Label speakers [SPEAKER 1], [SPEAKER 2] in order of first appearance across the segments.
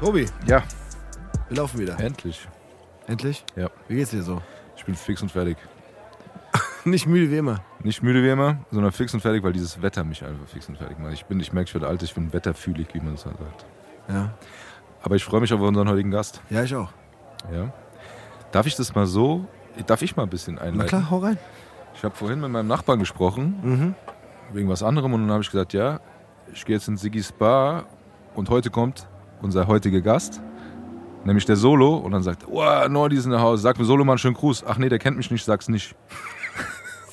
[SPEAKER 1] Tobi,
[SPEAKER 2] Ja,
[SPEAKER 1] wir laufen wieder.
[SPEAKER 2] endlich.
[SPEAKER 1] Endlich?
[SPEAKER 2] Ja.
[SPEAKER 1] Wie geht's dir so?
[SPEAKER 2] Ich bin fix und fertig.
[SPEAKER 1] Nicht müde wie immer.
[SPEAKER 2] Nicht müde wie immer, sondern fix und fertig, weil dieses Wetter mich einfach fix und fertig macht. Ich bin, ich merke, ich werde alt, ich bin wetterfühlig, wie man es halt sagt.
[SPEAKER 1] Ja.
[SPEAKER 2] Aber ich freue mich auf unseren heutigen Gast.
[SPEAKER 1] Ja, ich auch.
[SPEAKER 2] Ja. Darf ich das mal so, darf ich mal ein bisschen einleiten?
[SPEAKER 1] Na klar, hau rein.
[SPEAKER 2] Ich habe vorhin mit meinem Nachbarn gesprochen,
[SPEAKER 1] Mhm.
[SPEAKER 2] wegen was anderem, und dann habe ich gesagt, ja, ich gehe jetzt in Siggy's Bar und heute kommt unser heutiger Gast, nämlich der Solo. Und dann sagt, oh, Nordi ist in der Haus, sag mir Solo mal einen schönen Gruß. Ach nee, der kennt mich nicht, sag's nicht.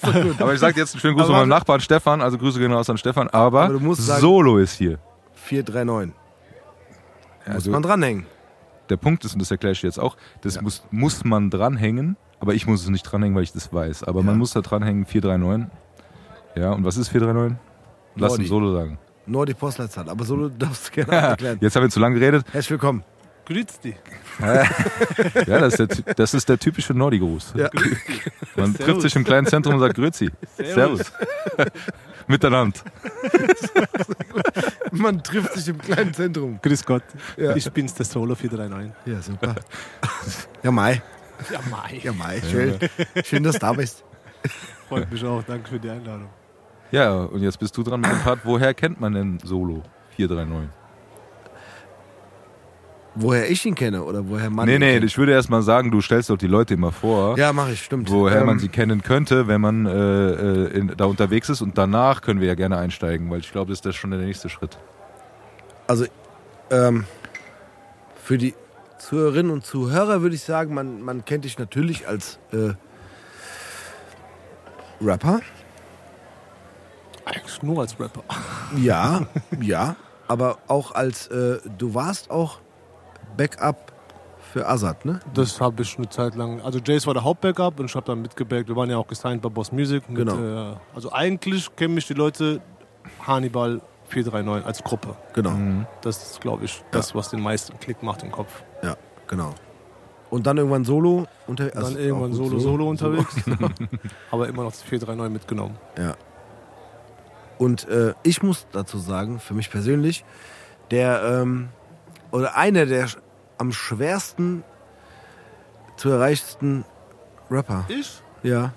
[SPEAKER 2] aber ich sag jetzt einen schönen Gruß von meinem. Nachbarn Stefan, also Grüße gehen raus an Stefan, aber,
[SPEAKER 1] Aber sagen-
[SPEAKER 2] Solo ist hier.
[SPEAKER 1] 439. Muss
[SPEAKER 2] Also
[SPEAKER 1] man dranhängen.
[SPEAKER 2] der Punkt ist, und das erkläre ich dir jetzt auch, das muss, muss man dranhängen, aber ich muss es nicht dranhängen, weil ich das weiß. Aber man
[SPEAKER 1] Ja.
[SPEAKER 2] muss da dranhängen, 439. Ja, und was ist 439? Lass den Solo sagen.
[SPEAKER 1] Nur die Postleitzahl. Aber so du darfst gerne erklären.
[SPEAKER 2] Jetzt haben wir zu lange geredet.
[SPEAKER 1] Herzlich willkommen.
[SPEAKER 3] Grüß dich.
[SPEAKER 2] Ja, das ist der, das ist der typische Nordi-Gruß.
[SPEAKER 1] Ja.
[SPEAKER 2] Man trifft sich im kleinen Zentrum und sagt Grüezi. Servus. Miteinander.
[SPEAKER 1] Man trifft sich im kleinen Zentrum.
[SPEAKER 3] Grüß Gott.
[SPEAKER 1] Ja.
[SPEAKER 3] Ich bin's, der Solo 439.
[SPEAKER 1] Ja, super. Ja, Mai.
[SPEAKER 3] Ja, Mai.
[SPEAKER 1] Ja, Mai. Schön. Schön, dass du da bist.
[SPEAKER 3] Freut mich auch. Danke für die Einladung.
[SPEAKER 2] Ja, und jetzt bist du dran mit dem Part. Woher kennt man denn Solo 439?
[SPEAKER 1] Woher ich ihn kenne oder woher man
[SPEAKER 2] nee,
[SPEAKER 1] ihn
[SPEAKER 2] nee,
[SPEAKER 1] kennt.
[SPEAKER 2] ich würde erst mal sagen, du stellst doch die Leute immer vor.
[SPEAKER 1] Ja, mache ich, stimmt.
[SPEAKER 2] woher man
[SPEAKER 1] Ähm,
[SPEAKER 2] sie kennen könnte, wenn man äh, äh, in, da unterwegs ist. Und danach können wir ja gerne einsteigen, weil ich glaube, das ist das schon der nächste Schritt.
[SPEAKER 1] Also, ähm, für die Zuhörerinnen und Zuhörer würde ich sagen, man, man kennt dich natürlich als äh, Rapper.
[SPEAKER 3] Eigentlich nur als Rapper.
[SPEAKER 1] Ja, ja. Aber auch als, äh, du warst auch Backup für Azad, ne?
[SPEAKER 3] Das habe ich eine Zeit lang. Also Jace war der Hauptbackup und ich habe dann mitgebackt. Wir waren ja auch gesigned bei Boss Music. Mit,
[SPEAKER 1] Genau.
[SPEAKER 3] Äh, also eigentlich kennen mich die Leute Hannibal 439 als Gruppe.
[SPEAKER 1] Genau.
[SPEAKER 3] Das ist, glaube ich, das, was den meisten Klick macht im Kopf.
[SPEAKER 1] Ja, genau. Und dann irgendwann Solo unterwegs.
[SPEAKER 3] Dann irgendwann Solo, Solo unterwegs. Aber immer noch das 439 mitgenommen.
[SPEAKER 1] Ja. Und äh, ich muss dazu sagen, für mich persönlich, der ähm, oder einer der sch- am schwersten zu erreichsten Rapper.
[SPEAKER 3] Ich?
[SPEAKER 1] Ja.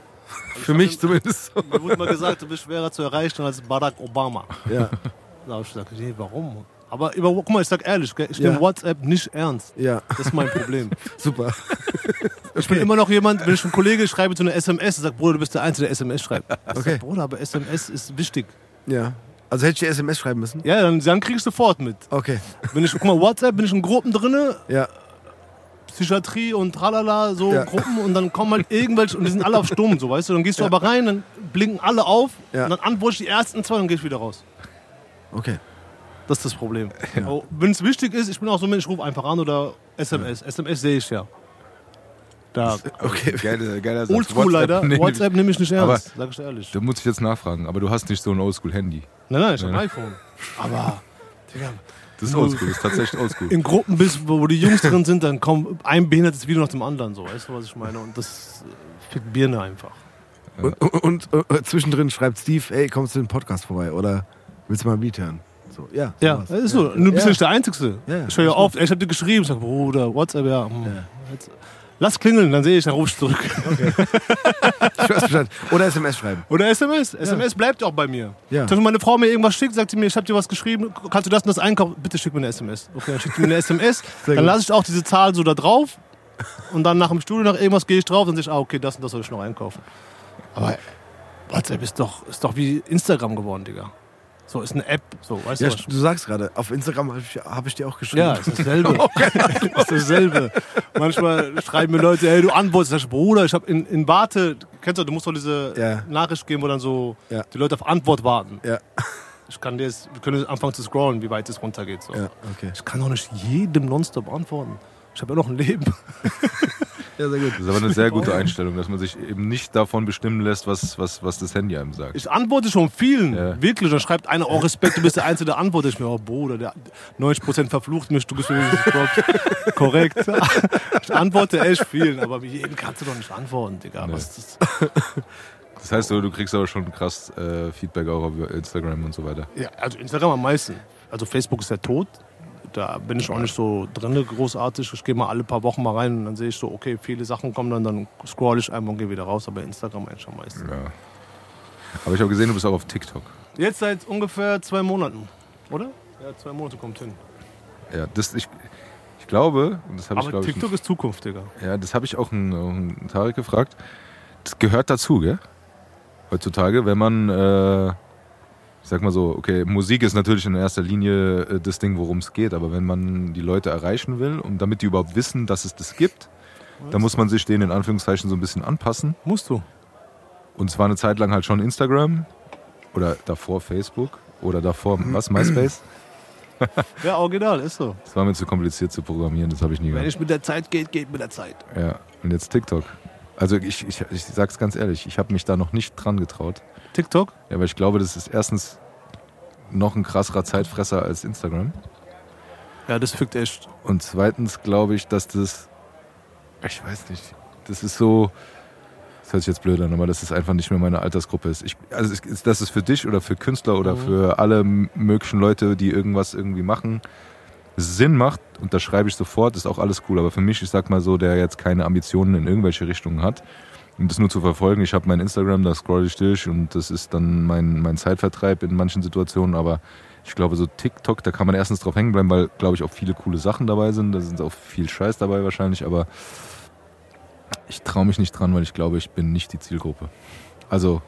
[SPEAKER 1] Für mich zumindest. so.
[SPEAKER 3] Mir wurde mal gesagt, du bist schwerer zu erreichen als Barack Obama.
[SPEAKER 1] Ja,
[SPEAKER 3] Da habe ich gesagt, nee, warum? Aber über, guck mal, ich sag ehrlich, gell, ich
[SPEAKER 1] Ja.
[SPEAKER 3] nehme WhatsApp nicht ernst.
[SPEAKER 1] ja,
[SPEAKER 3] Das ist mein Problem.
[SPEAKER 1] super.
[SPEAKER 3] Ich bin immer noch jemand, wenn ich einen Kollege schreibe so eine SMS, sagt, Bruder, du bist der Einzige, der SMS schreibt. Ich
[SPEAKER 1] Okay.
[SPEAKER 3] sag, Bruder, aber SMS ist wichtig.
[SPEAKER 1] Ja. Also hätte ich dir SMS schreiben müssen?
[SPEAKER 3] Ja, dann, dann krieg ich sofort mit.
[SPEAKER 1] Okay.
[SPEAKER 3] Wenn ich, guck mal, WhatsApp, bin ich in Gruppen drinne,
[SPEAKER 1] Ja,
[SPEAKER 3] Psychiatrie und tralala, so
[SPEAKER 1] Ja.
[SPEAKER 3] Gruppen und dann kommen halt irgendwelche und die sind alle auf Stumm, so weißt du. Dann gehst du aber rein, dann blinken alle auf
[SPEAKER 1] Ja.
[SPEAKER 3] und dann antworte ich die ersten zwei und ich wieder raus.
[SPEAKER 1] okay.
[SPEAKER 3] Das ist das Problem. Wenn es wichtig ist, ich bin auch so ein Mensch, ich rufe einfach an oder SMS. SMS sehe ich ja. Da
[SPEAKER 2] Okay, geile, geiler Satz.
[SPEAKER 3] Oldschool leider.
[SPEAKER 2] nee,
[SPEAKER 3] WhatsApp nehme ich nicht
[SPEAKER 2] Aber-
[SPEAKER 3] ernst, sag ich dir ehrlich.
[SPEAKER 2] Da muss ich jetzt nachfragen, aber du hast nicht so ein Oldschool-Handy.
[SPEAKER 3] Nein, nein, ich habe
[SPEAKER 2] Ja.
[SPEAKER 3] ein iPhone. Aber, Digga,
[SPEAKER 2] Das ist oldschool, das ist tatsächlich oldschool.
[SPEAKER 3] in Gruppen bist, wo wo die Jungs drin sind, dann kommt ein behindertes Video nach dem anderen, so, weißt du, was ich meine? Und das äh, fickt Birne einfach.
[SPEAKER 1] Und, und, äh, zwischendrin schreibt Steve, hey, kommst du in den Podcast vorbei? Oder willst du mal ein Beat hören? So, ja.
[SPEAKER 3] Ja,
[SPEAKER 1] sowas.
[SPEAKER 3] das ist so. Du bist
[SPEAKER 1] Ja.
[SPEAKER 3] nicht der Einzige.
[SPEAKER 1] Ja,
[SPEAKER 3] ich höre ja oft, ey, ich hab dir geschrieben, ich sag, Bruder, WhatsApp, ja. hm, Jetzt, lass klingeln, dann sehe ich, dann ruf ich zurück.
[SPEAKER 1] Ich weiß Bescheid. Oder SMS schreiben.
[SPEAKER 3] Oder SMS. SMS bleibt auch bei mir.
[SPEAKER 1] Ja.
[SPEAKER 3] Wenn meine Frau mir irgendwas schickt, sagt sie mir, ich habe dir was geschrieben, kannst du das und das einkaufen? Bitte schick mir eine SMS. Okay, dann schickt sie mir eine SMS,
[SPEAKER 1] Sehr
[SPEAKER 3] dann lasse ich auch diese Zahl so da drauf und dann nach dem Studio nach irgendwas gehe ich drauf und sehe ich, ah, okay, das und das soll ich noch einkaufen. Aber WhatsApp ist doch, ist doch wie Instagram geworden, Digga. So, ist eine App, so, weißt
[SPEAKER 1] Ja,
[SPEAKER 3] du
[SPEAKER 1] du sagst gerade, auf Instagram habe ich, hab ich dir auch geschrieben.
[SPEAKER 3] Ja, ist dasselbe. ist dasselbe. Manchmal schreiben mir Leute, ey, du antwortest, sag ich, Bruder, ich habe in, in Warte, kennst du, du musst doch diese
[SPEAKER 1] Ja.
[SPEAKER 3] Nachricht geben, wo dann so
[SPEAKER 1] Ja.
[SPEAKER 3] die Leute auf Antwort warten.
[SPEAKER 1] Ja,
[SPEAKER 3] Ich kann dir jetzt, wir können anfangen zu scrollen, wie weit es runtergeht. So.
[SPEAKER 1] ja, okay.
[SPEAKER 3] Ich kann doch nicht jedem nonstop antworten. Ich habe ja noch ein Leben.
[SPEAKER 1] Ja, sehr gut.
[SPEAKER 2] Das ist aber eine sehr gute Einstellung, dass man sich eben nicht davon bestimmen lässt, was, was, was das Handy einem sagt.
[SPEAKER 3] Ich antworte schon vielen,
[SPEAKER 2] Ja.
[SPEAKER 3] wirklich. Dann schreibt einer, oh Respekt, du bist der Einzige, der antwortet. Ich mir, oh Bruder, der 90% verflucht mich, du bist mir nicht korrekt. Ich antworte echt vielen, aber wie jeden kannst du doch nicht antworten, Digga.
[SPEAKER 2] Nee.
[SPEAKER 3] Was ist
[SPEAKER 2] Das heißt, du, du kriegst aber schon krass äh, Feedback auch auf Instagram und so weiter.
[SPEAKER 3] Ja, also Instagram am meisten. Also Facebook ist ja tot. Da bin ich auch nicht so drin großartig. Ich gehe mal alle paar Wochen mal rein und dann sehe ich so, okay, viele Sachen kommen dann, dann scroll ich einmal und gehe wieder raus. Aber Instagram eigentlich am meisten.
[SPEAKER 2] Ja. Aber ich habe gesehen, du bist auch auf TikTok.
[SPEAKER 3] Jetzt seit ungefähr zwei Monaten, oder? Ja, zwei Monate kommt hin.
[SPEAKER 2] Ja, das, ich, ich glaube, und das habe ich, glaube ich,
[SPEAKER 3] TikTok ist Zukunft, Digga.
[SPEAKER 2] Ja, das habe ich auch einen, einen Tarek gefragt. Das gehört dazu, gell? Heutzutage, wenn man, äh, ich sag mal so, okay, Musik ist natürlich in erster Linie äh, das Ding, worum es geht, aber wenn man die Leute erreichen will und damit die überhaupt wissen, dass es das gibt, dann muss man sich denen in Anführungszeichen so ein bisschen anpassen.
[SPEAKER 3] Musst du.
[SPEAKER 2] Und zwar eine Zeit lang halt schon Instagram oder davor Facebook oder davor, was, MySpace?
[SPEAKER 3] Ja, original, ist so.
[SPEAKER 2] Das war mir zu kompliziert zu programmieren, das habe ich nie
[SPEAKER 3] Wenn
[SPEAKER 2] gemacht.
[SPEAKER 3] ich mit der Zeit geht, geht mit der Zeit.
[SPEAKER 2] Ja, und jetzt TikTok. Also ich, ich, ich sag's ganz ehrlich, ich habe mich da noch nicht dran getraut.
[SPEAKER 3] TikTok?
[SPEAKER 2] Ja, aber ich glaube, das ist erstens noch ein krasserer Zeitfresser als Instagram.
[SPEAKER 3] Ja, das fickt echt.
[SPEAKER 2] Und zweitens glaube ich, dass das, ich weiß nicht, das ist so, das hört sich jetzt blöd an, aber dass es einfach nicht mehr meine Altersgruppe ist. Ich, also es ist, dass es für dich oder für Künstler oder
[SPEAKER 3] Mhm.
[SPEAKER 2] für alle möglichen Leute, die irgendwas irgendwie machen, Sinn macht, unterschreibe ich sofort, ist auch alles cool. Aber für mich, ich sag mal so, der jetzt keine Ambitionen in irgendwelche Richtungen hat, um das nur zu verfolgen, ich habe mein Instagram, da scroll ich durch und das ist dann mein, mein Zeitvertreib in manchen Situationen, aber ich glaube, so TikTok, da kann man erstens drauf hängen bleiben, weil, glaube ich, auch viele coole Sachen dabei sind. Da sind auch viel Scheiß dabei wahrscheinlich, aber ich traue mich nicht dran, weil ich glaube, ich bin nicht die Zielgruppe. Also,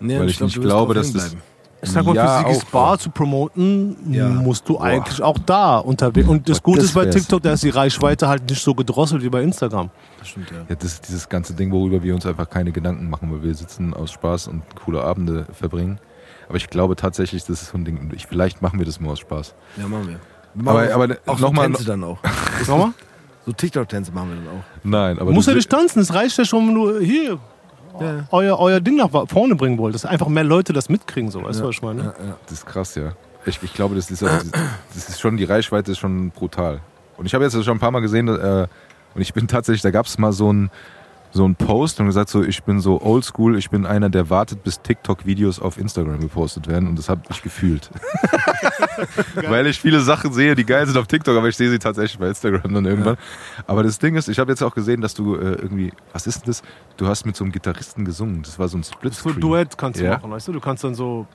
[SPEAKER 1] Nee,
[SPEAKER 2] Weil ich
[SPEAKER 1] glaub,
[SPEAKER 2] nicht glaube, dass das-.
[SPEAKER 3] Ich sag mal,
[SPEAKER 2] Ja,
[SPEAKER 3] für Sigis
[SPEAKER 2] auch,
[SPEAKER 3] Bar zu promoten,
[SPEAKER 1] Ja.
[SPEAKER 3] musst du
[SPEAKER 2] Boah.
[SPEAKER 3] eigentlich auch da unterwegs. Und das
[SPEAKER 2] Boah,
[SPEAKER 3] Gute ist bei. TikTok, da ist die Reichweite halt nicht so gedrosselt wie bei Instagram.
[SPEAKER 1] Das stimmt, ja.
[SPEAKER 2] ja, das ist dieses ganze Ding, worüber wir uns einfach keine Gedanken machen, weil wir sitzen aus Spaß und coole Abende verbringen. Aber ich glaube tatsächlich, das ist so ein Ding. Ich, vielleicht machen wir das nur aus Spaß.
[SPEAKER 1] Ja, machen wir. wir
[SPEAKER 2] Aber-
[SPEAKER 1] machen
[SPEAKER 2] aber
[SPEAKER 1] auch
[SPEAKER 2] noch
[SPEAKER 1] so
[SPEAKER 2] mal-
[SPEAKER 1] Tänze dann auch.
[SPEAKER 3] Nochmal?
[SPEAKER 1] So TikTok-Tänze machen wir dann auch.
[SPEAKER 2] Nein, aber
[SPEAKER 3] Du musst
[SPEAKER 2] du
[SPEAKER 3] ja nicht tanzen, es reicht ja schon, wenn du hier
[SPEAKER 1] Ja.
[SPEAKER 3] euer, euer Ding nach vorne bringen wollt. Dass einfach mehr Leute das mitkriegen, so, weißt du, was ich meine?
[SPEAKER 1] Ja, ja.
[SPEAKER 2] Das ist krass, ja. Ich, ich glaube, das ist, also, das ist schon, die Reichweite ist schon brutal. Und ich habe jetzt schon ein paar Mal gesehen, äh, und ich bin tatsächlich, da gab es mal so ein, so ein Post und gesagt, so, ich bin so oldschool, ich bin einer, der wartet, bis TikTok-Videos auf Instagram gepostet werden. Und das habe ich gefühlt. Weil ich viele Sachen sehe, die geil sind auf TikTok, aber ich sehe sie tatsächlich bei Instagram dann irgendwann. Aber das Ding ist, ich habe jetzt auch gesehen, dass du äh, irgendwie, was ist denn das? Du hast mit so einem Gitarristen gesungen. Das war so ein
[SPEAKER 3] So
[SPEAKER 2] Splitscreen.
[SPEAKER 3] ein Duett kannst du
[SPEAKER 2] Ja.
[SPEAKER 3] machen, weißt du? Du kannst dann so.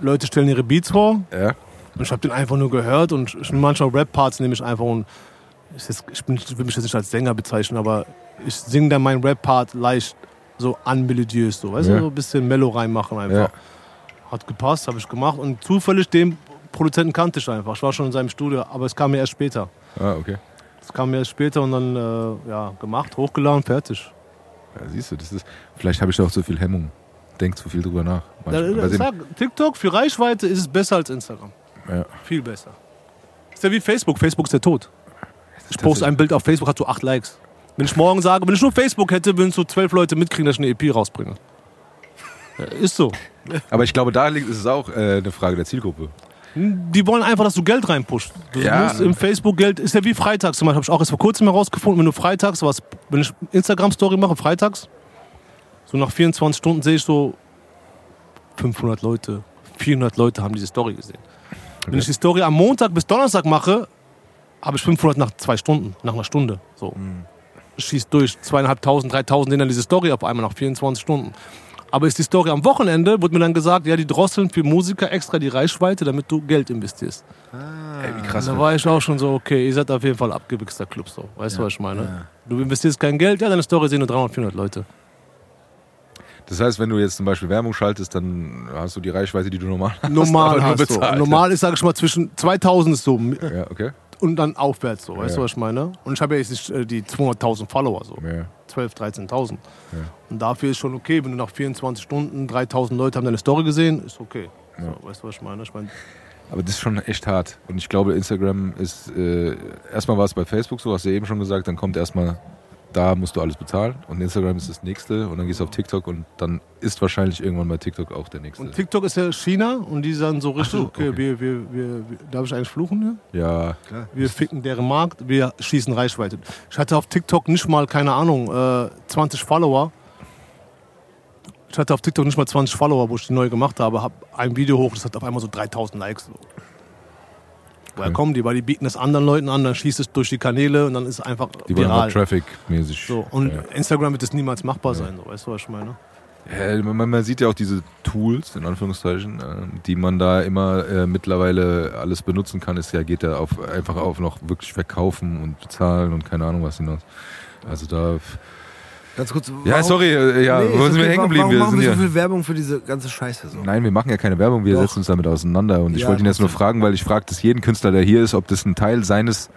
[SPEAKER 3] Leute stellen ihre Beats vor
[SPEAKER 2] Ja.
[SPEAKER 3] und ich habe den einfach nur gehört und ich, manchmal Rap-Parts nehme ich einfach und ich, jetzt, ich, bin, ich will mich jetzt nicht als Sänger bezeichnen, aber ich singe dann meinen Rap-Part leicht so unmelodiös, so, weißt
[SPEAKER 2] Ja.
[SPEAKER 3] du? So ein bisschen Mellow reinmachen einfach.
[SPEAKER 2] Ja.
[SPEAKER 3] Hat gepasst, habe ich gemacht und zufällig den Produzenten kannte ich einfach. Ich war schon in seinem Studio, aber es kam mir erst später.
[SPEAKER 2] Ah, okay.
[SPEAKER 3] Es kam mir erst später und dann äh, ja, gemacht, hochgeladen, fertig.
[SPEAKER 2] Ja, siehst du, das ist, vielleicht habe ich da auch zu viel Hemmung. Denk zu viel drüber nach.
[SPEAKER 3] Ja, sag, TikTok für Reichweite ist es besser als Instagram.
[SPEAKER 2] ja.
[SPEAKER 3] Viel besser. Ist ja wie Facebook. Facebook ist ja tot. Ich poste ein Bild auf Facebook, hat so acht Likes. Wenn ich morgen sage, wenn ich nur Facebook hätte, würden so zwölf Leute mitkriegen, dass ich eine EP rausbringe. Ja, ist so.
[SPEAKER 2] Aber ich glaube, da liegt ist es auch äh, eine Frage der Zielgruppe.
[SPEAKER 3] Die wollen einfach, dass du Geld reinpusht. Du
[SPEAKER 2] Ja.
[SPEAKER 3] musst im Facebook Geld, ist ja wie freitags. Zum Beispiel habe ich auch erst vor kurzem herausgefunden, wenn du freitags was, wenn ich Instagram-Story mache, freitags, so nach 24 Stunden sehe ich so 500 Leute, 400 Leute haben diese Story gesehen. Wenn ich die Story am Montag bis Donnerstag mache, habe ich 500 nach zwei Stunden, nach einer Stunde. So. Schießt durch, zweieinhalbtausend, dreitausend sehen dann diese Story auf einmal nach 24 Stunden. Aber ist die Story am Wochenende, wird mir dann gesagt, ja, die drosseln für Musiker extra die Reichweite, damit du Geld investierst.
[SPEAKER 2] Ey, wie krass.
[SPEAKER 3] Da war ich auch schon so, okay, ihr seid auf jeden Fall abgewichster Club so. Weißt du, was ich meine? Du investierst kein Geld, ja, deine Story sehen nur 300, 400 Leute.
[SPEAKER 2] Das heißt, wenn du jetzt zum Beispiel Werbung schaltest, dann hast du die Reichweite, die du normal hast.
[SPEAKER 3] Normal
[SPEAKER 2] aber nur
[SPEAKER 3] hast du. Normal ist, sag ich mal, zwischen 2000 ist so.
[SPEAKER 2] Ja, okay.
[SPEAKER 3] Und dann aufwärts, so, weißt du, was ich meine? Und ich habe ja jetzt nicht äh, die 200.000 Follower, so.
[SPEAKER 2] Ja.
[SPEAKER 3] 12, 13.000. Und dafür ist schon okay, wenn du nach 24 Stunden 3.000 Leute haben deine Story gesehen, ist okay. So, weißt du, was ich meine? Ich meine,
[SPEAKER 2] Aber das ist schon echt hart. Und ich glaube, Instagram ist, äh, erstmal war es bei Facebook so, hast du eben schon gesagt, dann kommt erstmal, da musst du alles bezahlen. Und Instagram ist das nächste. Und dann gehst du auf TikTok und dann ist wahrscheinlich irgendwann bei TikTok auch der nächste.
[SPEAKER 3] und TikTok ist ja China und die sagen so richtig,
[SPEAKER 2] so,
[SPEAKER 3] okay,
[SPEAKER 2] okay.
[SPEAKER 3] Wir, wir, wir, darf ich eigentlich fluchen? Ja?
[SPEAKER 2] ja,
[SPEAKER 3] Wir ficken deren Markt, wir schießen Reichweite. Ich hatte auf TikTok nicht mal, keine Ahnung, äh, 20 Follower. Ich hatte auf TikTok nicht mal 20 Follower, wo ich die neu gemacht habe. Habe ein Video hoch, das hat auf einmal so 3000 Likes. Woher kommen die? Weil die bieten es anderen Leuten an, dann schießt es durch die Kanäle und dann ist es einfach
[SPEAKER 2] die
[SPEAKER 3] viral.
[SPEAKER 2] Traffic-mäßig.
[SPEAKER 3] So, und
[SPEAKER 2] ja.
[SPEAKER 3] Instagram wird es niemals machbar sein, so, weißt du, was ich meine?
[SPEAKER 2] Ja, man, sieht ja auch diese Tools, in Anführungszeichen, äh, die man da immer äh, mittlerweile alles benutzen kann. Es ja, geht ja auf, einfach auf noch wirklich verkaufen und bezahlen und keine Ahnung was hinaus. Also da.
[SPEAKER 1] Ganz kurz.
[SPEAKER 2] Ja,
[SPEAKER 1] warum-
[SPEAKER 2] sorry, äh, ja,
[SPEAKER 1] Nee,
[SPEAKER 2] wo sind wir hängen geblieben?
[SPEAKER 1] Warum
[SPEAKER 2] Wir
[SPEAKER 1] machen
[SPEAKER 2] sind
[SPEAKER 1] wir so
[SPEAKER 2] ja.
[SPEAKER 1] viel Werbung für diese ganze Scheiße so?
[SPEAKER 2] Nein, wir machen ja keine Werbung, wir
[SPEAKER 1] Doch.
[SPEAKER 2] setzen uns damit auseinander. Und ich
[SPEAKER 1] Ja,
[SPEAKER 2] wollte ihn jetzt nur fragen, weil ich frage das jeden Künstler, der hier ist, ob das ein Teil seines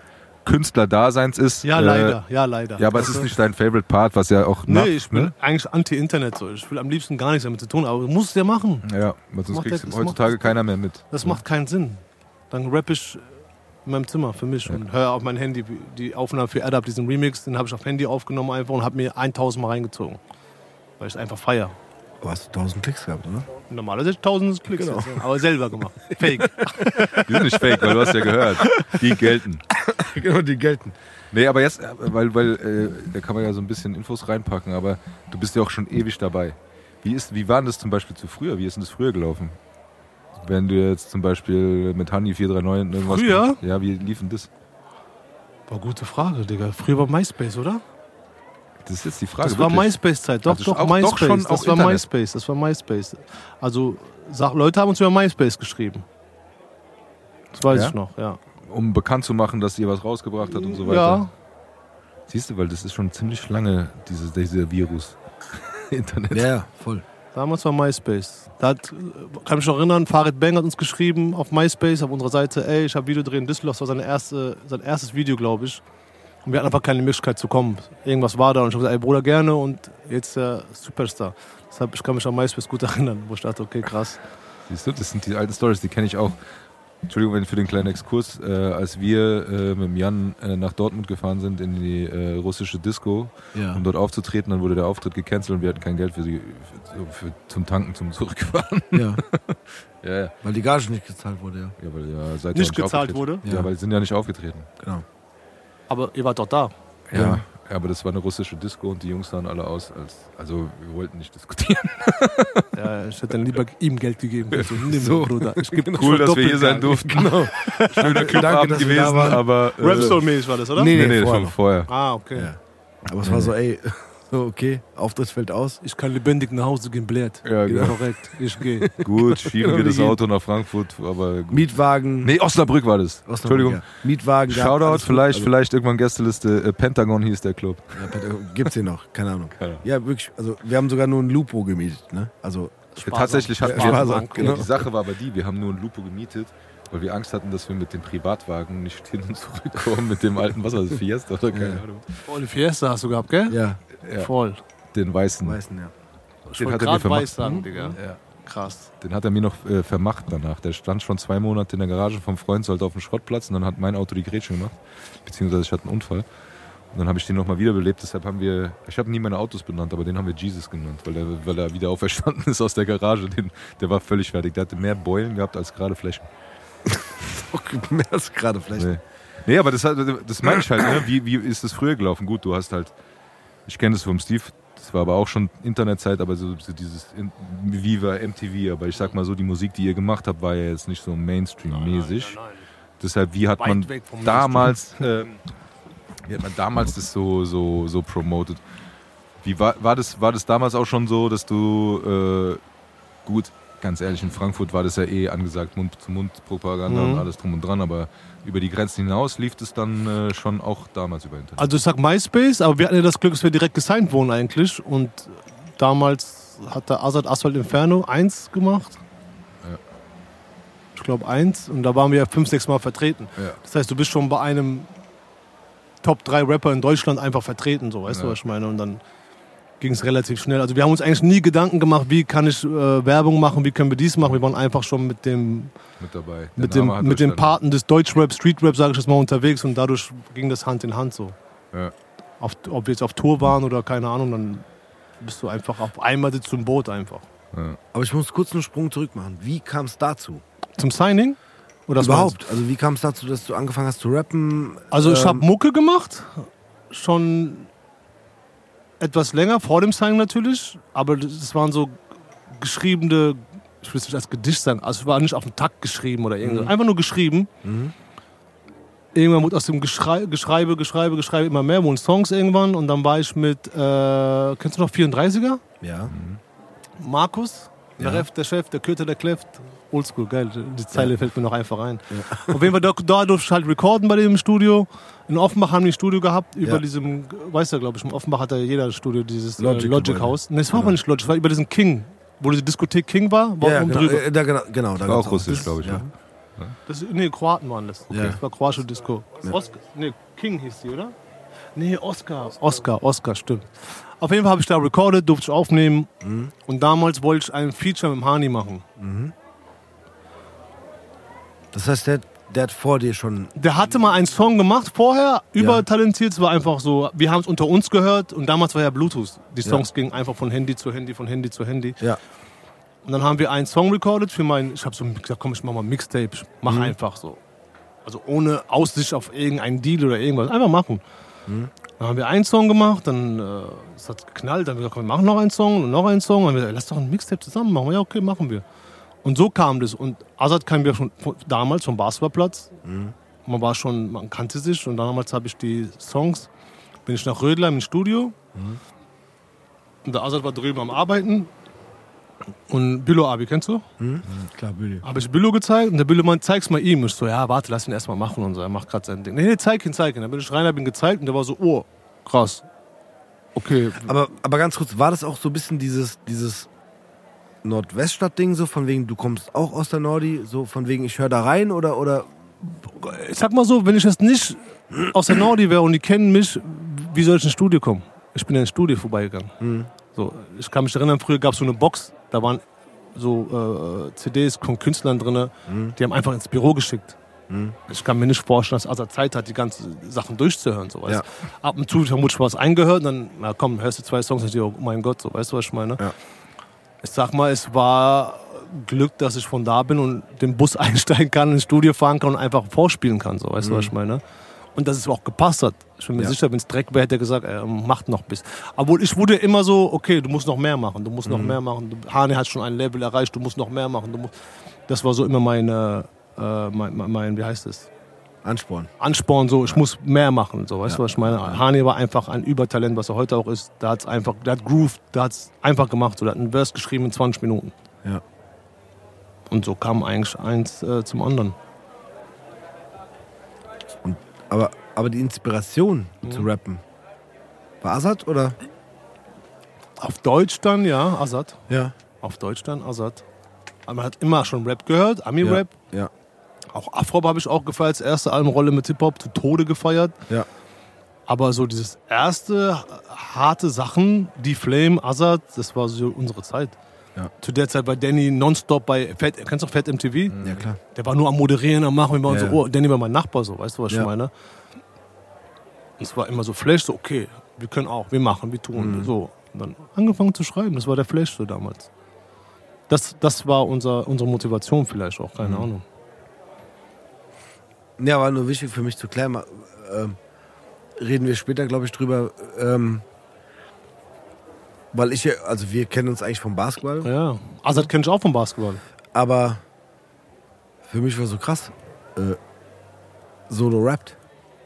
[SPEAKER 2] Künstlerdaseins ist.
[SPEAKER 3] Ja,
[SPEAKER 2] Äh,
[SPEAKER 3] leider, ja, leider.
[SPEAKER 2] Ja, aber es
[SPEAKER 3] Weißt
[SPEAKER 2] ist nicht dein Favorite Part, was ja auch nach,
[SPEAKER 3] Nee, ich bin
[SPEAKER 2] ne?
[SPEAKER 3] eigentlich anti-Internet so. Ich will am liebsten gar nichts damit zu tun, aber du musst es ja machen.
[SPEAKER 2] Ja, sonst kriegst du heutzutage
[SPEAKER 3] macht-
[SPEAKER 2] keiner mehr mit.
[SPEAKER 3] Das macht keinen Sinn. Dann rapp ich in meinem Zimmer für mich und höre auf mein Handy die Aufnahme für Adap, diesen Remix, den habe ich auf Handy aufgenommen einfach und habe mir 1000 Mal reingezogen. Weil ich es einfach feier.
[SPEAKER 1] Du hast 1000 Klicks gehabt, oder?
[SPEAKER 3] Normalerweise 1000 Klicks,
[SPEAKER 1] Genau.
[SPEAKER 3] jetzt, ja. aber selber gemacht. Fake.
[SPEAKER 2] Die sind nicht fake, weil du hast ja gehört. Die gelten.
[SPEAKER 1] genau, die gelten.
[SPEAKER 2] Nee, aber jetzt, weil, weil äh, da kann man ja so ein bisschen Infos reinpacken, aber du bist ja auch schon ewig dabei. Wie, ist, wie war denn das zum Beispiel zu früher? Wie ist denn das früher gelaufen? Wenn du jetzt zum Beispiel mit Honey 439 irgendwas.
[SPEAKER 3] Früher?
[SPEAKER 2] Ja, wie lief denn das?
[SPEAKER 3] War gute Frage, Digga. Früher war MySpace, oder?
[SPEAKER 2] Das ist jetzt die Frage.
[SPEAKER 3] Das war
[SPEAKER 2] wirklich.
[SPEAKER 3] MySpace-Zeit. Doch,
[SPEAKER 2] Also
[SPEAKER 3] doch,
[SPEAKER 2] auch- doch
[SPEAKER 3] MySpace.
[SPEAKER 2] schon
[SPEAKER 3] das
[SPEAKER 2] auch
[SPEAKER 3] war
[SPEAKER 2] Internet.
[SPEAKER 3] MySpace. Das war MySpace. Also, sag, Leute haben uns über MySpace geschrieben. Das weiß
[SPEAKER 2] Ja?
[SPEAKER 3] ich noch, ja.
[SPEAKER 2] Um bekannt zu machen, dass ihr was rausgebracht hat und so weiter.
[SPEAKER 3] Ja,
[SPEAKER 2] Siehst du, weil das ist schon ziemlich lange, dieses, dieser Virus. Internet.
[SPEAKER 1] Ja, ja, voll.
[SPEAKER 3] Damals war MySpace. Da hat, kann mich noch erinnern, Farid Bang hat uns geschrieben auf MySpace, auf unserer Seite, ey, ich habe Video drehen Düsseldorf, das war seine erste, sein erstes Video, glaube ich. Und wir hatten einfach keine Möglichkeit zu kommen. Irgendwas war da und ich habe gesagt, ey Bruder, gerne und jetzt der Superstar. Deshalb, ich kann mich an MySpace gut erinnern, wo ich dachte, okay, krass.
[SPEAKER 2] Siehst du, das sind die alten Stories, die kenne ich auch. Entschuldigung für den kleinen Exkurs. Äh, als wir äh, mit Jan äh, nach Dortmund gefahren sind in die äh, russische Disco,
[SPEAKER 1] Ja.
[SPEAKER 2] um dort aufzutreten, dann wurde der Auftritt gecancelt und wir hatten kein Geld für sie für, für, zum Tanken, zum Zurückfahren.
[SPEAKER 1] ja.
[SPEAKER 2] ja, ja.
[SPEAKER 1] Weil die Gage nicht gezahlt wurde, ja.
[SPEAKER 2] ja weil ja seid
[SPEAKER 3] Nicht
[SPEAKER 2] ihr auch
[SPEAKER 3] gezahlt wurde?
[SPEAKER 2] Ja. weil sie sind ja nicht aufgetreten.
[SPEAKER 1] Genau.
[SPEAKER 3] Aber ihr wart doch da.
[SPEAKER 2] Ja, aber das war eine russische Disco und die Jungs sahen alle aus als. Also, wir wollten nicht diskutieren.
[SPEAKER 3] Ja, ich hätte dann lieber ihm Geld gegeben. Also, nimm,
[SPEAKER 1] So.
[SPEAKER 3] Bruder. Ich gebe
[SPEAKER 2] Cool, dass wir hier sein durften.
[SPEAKER 1] Genau.
[SPEAKER 2] Schöner Clubabend
[SPEAKER 1] wir da
[SPEAKER 2] gewesen, aber. Äh,
[SPEAKER 3] Rapsoul-mäßig war das, oder?
[SPEAKER 1] Nee,
[SPEAKER 2] Nee,
[SPEAKER 1] nee,
[SPEAKER 2] nee,
[SPEAKER 1] vorher
[SPEAKER 2] schon
[SPEAKER 1] noch.
[SPEAKER 2] vorher.
[SPEAKER 3] Ah, okay.
[SPEAKER 1] Ja. Aber es war so, ey, okay, Auftritt fällt aus.
[SPEAKER 3] Ich kann lebendig nach Hause gehen, blärt.
[SPEAKER 2] Ja, genau.
[SPEAKER 3] Korrekt, ich gehe.
[SPEAKER 2] Gut, schieben wir das Auto nach Frankfurt, aber gut.
[SPEAKER 1] Mietwagen.
[SPEAKER 2] Nee, Osnabrück war das.
[SPEAKER 1] Osnabrück,
[SPEAKER 2] Entschuldigung.
[SPEAKER 1] Ja. Mietwagen.
[SPEAKER 2] Shoutout, vielleicht,
[SPEAKER 1] Also,
[SPEAKER 2] vielleicht irgendwann Gästeliste. Äh, Pentagon hieß der Club.
[SPEAKER 1] Ja, Pentagon gibt's hier noch, keine Ahnung.
[SPEAKER 2] Keine Ahnung.
[SPEAKER 1] Ja, wirklich, also wir haben sogar nur ein Lupo gemietet, ne? Also,
[SPEAKER 3] Sparsam.
[SPEAKER 2] Tatsächlich hatten wir.
[SPEAKER 1] sparsam, genau.
[SPEAKER 2] Die Sache war aber die, wir haben nur ein Lupo gemietet, weil wir Angst hatten, dass wir mit dem Privatwagen nicht hin und zurückkommen mit dem alten, was war das, Fiesta oder keine
[SPEAKER 1] Ja.
[SPEAKER 2] Ahnung.
[SPEAKER 3] Voll Fiesta hast du gehabt, gell?
[SPEAKER 1] ja,
[SPEAKER 2] Ja,
[SPEAKER 3] Voll.
[SPEAKER 2] den weißen.
[SPEAKER 1] weißen, ja.
[SPEAKER 3] Ich
[SPEAKER 2] Den hat er mir vermacht.
[SPEAKER 3] weiß sagen, Digga.
[SPEAKER 2] Ja.
[SPEAKER 3] Krass.
[SPEAKER 2] Den hat er mir noch äh, vermacht danach. Der stand schon zwei Monate in der Garage vom Freund, sollte auf dem Schrottplatz und dann hat mein Auto die Grätsche gemacht. Beziehungsweise ich hatte einen Unfall. Und dann habe ich den nochmal wiederbelebt. Deshalb haben wir, ich habe nie meine Autos benannt, aber den haben wir Jesus genannt, weil er, weil er wieder auferstanden ist aus der Garage. Den, der war völlig fertig. Der hatte mehr Beulen gehabt als gerade Flächen.
[SPEAKER 1] Mehr als gerade vielleicht.
[SPEAKER 2] Nee. nee, aber das, das meine ich halt. Ne? Wie, wie ist das früher gelaufen? Gut, du hast halt, ich kenne das vom Steve, das war aber auch schon Internetzeit, aber so, so dieses in, Viva, MTV. Aber ich sag mal so, die Musik, die ihr gemacht habt, war ja jetzt nicht so Mainstream-mäßig. Deshalb, wie hat
[SPEAKER 3] Weit
[SPEAKER 2] man damals, ähm, wie hat man damals das so, so, so promoted? Wie war, war, das, war das damals auch schon so, dass du, äh, gut, ganz ehrlich, in Frankfurt war das ja eh angesagt, Mund-zu-Mund-Propaganda
[SPEAKER 3] Mhm.
[SPEAKER 2] und alles drum und dran, aber über die Grenzen hinaus lief das dann äh, schon auch damals über Internet.
[SPEAKER 3] Also ich sag MySpace, aber wir hatten ja das Glück, dass wir direkt gesigned wurden eigentlich. Und damals hat der Azad Asphalt Inferno 1 gemacht.
[SPEAKER 2] Ja.
[SPEAKER 3] Ich glaube eins. Und da waren wir fünf, sechs Mal vertreten.
[SPEAKER 2] Ja.
[SPEAKER 3] Das heißt, du bist schon bei einem Top 3 Rapper in Deutschland einfach vertreten, so weißt
[SPEAKER 2] Ja.
[SPEAKER 3] du, was ich meine? Und dann ging es relativ schnell. Also wir haben uns eigentlich nie Gedanken gemacht, wie kann ich äh, Werbung machen, wie können wir dies machen. Wir waren einfach schon mit dem,
[SPEAKER 2] Mit dabei. Der
[SPEAKER 3] mit dem,
[SPEAKER 2] Name
[SPEAKER 3] mit dem. Paten des Deutschrap, Streetrap, sage ich jetzt mal, unterwegs und dadurch ging das Hand in Hand so.
[SPEAKER 2] Ja.
[SPEAKER 3] Auf, ob wir jetzt auf Tour waren oder keine Ahnung, dann bist du einfach auf einmal sitzt du im Boot einfach.
[SPEAKER 2] Ja.
[SPEAKER 1] Aber ich muss kurz einen Sprung zurück machen. Wie kam es dazu?
[SPEAKER 3] Zum Signing? Oder was
[SPEAKER 1] Überhaupt. Also wie kam es dazu, dass du angefangen hast zu rappen?
[SPEAKER 3] Also ich
[SPEAKER 1] Ähm,
[SPEAKER 3] habe Mucke gemacht, schon etwas länger, vor dem Signing natürlich, aber das waren so geschriebene, ich will es nicht als Gedicht sagen, also es war nicht auf den Takt geschrieben oder irgendwas, einfach nur geschrieben. Irgendwann wurde aus dem Geschrei, Geschreibe, Geschreibe, Geschreibe immer mehr, wurden Songs irgendwann und dann war ich mit, äh, kennst du noch 34er?
[SPEAKER 1] Ja.
[SPEAKER 3] Markus, der
[SPEAKER 1] Ja.
[SPEAKER 3] Ref, der Chef, der Köter, der Kleft. Oldschool, geil. Die Zeile fällt mir noch einfach ein. Auf jeden Fall, da, da durfte ich halt recorden bei dem Studio. In Offenbach haben die ein Studio gehabt, über
[SPEAKER 1] Ja.
[SPEAKER 3] diesem, weißt du, glaube ich, in Offenbach hat ja jeder Studio, dieses äh,
[SPEAKER 1] Logic
[SPEAKER 3] Logic,
[SPEAKER 1] Gebäude.
[SPEAKER 3] House. Ne, es war aber nicht Logic, es war über diesen King, wo diese Diskothek King war, war
[SPEAKER 1] Ja, genau,
[SPEAKER 3] drüber.
[SPEAKER 1] äh, da, genau, genau. Da
[SPEAKER 2] War auch russisch, glaube ich.
[SPEAKER 1] Ja.
[SPEAKER 2] ne?
[SPEAKER 3] Das, nee, Kroaten waren das.
[SPEAKER 1] Ja.
[SPEAKER 3] Das war kroatische Disco. Oscar, nee, King hieß die, oder? Nee, Oscar. Oscar, Oscar, stimmt. Auf jeden Fall habe ich da recorded, durfte ich aufnehmen.
[SPEAKER 1] Mhm.
[SPEAKER 3] Und damals wollte ich ein Feature mit dem Hani machen.
[SPEAKER 1] Das heißt, der, der hat vor dir schon.
[SPEAKER 3] Der hatte mal einen Song gemacht vorher, übertalentiert. Es war einfach so, wir haben es unter uns gehört und damals war ja Bluetooth. Die Songs gingen einfach von Handy zu Handy, von Handy zu Handy.
[SPEAKER 1] Ja.
[SPEAKER 3] Und dann haben wir einen Song recorded für meinen, ich habe so gesagt, komm, ich mach mal ein Mixtape, ich mach
[SPEAKER 1] Mhm.
[SPEAKER 3] einfach so. Also ohne Aussicht auf irgendeinen Deal oder irgendwas, einfach machen.
[SPEAKER 1] Mhm.
[SPEAKER 3] Dann haben wir einen Song gemacht, dann äh, es hat geknallt, dann haben wir gesagt, komm, wir machen noch einen Song und noch einen Song. Dann haben wir gesagt, lass doch ein Mixtape zusammen machen. Ja, okay, machen wir. Und so kam das. Und Azad kam ja schon damals vom Basketballplatz. Man war schon, man kannte sich. Und damals habe ich die Songs, bin ich nach Rödleim ins Studio. Und der Azad war drüben am Arbeiten. Und Billo Abi, kennst du?
[SPEAKER 1] Klar, Billy.
[SPEAKER 3] Habe ich Billo gezeigt und der Billo meint, zeig's mal ihm. Ich so, ja, warte, lass ihn erstmal machen und so. Er macht gerade sein Ding. Nee, nee, zeig ihn, zeig ihn. Dann bin ich rein, hab ihn gezeigt und der war so, oh, krass. Okay.
[SPEAKER 1] Aber, aber ganz kurz, war das auch so ein bisschen dieses, dieses Nordweststadt-Ding, so von wegen, du kommst auch aus der Nordi, so von wegen, ich höre da rein oder, oder
[SPEAKER 3] Ich sag mal so, wenn ich jetzt nicht aus der Nordi wäre und die kennen mich, wie soll ich ins Studio kommen? Ich bin ja ins Studio vorbeigegangen. So, ich kann mich erinnern, früher gab es so eine Box, da waren so äh, CDs von Künstlern drin, die haben einfach ins Büro geschickt. Ich kann mir nicht vorstellen, dass Asa Zeit hat, die ganzen Sachen durchzuhören. So?
[SPEAKER 1] Ja.
[SPEAKER 3] Ab und zu vermutlich was eingehört und dann, na komm, hörst du zwei Songs und dir, oh mein Gott, so, weißt du, was ich meine?
[SPEAKER 1] Ja.
[SPEAKER 3] Ich sag mal, es war Glück, dass ich von da bin und den Bus einsteigen kann, ins Studio fahren kann und einfach vorspielen kann, so, weißt du, was ich meine? Und dass es auch gepasst hat. Ich bin mir
[SPEAKER 1] Ja.
[SPEAKER 3] sicher, wenn es Dreck wäre, hätte er gesagt, er macht noch bis. Obwohl ich wurde immer so, okay, du musst noch mehr machen, du musst noch mehr machen. Du, Hane hat schon ein Level erreicht, du musst noch mehr machen. Das war so immer meine, äh, mein, mein, mein, wie heißt es?
[SPEAKER 1] Ansporn?
[SPEAKER 3] Ansporn, so, ich muss mehr machen, so, weißt du, was ich meine? Hani war einfach ein Übertalent, was er heute auch ist. Der hat's einfach, der hat Groove, der hat's einfach gemacht, so, der hat einen Verse geschrieben in 20 Minuten.
[SPEAKER 1] Ja.
[SPEAKER 3] Und so kam eigentlich eins äh, zum anderen.
[SPEAKER 1] Und, aber, aber die Inspiration zu rappen, war Azad oder?
[SPEAKER 3] Auf Deutsch dann, ja, Azad.
[SPEAKER 1] Ja.
[SPEAKER 3] Auf Deutsch dann, Azad. Aber man hat immer schon Rap gehört, Ami-Rap.
[SPEAKER 1] Ja.
[SPEAKER 3] Auch Afro habe ich auch gefeiert, das erste Albumrolle mit Hip-Hop zu Tode gefeiert.
[SPEAKER 1] Ja.
[SPEAKER 3] Aber so dieses erste harte Sachen, die Flame, Azad, das war so unsere Zeit.
[SPEAKER 1] Ja.
[SPEAKER 3] Zu der Zeit war Danny nonstop bei Fat, kennst du noch Fat MTV?
[SPEAKER 1] Ja, klar.
[SPEAKER 3] Der war nur am Moderieren, am Machen. Wir waren
[SPEAKER 1] Ja,
[SPEAKER 3] so, oh, Danny war mein Nachbar, so, weißt du, was ich
[SPEAKER 1] Ja.
[SPEAKER 3] meine? Es war immer so Flash, so, okay, wir können auch, wir machen, wir tun,
[SPEAKER 1] Mhm.
[SPEAKER 3] so. Und dann angefangen zu schreiben, das war der Flash so damals. Das, das war unser, unsere Motivation vielleicht auch,
[SPEAKER 1] Mhm.
[SPEAKER 3] keine Ahnung.
[SPEAKER 1] Ja, war nur wichtig für mich zu klären. Ähm, reden wir später, glaube ich, drüber. Ähm, weil ich, ja- also wir kennen uns eigentlich vom Basketball,
[SPEAKER 3] Ja, Azad kenn ich auch vom Basketball.
[SPEAKER 1] aber für mich war so krass. Äh, Solo rappt.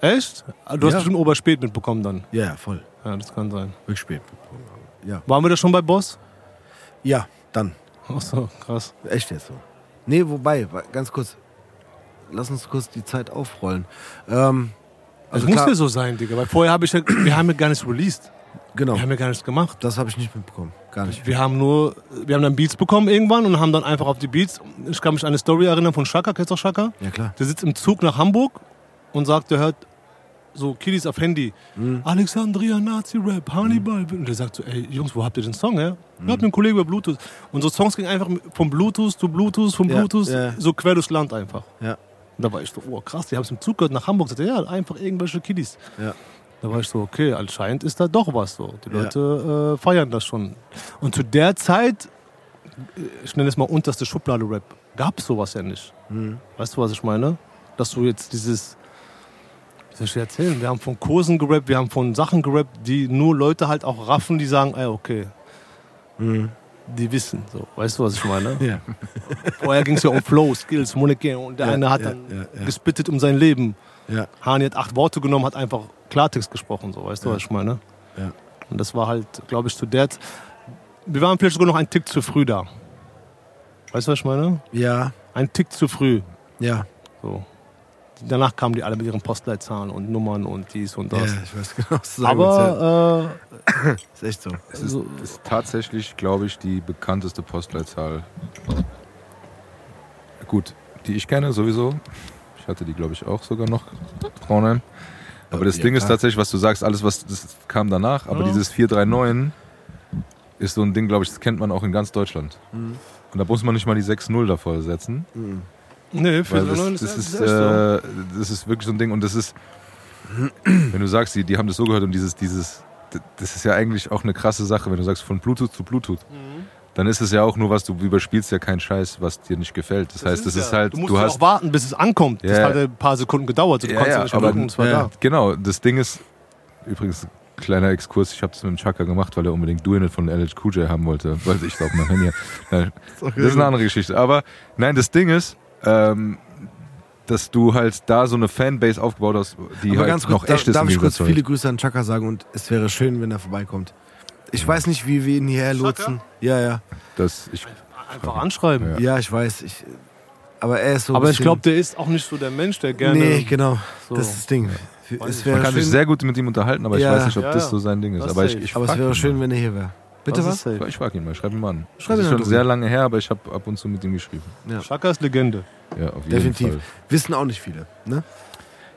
[SPEAKER 3] Echt? Du hast
[SPEAKER 1] Ja.
[SPEAKER 3] bestimmt Oberspät mitbekommen dann.
[SPEAKER 1] Ja, ja, voll.
[SPEAKER 3] Ja, das kann sein.
[SPEAKER 1] Wirklich spät. Ja.
[SPEAKER 3] Waren wir da schon bei Boss?
[SPEAKER 1] Ja, dann.
[SPEAKER 3] Ach so, krass.
[SPEAKER 1] Echt jetzt so. Nee, wobei, ganz kurz. Lass uns kurz die Zeit aufrollen. Ähm,
[SPEAKER 3] Also muss
[SPEAKER 1] klar,
[SPEAKER 3] ja so sein, Digga. Weil vorher habe ich ja, wir haben ja gar nicht released.
[SPEAKER 1] Genau.
[SPEAKER 3] Wir haben ja gar nichts gemacht.
[SPEAKER 1] Das habe ich nicht mitbekommen. Gar nicht.
[SPEAKER 3] Wir haben nur, wir haben dann Beats bekommen irgendwann und haben dann einfach auf die Beats, ich kann mich an eine Story erinnern von Shaka, kennst du auch Shaka?
[SPEAKER 1] Ja, klar.
[SPEAKER 3] Der sitzt im Zug nach Hamburg und sagt, der hört so Kiddies auf Handy. Alexandria Nazi-Rap, Hannibal. Und der sagt so, ey Jungs, wo habt ihr den Song, ja? Wir hatten einen Kollegen über Bluetooth. Unsere Songs gingen einfach von Bluetooth zu Bluetooth, von
[SPEAKER 1] Ja,
[SPEAKER 3] Bluetooth,
[SPEAKER 1] ja.
[SPEAKER 3] so quer durchs Land einfach.
[SPEAKER 1] Ja.
[SPEAKER 3] Und da war ich so, oh krass, die haben es im Zug gehört nach Hamburg. Sagt er, ja, einfach irgendwelche Kiddies.
[SPEAKER 1] Ja.
[SPEAKER 3] Da war ich so, okay, anscheinend ist da doch was so. Die
[SPEAKER 1] Ja.
[SPEAKER 3] Leute äh, feiern das schon. Und zu der Zeit, äh, ich nenne es mal unterste Schublade-Rap, gab es sowas ja nicht.
[SPEAKER 1] Mhm.
[SPEAKER 3] Weißt du, was ich meine? Dass du jetzt dieses, wie soll ich dir erzählen? Wir haben von Kursen gerappt, wir haben von Sachen gerappt, die nur Leute halt auch raffen, die sagen, ey, okay,
[SPEAKER 1] Mhm.
[SPEAKER 3] Die wissen. So, weißt du, was ich meine?
[SPEAKER 1] Ja.
[SPEAKER 3] Vorher ging es ja um Flow, Skills, Moneke und der
[SPEAKER 1] Ja,
[SPEAKER 3] eine hat
[SPEAKER 1] ja,
[SPEAKER 3] dann gespittet um sein Leben.
[SPEAKER 1] Ja.
[SPEAKER 3] Hani hat acht Worte genommen, hat einfach Klartext gesprochen, so, weißt du, was ich meine?
[SPEAKER 1] Ja.
[SPEAKER 3] Und das war halt, glaube ich, zu der Zeit. Wir waren vielleicht sogar noch einen Tick zu früh da. Weißt du, was ich meine?
[SPEAKER 1] Ja.
[SPEAKER 3] Ein Tick zu früh.
[SPEAKER 1] Ja.
[SPEAKER 3] So. Danach kamen die alle mit ihren Postleitzahlen und Nummern und dies und
[SPEAKER 1] Ja,
[SPEAKER 3] das.
[SPEAKER 1] ich weiß genau, was du sagen willst, ja.
[SPEAKER 3] Aber äh,
[SPEAKER 1] Ist echt so.
[SPEAKER 2] Es ist,
[SPEAKER 3] So-
[SPEAKER 2] ist tatsächlich, glaube ich, die bekannteste Postleitzahl. Gut, die ich kenne sowieso. Ich hatte die, glaube ich, auch sogar noch. Braunheim. Aber das
[SPEAKER 1] Ja,
[SPEAKER 2] Ding ist tatsächlich, was du sagst, alles, was das kam danach. Aber
[SPEAKER 3] Ja.
[SPEAKER 2] dieses 439 ist so ein Ding, glaube ich, das kennt man auch in ganz Deutschland.
[SPEAKER 1] Mhm.
[SPEAKER 2] Und da muss man nicht mal die 6-0 davor setzen.
[SPEAKER 1] Mhm.
[SPEAKER 3] Nee, für
[SPEAKER 2] das,
[SPEAKER 3] neun
[SPEAKER 2] das, ist, äh, das ist wirklich so ein Ding. Und das ist, wenn du sagst, die, die haben das so gehört und dieses, dieses, das ist ja eigentlich auch eine krasse Sache, wenn du sagst von Bluetooth zu Bluetooth.
[SPEAKER 3] Mhm.
[SPEAKER 2] Dann ist es ja auch nur was, du überspielst ja keinen Scheiß, was dir nicht gefällt. Das, heißt, das ist
[SPEAKER 3] ja-
[SPEAKER 2] halt,
[SPEAKER 3] Du musst
[SPEAKER 2] du hast.
[SPEAKER 3] auch warten, bis es ankommt. Das
[SPEAKER 2] Ja,
[SPEAKER 3] hat ein paar Sekunden gedauert. So, du konntest
[SPEAKER 2] ja,
[SPEAKER 3] nicht
[SPEAKER 2] aber-
[SPEAKER 3] warten, es war
[SPEAKER 1] ja.
[SPEAKER 3] da.
[SPEAKER 2] Genau, das Ding ist, übrigens, kleiner Exkurs, ich habe das mit dem Chaka gemacht, weil er unbedingt Doing It von LH Cool J haben wollte, weil ich auf mein Handy. Das ist eine andere Geschichte. Aber nein, das Ding ist, ähm, dass du halt da so eine Fanbase aufgebaut hast, die
[SPEAKER 1] Aber
[SPEAKER 2] halt
[SPEAKER 1] ganz kurz,
[SPEAKER 2] noch echt
[SPEAKER 1] da,
[SPEAKER 2] ist
[SPEAKER 1] darf ich kurz viele. Grüße an Chaka sagen und es wäre schön, wenn er vorbeikommt. Ich weiß nicht, wie wir ihn hierher lotsen. Ja, ja.
[SPEAKER 2] Das, ich,
[SPEAKER 3] Einfach anschreiben.
[SPEAKER 2] Ja.
[SPEAKER 1] Ja, ich weiß. Ich, aber er ist so.
[SPEAKER 3] Aber ich glaube, der ist auch nicht so der Mensch, der gerne.
[SPEAKER 1] Nee, genau.
[SPEAKER 3] so.
[SPEAKER 1] Das ist das Ding. Es
[SPEAKER 2] man kann
[SPEAKER 1] schön,
[SPEAKER 2] sich sehr gut mit ihm unterhalten, aber
[SPEAKER 1] Ja.
[SPEAKER 2] ich weiß nicht, ob
[SPEAKER 3] Ja,
[SPEAKER 2] das
[SPEAKER 3] ja.
[SPEAKER 2] so sein Ding ist.
[SPEAKER 3] Das
[SPEAKER 2] Aber ich, ich
[SPEAKER 1] aber es wäre schön,
[SPEAKER 2] mal.
[SPEAKER 1] wenn er hier wäre. Bitte was?
[SPEAKER 3] ist safe.
[SPEAKER 2] Ich frage ihn mal, schreib ihn mal an.
[SPEAKER 1] Schreib
[SPEAKER 2] das
[SPEAKER 1] ihn
[SPEAKER 2] ist schon sehr lange her, aber ich habe ab und zu mit ihm geschrieben.
[SPEAKER 3] Shaka ist Legende.
[SPEAKER 2] Ja, auf jeden
[SPEAKER 1] Definitiv.
[SPEAKER 2] Fall.
[SPEAKER 1] Wissen auch nicht viele. Ne?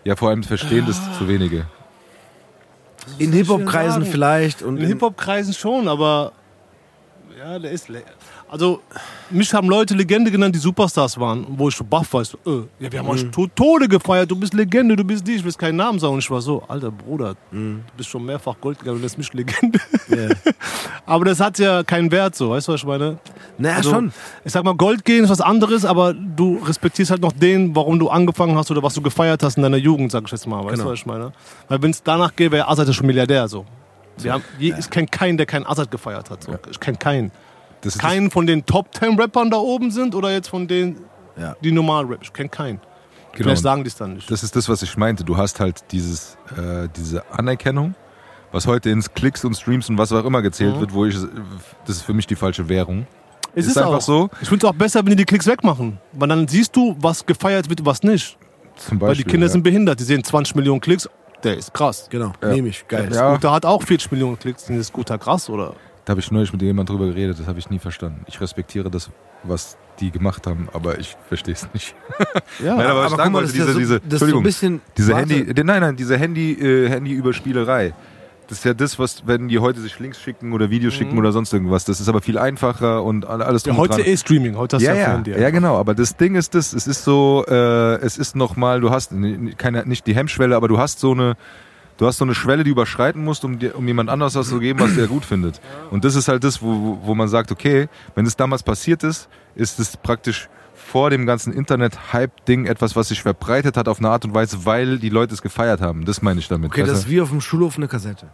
[SPEAKER 2] Ja, vor allem verstehen das zu wenige.
[SPEAKER 1] In Hip-Hop-Kreisen vielleicht. Und
[SPEAKER 3] In Hip-Hop-Kreisen schon, aber ja, der ist. Also, mich haben Leute Legende genannt, die Superstars waren, wo ich so baff war. Ich so, äh, ja, wir haben euch to Tode gefeiert, du bist Legende, du bist die, ich will keinen Namen sagen. Und ich war so, alter Bruder, du bist schon mehrfach Gold gegangen, du lässt mich Legende.
[SPEAKER 1] Ja.
[SPEAKER 3] aber das hat ja keinen Wert, so, weißt du, was ich meine?
[SPEAKER 1] Naja,
[SPEAKER 3] Also,
[SPEAKER 1] schon.
[SPEAKER 3] Ich sag mal, Gold gehen ist was anderes, aber du respektierst halt noch den, warum du angefangen hast oder was du gefeiert hast in deiner Jugend, sag ich jetzt mal. Weißt
[SPEAKER 1] Genau.
[SPEAKER 3] du, was ich meine? Weil wenn es danach geht, wäre Azad ja schon Milliardär. So. Wir haben, je, Ich kenne keinen, der keinen Azad gefeiert hat. So. Ich kenne keinen.
[SPEAKER 2] Das ist
[SPEAKER 3] Keinen von den Top 10 Rappern da oben sind oder jetzt von denen,
[SPEAKER 1] Ja.
[SPEAKER 3] die normal rappen. Ich kenne keinen.
[SPEAKER 2] Genau.
[SPEAKER 3] Vielleicht sagen die es dann nicht.
[SPEAKER 2] Das ist das, was ich meinte. Du hast halt dieses, äh, diese Anerkennung, was heute ins Klicks und Streams und was auch immer gezählt
[SPEAKER 3] Mhm.
[SPEAKER 2] wird, wo ich, das ist für mich die falsche Währung.
[SPEAKER 3] es
[SPEAKER 2] ist einfach
[SPEAKER 3] auch.
[SPEAKER 2] so.
[SPEAKER 3] Ich finde es auch besser, wenn die die Klicks wegmachen. Weil dann siehst du, was gefeiert wird und was nicht.
[SPEAKER 2] Zum Beispiel.
[SPEAKER 3] Weil die Kinder
[SPEAKER 2] ja.
[SPEAKER 3] sind behindert. Die sehen 20 Millionen Klicks. Der ist krass.
[SPEAKER 1] Genau.
[SPEAKER 2] Ja.
[SPEAKER 1] Nehme ich. Geil.
[SPEAKER 2] Ja.
[SPEAKER 3] Scooter hat auch 40 Millionen Klicks. Ist Scooter krass, oder?
[SPEAKER 2] Da habe ich neulich mit jemand drüber geredet, das habe ich nie verstanden. Ich respektiere das, was die gemacht haben, aber ich verstehe es nicht.
[SPEAKER 3] Ja.
[SPEAKER 2] Nein, aber was ich wollte,
[SPEAKER 1] das ist ja
[SPEAKER 2] diese,
[SPEAKER 1] so,
[SPEAKER 2] diese,
[SPEAKER 1] so
[SPEAKER 2] Entschuldigung,
[SPEAKER 1] bisschen.
[SPEAKER 2] diese
[SPEAKER 1] warte.
[SPEAKER 2] Handy, nein, nein, diese Handy, äh, Handy-Überspielerei. Das ist ja das, was, wenn die heute sich Links schicken oder Videos schicken oder sonst irgendwas, das ist aber viel einfacher und all- alles
[SPEAKER 3] Ja,
[SPEAKER 2] drum und
[SPEAKER 3] heute
[SPEAKER 2] dran.
[SPEAKER 3] eh Streaming, heute hast
[SPEAKER 2] ja,
[SPEAKER 3] du ja,
[SPEAKER 2] ja,
[SPEAKER 3] Handy.
[SPEAKER 2] ja, genau. Aber das Ding ist das, es ist so, äh, es ist nochmal, du hast keine, nicht die Hemmschwelle, aber du hast so eine, du hast so eine Schwelle, die du überschreiten musst, um, dir, um jemand anders was zu geben, was der gut findet. Und das ist halt das, wo, wo- man sagt, okay, wenn das damals passiert ist, ist es praktisch vor dem ganzen Internet-Hype-Ding etwas, was sich verbreitet hat auf eine Art und Weise, weil die Leute es gefeiert haben. Das meine ich damit.
[SPEAKER 1] Okay, das ist wie auf dem Schulhof eine Kassette.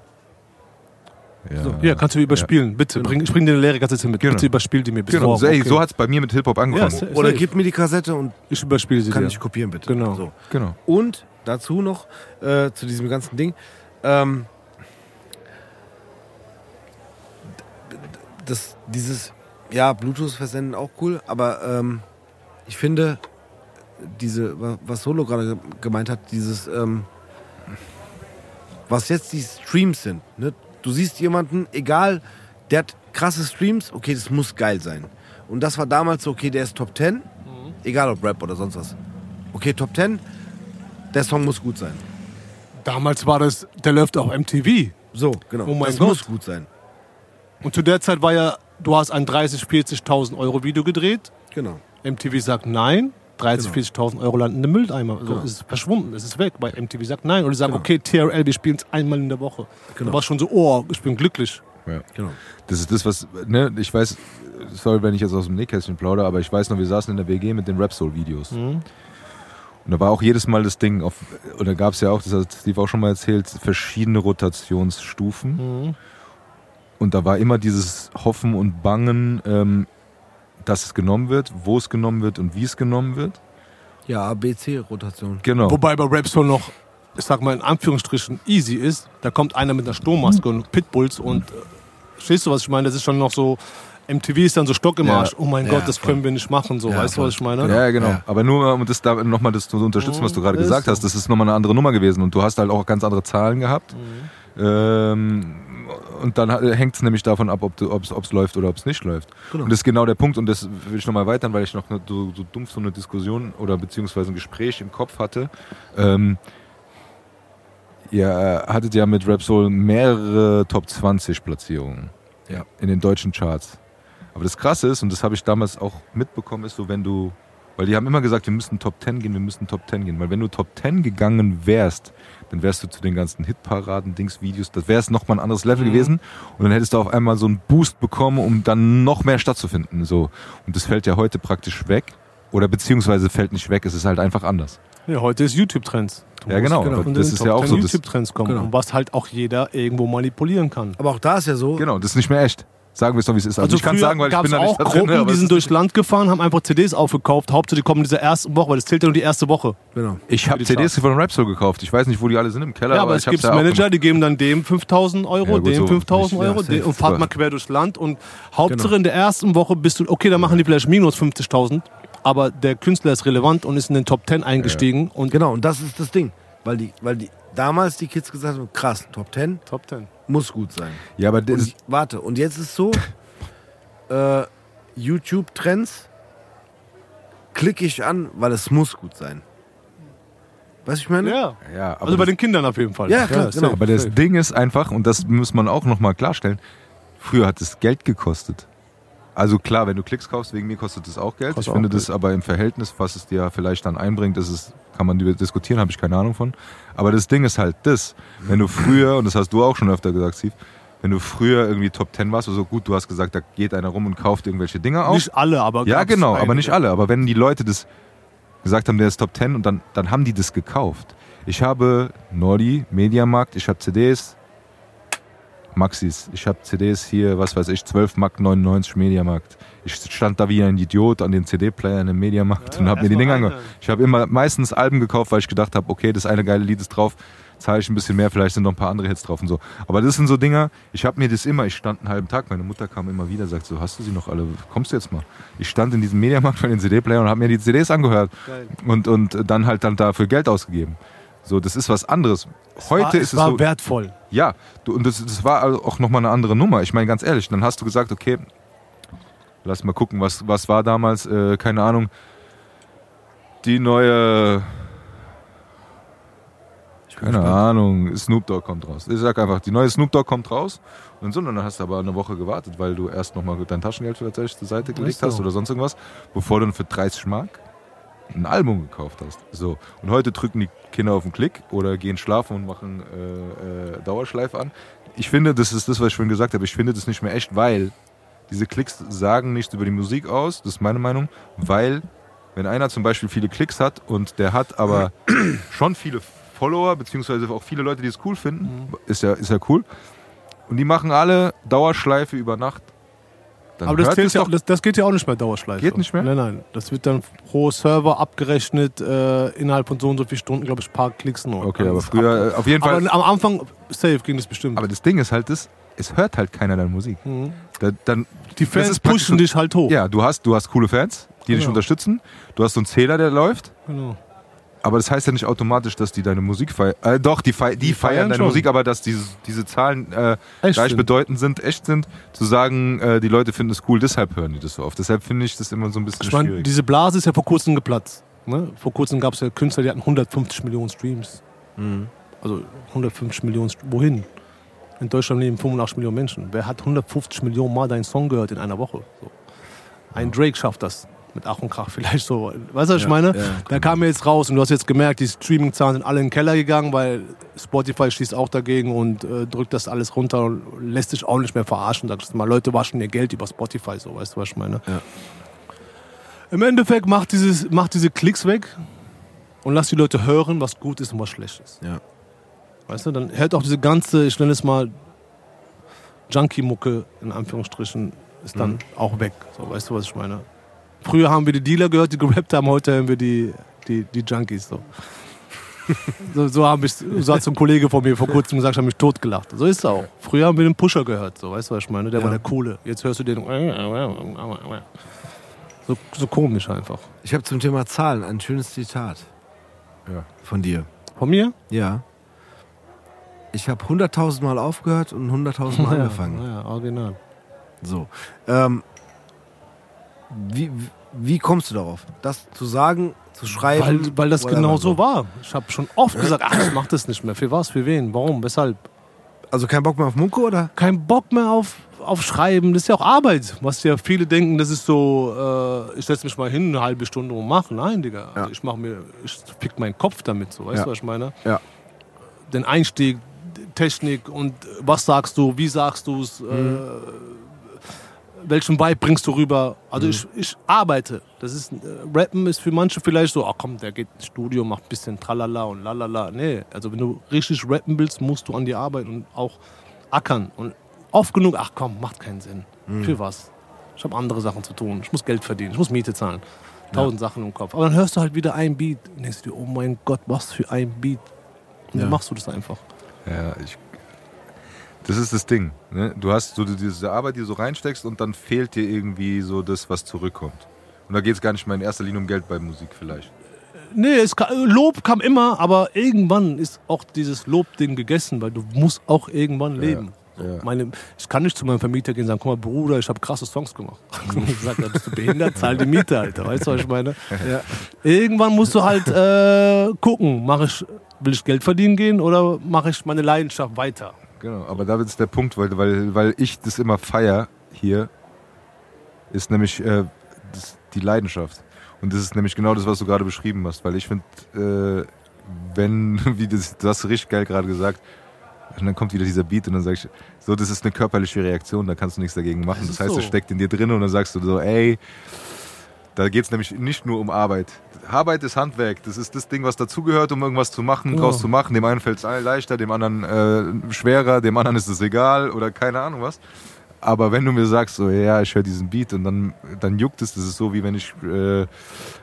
[SPEAKER 2] ja.
[SPEAKER 3] So, hier, kannst du überspielen. Bitte, bring, ich bring dir eine leere Kassette mit.
[SPEAKER 2] Genau.
[SPEAKER 3] Bitte überspiel die mir bis
[SPEAKER 2] Genau, ey,
[SPEAKER 3] okay.
[SPEAKER 2] so hat es bei mir mit Hip-Hop angefangen.
[SPEAKER 3] Ja.
[SPEAKER 1] Oder gib mir die Kassette und
[SPEAKER 3] ich überspiele sie
[SPEAKER 1] kann
[SPEAKER 3] dir.
[SPEAKER 1] ich kopieren, bitte.
[SPEAKER 3] Genau.
[SPEAKER 1] So.
[SPEAKER 2] genau.
[SPEAKER 1] Und dazu noch äh, zu diesem ganzen Ding. Ähm, das, dieses, ja, Bluetooth-Versenden auch cool, aber ähm, ich finde, diese, wa- was Solo gerade ge- gemeint hat, dieses, ähm, was jetzt die Streams sind, ne? du siehst jemanden, egal, der hat krasse Streams, okay, das muss geil sein. Und das war damals so, okay, der ist Top 10, egal ob Rap oder sonst was. Okay, Top 10, der Song muss gut sein.
[SPEAKER 3] Damals war das, der läuft auf MTV.
[SPEAKER 1] So, genau.
[SPEAKER 3] Oh mein
[SPEAKER 1] das
[SPEAKER 3] Gott.
[SPEAKER 1] muss gut sein.
[SPEAKER 3] Und zu der Zeit war ja, du hast ein 30, 40.000 Euro Video gedreht.
[SPEAKER 1] Genau.
[SPEAKER 3] MTV sagt nein. 30,
[SPEAKER 1] Genau.
[SPEAKER 3] 40.000 Euro landen im Mülleimer. So,
[SPEAKER 1] Genau.
[SPEAKER 3] Es ist verschwunden, es ist weg. Bei MTV sagt nein. Und die sagen,
[SPEAKER 1] Genau.
[SPEAKER 3] okay, TRL, wir spielen es einmal in der Woche.
[SPEAKER 1] Genau.
[SPEAKER 3] Du warst schon so, oh, ich bin glücklich.
[SPEAKER 2] Ja.
[SPEAKER 1] Genau.
[SPEAKER 2] Das ist das, was, ne, ich weiß, sorry, wenn ich jetzt aus dem Nähkästchen plaudere, aber ich weiß noch, wir saßen in der WG mit den Rap-Soul-Videos.
[SPEAKER 3] Mhm.
[SPEAKER 2] Und da war auch jedes Mal das Ding, auf, und da gab es ja auch, das hat Steve auch schon mal erzählt, verschiedene Rotationsstufen.
[SPEAKER 3] Mhm.
[SPEAKER 2] Und da war immer dieses Hoffen und Bangen, ähm, dass es genommen wird, wo es genommen wird und wie es genommen wird.
[SPEAKER 1] Ja, ABC-Rotation.
[SPEAKER 2] Genau.
[SPEAKER 3] Wobei bei Rap Soul noch, ich sag mal in Anführungsstrichen, easy ist. Da kommt einer mit einer Sturmmaske und Pitbulls und äh, verstehst du, was ich meine? Das ist schon noch so, MTV ist dann so Stock im
[SPEAKER 2] Ja.
[SPEAKER 3] Arsch. Oh mein
[SPEAKER 1] Ja,
[SPEAKER 3] Gott, das
[SPEAKER 1] voll.
[SPEAKER 3] können wir nicht machen. So,
[SPEAKER 1] Ja,
[SPEAKER 3] weißt du, was ich meine?
[SPEAKER 2] Ja, genau.
[SPEAKER 1] Ja.
[SPEAKER 2] Aber nur um das da nochmal das zu unterstützen, was du gerade
[SPEAKER 3] ist
[SPEAKER 2] gesagt
[SPEAKER 3] so.
[SPEAKER 2] hast, das ist nochmal eine andere Nummer gewesen und du hast halt auch ganz andere Zahlen gehabt.
[SPEAKER 3] Mhm.
[SPEAKER 2] Ähm, und dann hängt es nämlich davon ab, ob es läuft oder ob es nicht läuft.
[SPEAKER 1] Genau.
[SPEAKER 2] Und das ist genau der Punkt und das will ich nochmal erweitern, weil ich noch ne- so, so dumpf so eine Diskussion oder beziehungsweise ein Gespräch im Kopf hatte. Ähm, ihr hattet ja mit Rap Soul mehrere Top 20 Platzierungen
[SPEAKER 1] Ja.
[SPEAKER 2] in den deutschen Charts. Aber das Krasse ist, und das habe ich damals auch mitbekommen, ist so, wenn du, weil die haben immer gesagt, wir müssen Top 10 gehen, wir müssen Top 10 gehen. Weil wenn du Top 10 gegangen wärst, dann wärst du zu den ganzen Hitparaden, Dings, Videos, das wäre es nochmal ein anderes Level gewesen. Und dann hättest du auf einmal so einen Boost bekommen, um dann noch mehr stattzufinden. So. Und das fällt ja heute praktisch weg. Oder beziehungsweise fällt nicht weg, es ist halt einfach anders.
[SPEAKER 3] Ja, heute ist YouTube-Trends.
[SPEAKER 2] Ja, genau,
[SPEAKER 1] aber
[SPEAKER 3] von
[SPEAKER 2] das ist
[SPEAKER 3] Top
[SPEAKER 2] ja auch
[SPEAKER 3] 10
[SPEAKER 2] so,
[SPEAKER 3] YouTube-Trends kommen.
[SPEAKER 1] Genau.
[SPEAKER 3] Und was halt auch jeder irgendwo manipulieren kann.
[SPEAKER 1] Aber auch da ist ja so,
[SPEAKER 2] Genau, das ist nicht mehr echt. Sagen wir es doch, wie es ist. Also,
[SPEAKER 3] Also
[SPEAKER 2] ich kann sagen, weil ich bin da nicht
[SPEAKER 3] auch Gruppen,
[SPEAKER 2] drin. aber
[SPEAKER 3] die sind durchs Land gefahren, haben einfach CDs aufgekauft. Hauptsache, die kommen in dieser ersten Woche, weil das zählt ja nur die erste Woche.
[SPEAKER 1] genau.
[SPEAKER 2] Ich habe CDs von Rapsoul gekauft. Ich weiß nicht, wo die alle sind im Keller.
[SPEAKER 3] Ja, aber
[SPEAKER 2] aber
[SPEAKER 3] es gibt
[SPEAKER 2] ja
[SPEAKER 3] Manager, die geben dann dem 5000 Euro,
[SPEAKER 2] Ja, gut,
[SPEAKER 3] dem
[SPEAKER 2] so
[SPEAKER 3] 5000
[SPEAKER 1] nicht- ja,
[SPEAKER 3] Euro dem, und fahrt mal quer durchs Land. Und Hauptsache
[SPEAKER 1] Genau.
[SPEAKER 3] in der ersten Woche bist du, okay, dann machen die vielleicht minus 50.000, aber der Künstler ist relevant und ist in den Top 10 eingestiegen. Und
[SPEAKER 1] Genau, und das ist das Ding. Weil die, weil die damals die Kids gesagt haben, krass, Top 10
[SPEAKER 3] Top 10.
[SPEAKER 1] muss gut sein.
[SPEAKER 2] Ja, aber das,
[SPEAKER 1] Und, warte, und jetzt ist so, äh, YouTube-Trends klicke ich an, weil es muss gut sein. Weißt du, ich meine?
[SPEAKER 3] Ja.
[SPEAKER 2] ja, aber
[SPEAKER 3] Also bei den Kindern auf jeden Fall.
[SPEAKER 1] Ja, klar,
[SPEAKER 3] safe,
[SPEAKER 1] genau.
[SPEAKER 2] aber das. Ding ist einfach, und das muss man auch nochmal klarstellen, früher hat es Geld gekostet. Also klar, wenn du Klicks kaufst, wegen mir kostet es auch Geld.
[SPEAKER 3] Kostet
[SPEAKER 2] ich finde
[SPEAKER 3] auch
[SPEAKER 2] das aber im Verhältnis, was es dir vielleicht dann einbringt, das ist, kann man diskutieren, habe ich keine Ahnung von. Aber das Ding ist halt das, wenn du früher, und das hast du auch schon öfter gesagt, Steve, wenn du früher irgendwie Top 10 warst, also gut, du hast gesagt, da geht einer rum und kauft irgendwelche Dinge auf.
[SPEAKER 3] Nicht alle, aber
[SPEAKER 2] Ja, genau, aber nicht alle. Aber wenn die Leute das gesagt haben, der ist Top 10 und dann, dann haben die das gekauft. Ich habe Nordi, Mediamarkt, ich habe CDs, Maxis, ich habe CDs hier, was weiß ich, 12 Mark 99 Mediamarkt. Ich stand da wie ein Idiot an den CD-Playern im Mediamarkt
[SPEAKER 3] Ja,
[SPEAKER 2] und habe mir die
[SPEAKER 3] erst mal
[SPEAKER 2] Dinge
[SPEAKER 3] rein,
[SPEAKER 2] angehört. Ich habe immer meistens Alben gekauft, weil ich gedacht habe, okay, das eine geile Lied ist drauf, zahle ich ein bisschen mehr, vielleicht sind noch ein paar andere Hits drauf und so. Aber das sind so Dinger, ich habe mir das immer, ich stand einen halben Tag, meine Mutter kam immer wieder, sagt so, hast du sie noch alle, kommst du jetzt mal? Ich stand in diesem Mediamarkt bei den CD-Playern und habe mir die CDs angehört
[SPEAKER 3] Geil.
[SPEAKER 2] und, und dann halt dann dafür Geld ausgegeben. So, das ist was anderes. Heute
[SPEAKER 3] war,
[SPEAKER 2] ist es
[SPEAKER 3] war
[SPEAKER 2] so,
[SPEAKER 3] wertvoll.
[SPEAKER 2] ja, du, und das, das war also auch nochmal eine andere Nummer. Ich meine, ganz ehrlich, dann hast du gesagt, okay, lass mal gucken, was, was war damals, äh, keine Ahnung, die neue, keine Ahnung, Snoop Dogg kommt raus. Ich sag einfach, die neue Snoop Dogg kommt raus und so, und dann hast du aber eine Woche gewartet, weil du erst nochmal dein Taschengeld vielleicht zur Seite gelegt hast oder sonst irgendwas, bevor du dann für 30 Mark ein Album gekauft hast. So. Und heute drücken die Kinder auf den Klick oder gehen schlafen und machen äh, äh, Dauerschleife an. Ich finde, das ist das, was ich vorhin gesagt habe, ich finde das nicht mehr echt, weil diese Klicks sagen nichts über die Musik aus, das ist meine Meinung, weil wenn einer zum Beispiel viele Klicks hat und der hat aber schon viele Follower, beziehungsweise auch viele Leute, die es cool finden, ist ja, ist ja cool. Und die machen alle Dauerschleife über Nacht. Dann
[SPEAKER 3] Aber das, zählt ja, das, das geht ja auch nicht mehr Dauerschleife.
[SPEAKER 2] Geht nicht mehr?
[SPEAKER 3] Nein, nein. Das wird dann pro Server abgerechnet äh, innerhalb von so und so vielen Stunden, glaube ich, ein paar Klicks nur.
[SPEAKER 2] Okay, aber früher, äh, auf jeden Fall.
[SPEAKER 3] Aber am Anfang, safe, ging das bestimmt.
[SPEAKER 2] Aber das Ding ist halt das, es hört halt keiner deine Musik.
[SPEAKER 3] Mhm.
[SPEAKER 2] Da, dann,
[SPEAKER 3] die Fans pushen dich halt hoch.
[SPEAKER 2] Ja, du hast, du hast coole Fans, die dich
[SPEAKER 3] Genau.
[SPEAKER 2] unterstützen. Du hast so einen Zähler, der läuft.
[SPEAKER 3] Genau.
[SPEAKER 2] Aber das heißt ja nicht automatisch, dass die deine Musik feiern. Äh, doch, die, fei die, feiern,
[SPEAKER 3] feiern
[SPEAKER 2] deine
[SPEAKER 3] schon.
[SPEAKER 2] Musik, aber dass diese, diese Zahlen äh, gleichbedeutend sind, echt sind, zu sagen, äh, die Leute finden es cool, deshalb hören die das so oft. Deshalb finde ich das immer so ein bisschen
[SPEAKER 3] Ich meine,
[SPEAKER 2] schwierig.
[SPEAKER 3] diese Blase ist ja vor kurzem geplatzt. Ne? Vor kurzem gab es ja Künstler, die hatten 150 Millionen Streams. Also 150 Millionen, wohin? In Deutschland leben 85 Millionen Menschen. Wer hat 150 Millionen Mal deinen Song gehört in einer Woche? So. Ein Drake schafft das. Mit Ach und Krach vielleicht so. Weißt du, was ich meine?
[SPEAKER 1] ja,
[SPEAKER 3] da kam mir jetzt raus und du hast jetzt gemerkt, die Streaming-Zahlen sind alle in den Keller gegangen, weil Spotify schießt auch dagegen und äh, drückt das alles runter und lässt sich auch nicht mehr verarschen. Sagst du mal, Leute waschen ihr Geld über Spotify, so, weißt du, was ich meine?
[SPEAKER 1] Ja.
[SPEAKER 3] Im Endeffekt macht, dieses, macht diese Klicks weg und lass die Leute hören, was gut ist und was schlecht ist.
[SPEAKER 1] Ja.
[SPEAKER 3] Weißt du, dann hört auch diese ganze, ich nenne es mal Junkie-Mucke, in Anführungsstrichen, ist dann auch weg. So, weißt du, was ich meine? Früher haben wir die Dealer gehört, die gerappt haben, heute hören wir die, die, die Junkies. So. so, so, hab ich, so hat so ein Kollege von mir vor kurzem gesagt, ich habe mich totgelacht. So ist es auch. Früher haben wir den Pusher gehört, so, weißt du, was ich meine? Der war der Coole. Jetzt hörst du den. So, so komisch einfach.
[SPEAKER 1] Ich habe zum Thema Zahlen ein schönes Zitat
[SPEAKER 2] Ja.
[SPEAKER 1] von dir.
[SPEAKER 3] Von mir?
[SPEAKER 1] Ja. Ich habe 100.000 Mal aufgehört und 100.000 Mal angefangen.
[SPEAKER 3] Ja, ja, original.
[SPEAKER 1] So. Ähm, wie, wie kommst du darauf? Das zu sagen, zu schreiben?
[SPEAKER 3] Weil, weil das genau so war. Ich habe schon oft gesagt, ach, ich mach das nicht mehr. Für was? Für wen? Warum? Weshalb?
[SPEAKER 1] Also kein Bock mehr auf Munko oder?
[SPEAKER 3] Kein Bock mehr auf, auf Schreiben. Das ist ja auch Arbeit. Was ja viele denken, das ist so, äh, ich setze mich mal hin, eine halbe Stunde und mache. Nein, Digga.
[SPEAKER 1] Ja.
[SPEAKER 3] Ich mache mir, ich fick meinen Kopf damit. So, weißt
[SPEAKER 1] Ja.
[SPEAKER 3] du, was ich meine?
[SPEAKER 1] Ja.
[SPEAKER 3] Den Einstieg, Technik und was sagst du, wie sagst du es,
[SPEAKER 1] Mhm.
[SPEAKER 3] äh, welchen Vibe bringst du rüber.
[SPEAKER 1] Mhm.
[SPEAKER 3] Also ich, ich arbeite. Das ist, äh, Rappen ist für manche vielleicht so, ach komm, der geht ins Studio, macht ein bisschen tralala und lalala. Nee, also wenn du richtig rappen willst, musst du an dir arbeiten und auch ackern. Und oft genug, ach komm, macht keinen Sinn.
[SPEAKER 1] Mhm.
[SPEAKER 3] Für was? Ich habe andere Sachen zu tun. Ich muss Geld verdienen, ich muss Miete zahlen. Tausend Sachen im Kopf. Aber dann hörst du halt wieder ein Beat und denkst dir, oh mein Gott, was für ein Beat. Und
[SPEAKER 1] Ja.
[SPEAKER 3] dann machst du das einfach.
[SPEAKER 2] Ja, ich. Das ist das Ding. Ne? Du hast so diese Arbeit, die du so reinsteckst und dann fehlt dir irgendwie so das, was zurückkommt. Und da geht es gar nicht mal in erster Linie um Geld bei Musik vielleicht.
[SPEAKER 3] Nee, es ka- Lob kam immer, aber irgendwann ist auch dieses Lobding gegessen, weil du musst auch irgendwann leben. So,
[SPEAKER 2] ja.
[SPEAKER 3] Meine, ich kann nicht zu meinem Vermieter gehen und sagen, guck mal, Bruder, ich habe krasse Songs gemacht. ich sag, da bist du behindert, zahl die Miete, Alter. Weißt du, was ich meine?
[SPEAKER 1] Ja.
[SPEAKER 3] Irgendwann musst du halt äh, gucken, mach ich, will ich Geld verdienen gehen oder mache ich meine Leidenschaft weiter?
[SPEAKER 2] Genau, aber da ist der Punkt, weil, weil, weil ich das immer feier hier, ist nämlich äh, das, die Leidenschaft. Und das ist nämlich genau das, was du gerade beschrieben hast, weil ich finde, äh, wenn, wie das, du hast richtig geil gerade gesagt, und dann kommt wieder dieser Beat und dann sag ich, so, das ist eine körperliche Reaktion, da kannst du nichts dagegen machen.
[SPEAKER 3] Das
[SPEAKER 2] Das, heißt,
[SPEAKER 3] so.
[SPEAKER 2] es steckt in dir drin und dann sagst du so, ey, da geht es nämlich nicht nur um Arbeit. Arbeit ist Handwerk. Das ist das Ding, was dazugehört, um irgendwas zu machen,
[SPEAKER 3] Ja.
[SPEAKER 2] draus zu machen. Dem einen fällt es leichter, dem anderen äh, schwerer, dem anderen ist es egal oder keine Ahnung was. Aber wenn du mir sagst, so, ja, ich höre diesen Beat und dann, dann juckt es, das ist so, wie wenn ich äh,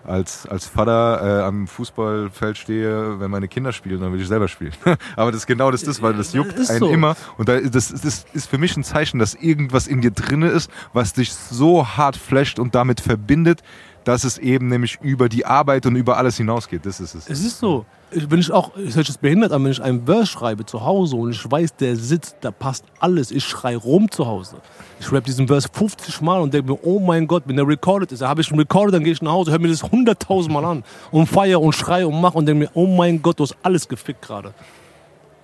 [SPEAKER 2] als, als Vater äh, am Fußballfeld stehe, wenn meine Kinder spielen, dann will ich selber spielen. Aber das ist genau das, ist, weil das juckt
[SPEAKER 3] Ist
[SPEAKER 2] einen
[SPEAKER 3] so.
[SPEAKER 2] immer. Und da, das, das ist für mich ein Zeichen, dass irgendwas in dir drinne ist, was dich so hart flasht und damit verbindet, dass es eben nämlich über die Arbeit und über alles hinausgeht. Das ist es.
[SPEAKER 3] Es ist so. Ich, wenn ich auch, ich höre jetzt behindert an, wenn ich einen Verse schreibe zu Hause und ich weiß, der sitzt, da passt alles. Ich schrei rum zu Hause. Ich rap diesen Verse 50 Mal und denke mir, oh mein Gott, wenn der recorded ist, da habe ich einen recorded, dann gehe ich nach Hause, höre mir das 100.000 Mal an und feier und schrei und mach und denke mir, oh mein Gott, du hast alles gefickt gerade.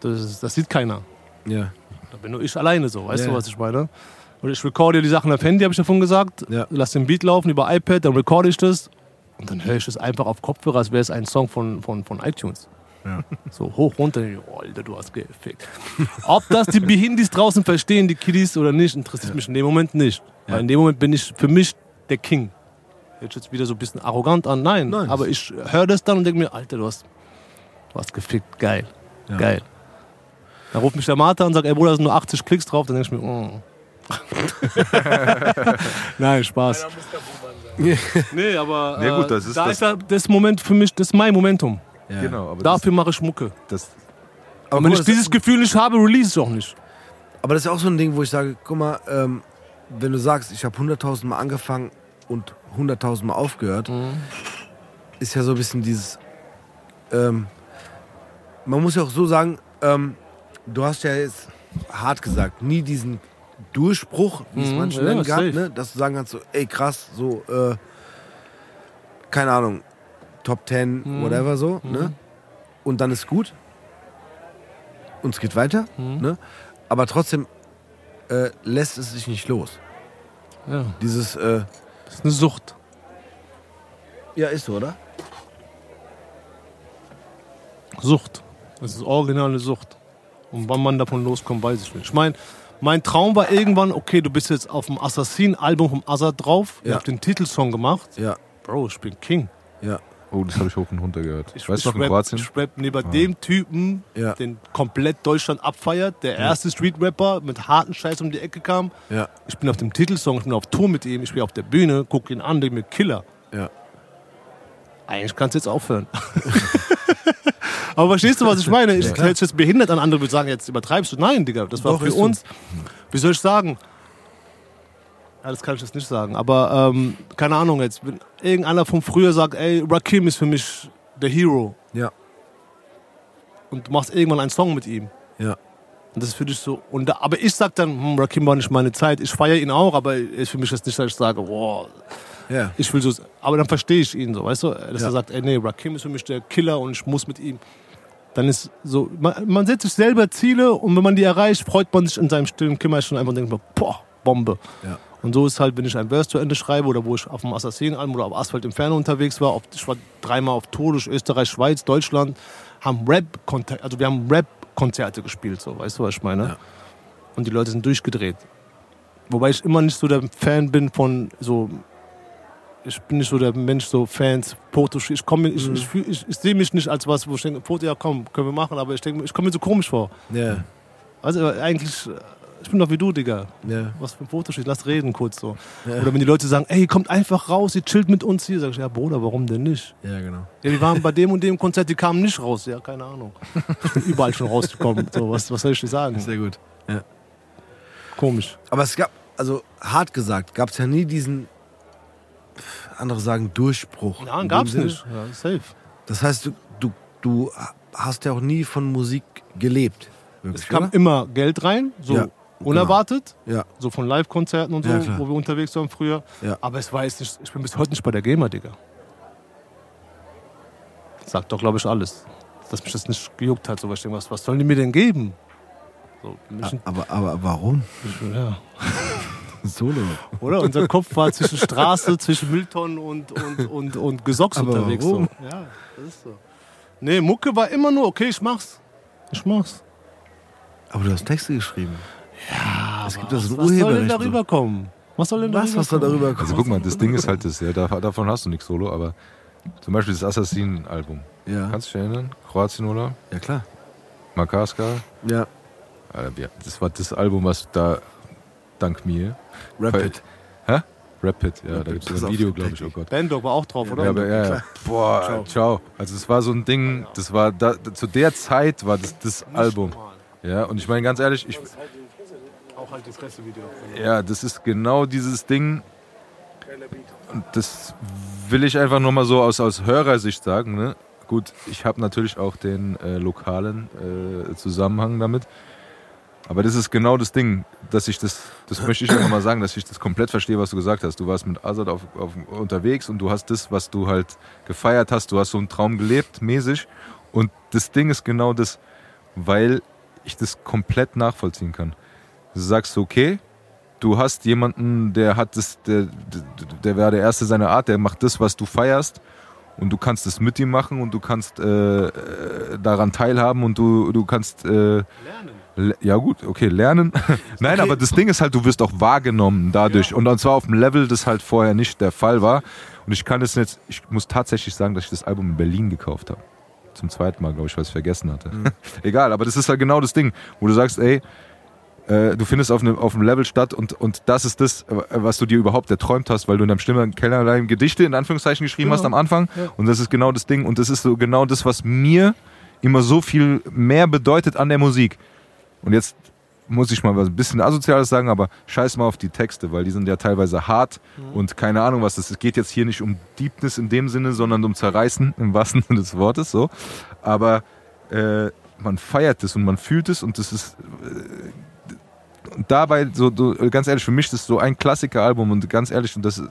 [SPEAKER 3] Das, das sieht keiner.
[SPEAKER 1] Ja.
[SPEAKER 3] Da bin nur ich alleine so, weißt
[SPEAKER 1] Ja.
[SPEAKER 3] du, was ich meine? Und ich recorde die Sachen auf Handy, habe ich davon gesagt.
[SPEAKER 1] Ja.
[SPEAKER 3] Lass den Beat laufen über iPad, dann recorde ich das. Und dann höre ich das einfach auf Kopfhörer, als wäre es ein Song von, von, von iTunes.
[SPEAKER 1] Ja.
[SPEAKER 3] So hoch, runter. Oh, Alter, du hast gefickt. Ob das die Behindis draußen verstehen, die Kiddies oder nicht, interessiert mich in dem Moment nicht.
[SPEAKER 1] Ja.
[SPEAKER 3] Weil in dem Moment bin ich für mich der King. Hört sich jetzt wieder so ein bisschen arrogant an. Nein,
[SPEAKER 1] Nein.
[SPEAKER 3] aber ich höre das dann und denke mir, Alter, du hast, du hast gefickt. Geil.
[SPEAKER 1] Ja.
[SPEAKER 3] Geil. Dann ruft mich der Martha und sagt, ey Bruder, da sind nur 80 Klicks drauf. Dann denke ich mir, oh. Nein, Spaß. nee, aber
[SPEAKER 2] Ja, gut,
[SPEAKER 3] äh,
[SPEAKER 2] das ist
[SPEAKER 3] da
[SPEAKER 2] das-
[SPEAKER 3] ist da das Moment für mich, das ist mein Momentum.
[SPEAKER 1] Ja.
[SPEAKER 2] Genau, aber
[SPEAKER 3] Dafür mache ich Mucke.
[SPEAKER 2] das,
[SPEAKER 1] Aber,
[SPEAKER 3] wenn ich dieses Gefühl nicht habe, release ich auch nicht.
[SPEAKER 1] aber das ist auch so ein Ding, wo ich sage, guck mal, ähm, wenn du sagst, ich habe 100.000 Mal angefangen und 100.000 Mal aufgehört,
[SPEAKER 3] Mhm.
[SPEAKER 1] ist ja so ein bisschen dieses, ähm, man muss ja auch so sagen, ähm, du hast ja jetzt hart gesagt, nie diesen Durchbruch, wie es
[SPEAKER 3] Mhm,
[SPEAKER 1] manche
[SPEAKER 3] ja, safe.
[SPEAKER 1] ne? dass du sagen kannst, so, ey krass, so, äh, keine Ahnung, Top 10,
[SPEAKER 3] Mhm.
[SPEAKER 1] whatever so, ne? Und dann ist gut. Und es geht weiter,
[SPEAKER 3] Mhm.
[SPEAKER 1] ne? Aber trotzdem äh, lässt es sich nicht los.
[SPEAKER 3] Ja,
[SPEAKER 1] Dieses, äh,
[SPEAKER 3] das ist eine Sucht.
[SPEAKER 1] ja, ist so, oder?
[SPEAKER 3] Sucht. Das ist originale Sucht. Und wann man davon loskommt, weiß ich nicht. Ich meine, mein Traum war irgendwann, okay, du bist jetzt auf dem Assassin-Album vom Azad drauf. Ich
[SPEAKER 1] Ja.
[SPEAKER 3] hab den Titelsong gemacht.
[SPEAKER 1] Ja,
[SPEAKER 3] Bro, ich bin King.
[SPEAKER 1] ja,
[SPEAKER 2] Oh, das habe ich hoch und runter gehört.
[SPEAKER 3] Ich,
[SPEAKER 2] weißt du
[SPEAKER 3] ich
[SPEAKER 2] noch in
[SPEAKER 3] rap,
[SPEAKER 2] Kroatien?
[SPEAKER 3] Ich rap neben dem Typen,
[SPEAKER 1] Ja.
[SPEAKER 3] den komplett Deutschland abfeiert, der erste Street-Rapper mit harten Scheiß um die Ecke kam.
[SPEAKER 1] ja,
[SPEAKER 3] Ich bin auf dem Titelsong, ich bin auf Tour mit ihm, ich bin auf der Bühne, guck ihn an, denk mir Killer.
[SPEAKER 1] ja.
[SPEAKER 3] Eigentlich kannst du jetzt aufhören. Aber verstehst du, was ich meine? Ich hätte es jetzt behindert an andere, würde sagen, jetzt übertreibst du. Nein, Digga, das war
[SPEAKER 1] Doch,
[SPEAKER 3] für uns. Wie soll ich sagen? Ja, das kann ich jetzt nicht sagen. Aber ähm, keine Ahnung jetzt. Wenn irgendeiner von früher sagt, ey, Rakim ist für mich der Hero.
[SPEAKER 1] Ja,
[SPEAKER 3] Und du machst irgendwann einen Song mit ihm.
[SPEAKER 1] ja,
[SPEAKER 3] Und das ist für dich so. Und da, aber ich sag dann, hm, Rakim war nicht meine Zeit. Ich feiere ihn auch, aber ist für mich jetzt nicht, dass ich sage, boah,
[SPEAKER 1] ja.
[SPEAKER 3] ich will so. Aber dann verstehe ich ihn so, weißt du? Dass
[SPEAKER 1] Ja.
[SPEAKER 3] er sagt, ey, nee, Rakim ist für mich der Killer und ich muss mit ihm. Dann ist so, man, man setzt sich selber Ziele und wenn man die erreicht, freut man sich in seinem stillen Kämmerchen einfach und denkt, man, boah, Bombe.
[SPEAKER 1] Ja.
[SPEAKER 3] Und so ist halt, wenn ich ein Verse zu Ende schreibe oder wo ich auf dem Assassin-Album oder auf Asphalt Inferno unterwegs war, auf, ich war dreimal auf Tour durch Österreich, Schweiz, Deutschland, haben Rap, also wir haben Rap-Konzerte gespielt, so, weißt du, was ich meine?
[SPEAKER 1] Ja.
[SPEAKER 3] Und die Leute sind durchgedreht. Wobei ich immer nicht so der Fan bin von so. Ich bin nicht so der Mensch, so Fans, Fotos. Ich, komm ich, ich, fühl- ich, ich sehe mich nicht als was, wo ich denke, Foto, ja komm, können wir machen, aber ich denke, ich komme mir so komisch vor.
[SPEAKER 1] ja,
[SPEAKER 3] Also eigentlich, äh, ich bin doch wie du, Digga.
[SPEAKER 1] ja.
[SPEAKER 3] Was für ein Fotoshit, lass reden kurz so. Oder wenn die Leute sagen, ey, kommt einfach raus, ihr chillt mit uns hier, sag ich, ja Bruder, warum denn nicht?
[SPEAKER 1] Ja, genau.
[SPEAKER 3] Ja, die waren bei dem und dem Konzert, die kamen nicht raus, ja, keine Ahnung. Ich bin überall schon rausgekommen, so, was, was soll ich dir sagen?
[SPEAKER 1] Sehr gut.
[SPEAKER 3] Komisch.
[SPEAKER 1] Aber es gab, also hart gesagt, gab es ja nie diesen, andere sagen, Durchbruch.
[SPEAKER 3] Ja,
[SPEAKER 1] In
[SPEAKER 3] gab's
[SPEAKER 1] Sinne.
[SPEAKER 3] nicht. Ja, safe.
[SPEAKER 1] Das heißt, du, du, du hast ja auch nie von Musik gelebt. Wirklich,
[SPEAKER 3] Es kam
[SPEAKER 1] oder?
[SPEAKER 3] immer Geld rein, so
[SPEAKER 1] Ja,
[SPEAKER 3] unerwartet,
[SPEAKER 1] Ja,
[SPEAKER 3] so von Live-Konzerten und so,
[SPEAKER 1] Ja,
[SPEAKER 3] wo wir unterwegs waren früher. Aber es war jetzt nicht, ich bin bis heute nicht bei der GEMA, Digga. Sagt doch, glaube ich, alles. Dass mich das nicht gejuckt hat. So, was, was sollen die mir denn geben? So, mich,
[SPEAKER 1] aber, aber warum?
[SPEAKER 3] ja.
[SPEAKER 1] Solo.
[SPEAKER 3] Oder? Unser Kopf war zwischen Straße, zwischen Mülltonnen und, und, und, und Gesocks
[SPEAKER 1] Aber
[SPEAKER 3] unterwegs.
[SPEAKER 1] warum?
[SPEAKER 3] So. Ja, das ist so. Nee, Mucke war immer nur, okay, ich mach's. Ich mach's.
[SPEAKER 1] Aber du hast Texte geschrieben. Ja, es gibt das ein
[SPEAKER 3] Was soll denn darüber kommen? Was soll denn
[SPEAKER 1] Was,
[SPEAKER 3] darüber
[SPEAKER 1] was soll
[SPEAKER 3] kommen?
[SPEAKER 1] darüber kommen?
[SPEAKER 2] Also guck mal, das Ding ist halt das, ja, da, davon hast du nichts Solo, aber zum Beispiel das Assassin-Album.
[SPEAKER 1] Ja,
[SPEAKER 2] Kannst du dich erinnern? Kroatien-Urlaub,
[SPEAKER 1] ja klar.
[SPEAKER 2] Makarska.
[SPEAKER 1] Ja,
[SPEAKER 2] Das war das Album, was da dank mir.
[SPEAKER 1] Rapid.
[SPEAKER 2] Hä? Rapid, ja, da
[SPEAKER 1] Rapid,
[SPEAKER 2] gibt es ein Video, glaube ich, oh. Gott.
[SPEAKER 3] Bandog war auch drauf, oder?
[SPEAKER 2] Ja, aber, ja, ja. Boah,
[SPEAKER 3] Ciao.
[SPEAKER 2] ciao. Also es war so ein Ding, das war da, zu der Zeit war das das Album. Ja, und ich meine ganz ehrlich, ich,
[SPEAKER 3] Auch halt die Pressevideo.
[SPEAKER 2] ja, das ist genau dieses Ding. Und das will ich einfach nur mal so aus, aus Hörersicht sagen. Ne? Gut, ich habe natürlich auch den äh, lokalen äh, Zusammenhang damit. Aber das ist genau das Ding, dass ich das, das möchte ich einfach mal sagen, dass ich das komplett verstehe, was du gesagt hast. Du warst mit Azad auf, auf, unterwegs und du hast das, was du halt gefeiert hast, du hast so einen Traum gelebt, mäßig. Und das Ding ist genau das, weil ich das komplett nachvollziehen kann. Du sagst, okay, du hast jemanden, der hat das, der, der, der wäre der Erste seiner Art, der macht das, was du feierst und du kannst es mit ihm machen und du kannst äh, äh, daran teilhaben und du, du kannst äh,
[SPEAKER 3] Lernen.
[SPEAKER 2] Ja gut, okay, lernen. Nein, aber das Ding ist halt, du wirst auch wahrgenommen dadurch. Und zwar auf einem Level, das halt vorher nicht der Fall war. Und ich kann es jetzt, ich muss tatsächlich sagen, dass ich das Album in Berlin gekauft habe. Zum zweiten Mal, glaube ich, weil ich es vergessen hatte. Egal, aber das ist halt genau das Ding, wo du sagst, ey, äh, du findest auf einem, auf einem Level statt und, und das ist das, was du dir überhaupt erträumt hast, weil du in deinem Stimme Kellerlein Gedichte in Anführungszeichen geschrieben hast am Anfang. Und das ist genau das Ding. Und das ist so genau das, was mir immer so viel mehr bedeutet an der Musik. Und jetzt muss ich mal was ein bisschen Asoziales sagen, aber scheiß mal auf die Texte, weil die sind ja teilweise hart und keine Ahnung was. das ist. Es geht jetzt hier nicht um Deepness in dem Sinne, sondern um Zerreißen im wahrsten Sinne des Wortes so. Aber äh, man feiert es und man fühlt es und das ist äh, und dabei so, so ganz ehrlich für mich das ist so ein Klassiker-Album und ganz ehrlich und das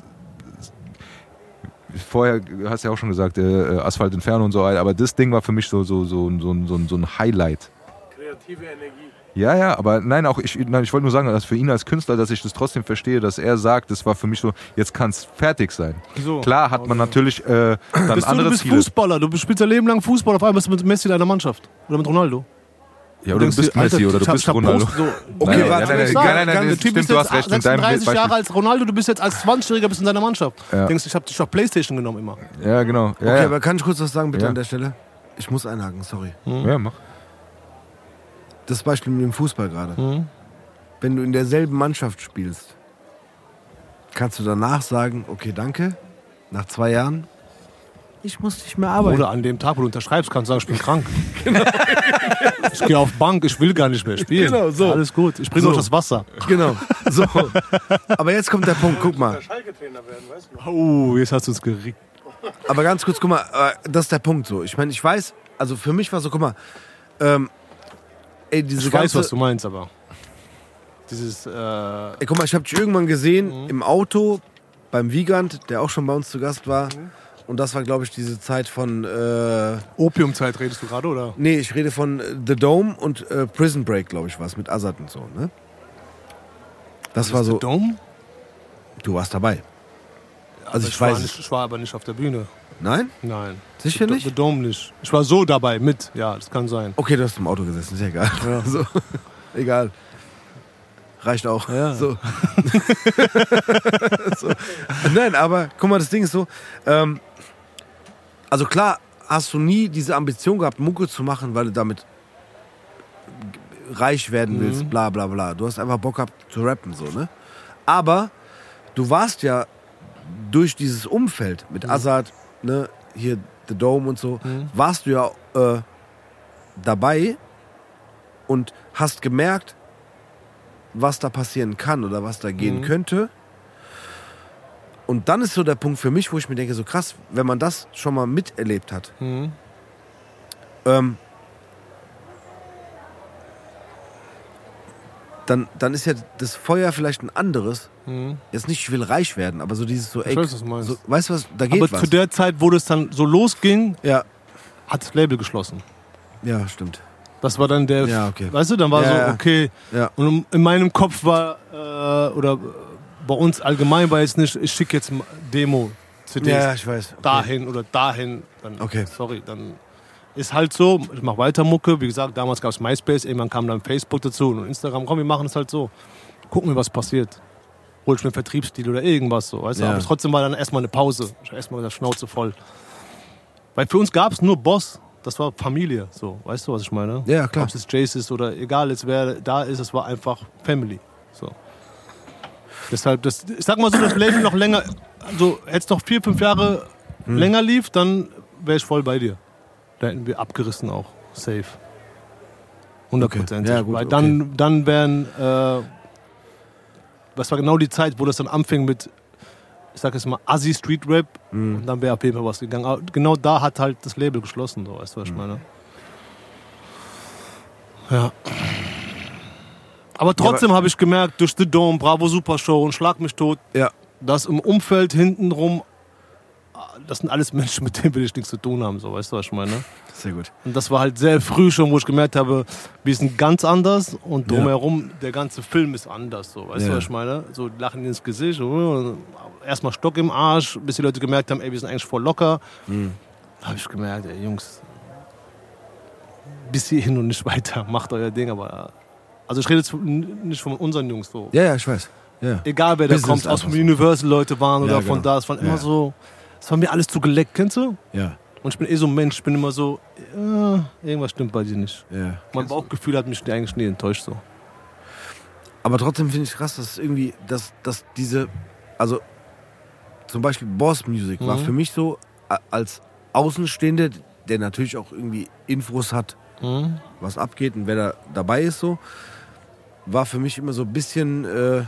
[SPEAKER 2] vorher hast du ja auch schon gesagt äh, Asphalt Inferno und so aber das Ding war für mich so so so so, so, so ein Highlight
[SPEAKER 3] Kreative Energie.
[SPEAKER 2] Ja, ja, aber nein, auch ich, nein, ich wollte nur sagen, dass für ihn als Künstler, dass ich das trotzdem verstehe, dass er sagt, das war für mich so, jetzt kann es fertig sein.
[SPEAKER 3] So.
[SPEAKER 2] Klar hat man natürlich äh, dann
[SPEAKER 3] Bist du,
[SPEAKER 2] andere
[SPEAKER 3] du bist
[SPEAKER 2] Ziele.
[SPEAKER 3] Fußballer, du spielst dein Leben lang Fußball, auf einmal bist du mit Messi in deiner Mannschaft. Oder mit Ronaldo.
[SPEAKER 2] Ja, oder du bist
[SPEAKER 3] dir, Alter,
[SPEAKER 2] Messi oder du bist Ronaldo.
[SPEAKER 3] So-
[SPEAKER 1] Okay,
[SPEAKER 2] nein,
[SPEAKER 1] warte,
[SPEAKER 2] nein, nein, nein, nein, nein,
[SPEAKER 3] Typ
[SPEAKER 2] stimmt, du hast
[SPEAKER 3] jetzt
[SPEAKER 2] recht. In deinem
[SPEAKER 3] 36
[SPEAKER 2] Beispiel.
[SPEAKER 3] Jahre als Ronaldo, du bist jetzt als 20-Jähriger bist in deiner Mannschaft.
[SPEAKER 2] Ja.
[SPEAKER 3] Denkst ich hab dich auf Playstation genommen immer.
[SPEAKER 2] Ja, genau. Ja,
[SPEAKER 1] Okay,
[SPEAKER 2] ja.
[SPEAKER 1] aber kann ich kurz was sagen bitte
[SPEAKER 2] Ja.
[SPEAKER 1] an der Stelle? Ich muss einhaken, sorry.
[SPEAKER 2] ja, mach.
[SPEAKER 1] Das Beispiel mit dem Fußball gerade.
[SPEAKER 3] Mhm.
[SPEAKER 1] Wenn du in derselben Mannschaft spielst, kannst du danach sagen, okay, danke, nach zwei Jahren, ich muss nicht mehr arbeiten.
[SPEAKER 3] Oder an dem Tag, wo du unterschreibst, kannst du sagen, ich bin krank. ich gehe auf Bank, ich will gar nicht mehr spielen.
[SPEAKER 1] Genau, so.
[SPEAKER 3] Alles gut, ich bringe
[SPEAKER 1] So.
[SPEAKER 3] euch das Wasser.
[SPEAKER 1] Genau. So. Aber jetzt kommt der Punkt, guck mal.
[SPEAKER 3] Oh, jetzt hast du uns gerickt.
[SPEAKER 1] Aber ganz kurz, guck mal, äh, das ist der Punkt so. Ich meine, ich weiß, also für mich war so, guck mal, ähm, ey, diese
[SPEAKER 3] Ich weiß,
[SPEAKER 1] ganze,
[SPEAKER 3] was du meinst, aber. Dieses, äh,
[SPEAKER 1] ey, guck mal, ich habe dich irgendwann gesehen im Auto beim Wiegand, der auch schon bei uns zu Gast war. Und das war, glaube ich, diese Zeit von, äh,
[SPEAKER 3] Opiumzeit redest du gerade, oder?
[SPEAKER 1] nee, ich rede von äh, The Dome und äh, Prison Break, glaube ich, war es, mit Azad und so, ne? Das war so,
[SPEAKER 3] Dome?
[SPEAKER 1] du warst dabei. Also
[SPEAKER 3] Aber
[SPEAKER 1] ich
[SPEAKER 3] war
[SPEAKER 1] weiß
[SPEAKER 3] nicht,
[SPEAKER 1] es.
[SPEAKER 3] Ich war aber nicht auf der Bühne.
[SPEAKER 1] Nein?
[SPEAKER 3] Nein.
[SPEAKER 1] Sicher nicht?
[SPEAKER 3] The Dome nicht. Ich war so dabei mit. Ja, das kann sein.
[SPEAKER 1] Okay, du hast im Auto gesessen, ist ja egal. So, egal. Reicht auch.
[SPEAKER 3] Ja.
[SPEAKER 1] So. so. Nein, aber guck mal, das Ding ist so. Ähm, also klar, hast du nie diese Ambition gehabt, Mucke zu machen, weil du damit reich werden willst, bla bla bla. Du hast einfach Bock gehabt zu rappen, so, ne? Aber du warst ja durch dieses Umfeld mit Azad, ne, hier The Dome und so, warst du ja äh, dabei und hast gemerkt, was da passieren kann oder was da gehen könnte. Und dann ist so der Punkt für mich, wo ich mir denke, so krass, wenn man das schon mal miterlebt hat,
[SPEAKER 3] Mhm.
[SPEAKER 1] ähm, dann, dann ist ja das Feuer vielleicht ein anderes.
[SPEAKER 3] Mhm.
[SPEAKER 1] Jetzt nicht, ich will reich werden, aber so dieses so, ey,
[SPEAKER 3] weiß, was du meinst.
[SPEAKER 1] so, weißt du was, da geht
[SPEAKER 3] Aber
[SPEAKER 1] was.
[SPEAKER 3] zu der Zeit, wo das dann so losging,
[SPEAKER 1] ja,
[SPEAKER 3] hat das Label geschlossen.
[SPEAKER 1] ja, stimmt.
[SPEAKER 3] Das war dann der.
[SPEAKER 1] Ja, okay.
[SPEAKER 3] Weißt du, dann war
[SPEAKER 1] Ja,
[SPEAKER 3] so, okay.
[SPEAKER 1] Ja.
[SPEAKER 3] Und in meinem Kopf war, äh, oder bei uns allgemein war jetzt nicht, ich schicke jetzt Demo, CDs
[SPEAKER 1] Ja, ich weiß. Okay.
[SPEAKER 3] dahin oder dahin. Dann,
[SPEAKER 1] Okay.
[SPEAKER 3] Sorry, dann ist halt so, ich mache weiter Mucke. Wie gesagt, damals gab es MySpace, irgendwann kam dann Facebook dazu und Instagram. Komm, wir machen es halt so. Gucken wir, was passiert. Hol ich mir einen Vertriebsstil oder irgendwas so. Weißt du?
[SPEAKER 1] Ja.
[SPEAKER 3] Aber trotzdem war dann erstmal eine Pause. Erstmal gesagt, Schnauze voll. Weil für uns gab es nur Boss. Das war Familie. So, weißt du, was ich meine?
[SPEAKER 1] Ja, klar.
[SPEAKER 3] Ob es Jace ist oder egal jetzt wer da ist, es war einfach Family. So. Deshalb, das, ich sag mal so, das Label noch länger, also es noch vier, fünf Jahre
[SPEAKER 1] Hm.
[SPEAKER 3] länger lief, dann wäre ich voll bei dir. Da hätten wir abgerissen auch. Safe. Hundertprozentig.
[SPEAKER 1] Okay. Ja, gut,
[SPEAKER 3] Weil
[SPEAKER 1] okay.
[SPEAKER 3] dann, dann wären, äh, das war genau die Zeit, wo das dann anfing mit, ich sag jetzt mal, Assi Street Rap.
[SPEAKER 1] Hm.
[SPEAKER 3] Und dann wäre auf jeden Fall was gegangen. Aber genau da hat halt das Label geschlossen, so, weißt du, was ich
[SPEAKER 1] Hm.
[SPEAKER 3] meine? Ja. Aber trotzdem habe ich gemerkt, durch The Dome, Bravo Super Show und Schlag mich tot,
[SPEAKER 1] Ja.
[SPEAKER 3] dass im Umfeld hintenrum, das sind alles Menschen, mit denen will ich nichts zu tun haben, so, weißt du, was ich meine?
[SPEAKER 1] Sehr gut.
[SPEAKER 3] Und das war halt sehr früh schon, wo ich gemerkt habe, wir sind ganz anders und
[SPEAKER 1] Ja.
[SPEAKER 3] drumherum, der ganze Film ist anders, so, weißt
[SPEAKER 1] Ja.
[SPEAKER 3] du, was ich meine? So, lachen ins Gesicht, erstmal Stock im Arsch, bis die Leute gemerkt haben, ey, wir sind eigentlich voll locker.
[SPEAKER 1] Mhm.
[SPEAKER 3] Da habe ich gemerkt, ey, Jungs, bis hierhin und nicht weiter, macht euer Ding, aber. Also ich rede jetzt nicht von unseren Jungs so.
[SPEAKER 1] Ja, ja, ich weiß. Ja.
[SPEAKER 3] Egal wer da
[SPEAKER 1] Business
[SPEAKER 3] kommt, aus dem. Universal Leute waren oder
[SPEAKER 1] Ja,
[SPEAKER 3] von
[SPEAKER 1] genau.
[SPEAKER 3] da, es waren immer
[SPEAKER 1] Ja.
[SPEAKER 3] so, es war mir alles zu geleckt, kennst du?
[SPEAKER 1] Ja.
[SPEAKER 3] Und ich bin eh so ein Mensch, ich bin immer so, ja, irgendwas stimmt bei dir nicht.
[SPEAKER 1] Ja.
[SPEAKER 3] Mein Bauchgefühl hat mich eigentlich nie enttäuscht so.
[SPEAKER 1] Aber trotzdem finde ich krass, dass irgendwie, dass, dass diese, also zum Beispiel Boss Music war
[SPEAKER 3] Mhm.
[SPEAKER 1] für mich so als Außenstehende, der natürlich auch irgendwie Infos hat, was abgeht und wer da dabei ist so, war für mich immer so ein bisschen, äh,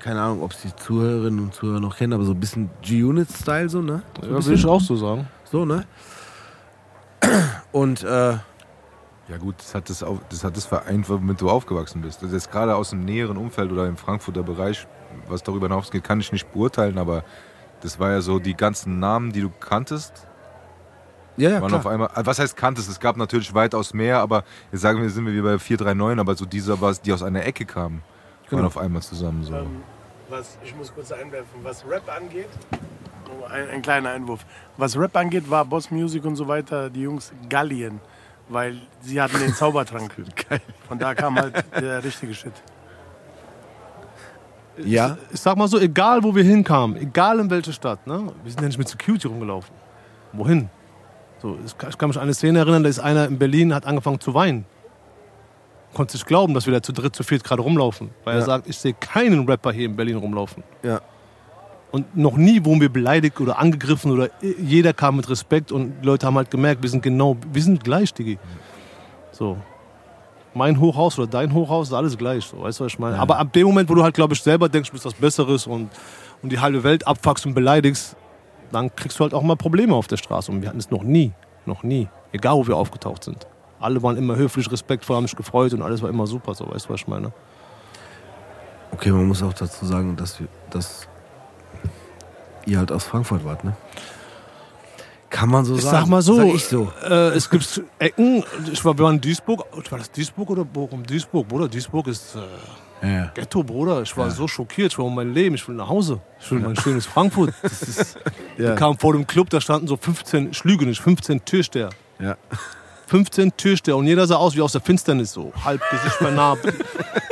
[SPEAKER 1] keine Ahnung, ob es die Zuhörerinnen und Zuhörer noch kennen, aber so ein bisschen G-Unit-Style, so, ne? So
[SPEAKER 3] Ja, will ich auch so sagen.
[SPEAKER 1] So, ne? Und, äh,
[SPEAKER 2] Ja gut, das hat das, auf, das hat das vereint, womit du aufgewachsen bist. Also jetzt gerade aus dem näheren Umfeld oder im Frankfurter Bereich, was darüber hinausgeht, kann ich nicht beurteilen, aber das war ja so die ganzen Namen, die du kanntest,
[SPEAKER 1] ja, ja,
[SPEAKER 2] waren
[SPEAKER 1] klar.
[SPEAKER 2] auf einmal. äh, Was heißt kanntest? Es gab natürlich weitaus mehr, aber jetzt sagen wir, sind wir wie bei 439, aber so dieser, was, die aus einer Ecke kamen,
[SPEAKER 1] Genau.
[SPEAKER 2] auf einmal zusammen so.
[SPEAKER 4] Ähm, was, ich muss kurz einwerfen, was Rap angeht, nur ein, ein kleiner Einwurf. Was Rap angeht, war Boss Music und so weiter die Jungs Gallien, weil sie hatten den Zaubertrank. Von da kam halt der richtige Shit.
[SPEAKER 1] Ja,
[SPEAKER 3] Ich sag mal so, egal wo wir hinkamen, egal in welche Stadt, ne? wir sind ja nicht mit Security rumgelaufen. Wohin? So, ich kann- ich kann mich an eine Szene erinnern, da ist einer in Berlin, hat angefangen zu weinen. Konnte nicht glauben, dass wir da zu dritt, zu viert gerade rumlaufen. Weil er
[SPEAKER 1] Ja.
[SPEAKER 3] sagt, ich sehe keinen Rapper hier in Berlin rumlaufen.
[SPEAKER 1] ja.
[SPEAKER 3] Und noch nie wurden wir beleidigt oder angegriffen oder jeder kam mit Respekt und die Leute haben halt gemerkt, wir sind genau, wir sind gleich, Digi. So. Mein Hochhaus oder dein Hochhaus ist alles gleich, so, weißt du, was ich meine? Aber ab dem Moment, wo du halt, glaube ich, selber denkst, du bist was Besseres und, und die halbe Welt abfuckst und beleidigst, dann kriegst du halt auch mal Probleme auf der Straße. Und wir hatten es noch nie, noch nie, egal wo wir aufgetaucht sind. Alle waren immer höflich, respektvoll, haben sich gefreut und alles war immer super, so, weißt du, was ich meine?
[SPEAKER 1] Okay, man muss auch dazu sagen, dass, wir, dass ihr halt aus Frankfurt wart, ne? Kann man so
[SPEAKER 3] Ich
[SPEAKER 1] sagen.
[SPEAKER 3] sag mal so,
[SPEAKER 1] Sag ich so.
[SPEAKER 3] Äh, es gibt Ecken. Ich war, wir waren in Duisburg. War das Duisburg oder Bochum? Duisburg, Bruder. Duisburg ist äh,
[SPEAKER 1] Ja.
[SPEAKER 3] Ghetto, Bruder. Ich war so schockiert. Ich war um mein Leben. Ich will nach Hause. Ich will mein schönes Frankfurt. Das ist,
[SPEAKER 1] Ja.
[SPEAKER 3] Wir kamen vor dem Club, da standen so 15, ich lüge nicht, 15 Türsteher.
[SPEAKER 1] Ja.
[SPEAKER 3] 15 Türsteher und jeder sah aus wie aus der Finsternis, so halb Gesicht vernarbt.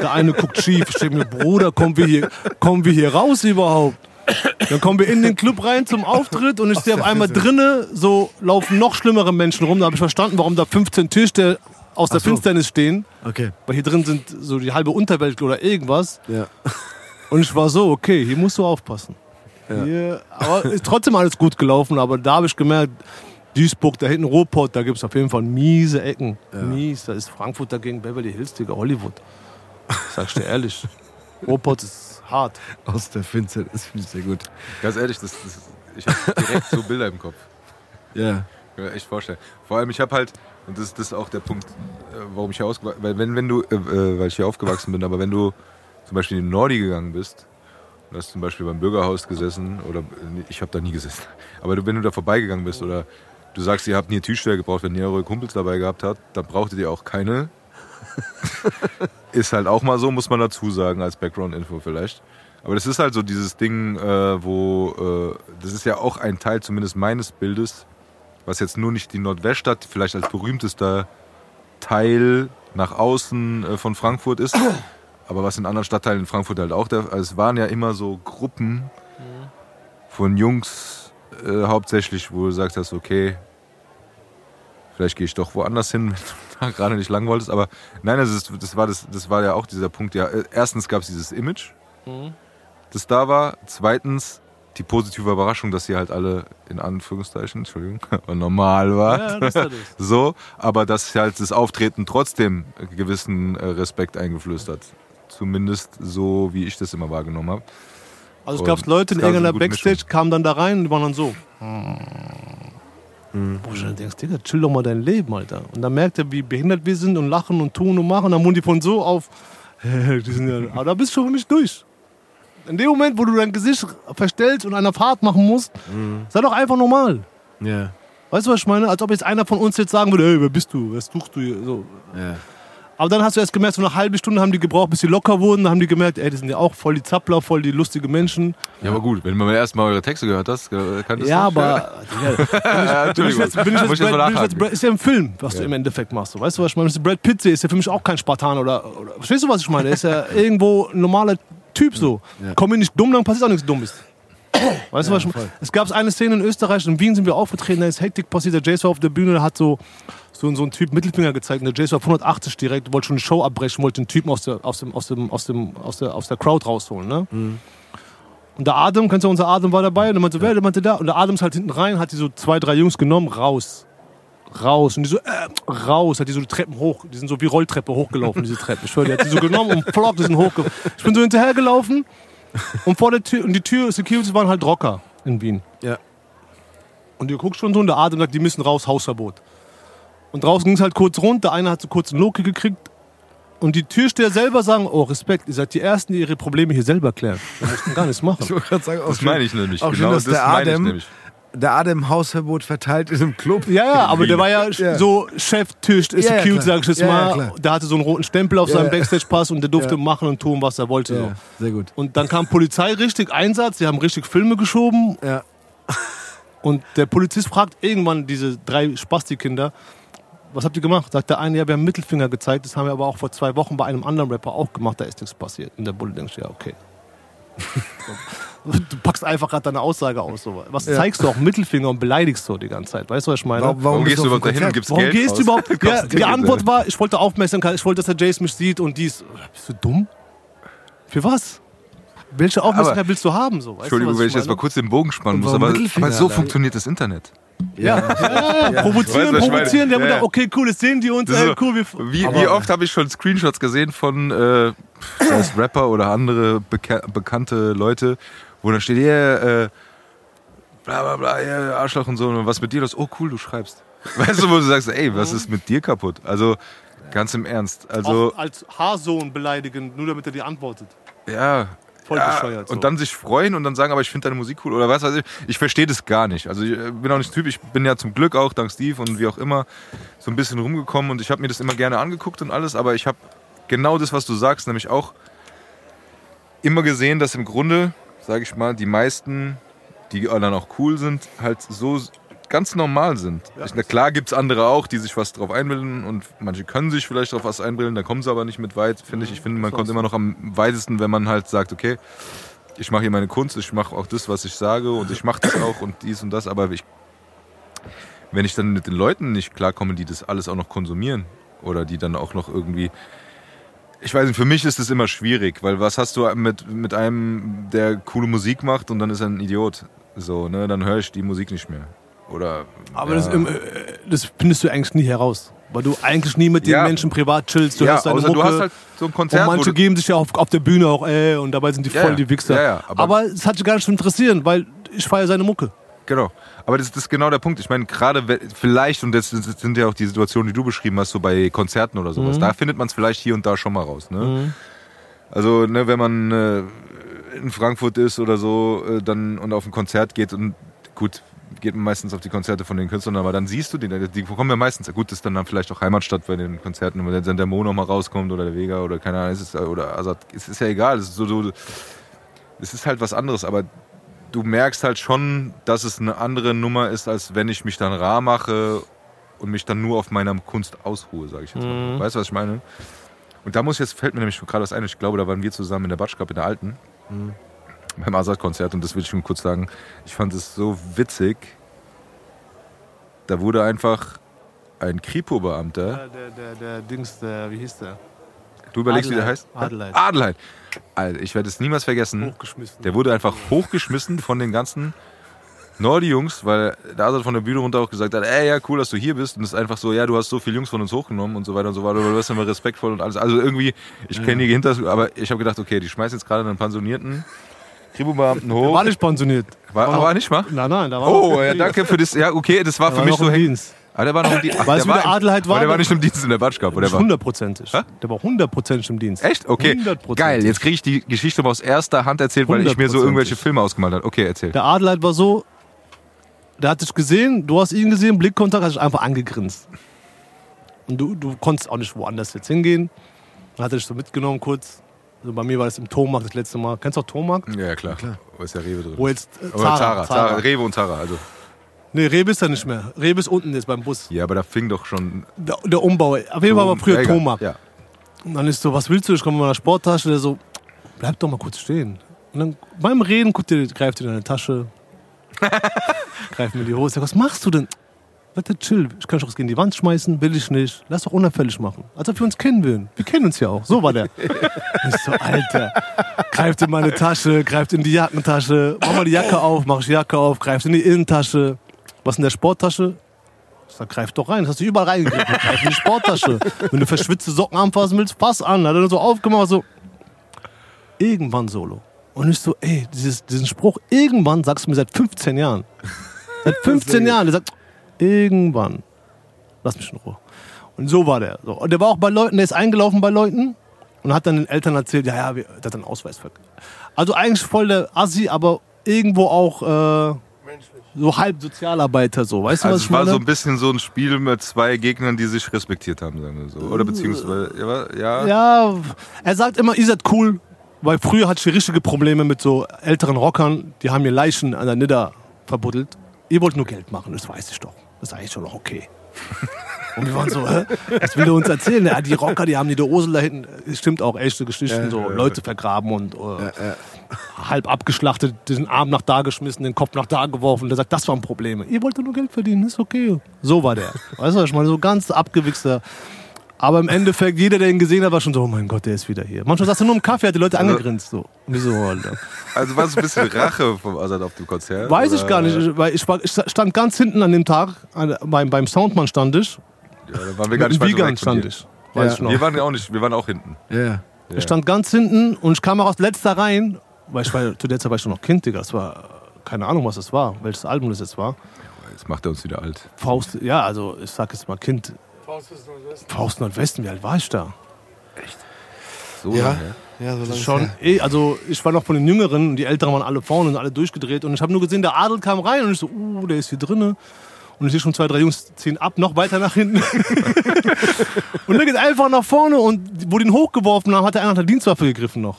[SPEAKER 3] Der eine guckt schief. Ich denke mir, Bruder, kommen wir, hier, kommen wir hier raus überhaupt? Dann kommen wir in den Club rein zum Auftritt und ich sehe auf einmal drinne, so laufen noch schlimmere Menschen rum. Da habe ich verstanden, warum da 15 Türsteher aus der
[SPEAKER 1] so.
[SPEAKER 3] Finsternis stehen.
[SPEAKER 1] Okay.
[SPEAKER 3] Weil hier drin sind so die halbe Unterwelt oder irgendwas.
[SPEAKER 1] Ja.
[SPEAKER 3] Und ich war so, okay, hier musst du aufpassen. Hier, aber ist trotzdem alles gut gelaufen, aber da habe ich gemerkt, Duisburg, da hinten Ruhrpott, da gibt es auf jeden Fall miese Ecken. Mies, da ist Frankfurt dagegen Beverly Hills, Digga, Hollywood. Sag ich dir ehrlich. Ruhrpott ist hart.
[SPEAKER 1] Aus der Finsternis, das finde ich sehr gut.
[SPEAKER 2] Ganz ehrlich, das, das, ich habe direkt so Bilder im Kopf.
[SPEAKER 1] Ja.
[SPEAKER 2] Kann mir echt vorstellen. Vor allem, ich habe halt, und das, das ist auch der Punkt, äh, warum ich hier ausgewachsen weil wenn, wenn du, äh, äh, weil ich hier aufgewachsen bin, aber wenn du zum Beispiel in den Nordi gegangen bist, und hast zum Beispiel beim Bürgerhaus gesessen, oder äh, ich habe da nie gesessen, aber du, wenn du da vorbeigegangen bist, oder du sagst, ihr habt nie Tischstelle gebraucht, wenn ihr eure Kumpels dabei gehabt habt, dann brauchtet ihr auch keine. ist halt auch mal so, muss man dazu sagen, als Background-Info vielleicht. Aber das ist halt so dieses Ding, äh, wo, äh, das ist ja auch ein Teil zumindest meines Bildes, was jetzt nur nicht die Nordweststadt vielleicht als berühmtester Teil nach außen äh, von Frankfurt ist, aber was in anderen Stadtteilen in Frankfurt halt auch der, also es waren ja immer so Gruppen von Jungs äh, hauptsächlich, wo du sagst hast, okay, vielleicht gehe ich doch woanders hin, wenn du da gerade nicht lang wolltest, aber nein, das, ist, das, war das, das war ja auch dieser Punkt, ja, äh, erstens gab es dieses Image, das da war, zweitens die positive Überraschung, dass sie halt alle in Anführungszeichen, Entschuldigung, normal war.
[SPEAKER 3] Ja, das ist ja.
[SPEAKER 2] So, aber dass halt das Auftreten trotzdem gewissen äh, Respekt eingeflößt hat. Zumindest so, wie ich das immer wahrgenommen habe.
[SPEAKER 3] Also es gab Leute in irgendeiner Backstage, kamen dann da rein und waren dann so. Wo ich dann denkst, Digga, chill doch mal dein Leben, Alter. Und dann merkt er, wie behindert wir sind und lachen und tun und machen. Und dann die von so auf, die sind ja, aber da bist du schon nicht durch. In dem Moment, wo du dein Gesicht verstellst und einer Fahrt machen musst, sei doch einfach normal.
[SPEAKER 1] Ja.
[SPEAKER 3] Weißt du, was ich meine? Als ob jetzt einer von uns jetzt sagen würde, hey, wer bist du? Was suchst du hier? So.
[SPEAKER 1] Ja.
[SPEAKER 3] Aber dann hast du erst gemerkt, so eine halbe Stunde haben die gebraucht, bis sie locker wurden. Dann haben die gemerkt, ey, die sind ja auch voll die Zappler, voll die lustige Menschen.
[SPEAKER 2] Ja, aber gut, wenn man erstmal eure Texte gehört hast, äh, kann das
[SPEAKER 3] Ja, aber
[SPEAKER 2] Ja,
[SPEAKER 3] bin ich bin ich jetzt,
[SPEAKER 2] ich jetzt mal
[SPEAKER 3] Brad, bin ich jetzt. Brad, ist ja ein Film, was du im Endeffekt machst. So. Weißt du, was ich meine? Brad Pitt ist ja für mich auch kein Spartan oder, oder verstehst du, was ich meine? Er ist ja irgendwo ein normaler Typ so.
[SPEAKER 1] Ja.
[SPEAKER 3] Komm mir nicht dumm, dann passiert auch nichts Dummes. Weißt du, was ich meine? Es gab eine Szene in Österreich, in Wien sind wir aufgetreten, da ist Hektik passiert, der Jace war auf der Bühne, der hat so, so, so ein Typ Mittelfinger gezeigt und der Jace war auf 180 direkt, wollte schon die Show abbrechen, wollte den Typen aus der, aus dem, aus dem, aus dem, aus der, aus der Crowd rausholen, ne? Und der Adam, kennst du, unser Adam war dabei und er meinte, wer, der meinte da. Und der Adam ist halt hinten rein, hat die so zwei, drei Jungs genommen, raus. raus. Und die so, äh, raus. Hat die so die Treppen hoch, die sind so wie Rolltreppe hochgelaufen, diese Treppen. Ich schwör, die hat die so genommen und flock, die sind hochgelaufen. Ich bin so hinterhergelaufen und vor der Tür, und die Tür, Securities waren halt Rocker in Wien.
[SPEAKER 1] Ja.
[SPEAKER 3] Und ihr guckt schon so und der Atem sagt, die müssen raus, Hausverbot. Und draußen ging es halt kurz runter, einer hat so kurz einen Loki gekriegt. Und die Türsteher selber sagen, oh Respekt, ihr seid die Ersten, die ihre Probleme hier selber klären. Wir mussten gar nichts machen.
[SPEAKER 1] Ich wollte gerade sagen, auch
[SPEAKER 2] Das
[SPEAKER 1] schön-
[SPEAKER 2] meine ich nämlich.
[SPEAKER 1] Auch
[SPEAKER 2] genau
[SPEAKER 1] schön, dass
[SPEAKER 2] das
[SPEAKER 1] der
[SPEAKER 2] meine ich
[SPEAKER 1] Adem,
[SPEAKER 2] nämlich.
[SPEAKER 1] der Adem Hausverbot verteilt in einem Club.
[SPEAKER 3] Ja, ja, aber der war ja,
[SPEAKER 1] Ja.
[SPEAKER 3] so Chef-Tisch,
[SPEAKER 1] Ja, ja, klar.
[SPEAKER 3] sag ich jetzt
[SPEAKER 1] Ja, ja,
[SPEAKER 3] mal.
[SPEAKER 1] klar.
[SPEAKER 3] der hatte so einen roten Stempel auf
[SPEAKER 1] Ja,
[SPEAKER 3] seinem
[SPEAKER 1] ja.
[SPEAKER 3] Backstage-Pass und der durfte
[SPEAKER 1] Ja.
[SPEAKER 3] machen und tun, was er wollte.
[SPEAKER 1] Ja,
[SPEAKER 3] So.
[SPEAKER 1] sehr gut.
[SPEAKER 3] Und dann kam Polizei richtig Einsatz, die haben richtig Filme geschoben
[SPEAKER 1] Ja.
[SPEAKER 3] und der Polizist fragt irgendwann diese drei Spasti-Kinder, was habt ihr gemacht? Sagt der eine, ja, wir haben Mittelfinger gezeigt, das haben wir aber auch vor zwei Wochen bei einem anderen Rapper auch gemacht, da ist nichts passiert. Und der Bulle denkt, ja, okay. du packst einfach gerade deine Aussage aus. So. Was
[SPEAKER 1] Ja.
[SPEAKER 3] zeigst du auch Mittelfinger und beleidigst so die ganze Zeit? Weißt du, was ich meine?
[SPEAKER 1] Warum,
[SPEAKER 2] Warum gehst du überhaupt dahin und gibst
[SPEAKER 3] Warum
[SPEAKER 2] Geld
[SPEAKER 3] gehst
[SPEAKER 2] aus?
[SPEAKER 3] du überhaupt? Ja, die Antwort war, ich wollte Aufmerksamkeit, ich wollte, dass der Jace mich sieht und dies. Bist du dumm? Für was? Welche Aufmerksamkeit
[SPEAKER 2] Aber-
[SPEAKER 3] willst du haben? So, weißt
[SPEAKER 2] Entschuldigung,
[SPEAKER 3] du,
[SPEAKER 2] wenn ich jetzt mal
[SPEAKER 3] meine?
[SPEAKER 2] kurz den Bogen spannen muss, aber, aber so funktioniert das Internet.
[SPEAKER 3] Ja, ja, ja, provozieren,
[SPEAKER 2] Weißt meine?
[SPEAKER 3] provozieren. Der
[SPEAKER 2] Ja,
[SPEAKER 3] ja. okay, cool, jetzt sehen die uns,
[SPEAKER 2] Das ist
[SPEAKER 3] cool.
[SPEAKER 2] Wie, wie oft habe ich schon Screenshots gesehen von äh, Rapper oder andere beka bekannte Leute, wo dann steht, yeah, äh, bla bla bla, yeah, Arschloch und so, und was mit dir los? Oh cool, du schreibst. Weißt du, wo du sagst, ey, was ist mit dir kaputt? Also ganz im Ernst. Also
[SPEAKER 3] auch als Haarsohn beleidigen, nur damit er dir antwortet.
[SPEAKER 2] ja.
[SPEAKER 3] Voll
[SPEAKER 2] ja,
[SPEAKER 3] bescheuert. So.
[SPEAKER 2] Und dann sich freuen und dann sagen, aber ich finde deine Musik cool oder was weiß ich. Ich verstehe das gar nicht. Also ich äh, bin auch nicht Typ, ich bin ja zum Glück auch dank Steve und wie auch immer so ein bisschen rumgekommen und ich habe mir das immer gerne angeguckt und alles, aber ich habe genau das, was du sagst, nämlich auch immer gesehen, dass im Grunde, sage ich mal, die meisten, die dann auch cool sind, halt so ganz normal sind. Ich, na klar gibt es andere auch, die sich was drauf einbilden und manche können sich vielleicht drauf was einbilden, da kommen sie aber nicht mit weit, finde ich. Ich finde, man kommt immer noch am weitesten, wenn man halt sagt, okay, ich mache hier meine Kunst, ich mache auch das, was ich sage und ich mache das auch und dies und das, aber ich, wenn ich dann mit den Leuten nicht klarkomme, die das alles auch noch konsumieren oder die dann auch noch irgendwie ich weiß nicht, für mich ist es immer schwierig, weil was hast du mit, mit einem, der coole Musik macht und dann ist er ein Idiot? So, ne, dann höre ich die Musik nicht mehr. Oder.
[SPEAKER 3] Aber
[SPEAKER 2] ja.
[SPEAKER 3] das, äh, das findest du eigentlich nie heraus. Weil du eigentlich nie mit den
[SPEAKER 2] Ja.
[SPEAKER 3] Menschen privat chillst. Du
[SPEAKER 2] ja,
[SPEAKER 3] hörst deine
[SPEAKER 2] außer
[SPEAKER 3] Mucke.
[SPEAKER 2] du hast halt so ein Konzert,
[SPEAKER 3] und manche geben sich ja auf, auf der Bühne auch, ey, und dabei sind die voll die Wichser. Aber, es hat dich gar nicht zu interessieren, weil ich feiere seine Mucke.
[SPEAKER 2] Genau. Aber das, das ist genau der Punkt. Ich meine, gerade vielleicht, und das, das sind ja auch die Situationen, die du beschrieben hast, so bei Konzerten oder sowas, da findet man es vielleicht hier und da schon mal raus. Ne? Also, ne, wenn man äh, in Frankfurt ist oder so, äh, dann und auf ein Konzert geht und gut, geht man meistens auf die Konzerte von den Künstlern, aber dann siehst du die, die kommen ja meistens, gut, das ist dann, dann vielleicht auch Heimatstadt bei den Konzerten, wenn dann der Mo noch mal rauskommt oder der Vega oder keine Ahnung, es ist, oder Azad, es ist ja egal, es ist so, so, es ist halt was anderes, aber du merkst halt schon, dass es eine andere Nummer ist, als wenn ich mich dann rar mache und mich dann nur auf meiner Kunst ausruhe, sage ich jetzt mal. Weißt du, was ich meine? Und da muss jetzt, fällt mir nämlich gerade was ein, ich glaube, da waren wir zusammen in der Batsch Cup in der Alten, beim Azad-Konzert und das will ich schon kurz sagen, ich fand es so witzig, da wurde einfach ein Kripo-Beamter,
[SPEAKER 3] Der, der, der Dings, der, wie hieß der?
[SPEAKER 2] du überlegst, wie der
[SPEAKER 3] Adelheid.
[SPEAKER 2] heißt?
[SPEAKER 3] Adelheid.
[SPEAKER 2] Adelheid. Alter, ich werde es niemals vergessen.
[SPEAKER 3] Hochgeschmissen.
[SPEAKER 2] Der wurde einfach hochgeschmissen von den ganzen Nordi-Jungs, weil der Azad von der Bühne runter auch gesagt hat, ey, ja, cool, dass du hier bist. Und es ist einfach so, ja, du hast so viele Jungs von uns hochgenommen und so weiter und so weiter. Du bist immer respektvoll und alles. Also irgendwie, ich kenne die hinter, aber ich habe gedacht, okay, die schmeißen jetzt gerade einen pensionierten Kripo-Beamten hoch.
[SPEAKER 3] War nicht pensioniert.
[SPEAKER 2] War,
[SPEAKER 3] noch-
[SPEAKER 2] war nicht mal?
[SPEAKER 3] Nein, nein, da war
[SPEAKER 2] Oh, ja, danke für das. Ja, okay, das war
[SPEAKER 3] da
[SPEAKER 2] für
[SPEAKER 3] war
[SPEAKER 2] mich
[SPEAKER 3] noch
[SPEAKER 2] so.
[SPEAKER 3] Dienst.
[SPEAKER 2] Ah, der war noch im Dienst.
[SPEAKER 3] Weißt du,
[SPEAKER 2] der
[SPEAKER 3] wie der
[SPEAKER 2] war,
[SPEAKER 3] Adelheid
[SPEAKER 2] aber
[SPEAKER 3] war?
[SPEAKER 2] der war nicht im Dienst in der Batsch Cup, oder war?
[SPEAKER 3] Hundertprozentig. Der war hundertprozentig im Dienst.
[SPEAKER 2] Echt? Okay.
[SPEAKER 3] 100%.
[SPEAKER 2] Geil. Jetzt kriege ich die Geschichte mal aus erster Hand erzählt, weil ich mir so
[SPEAKER 3] 100%.
[SPEAKER 2] irgendwelche Filme ausgemalt habe. Okay, erzähl.
[SPEAKER 3] Der Adelheid war so, der hat dich gesehen, du hast ihn gesehen, Blickkontakt, hat dich einfach angegrinst. Und du, du konntest auch nicht woanders jetzt hingehen. Dann hat er dich so mitgenommen kurz. Also bei mir war das im Tomarkt das letzte Mal. Kennst du auch Tomarkt?
[SPEAKER 2] Ja, ja, klar. Wo ist der Rewe drin?
[SPEAKER 3] Wo jetzt äh,
[SPEAKER 2] Oder Zara, Zara, Rewe und Zara. Also.
[SPEAKER 3] Nee, Rewe ist da nicht mehr. Rewe ist unten jetzt beim Bus.
[SPEAKER 2] Ja, aber da fing doch schon.
[SPEAKER 3] Der, der Umbau. Auf jeden Fall war früher
[SPEAKER 2] Egal.
[SPEAKER 3] Tomarkt.
[SPEAKER 2] Ja.
[SPEAKER 3] Und dann ist so, was willst du? Ich komme mit meiner Sporttasche. Der so, bleib doch mal kurz stehen. Und dann beim Reden guckt er, greift er in deine Tasche, greift mir die Hose. Was machst du denn? Leute, chill. Ich kann auch gegen die Wand schmeißen, will ich nicht. Lass doch unauffällig machen. Als ob wir uns kennen würden. Wir kennen uns ja auch. So war der. ich so, Alter. Greift in meine Tasche, greift in die Jackentasche. Mach mal die Jacke auf, mach ich die Jacke auf, greift in die Innentasche. Was in der Sporttasche? Ich sag, greif doch rein. Das hast du überall reingegriffen. Greif in die Sporttasche. Wenn du verschwitzte Socken anfassen willst, pass an. Hat er dann so aufgemacht, so. Irgendwann solo. Und ich so, ey, dieses, diesen Spruch, irgendwann sagst du mir seit 15 Jahren. Seit 15 Jahren. Der sagt, irgendwann. Lass mich in Ruhe. Und so war der. So. Und der war auch bei Leuten, der ist eingelaufen bei Leuten und hat dann den Eltern erzählt, ja, ja, wir- der hat einen Ausweis verkauft. Also eigentlich voll der Assi, aber irgendwo auch äh, so halb Sozialarbeiter, so. Weißt du,
[SPEAKER 2] Also
[SPEAKER 3] was
[SPEAKER 2] es war
[SPEAKER 3] meine?
[SPEAKER 2] so ein bisschen so ein Spiel mit zwei Gegnern, die sich respektiert haben. Sagen wir so. Oder beziehungsweise, ja, ja.
[SPEAKER 3] Ja, er sagt immer, ihr seid cool, weil früher hatte ich richtige Probleme mit so älteren Rockern, die haben mir Leichen an der Nidda verbuddelt. Ihr wollt nur Geld machen, das weiß ich doch. Das ist eigentlich schon noch okay. Und wir waren so, hä? Was will er uns erzählen? Ja, die Rocker, die haben die Dosel da hinten. Es stimmt auch, echte Geschichten, so Leute vergraben und äh, halb abgeschlachtet, den Arm nach da geschmissen, den Kopf nach da geworfen. Der sagt, das waren Probleme. Ihr wollt nur Geld verdienen, ist okay. So war der. Weißt du, was ich meine? So ganz abgewichster. Aber im Endeffekt, jeder, der ihn gesehen hat, war schon so, oh mein Gott, der ist wieder hier. Manchmal saß er nur im Kaffee, hat die Leute angegrinst. So. Und ich so, Alter.
[SPEAKER 2] Also war es ein bisschen Rache vom Azad auf dem Konzert?
[SPEAKER 3] Weiß ich
[SPEAKER 2] oder?
[SPEAKER 3] gar nicht, weil ich, war, ich stand ganz hinten an dem Tag, an, beim, beim Soundmann stand ich,
[SPEAKER 2] Ja, da waren wir gar nicht weit von
[SPEAKER 3] stand ich. Weiß ich noch.
[SPEAKER 2] Wir waren ja auch nicht, wir waren auch hinten.
[SPEAKER 1] Ja, ja.
[SPEAKER 3] Ich stand ganz hinten und ich kam auch aus letzter rein, weil ich war, zu der Zeit war ich schon noch Kind, Digga. Das war, keine Ahnung, was das war, welches Album das jetzt war.
[SPEAKER 2] Jetzt macht er uns wieder alt.
[SPEAKER 3] Faust, ja, also ich sag jetzt mal Kind,
[SPEAKER 4] Faust ist Nordwesten.
[SPEAKER 3] Faust Nordwesten, wie alt war ich da?
[SPEAKER 2] So
[SPEAKER 1] Ja,
[SPEAKER 2] lange.
[SPEAKER 1] ja so
[SPEAKER 3] Das
[SPEAKER 1] lange
[SPEAKER 3] schon, eh, also ich war noch von den Jüngeren, die Älteren waren alle vorne und alle durchgedreht und ich habe nur gesehen, der Adel kam rein und ich so, uh, der ist hier drinne. Und ich sehe schon zwei, drei Jungs ziehen ab, noch weiter nach hinten. und der geht einfach nach vorne und wo die ihn hochgeworfen haben, hat er einer nach der Dienstwaffe gegriffen noch.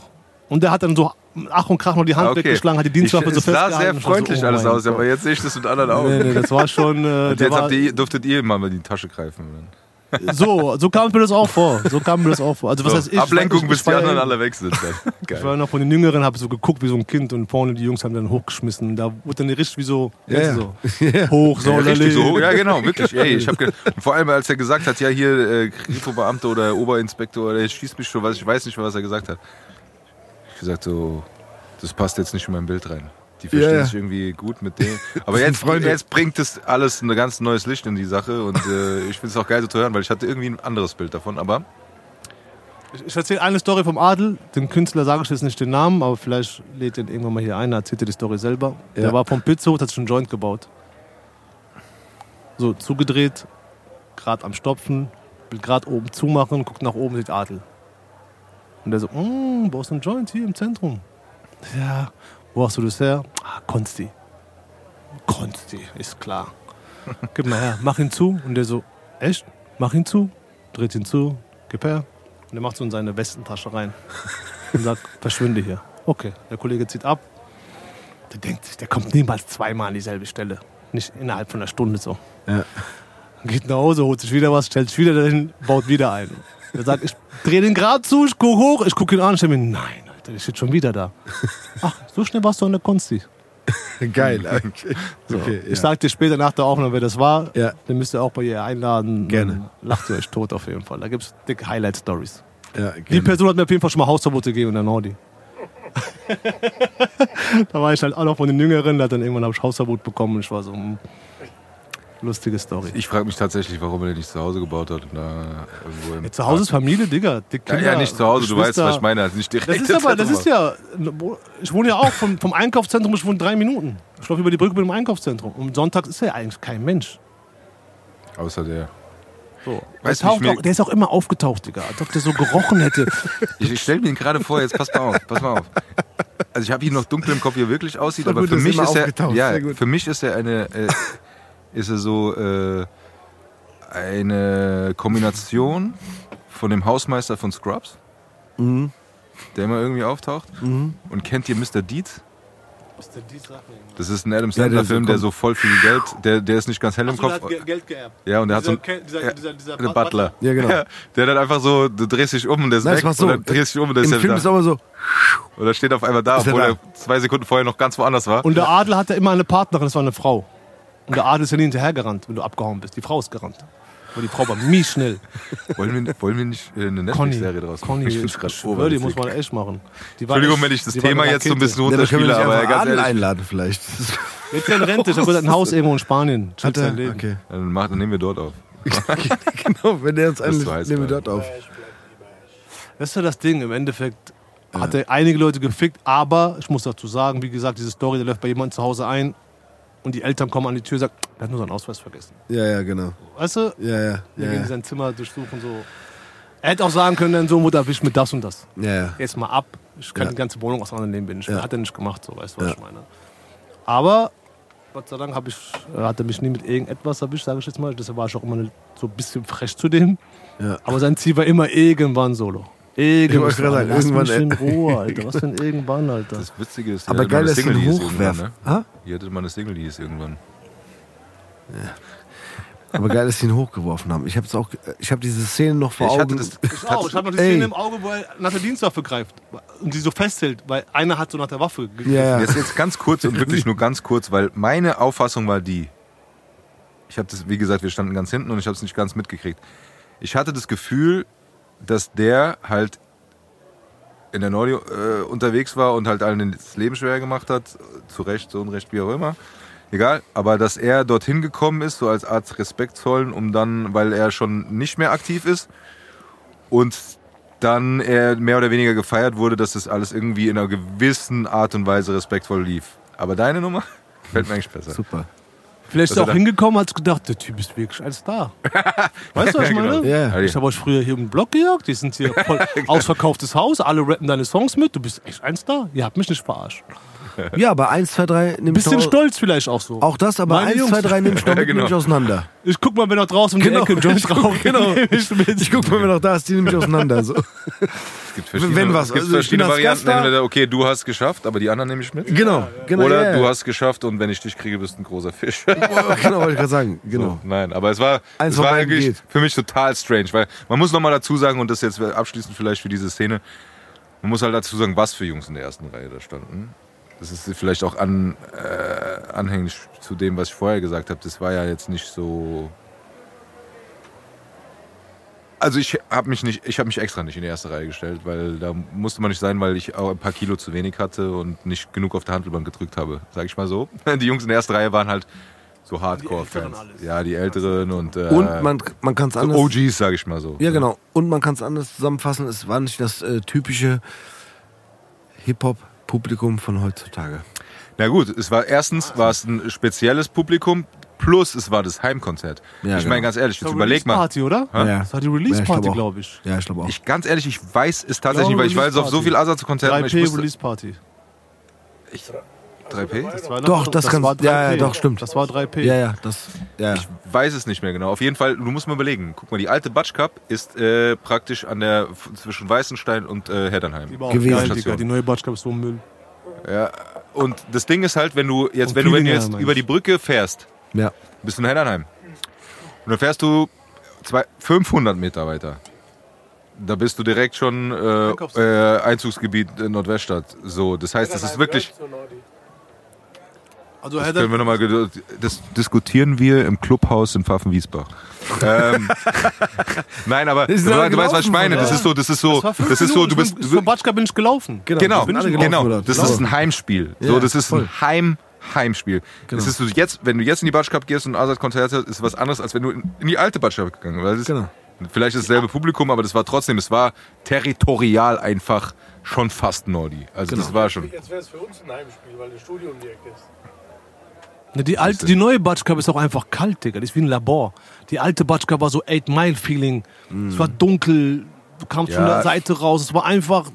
[SPEAKER 3] Und der hat dann so Ach und Krach noch die Hand
[SPEAKER 2] Okay.
[SPEAKER 3] weggeschlagen, hat die Dienstwaffe
[SPEAKER 2] ich,
[SPEAKER 3] so
[SPEAKER 2] es sah
[SPEAKER 3] festgehalten.
[SPEAKER 2] sehr
[SPEAKER 3] und ich war
[SPEAKER 2] freundlich
[SPEAKER 3] so, oh
[SPEAKER 2] alles aus, aber jetzt sehe ich das mit anderen Augen.
[SPEAKER 3] Nee, nee, das war schon. Äh,
[SPEAKER 2] Und jetzt
[SPEAKER 3] war,
[SPEAKER 2] ihr, durftet ihr mal in die Tasche greifen.
[SPEAKER 3] So, so kam mir das auch vor. So kam mir das auch vor. Also was
[SPEAKER 2] So,
[SPEAKER 3] heißt ich?
[SPEAKER 2] Ablenkung,
[SPEAKER 3] ich,
[SPEAKER 2] bis
[SPEAKER 3] ich
[SPEAKER 2] die anderen alle weg sind.
[SPEAKER 3] Ich war noch von den Jüngeren, habe so geguckt wie so ein Kind und vorne die Jungs haben dann hochgeschmissen. Da wurde dann richtig wie so,
[SPEAKER 1] Ja,
[SPEAKER 3] so hoch, so
[SPEAKER 2] Ja, richtig so.
[SPEAKER 3] lale.
[SPEAKER 2] Ja, genau, wirklich. Ey, ich hab vor allem, als er gesagt hat, ja, hier, äh, Kripo-Beamte oder Oberinspektor, der schießt mich schon, was ich weiß nicht, mehr, was er gesagt hat. Ich gesagt so, das passt jetzt nicht in mein Bild rein. Die verstehen
[SPEAKER 1] ja.
[SPEAKER 2] sich irgendwie gut mit dem. Aber jetzt,
[SPEAKER 1] Freunde.
[SPEAKER 2] jetzt bringt das alles ein ganz neues Licht in die Sache und äh, ich finde es auch geil so zu hören, weil ich hatte irgendwie ein anderes Bild davon. Aber
[SPEAKER 3] Ich, ich erzähle eine Story vom Adel. Den Künstler sage ich jetzt nicht den Namen, aber vielleicht lädt den irgendwann mal hier ein, erzählt er die Story selber.
[SPEAKER 1] Ja.
[SPEAKER 3] Der war vom Pizzo, hat sich einen Joint gebaut. So, zugedreht, gerade am Stopfen, will gerade oben zumachen, guckt nach oben, sieht Adel. Und der so, mm, baust du einen Joint hier im Zentrum? Ja, wo hast du das her? Ah, Konsti. Konsti, ist klar. Gib mal her, mach ihn zu. Und der so, echt? Mach ihn zu. Dreht ihn zu, gib her. Und er macht so in seine Westentasche rein. Und sagt, verschwinde hier. Okay, der Kollege zieht ab. Der denkt sich, der kommt niemals zweimal an dieselbe Stelle. Nicht innerhalb von einer Stunde so.
[SPEAKER 1] Ja.
[SPEAKER 3] Geht nach Hause, holt sich wieder was, stellt sich wieder dahin, baut wieder ein. Er sagt, ich drehe den gerade zu, ich gucke hoch, ich gucke ihn an, ich denke mir, nein, Der steht schon wieder da. Ach, so schnell warst du an der Konsti.
[SPEAKER 1] Geil. Okay.
[SPEAKER 3] So.
[SPEAKER 1] Okay,
[SPEAKER 3] Ich
[SPEAKER 1] ja.
[SPEAKER 3] sag dir später nach der Aufnahme, wer das war.
[SPEAKER 1] Ja.
[SPEAKER 3] Dann müsst ihr auch bei ihr einladen.
[SPEAKER 1] Gerne.
[SPEAKER 3] Lacht ihr euch tot auf jeden Fall. Da gibt's dicke Highlight-Stories.
[SPEAKER 1] Ja,
[SPEAKER 3] Die. Person hat mir auf jeden Fall schon mal Hausverbote gegeben in der Nordi. da war ich halt auch noch von den Jüngeren, da hat dann irgendwann habe ich Hausverbot bekommen und ich war so, hm, lustige Story.
[SPEAKER 2] ich frage mich tatsächlich, warum er den nicht zu Hause gebaut hat. Im
[SPEAKER 3] Ja, zu Hause ist Familie, Digga. Die
[SPEAKER 2] Ja,
[SPEAKER 3] Kinder,
[SPEAKER 2] ja, nicht zu Hause, du weißt, was ich meine. Nicht direkt
[SPEAKER 3] Das ist aber, das ist ja, ich wohne ja auch vom, vom Einkaufszentrum, ich wohne drei Minuten. Ich laufe über die Brücke mit dem Einkaufszentrum. Und sonntags ist ja eigentlich kein Mensch.
[SPEAKER 2] Außer der.
[SPEAKER 3] So.
[SPEAKER 2] Weißt
[SPEAKER 3] der,
[SPEAKER 2] mir-
[SPEAKER 3] auch, der ist auch immer aufgetaucht, Digga. Als ob der so gerochen hätte.
[SPEAKER 2] Ich, ich stelle mir ihn gerade vor, jetzt pass mal auf, pass mal auf. Also ich habe ihn noch dunkel im Kopf, wie er wirklich aussieht, aber für
[SPEAKER 1] ist
[SPEAKER 2] mich ist er, ja, für mich ist er eine, äh, ist er so äh, eine Kombination von dem Hausmeister von Scrubs,
[SPEAKER 1] Mhm.
[SPEAKER 2] der immer irgendwie auftaucht. Und kennt ihr Mr. Deeds?
[SPEAKER 3] Denn die Sache?
[SPEAKER 2] Das ist ein Adam
[SPEAKER 1] Ja, der
[SPEAKER 2] Sandler-Film,
[SPEAKER 1] so
[SPEAKER 2] der
[SPEAKER 1] kommt.
[SPEAKER 2] so voll viel Geld, der, der ist nicht ganz hell im
[SPEAKER 3] der
[SPEAKER 2] Kopf.
[SPEAKER 3] hat Ge- Geld geerbt.
[SPEAKER 2] Ja, und der hat so
[SPEAKER 3] Dieser,
[SPEAKER 2] ein,
[SPEAKER 3] dieser, dieser, dieser
[SPEAKER 2] der Butler.
[SPEAKER 1] Ja, genau.
[SPEAKER 2] Ja, der dann einfach so, du drehst dich um und der ist
[SPEAKER 1] Nein,
[SPEAKER 2] weg.
[SPEAKER 1] so.
[SPEAKER 2] Und dann drehst dich um und der ist
[SPEAKER 1] Im Film
[SPEAKER 2] da.
[SPEAKER 1] ist aber so,
[SPEAKER 2] Oder steht auf einmal da,
[SPEAKER 1] Ist er
[SPEAKER 2] obwohl
[SPEAKER 1] da?
[SPEAKER 2] er zwei Sekunden vorher noch ganz woanders war.
[SPEAKER 3] Und der Adel hatte immer eine Partnerin, das war eine Frau. Und der Adel ist ja nie hinterhergerannt, wenn du abgehauen bist. Die Frau ist gerannt. Aber die Frau war mies schnell.
[SPEAKER 2] wollen, wir, wollen wir nicht äh, eine Netflix-Serie draus machen?
[SPEAKER 3] Conny,
[SPEAKER 2] Ich
[SPEAKER 3] ich,
[SPEAKER 2] find's grad
[SPEAKER 3] schwöre, die muss man echt machen.
[SPEAKER 2] Entschuldigung,
[SPEAKER 3] echt-
[SPEAKER 2] wenn ich das Thema jetzt so ein bisschen
[SPEAKER 1] ja,
[SPEAKER 2] runterspiele,
[SPEAKER 1] nicht
[SPEAKER 2] aber ganz
[SPEAKER 1] Adel
[SPEAKER 2] ehrlich,
[SPEAKER 1] einladen vielleicht.
[SPEAKER 3] Jetzt ist er in Rente, ich habe ein Haus irgendwo in Spanien.
[SPEAKER 1] Hat er?
[SPEAKER 3] Leben.
[SPEAKER 1] Okay.
[SPEAKER 2] Dann, mach, dann nehmen wir dort auf.
[SPEAKER 1] genau, wenn der uns
[SPEAKER 2] weiß
[SPEAKER 1] nehmen wir dort auf.
[SPEAKER 3] Das ist ja das Ding. Im Endeffekt hat er einige Leute gefickt, aber ich muss dazu sagen, wie gesagt, diese Story, der läuft bei jemandem zu Hause ein und die Eltern kommen an die Tür und sagen, er hat nur seinen Ausweis vergessen.
[SPEAKER 1] Ja, ja, genau.
[SPEAKER 3] Weißt du?
[SPEAKER 1] Ja, ja.
[SPEAKER 3] Wir
[SPEAKER 1] Ja,
[SPEAKER 3] gehen
[SPEAKER 1] ja.
[SPEAKER 3] sein Zimmer durchsuchen so. Er hätte auch sagen können, dein Sohn wurde erwischt mit das und das.
[SPEAKER 1] ja, ja.
[SPEAKER 3] Jetzt mal ab. Ich kann
[SPEAKER 1] Ja.
[SPEAKER 3] die ganze Wohnung auseinandernehmen, bin ich.
[SPEAKER 1] Ja.
[SPEAKER 3] Hat er nicht gemacht, so weißt du, was ich meine. Aber Gott sei Dank ich, hat er mich nie mit irgendetwas erwischt, sage ich jetzt mal. Deshalb war ich auch immer so ein bisschen frech zu dem.
[SPEAKER 1] Ja.
[SPEAKER 3] Aber sein Ziel war immer irgendwann solo. Irgendwann.
[SPEAKER 1] gerade sagen, irgendwann, äh,
[SPEAKER 3] Ruhe, Alter. Was für ein irgendwann, Alter.
[SPEAKER 2] Das Witzige ist,
[SPEAKER 1] Aber geil, sie
[SPEAKER 2] Single, ne?
[SPEAKER 1] Ha?
[SPEAKER 2] Hier hatte man eine Single, die hieß irgendwann.
[SPEAKER 1] Aber geil, dass sie ihn hochgeworfen haben. Ich habe auch, ich habe diese Szene noch vor
[SPEAKER 2] Ich hatte
[SPEAKER 1] Augen.
[SPEAKER 2] das-
[SPEAKER 3] Ich auch. Ich habe noch die
[SPEAKER 1] Ey.
[SPEAKER 3] Szene im Auge, wo er nach der Dienstwaffe greift und sie so festhält, weil einer hat so nach der Waffe gegriffen.
[SPEAKER 1] ja, ja.
[SPEAKER 2] Jetzt, jetzt ganz kurz und wirklich nur ganz kurz, weil meine Auffassung war die. Ich habe das, wie gesagt, wir standen ganz hinten und ich habe es nicht ganz mitgekriegt. Ich hatte das Gefühl, dass der halt in der Nordi äh, unterwegs war und halt allen das Leben schwer gemacht hat, zu Recht, zu Unrecht, wie auch immer. Egal, aber dass er dorthin gekommen ist, so als Art Respekt zollen, um dann, weil er schon nicht mehr aktiv ist und dann er mehr oder weniger gefeiert wurde, dass das alles irgendwie in einer gewissen Art und Weise respektvoll lief. Aber deine Nummer gefällt mir eigentlich besser.
[SPEAKER 1] Super.
[SPEAKER 3] Vielleicht ist
[SPEAKER 2] Dass
[SPEAKER 3] er auch hingekommen, hat gedacht, der Typ ist wirklich ein Star. weißt du, was ich
[SPEAKER 2] genau.
[SPEAKER 3] meine?
[SPEAKER 1] Ja, ja.
[SPEAKER 3] Ich habe euch früher hier im Blog gejagt, die sind hier voll ausverkauftes Haus, alle rappen deine Songs mit, du bist echt ein Star. Ihr habt mich nicht verarscht.
[SPEAKER 1] Ja, aber 1, 2, 3 nimmt
[SPEAKER 3] Bisschen stolz vielleicht auch so.
[SPEAKER 1] Auch das, aber
[SPEAKER 3] Meine
[SPEAKER 1] 1,
[SPEAKER 3] Jungs.
[SPEAKER 1] 2, 3 nimmst du
[SPEAKER 2] Ja, genau.
[SPEAKER 1] nämlich auseinander.
[SPEAKER 3] Ich guck mal, wenn er draußen
[SPEAKER 1] Genau.
[SPEAKER 3] die Ecke Joint raucht.
[SPEAKER 1] Genau.
[SPEAKER 3] Ich.
[SPEAKER 1] Ich guck mal, wer noch da ist, die nehme ich auseinander. So.
[SPEAKER 2] Es gibt verschiedene,
[SPEAKER 1] Wenn was,
[SPEAKER 2] es gibt
[SPEAKER 1] also
[SPEAKER 2] verschiedene Varianten. Entweder, okay, du hast geschafft, aber die anderen nehme ich mit.
[SPEAKER 1] Genau, genau.
[SPEAKER 2] Oder
[SPEAKER 1] ja,
[SPEAKER 2] du hast geschafft und wenn ich dich kriege, bist du ein großer Fisch.
[SPEAKER 1] Genau, wollte ich gerade sagen. Genau.
[SPEAKER 2] So, nein, aber es war,
[SPEAKER 1] Eins
[SPEAKER 2] es war eigentlich
[SPEAKER 1] geht.
[SPEAKER 2] für mich total strange, weil man muss nochmal dazu sagen, und das jetzt abschließend vielleicht für diese Szene, man muss halt dazu sagen, was für Jungs in der ersten Reihe da standen. Das ist vielleicht auch an, äh, anhängig zu dem, was ich vorher gesagt habe. Das war ja jetzt nicht so. Also ich habe mich nicht, ich habe mich extra nicht in die erste Reihe gestellt, weil da musste man nicht sein, weil ich auch ein paar Kilo zu wenig hatte und nicht genug auf der Handelbank gedrückt habe, sag ich mal so. Die Jungs in der ersten Reihe waren halt so Hardcore-Fans. Ja, die Älteren und, äh,
[SPEAKER 1] Und man, man kann es
[SPEAKER 2] so
[SPEAKER 1] anders.
[SPEAKER 2] OGs, sag ich mal so.
[SPEAKER 1] Ja, genau. Und man kann es anders zusammenfassen. Es war nicht das äh, typische Hip-Hop-Publikum von heutzutage.
[SPEAKER 2] Na gut, es war erstens war es ein spezielles Publikum, plus es war das Heimkonzert.
[SPEAKER 1] Ja,
[SPEAKER 2] ich meine
[SPEAKER 1] genau.
[SPEAKER 2] ganz ehrlich, jetzt
[SPEAKER 3] Das war
[SPEAKER 2] überleg mal.
[SPEAKER 3] Party, oder?
[SPEAKER 2] Hä?
[SPEAKER 1] Ja.
[SPEAKER 3] Das war die
[SPEAKER 1] Ja, ich
[SPEAKER 3] Release-Party,
[SPEAKER 1] glaub auch.
[SPEAKER 3] glaube ich.
[SPEAKER 1] Ja, ich glaube auch.
[SPEAKER 2] Ich ganz ehrlich, ich weiß es tatsächlich nicht, weil ich war jetzt auf so viel Asatz-Konzerten. Ich
[SPEAKER 3] 3P
[SPEAKER 2] wusste,
[SPEAKER 3] Release-Party.
[SPEAKER 2] 3P?
[SPEAKER 3] Das war
[SPEAKER 1] Doch, das kann-
[SPEAKER 3] war
[SPEAKER 1] ja, ja,
[SPEAKER 3] 3P.
[SPEAKER 1] doch, stimmt.
[SPEAKER 3] Das war 3P.
[SPEAKER 1] ja, ja, das. Ja,
[SPEAKER 2] Ich weiß es nicht mehr genau. Auf jeden Fall, du musst mal überlegen. Guck mal, die alte Batsch Cup ist äh, praktisch an der zwischen Weißenstein und äh, Heddernheim.
[SPEAKER 3] Die war
[SPEAKER 1] Gewesen.
[SPEAKER 3] geil. Die neue Batschka ist so Müll.
[SPEAKER 2] Ja. Und das Ding ist halt, wenn du jetzt,
[SPEAKER 3] Und
[SPEAKER 2] wenn du, wenn du jetzt über die Brücke fährst,
[SPEAKER 1] ja.
[SPEAKER 2] bist du in Heddernheim. Und dann fährst du zwei, 500 Meter weiter. Da bist du direkt schon äh, äh, Einzugsgebiet in Nordweststadt. So, das heißt, das ist wirklich.
[SPEAKER 3] Also
[SPEAKER 2] Das, können wir noch mal, das diskutieren wir im Clubhaus in Pfaffenwiesbach. ähm, nein, aber du,
[SPEAKER 1] ja
[SPEAKER 2] weißt, was ich meine. Das ist so, das ist so,
[SPEAKER 3] Das
[SPEAKER 2] das ist so, du
[SPEAKER 3] Ich
[SPEAKER 2] bist,
[SPEAKER 3] Zur Batschka bin ich gelaufen.
[SPEAKER 2] Genau,
[SPEAKER 1] sind alle
[SPEAKER 2] genau.
[SPEAKER 1] gelaufen,
[SPEAKER 2] Das ist ein Heimspiel.
[SPEAKER 1] Ja,
[SPEAKER 2] so, das ist
[SPEAKER 1] voll.
[SPEAKER 2] ein Heim Heimspiel.
[SPEAKER 1] Genau.
[SPEAKER 2] Das ist so jetzt, wenn du jetzt in die Batsch Cup gehst und ein Asad-Konzert hast, ist was anderes, als wenn du in, in die alte Batsch Cup gegangen bist.
[SPEAKER 1] Genau.
[SPEAKER 2] Vielleicht ist dasselbe Publikum, aber das war trotzdem, es war territorial einfach schon fast Nordi. Also
[SPEAKER 1] Genau.
[SPEAKER 2] das war schon.
[SPEAKER 4] Jetzt wäre es für uns ein Heimspiel, weil das Studio um die Ecke ist.
[SPEAKER 3] Ne, Die, alte, die neue Batschka ist auch einfach kalt, Digga. Das ist wie ein Labor. Die alte Batschka war so 8-Mile-Feeling. Es war dunkel, du kamst von
[SPEAKER 2] Ja.
[SPEAKER 3] der Seite raus. Es war einfach,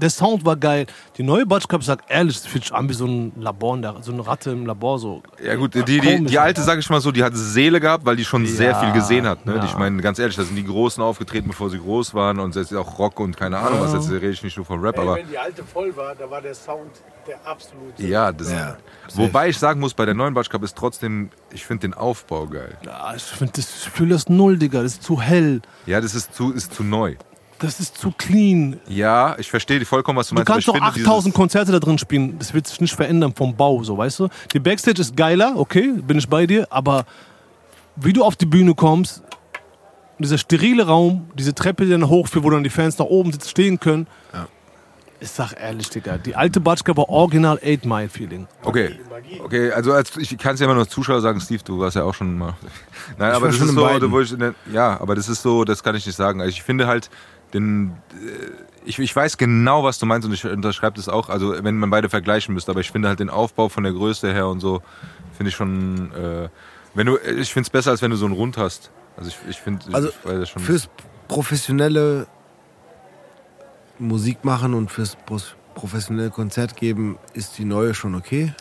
[SPEAKER 3] der Sound war geil. Die neue Batschka, ich sag ehrlich, das fühlt sich an wie so ein Labor, so eine Ratte im Labor. So.
[SPEAKER 2] Ja gut, die, die, die alte, sag ich mal so, die hat Seele gehabt, weil die schon sehr
[SPEAKER 3] Ja,
[SPEAKER 2] viel gesehen hat. Ne?
[SPEAKER 3] ja.
[SPEAKER 2] Ich meine, ganz ehrlich, da sind die Großen aufgetreten, bevor sie groß waren und jetzt auch Rock und keine Ahnung was, jetzt rede ich nicht nur von Rap,
[SPEAKER 4] Ey,
[SPEAKER 2] aber
[SPEAKER 4] wenn die alte voll war, da war der Sound der absolute.
[SPEAKER 2] ja, das,
[SPEAKER 1] Ja.
[SPEAKER 2] wobei ich sagen muss, bei der neuen Batsch Cup ist trotzdem, ich finde den Aufbau geil.
[SPEAKER 3] Ja, ich finde das, ich fühle das null, Digga. Das ist zu hell.
[SPEAKER 2] Ja, das ist zu, ist zu neu.
[SPEAKER 3] Das ist zu clean.
[SPEAKER 2] Ja, ich verstehe die vollkommen, was du
[SPEAKER 3] Du
[SPEAKER 2] meinst. aber
[SPEAKER 3] kannst
[SPEAKER 2] ich
[SPEAKER 3] doch
[SPEAKER 2] finde
[SPEAKER 3] 8000 Konzerte da drin spielen. Das wird sich nicht verändern vom Bau, so, weißt du? Die Backstage ist geiler, okay, bin ich bei dir, aber wie du auf die Bühne kommst, dieser sterile Raum, diese Treppe, die dann hochführt, wo dann die Fans nach oben sitzen, stehen können. Ich sag ehrlich, Digga, die alte Batschka war original 8 Mile Feeling.
[SPEAKER 2] Okay. Okay, also als, ich kann es ja immer nur als Zuschauer sagen, Steve, du warst ja auch schon mal. Nein, aber
[SPEAKER 1] war
[SPEAKER 2] das ist so, wo ich ja, aber das ist so, das kann ich nicht sagen. Also ich finde halt den äh, ich, ich weiß genau, was du meinst und ich unterschreibe das auch, also wenn man beide vergleichen müsste, aber ich finde halt den Aufbau von der Größe her und so, finde ich schon, äh, wenn du, ich finde es besser, als wenn du so einen Rund hast. Also ich, ich finde,
[SPEAKER 1] Also
[SPEAKER 2] ich schon.
[SPEAKER 1] fürs professionelle Musik machen und fürs professionelle Konzert geben ist die neue schon okay.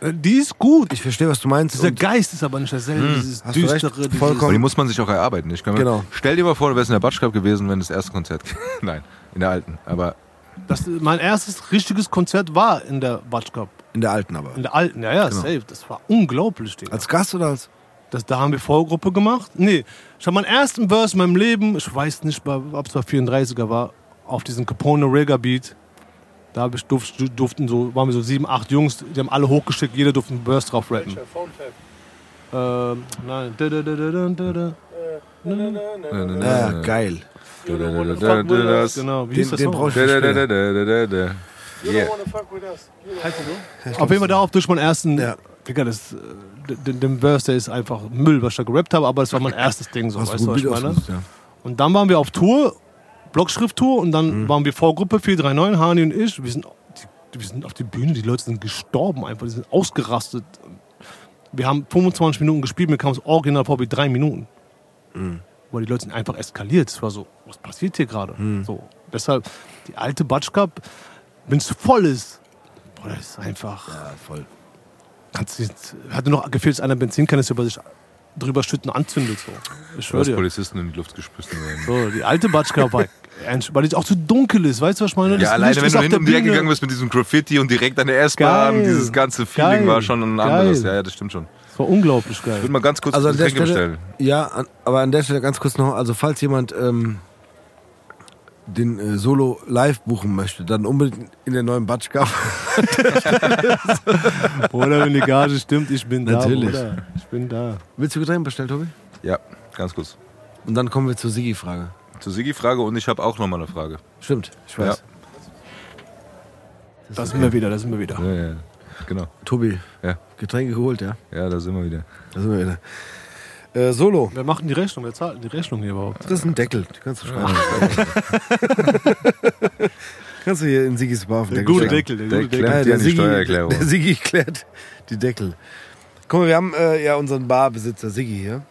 [SPEAKER 3] Die ist gut.
[SPEAKER 1] Ich verstehe, was du meinst.
[SPEAKER 3] Dieser
[SPEAKER 1] und
[SPEAKER 3] Geist ist aber nicht dasselbe. Dieses
[SPEAKER 1] Hast du recht,
[SPEAKER 3] düstere,
[SPEAKER 1] vollkommen.
[SPEAKER 2] aber die muss man sich auch erarbeiten. Ich kann mir,
[SPEAKER 1] Genau.
[SPEAKER 2] Stell dir mal vor, du wärst in der Batsch Cup gewesen, wenn das erste Konzert. Nein, in der alten. Aber
[SPEAKER 3] Das, mein erstes richtiges Konzert war in der Batsch Cup.
[SPEAKER 1] in der alten aber.
[SPEAKER 3] In der alten, ja, ja,
[SPEAKER 1] Genau.
[SPEAKER 3] safe. Das war unglaublich, Digga.
[SPEAKER 1] Als Gast oder als?
[SPEAKER 3] Das, da haben wir Vorgruppe gemacht. Nee, ich habe meinen ersten Verse in meinem Leben, ich weiß nicht, ob es bei 34er war, auf diesem Capone Rega Beat. Da durften so, waren wir so sieben, acht Jungs, die haben alle hochgeschickt, jeder durfte einen Verse drauf rappen. Ähm, nein.
[SPEAKER 1] Ja, geil.
[SPEAKER 3] Genau, wie
[SPEAKER 1] Den,
[SPEAKER 3] hieß das
[SPEAKER 1] den
[SPEAKER 3] Song?
[SPEAKER 2] Yeah.
[SPEAKER 3] Auf jeden Fall darauf durch meinen ersten.
[SPEAKER 1] Ja.
[SPEAKER 3] Digga, das, äh, den, den Verse, der ist einfach Müll, was ich da gerappt habe, aber das war mein erstes Ding, so, weißt
[SPEAKER 1] du
[SPEAKER 3] was ich meine?
[SPEAKER 1] ja.
[SPEAKER 3] Und dann waren wir auf Tour, Blockschrift-Tour, und dann
[SPEAKER 1] Mhm.
[SPEAKER 3] waren wir Vorgruppe 439, Hani und ich. Wir sind, wir sind auf die Bühne, die Leute sind gestorben einfach, die sind ausgerastet. Wir haben 25 Minuten gespielt, mir kam es original vor wie drei Minuten.
[SPEAKER 1] Mhm.
[SPEAKER 3] Weil die Leute sind einfach eskaliert. Es war so, was passiert hier gerade?
[SPEAKER 1] Mhm.
[SPEAKER 3] So, deshalb, die alte Batsch Cup, wenn es voll ist, boah, das ist einfach.
[SPEAKER 1] Ja, voll.
[SPEAKER 3] Kannst hatte noch gefehlt, dass einer Benzinkanister über sich drüber schütten anzündet. So. Ich
[SPEAKER 2] Du
[SPEAKER 3] schwör
[SPEAKER 2] hast
[SPEAKER 3] dir.
[SPEAKER 2] Polizisten in die Luft gesprissen werden.
[SPEAKER 3] So, die alte Batschka war ernst, weil die auch zu dunkel ist. Weißt du, was ich meine?
[SPEAKER 2] Ja,
[SPEAKER 3] Das
[SPEAKER 2] alleine wenn du hin
[SPEAKER 3] der
[SPEAKER 2] um die Ecke
[SPEAKER 3] Bühne.
[SPEAKER 2] gegangen bist mit diesem Graffiti und direkt an der S-Bahn, dieses ganze Feeling
[SPEAKER 3] Geil.
[SPEAKER 2] war schon ein
[SPEAKER 3] Geil.
[SPEAKER 2] anderes. Ja, ja, das stimmt schon.
[SPEAKER 3] Das war unglaublich
[SPEAKER 2] Ich
[SPEAKER 3] geil.
[SPEAKER 2] würde mal ganz kurz
[SPEAKER 1] Also an
[SPEAKER 2] das
[SPEAKER 1] der Stelle,
[SPEAKER 2] bestellen.
[SPEAKER 1] ja, an, aber an der Stelle ganz kurz noch, also falls jemand ähm, den äh, Solo live buchen möchte, dann unbedingt in der neuen Batsch Cup.
[SPEAKER 3] Oder wenn die Gage stimmt, ich bin
[SPEAKER 1] Natürlich.
[SPEAKER 3] da. Bruder. Ich bin da.
[SPEAKER 1] Willst du Getränk bestellen, Tobi?
[SPEAKER 2] Ja, ganz kurz.
[SPEAKER 1] Und dann kommen wir zur Sigi-Frage.
[SPEAKER 2] Zur Sigi-Frage und ich habe auch nochmal eine Frage.
[SPEAKER 1] Stimmt, ich weiß.
[SPEAKER 3] Da sind wir wieder, da sind wir wieder.
[SPEAKER 2] Ja, ja, genau.
[SPEAKER 1] Tobi,
[SPEAKER 2] Ja.
[SPEAKER 1] Getränke geholt, ja?
[SPEAKER 2] Ja, da sind wir wieder.
[SPEAKER 1] Da sind wir wieder. Äh, Solo,
[SPEAKER 3] Wer macht denn die Rechnung? Wer zahlt denn die Rechnung hier überhaupt?
[SPEAKER 1] das ist ein Deckel. Die kannst du schreiben. kannst du hier in Sigis Bar auf den
[SPEAKER 3] Der
[SPEAKER 1] Deckel
[SPEAKER 3] gute. Deckel, der
[SPEAKER 2] Der
[SPEAKER 3] gute Deckel.
[SPEAKER 2] dir an die Steuererklärung.
[SPEAKER 1] Der Sigi klärt die Deckel. Guck mal, wir haben äh, ja unseren Barbesitzer Sigi hier.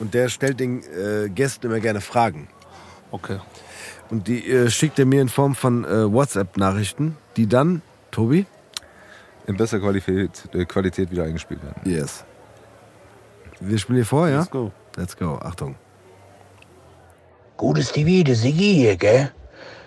[SPEAKER 1] Und der stellt den äh, Gästen immer gerne Fragen.
[SPEAKER 3] Okay.
[SPEAKER 1] Und die äh, schickt er mir in Form von äh, WhatsApp-Nachrichten, die dann, Tobi?
[SPEAKER 2] In besser Qualität, äh, Qualität wieder eingespielt werden.
[SPEAKER 1] Yes. Wir spielen hier vor, ja?
[SPEAKER 3] Let's go.
[SPEAKER 1] Let's go. Achtung.
[SPEAKER 5] Gutes TV, der Siggi hier, gell?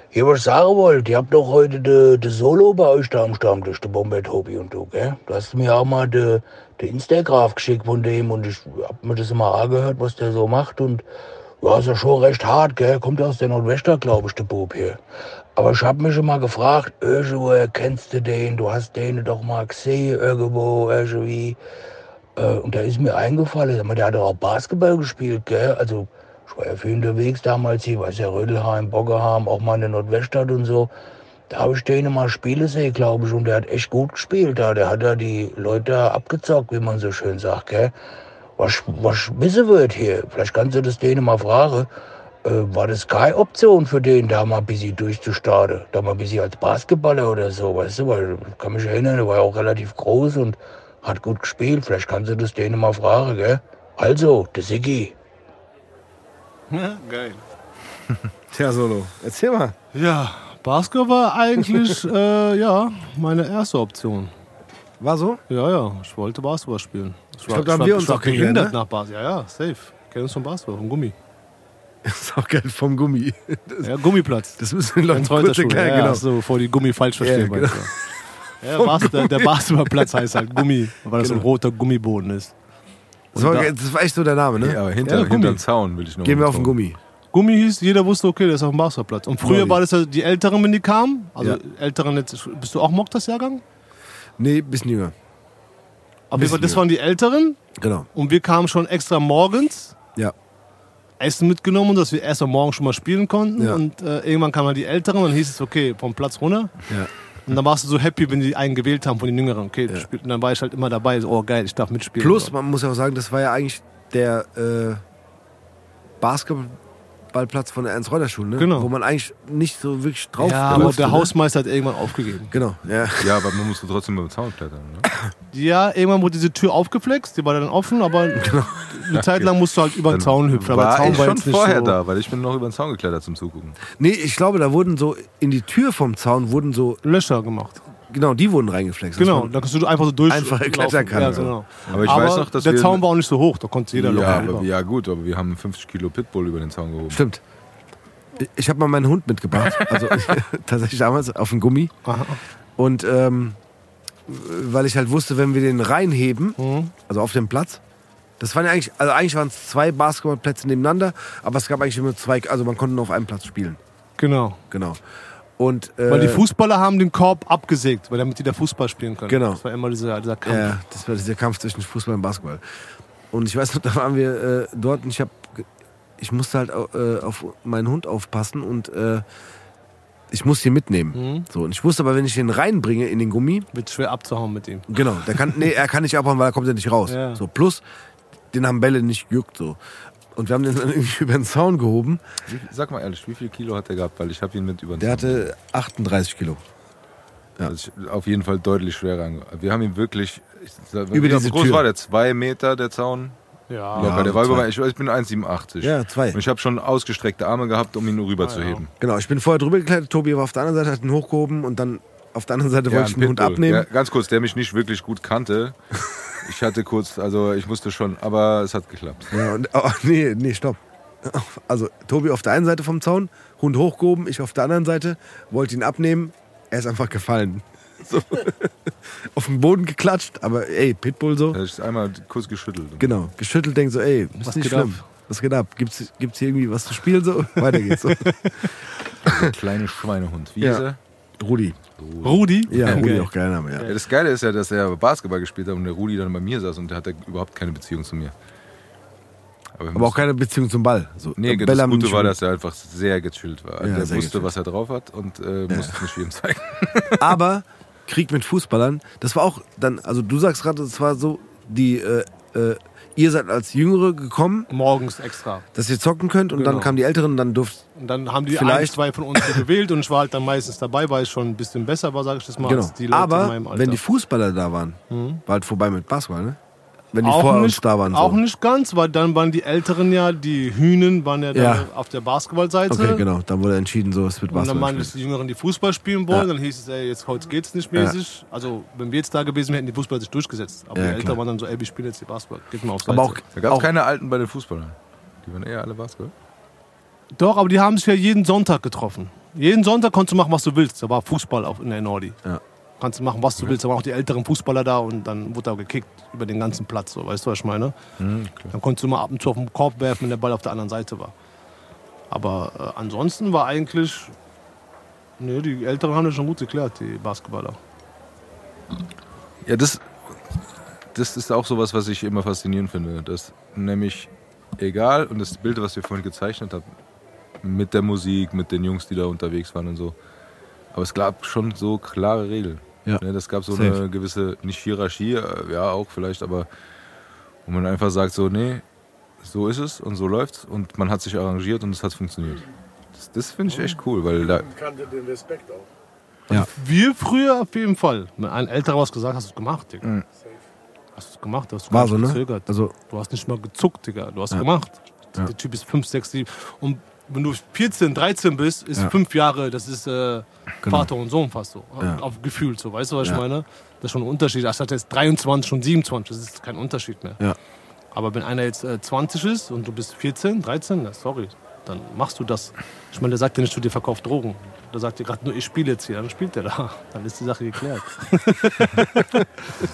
[SPEAKER 5] Hier, was ich sagen wollte, ihr habt doch heute de, de Solo bei euch da am Stammtisch, der Bomber Tobi und du, gell? Du hast mir auch mal de, de Instagraph geschickt von dem und ich hab mir das immer angehört, was der so macht und ja, ist ja schon recht hart, gell? Kommt aus der Nordwester, glaube ich, der Bub hier. Aber ich hab mich schon mal gefragt, irgendwoher kennst du den? Du hast den doch mal gesehen irgendwo, irgendwie. Äh, und da ist mir eingefallen, der hat doch auch Basketball gespielt, gell? Also, ich war ja viel unterwegs damals hier, weiß ja, Rödelheim, Boggerheim, auch mal in der Nordweststadt und so. Da habe ich den mal Spiele sehen, glaube ich, und der hat echt gut gespielt da. Der hat da die Leute abgezockt, wie man so schön sagt, gell? Was, was wissen wird hier, vielleicht kannst du das denen mal fragen. Äh, war das keine Option für den, da mal ein bisschen durchzustarten? Da mal ein bisschen als Basketballer oder so, weißt du? Weil ich kann mich erinnern, der war ja auch relativ groß und hat gut gespielt. Vielleicht kannst du das denen mal fragen, gell? Also, der Siggi.
[SPEAKER 3] Geil.
[SPEAKER 1] Tja, Solo. Erzähl mal.
[SPEAKER 3] Ja, Basketball war eigentlich, äh, ja, meine erste Option.
[SPEAKER 1] War so?
[SPEAKER 3] Ja, ja, ich wollte Basketball spielen. Ich,
[SPEAKER 1] glaub, da haben wir uns auch
[SPEAKER 3] behindert
[SPEAKER 1] ne?
[SPEAKER 3] nach Basketball. Ja, ja, safe. Kennen uns vom Basketball, vom Gummi.
[SPEAKER 1] Das ist auch geil vom Gummi.
[SPEAKER 3] Ja, Gummiplatz.
[SPEAKER 1] Das müssen die Leute kurz
[SPEAKER 3] Reuterschule.
[SPEAKER 1] erklären,
[SPEAKER 3] Ja,
[SPEAKER 1] genau.
[SPEAKER 3] so, bevor die Gummi falsch verstehen.
[SPEAKER 1] Ja,
[SPEAKER 3] du. ja, Bas der, der Basketballplatz heißt halt Gummi, weil das so ein
[SPEAKER 1] Genau.
[SPEAKER 3] roter Gummiboden ist.
[SPEAKER 1] Das war,
[SPEAKER 3] da-
[SPEAKER 1] das war echt so der Name, ne?
[SPEAKER 2] Ja, aber hinter,
[SPEAKER 3] Ja, Gummi.
[SPEAKER 2] hinter den Zaun will ich noch
[SPEAKER 1] Gehen wir auf den. Gummi.
[SPEAKER 3] Gummi hieß, jeder wusste, okay, der ist auf dem Basketballplatz. Und früher
[SPEAKER 1] Lolli.
[SPEAKER 3] war das ja die Älteren, wenn die kamen. Also
[SPEAKER 1] Ja.
[SPEAKER 3] Älteren, jetzt, bist du auch Moktas-Jahrgang?
[SPEAKER 1] Nee, bisschen jünger.
[SPEAKER 3] Aber das waren die Älteren
[SPEAKER 1] Genau.
[SPEAKER 3] und wir kamen schon extra morgens.
[SPEAKER 1] Ja.
[SPEAKER 3] Essen mitgenommen, dass wir erst am Morgen schon mal spielen konnten.
[SPEAKER 1] Ja.
[SPEAKER 3] Und äh, irgendwann kamen halt die Älteren und dann hieß es, okay, vom Platz runter.
[SPEAKER 1] Ja.
[SPEAKER 3] Und dann warst du so happy, wenn die einen gewählt haben von den Jüngeren. Okay, spielst- und dann war ich halt immer dabei, so, oh geil, ich darf mitspielen.
[SPEAKER 1] Plus, man muss ja auch sagen, das war ja eigentlich der äh, Basketballplatz von der Ernst-Reuter-Schule, ne?
[SPEAKER 3] Genau.
[SPEAKER 1] wo man eigentlich nicht so wirklich drauf
[SPEAKER 3] ja, aber der
[SPEAKER 1] ne?
[SPEAKER 3] Hausmeister hat irgendwann aufgegeben.
[SPEAKER 1] Genau, ja.
[SPEAKER 2] Ja, aber man musste trotzdem über den Zaun klettern. Ne?
[SPEAKER 3] Ja, irgendwann wurde diese Tür aufgeflext, die war dann offen, aber eine Zeit lang musst du halt über den Zaun hüpfen. Aber der
[SPEAKER 2] war
[SPEAKER 3] Zaun
[SPEAKER 2] ich
[SPEAKER 3] war
[SPEAKER 2] schon vorher
[SPEAKER 3] so.
[SPEAKER 2] da, weil ich bin noch über den Zaun geklettert zum Zugucken.
[SPEAKER 1] Nee, ich glaube, da wurden so in die Tür vom Zaun wurden so,
[SPEAKER 3] Löcher gemacht.
[SPEAKER 1] Genau, die wurden reingeflext.
[SPEAKER 3] Genau, da kannst du einfach so durch.
[SPEAKER 1] Einfach kann,
[SPEAKER 3] Ja, genau.
[SPEAKER 2] Aber ich
[SPEAKER 3] aber
[SPEAKER 2] weiß noch, dass
[SPEAKER 3] der
[SPEAKER 2] wir-
[SPEAKER 3] Zaun war auch nicht so hoch, da konnte jeder
[SPEAKER 2] Ja,
[SPEAKER 3] locker
[SPEAKER 2] aber, ja, gut, aber wir haben 50 Kilo Pitbull über den Zaun gehoben.
[SPEAKER 1] Stimmt. Ich habe mal meinen Hund mitgebracht, also tatsächlich damals auf dem Gummi.
[SPEAKER 3] Aha.
[SPEAKER 1] Und ähm, weil ich halt wusste, wenn wir den reinheben,
[SPEAKER 3] Mhm.
[SPEAKER 1] also auf dem Platz, das waren ja eigentlich, also eigentlich waren es zwei Basketballplätze nebeneinander, aber es gab eigentlich immer zwei, also man konnte nur auf einem Platz spielen.
[SPEAKER 3] Genau.
[SPEAKER 1] Genau. Und, äh,
[SPEAKER 3] Weil die Fußballer haben den Korb abgesägt, weil damit die da Fußball spielen können.
[SPEAKER 1] Genau.
[SPEAKER 3] Das war immer dieser, dieser Kampf.
[SPEAKER 1] Ja, das war dieser Kampf zwischen Fußball und Basketball. Und ich weiß noch, da waren wir äh, dort und ich habe, ich musste halt äh, auf meinen Hund aufpassen und äh, ich musste ihn mitnehmen.
[SPEAKER 3] Mhm.
[SPEAKER 1] So, und ich wusste aber, wenn ich den reinbringe in den Gummi,
[SPEAKER 3] Wird schwer abzuhauen mit ihm.
[SPEAKER 1] genau, der kann, nee, er kann nicht abhauen, weil er kommt ja nicht raus.
[SPEAKER 3] Ja.
[SPEAKER 1] So, plus, den haben Bälle nicht gejuckt. So. Und wir haben den dann irgendwie über den Zaun gehoben.
[SPEAKER 2] Sag mal ehrlich, wie viel Kilo hat der gehabt? Weil ich habe ihn mit über den
[SPEAKER 1] Der
[SPEAKER 2] Zaun.
[SPEAKER 1] hatte 38 Kilo.
[SPEAKER 2] Das ist auf jeden Fall deutlich schwerer. Wir haben ihn wirklich. Ich, sag,
[SPEAKER 1] Über
[SPEAKER 2] wie
[SPEAKER 1] diese
[SPEAKER 2] groß
[SPEAKER 1] Tür.
[SPEAKER 2] war der? Zwei Meter der Zaun?
[SPEAKER 3] Ja.
[SPEAKER 2] Locker. der war über, ich, ich bin 1,87.
[SPEAKER 1] Ja, zwei.
[SPEAKER 2] Und ich habe schon ausgestreckte Arme gehabt, um ihn nur rüber
[SPEAKER 3] Ah,
[SPEAKER 2] zu
[SPEAKER 3] ja.
[SPEAKER 2] heben.
[SPEAKER 1] Genau, ich bin vorher drüber geklettert, Tobi war auf der anderen Seite, hat ihn hochgehoben und dann auf der anderen Seite wollte ich den Hund
[SPEAKER 2] Pitbull.
[SPEAKER 1] abnehmen.
[SPEAKER 2] Ja, ganz kurz, der mich nicht wirklich gut kannte. Ich hatte kurz, also ich musste schon, aber es hat geklappt.
[SPEAKER 1] Ja, und, oh, nee, nee, stopp. Also Tobi auf der einen Seite vom Zaun, Hund hochgehoben, ich auf der anderen Seite, wollte ihn abnehmen, er ist einfach gefallen. So. auf den Boden geklatscht, aber ey, Pitbull so.
[SPEAKER 2] Da ist einmal kurz geschüttelt.
[SPEAKER 1] Genau, geschüttelt, denkt so, ey, ist
[SPEAKER 3] Was
[SPEAKER 1] nicht
[SPEAKER 3] geht
[SPEAKER 1] schlimm.
[SPEAKER 3] ab?
[SPEAKER 1] Was geht ab? Gibt's, gibt's hier irgendwie was zu spielen? So, weiter geht's. So.
[SPEAKER 2] Der kleine Schweinehund. Wie
[SPEAKER 1] Ja.
[SPEAKER 2] ist er?
[SPEAKER 1] Rudi.
[SPEAKER 3] Rudi?
[SPEAKER 1] Ja, Rudi
[SPEAKER 3] Okay.
[SPEAKER 1] auch geil Name, ja.
[SPEAKER 2] Ja, das Geile ist ja, dass er Basketball gespielt hat und der Rudi dann bei mir saß und der hatte überhaupt keine Beziehung zu mir. wir
[SPEAKER 1] Aber auch keine Beziehung zum Ball. So,
[SPEAKER 2] Nee,
[SPEAKER 1] Bälle
[SPEAKER 2] das
[SPEAKER 1] haben
[SPEAKER 2] Gute war, dass er einfach sehr gechillt war.
[SPEAKER 1] Ja,
[SPEAKER 2] der
[SPEAKER 1] sehr
[SPEAKER 2] wusste,
[SPEAKER 1] gechillt.
[SPEAKER 2] was er drauf hat und äh, musste es nicht jedem zeigen.
[SPEAKER 1] Aber Krieg mit Fußballern, das war auch dann, also du sagst gerade, das war so, die, äh, äh, ihr seid als Jüngere gekommen,
[SPEAKER 3] Morgens extra.
[SPEAKER 1] dass ihr zocken könnt und dann
[SPEAKER 3] Genau.
[SPEAKER 1] kamen die Älteren und dann durft,
[SPEAKER 3] Und dann haben die
[SPEAKER 1] Vielleicht-
[SPEAKER 3] ein, zwei von uns gewählt und ich war halt dann meistens dabei, weil ich schon ein bisschen besser war, sage ich das mal,
[SPEAKER 1] genau.
[SPEAKER 3] als die Leute in
[SPEAKER 1] Aber
[SPEAKER 3] meinem Alter. Mhm.
[SPEAKER 1] wenn die Fußballer da waren, war halt vorbei mit Basketball, ne? Wenn die
[SPEAKER 3] auch
[SPEAKER 1] vor uns
[SPEAKER 3] nicht,
[SPEAKER 1] da waren. So.
[SPEAKER 3] Auch nicht ganz, weil dann waren die Älteren ja, die Hühnen waren ja, dann
[SPEAKER 1] Ja.
[SPEAKER 3] auf der Basketballseite.
[SPEAKER 1] Okay, genau. Dann wurde entschieden, so, es wird
[SPEAKER 3] Und dann
[SPEAKER 1] Basketball.
[SPEAKER 3] waren es die Jüngeren, die Fußball spielen wollen.
[SPEAKER 1] Ja.
[SPEAKER 3] Dann hieß es, ey, jetzt heute geht's nicht
[SPEAKER 1] Ja.
[SPEAKER 3] mäßig. Also, wenn wir jetzt da gewesen wären, hätten die Fußballer sich durchgesetzt. Aber
[SPEAKER 1] Ja,
[SPEAKER 3] die Älteren
[SPEAKER 1] klar.
[SPEAKER 3] waren dann so, ey, wir spielen jetzt die Basketball. Geht mal aufs Seite.
[SPEAKER 1] Aber auch,
[SPEAKER 2] Da gab es
[SPEAKER 1] auch
[SPEAKER 2] keine Alten bei den Fußballern. Die waren eher alle Basketball.
[SPEAKER 3] Doch, aber die haben sich ja jeden Sonntag getroffen. Jeden Sonntag konntest du machen, was du willst. Da war Fußball auf, in der Nordi.
[SPEAKER 1] Ja.
[SPEAKER 3] Kannst du machen, was du willst. Da waren auch die älteren Fußballer da und dann wurde da gekickt über den ganzen Platz. So, weißt du, was ich meine?
[SPEAKER 2] Mhm,
[SPEAKER 3] Dann konntest du mal ab und zu auf den Korb werfen, wenn der Ball auf der anderen Seite war. Aber äh, ansonsten war eigentlich. Nee, die Älteren haben das schon gut geklärt, die Basketballer.
[SPEAKER 2] Ja, das, das ist auch sowas, was ich immer faszinierend finde. Dass nämlich egal, und das Bild, was wir vorhin gezeichnet haben, mit der Musik, mit den Jungs, die da unterwegs waren und so. Aber es gab schon so klare Regeln.
[SPEAKER 1] Ja.
[SPEAKER 2] Ne, das gab so
[SPEAKER 1] Safe.
[SPEAKER 2] eine gewisse, nicht Hierarchie, äh, ja auch vielleicht, aber wo man einfach sagt so, nee, so ist es und so läuft's und man hat sich arrangiert und es hat funktioniert. Das, das finde ich echt cool, weil da,
[SPEAKER 4] kannte den Respekt auch.
[SPEAKER 3] Wir früher auf jeden Fall. Wenn ein älterer was gesagt hat, hast du es gemacht, Digga.
[SPEAKER 2] Mhm.
[SPEAKER 3] Hast du es gemacht, hast du
[SPEAKER 1] war so,
[SPEAKER 3] nicht
[SPEAKER 1] ne?
[SPEAKER 3] gezögert.
[SPEAKER 1] Also,
[SPEAKER 3] Du hast nicht mal gezuckt, Digga. Du hast
[SPEAKER 1] Ja.
[SPEAKER 3] gemacht.
[SPEAKER 1] Ja.
[SPEAKER 3] Der Typ ist 5, 6, 7. Und wenn du 14, 13 bist, ist
[SPEAKER 1] Ja.
[SPEAKER 3] fünf Jahre, das ist äh,
[SPEAKER 1] Genau.
[SPEAKER 3] Vater und Sohn fast so.
[SPEAKER 1] Ja.
[SPEAKER 3] Auf gefühlt so. Weißt du, was
[SPEAKER 1] Ja.
[SPEAKER 3] ich meine? Das ist schon ein Unterschied. Anstatt jetzt 23 und 27, das ist kein Unterschied mehr.
[SPEAKER 1] Ja.
[SPEAKER 3] Aber wenn einer jetzt äh, 20 ist und du bist 14, 13, na, sorry, dann machst du das. Ich meine, der sagt dir nicht, du dir verkauft Drogen. Der sagt dir gerade nur, ich spiele jetzt hier. Dann spielt der da. Dann ist die Sache geklärt.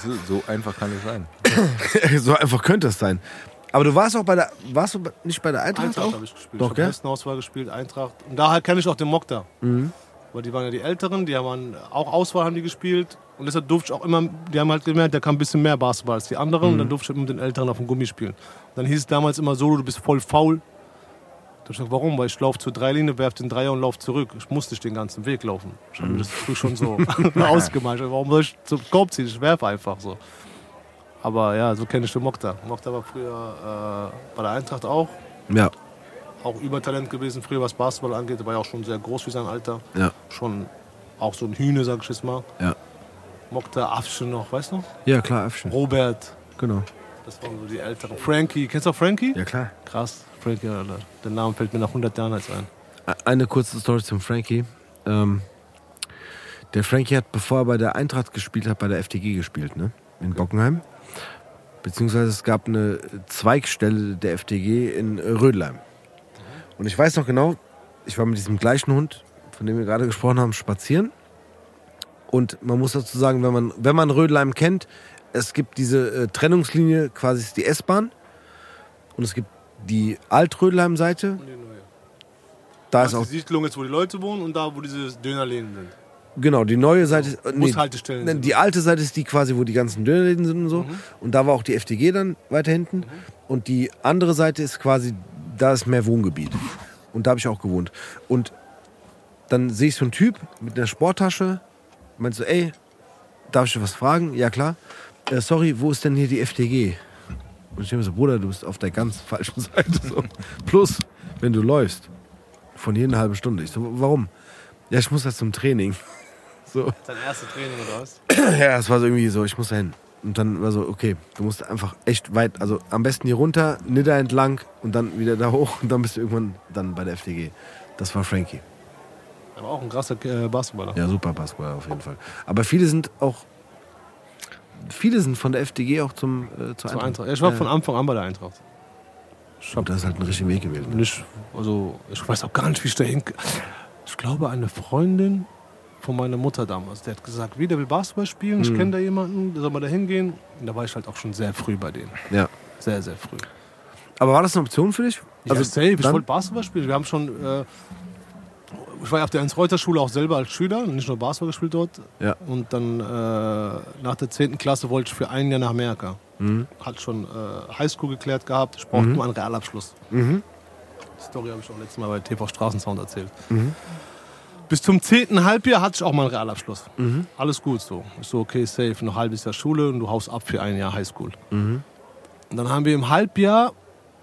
[SPEAKER 2] so, so einfach kann es sein.
[SPEAKER 1] so einfach könnte es sein. Aber du warst auch bei der, warst du nicht bei der Eintracht,
[SPEAKER 3] Eintracht habe ich gespielt.
[SPEAKER 1] Doch,
[SPEAKER 3] ich habe? Hessenauswahl gespielt, Eintracht. Und daher kenne ich auch den Mokta.
[SPEAKER 1] Mhm.
[SPEAKER 3] Weil die waren ja die Älteren, die haben auch Auswahl haben die gespielt. Und deshalb durfte ich auch immer, die haben halt gemerkt, der kann ein bisschen mehr Basketball als die anderen.
[SPEAKER 1] Mhm.
[SPEAKER 3] Und dann durfte ich halt mit den Älteren auf dem Gummi spielen. Und dann hieß es damals immer so, du bist voll faul. Da hab ich gesagt, warum? Weil ich laufe zur Dreilinie, werfe den Dreier und laufe zurück. Ich muss nicht den ganzen Weg laufen. Ich habe mir das früh schon so ausgemalt. Warum soll ich zum Korb ziehen? Ich werfe einfach so. Aber ja, so kenne ich den Mokta. Mokta war früher äh, bei der Eintracht auch.
[SPEAKER 1] Ja,
[SPEAKER 3] Auch Übertalent gewesen, früher was Basketball angeht. Er war ja auch schon sehr groß für sein Alter.
[SPEAKER 1] ja,
[SPEAKER 3] Schon auch so ein Hühne, sag ich jetzt mal.
[SPEAKER 1] ja.
[SPEAKER 3] Mokta, Afsche noch, weißt du?
[SPEAKER 1] Ja, klar, Äffchen.
[SPEAKER 3] Robert,
[SPEAKER 1] Genau.
[SPEAKER 3] das waren so die Älteren. Frankie, kennst du auch Frankie?
[SPEAKER 1] Ja, klar.
[SPEAKER 3] Krass, Frankie, Alter. Der Name fällt mir nach 100 Jahren jetzt ein.
[SPEAKER 1] Eine kurze Story zum Frankie. Ähm, der Frankie hat, bevor er bei der Eintracht gespielt hat, bei der FTG gespielt, ne? In Bockenheim. Beziehungsweise es gab eine Zweigstelle der FTG in Rödelheim. Und ich weiß noch genau, ich war mit diesem gleichen Hund, von dem wir gerade gesprochen haben, spazieren. Und man muss dazu sagen, wenn man, wenn man Rödelheim kennt, es gibt diese äh, Trennungslinie, quasi ist die S-Bahn. Und es gibt die Alt-Rödelheim-Seite. Da ist auch
[SPEAKER 3] die Siedlung jetzt, wo die Leute wohnen und da, wo diese Dönerläden sind.
[SPEAKER 1] Genau, die neue Seite ist. äh,
[SPEAKER 3] Bushaltestellen
[SPEAKER 1] nee,
[SPEAKER 3] sind
[SPEAKER 1] die alte Seite ist die quasi, wo die ganzen Dönerläden sind und so. Und da war auch die FDG dann weiter hinten. Und die andere Seite ist quasi, da ist mehr Wohngebiet. Und da habe ich auch gewohnt. Und dann sehe ich so einen Typ mit einer Sporttasche. Meinst so, ey, darf ich dir was fragen? Ja, klar. Äh, sorry, wo ist denn hier die FDG? Und ich denke mir so, Bruder, du bist auf der ganz falschen Seite. So. Plus, wenn du läufst, von hier eine halbe Stunde. Ich so, warum? Ja, ich muss jetzt zum Training. So.
[SPEAKER 3] Dein erstes Training oder was?
[SPEAKER 1] Ja, es war so irgendwie so, ich muss da hin. Und dann war so, okay, du musst einfach echt weit, also am besten hier runter, Nidda entlang und dann wieder da hoch und dann bist du irgendwann dann bei der FDG. Das war Frankie.
[SPEAKER 3] Aber auch ein krasser äh, Basketballer.
[SPEAKER 1] Ja, super Basketball auf jeden Fall. Aber viele sind auch, viele sind von der FDG auch zum, äh, zur Eintracht.
[SPEAKER 3] Eintracht. Ja, ich war von Anfang an bei der Eintracht. Ich,
[SPEAKER 1] Und das ist halt ein richtiger Weg gewesen. ne?
[SPEAKER 3] nicht, also, ich weiß auch gar nicht, wie ich da hin. Ich glaube, eine Freundin von meiner Mutter damals, der hat gesagt, wie, der will Basketball spielen, ich kenne da jemanden, der soll mal da hingehen. Und da war ich halt auch schon sehr früh bei denen.
[SPEAKER 1] Ja.
[SPEAKER 3] Sehr, sehr früh.
[SPEAKER 1] Aber war das eine Option für dich?
[SPEAKER 3] Also ja, safe, ich wollte Basketball spielen. Wir haben schon, äh, ich war ja auf der Ernst-Reuter-Schule auch selber als Schüler, nicht nur Basketball gespielt dort.
[SPEAKER 1] Ja.
[SPEAKER 3] Und dann äh, nach der 10. Klasse wollte ich für ein Jahr nach Amerika. Hat schon äh, Highschool geklärt gehabt, ich brauchte nur einen Realabschluss. Die Story habe ich auch letztes Mal bei TV Straßensound erzählt. Bis zum 10. Halbjahr hatte ich auch mal einen Realabschluss. Alles gut so. Ich so, okay, safe, noch ein halbes Jahr Schule und du haust ab für ein Jahr Highschool. Und dann haben wir im Halbjahr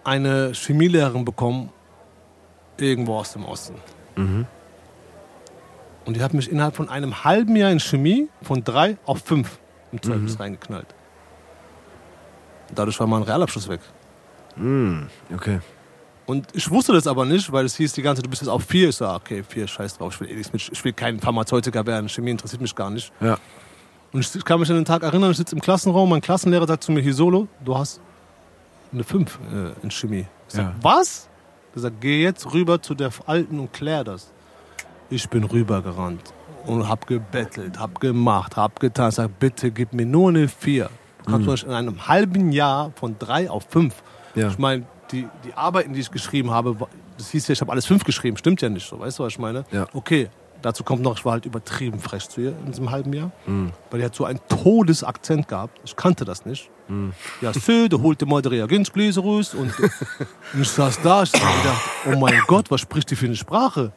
[SPEAKER 3] eine Chemielehrerin bekommen, irgendwo aus dem Osten. Und die hat mich innerhalb von einem halben Jahr in Chemie von drei auf fünf im Zeugnis reingeknallt. Und dadurch war mein Realabschluss weg.
[SPEAKER 1] Okay.
[SPEAKER 3] Und ich wusste das aber nicht, weil es hieß die ganze Zeit, du bist jetzt auf vier. Ich so, ah, okay, vier, scheiß drauf, ich will eh nichts mit, ich will kein Pharmazeutiker werden, Chemie interessiert mich gar nicht.
[SPEAKER 1] Ja.
[SPEAKER 3] Und ich kann mich an den Tag erinnern, ich sitze im Klassenraum, mein Klassenlehrer sagt zu mir, hier Solo, du hast eine 5 äh, in Chemie. Ich sag,
[SPEAKER 1] Ja.
[SPEAKER 3] was? Er sagt, geh jetzt rüber zu der Alten und klär das. Ich bin rübergerannt und hab gebettelt, hab gemacht, hab getan. Ich sag, bitte gib mir nur eine 4. Du kannst doch in einem halben Jahr von 3 auf 5.
[SPEAKER 1] Ja.
[SPEAKER 3] Ich meine, die, die Arbeiten, die ich geschrieben habe, das hieß ja, ich habe alles 5 geschrieben, stimmt ja nicht so, weißt du, was ich meine?
[SPEAKER 1] Ja.
[SPEAKER 3] Okay, dazu kommt noch, ich war halt übertrieben frech zu ihr in diesem halben Jahr, weil die hat so einen Todesakzent gehabt. Ich kannte das nicht. Ja, so, der holte mal die Reagenzgläser raus und, und ich saß da, ich hab gedacht, oh mein Gott, was spricht die für eine Sprache?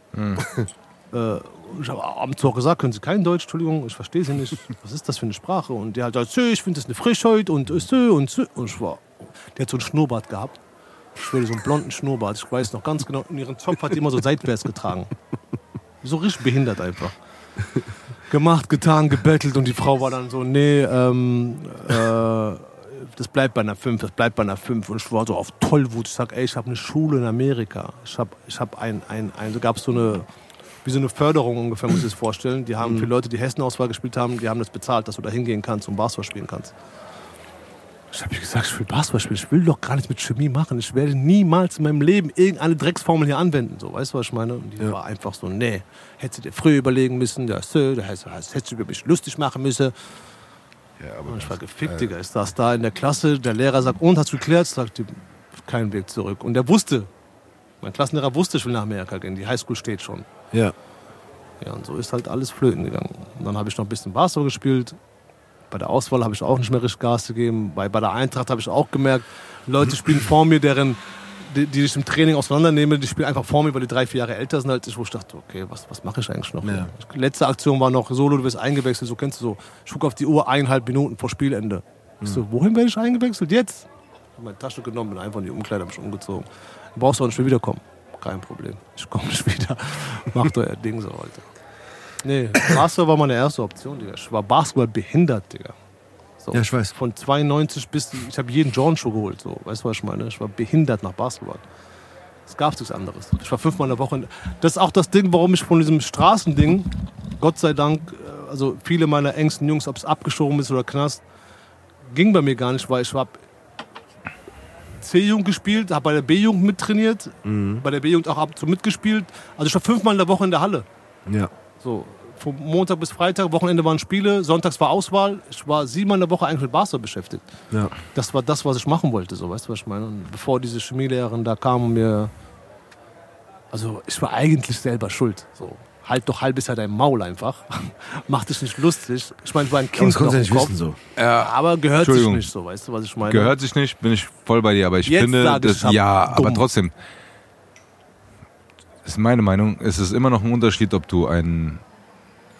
[SPEAKER 3] Äh, und ich habe abends auch gesagt, können Sie kein Deutsch, Entschuldigung, ich verstehe Sie nicht. Was ist das für eine Sprache? Und die hat gesagt, ich finde das eine Frechheit und äh, so und so. Und ich war, die hat so einen Schnurrbart gehabt. Ich will so einen blonden Schnurrbart. Ich weiß noch ganz genau, in ihren Zopf hat die immer so seitwärts getragen. So richtig behindert einfach. Gemacht, getan, gebettelt und die Frau war dann so, nee, ähm, äh, das bleibt bei einer 5, das bleibt bei einer 5. Und ich war so auf Tollwut. Ich sag, ey, ich habe eine Schule in Amerika. Ich habe ich hab ein, ein, ein, da gab es so eine, wie so eine Förderung ungefähr, muss ich das vorstellen. Die haben für Leute, die Hessenauswahl gespielt haben, die haben das bezahlt, dass du da hingehen kannst und Basketball spielen kannst. Ich habe gesagt, ich will Basketball spielen. Ich will doch gar nichts mit Chemie machen. Ich werde niemals in meinem Leben irgendeine Drecksformel hier anwenden. So, weißt du, was ich meine? Und die war einfach so, nee, hättest du dir früher überlegen müssen, ja, so, da heißt, hättest du über mich lustig machen müssen.
[SPEAKER 2] Ja, aber
[SPEAKER 3] Und ich war gefickt, Digga. Ich saß da in der Klasse, der Lehrer sagt, und, hast du geklärt? Ich sagte, kein Weg zurück. Und der wusste, mein Klassenlehrer wusste, ich will nach Amerika gehen. Die Highschool steht schon.
[SPEAKER 1] Ja.
[SPEAKER 3] Ja, und so ist halt alles flöten gegangen. Und dann habe ich noch ein bisschen Basketball gespielt. Bei der Auswahl habe ich auch nicht mehr richtig Gas gegeben. Bei, bei der Eintracht habe ich auch gemerkt, Leute spielen vor mir, deren, die, die ich im Training auseinandernehme, die spielen einfach vor mir, weil die drei, vier Jahre älter sind als ich, wo ich dachte, okay, was, was mache ich eigentlich noch?
[SPEAKER 1] Ja.
[SPEAKER 3] Letzte Aktion war noch Solo, du wirst eingewechselt, so kennst du so. Ich gucke auf die Uhr, eineinhalb Minuten vor Spielende. Ich so, wohin werde ich eingewechselt? Jetzt? Hab meine Tasche genommen, bin einfach in die Umkleide, mich umgezogen. Du brauchst auch nicht mehr wiederkommen. Kein Problem. Ich komme nicht wieder. Macht euer Ding so, Alter. Nee, Basketball war meine erste Option, Digga. Ich war Basketball behindert, Digga. So,
[SPEAKER 1] Ja, ich weiß.
[SPEAKER 3] Von 92 bis, ich habe jeden Jordan-Schuh geholt, so. Weißt du, was ich meine? Ich war behindert nach Basketball. Es gab nichts anderes. Ich war fünfmal in der Woche. Das ist auch das Ding, warum ich von diesem Straßending, Gott sei Dank, äh, also viele meiner engsten Jungs, ob es abgeschoben ist oder Knast, ging bei mir gar nicht, weil ich habe C-Jugend gespielt, habe bei der B-Jugend mittrainiert, bei der B-Jugend auch ab und zu mitgespielt. Also ich war fünfmal in der Woche in der Halle.
[SPEAKER 1] Ja.
[SPEAKER 3] So, von Montag bis Freitag, Wochenende waren Spiele, sonntags war Auswahl. Ich war siebenmal in der Woche eigentlich mit Basketball beschäftigt.
[SPEAKER 1] Ja.
[SPEAKER 3] Das war das, was ich machen wollte, so, weißt du, was ich meine? Und bevor diese Chemielehrerin da kam und mir. Also, ich war eigentlich selber schuld. So, halt doch halbes Jahr dein Maul einfach. Mach dich nicht lustig. Ich meine, ich war ein Kind.
[SPEAKER 1] das konntest du nicht
[SPEAKER 3] Kopf,
[SPEAKER 1] wissen so.
[SPEAKER 2] Ja,
[SPEAKER 3] Aber gehört sich nicht so, weißt du, was ich meine?
[SPEAKER 2] Gehört sich nicht, bin ich voll bei dir, aber ich
[SPEAKER 3] Jetzt
[SPEAKER 2] finde,
[SPEAKER 3] sag ich,
[SPEAKER 2] das, ja,
[SPEAKER 3] dumm.
[SPEAKER 2] aber trotzdem, ist meine Meinung, es ist immer noch ein Unterschied, ob du ein,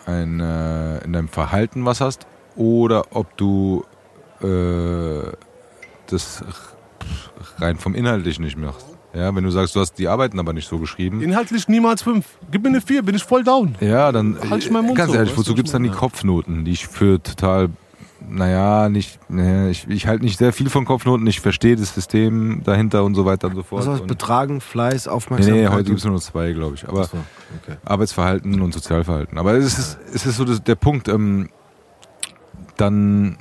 [SPEAKER 2] ein äh, in deinem Verhalten was hast oder ob du äh, das rein vom Inhaltlichen nicht machst. Ja, wenn du sagst, du hast die Arbeiten aber nicht so geschrieben.
[SPEAKER 3] Inhaltlich niemals fünf. Gib mir eine vier, bin ich voll down.
[SPEAKER 2] Ja, dann
[SPEAKER 3] Halt ich meinen Mund
[SPEAKER 2] ganz
[SPEAKER 3] so,
[SPEAKER 2] ehrlich, wozu gibt's
[SPEAKER 3] ich
[SPEAKER 2] dann die? Kopfnoten, die ich für total, naja, nicht, naja, ich, ich halte nicht sehr viel von Kopfnoten, ich verstehe das System dahinter und so weiter und so fort. Und,
[SPEAKER 1] Betragen, Fleiß,
[SPEAKER 2] nee,
[SPEAKER 1] Aufmerksamkeit.
[SPEAKER 2] nee, heute gibt's nur noch zwei, glaube ich. Aber
[SPEAKER 1] Achso, okay.
[SPEAKER 2] Arbeitsverhalten und Sozialverhalten. Aber es ist, es ist so das, der Punkt, ähm, dann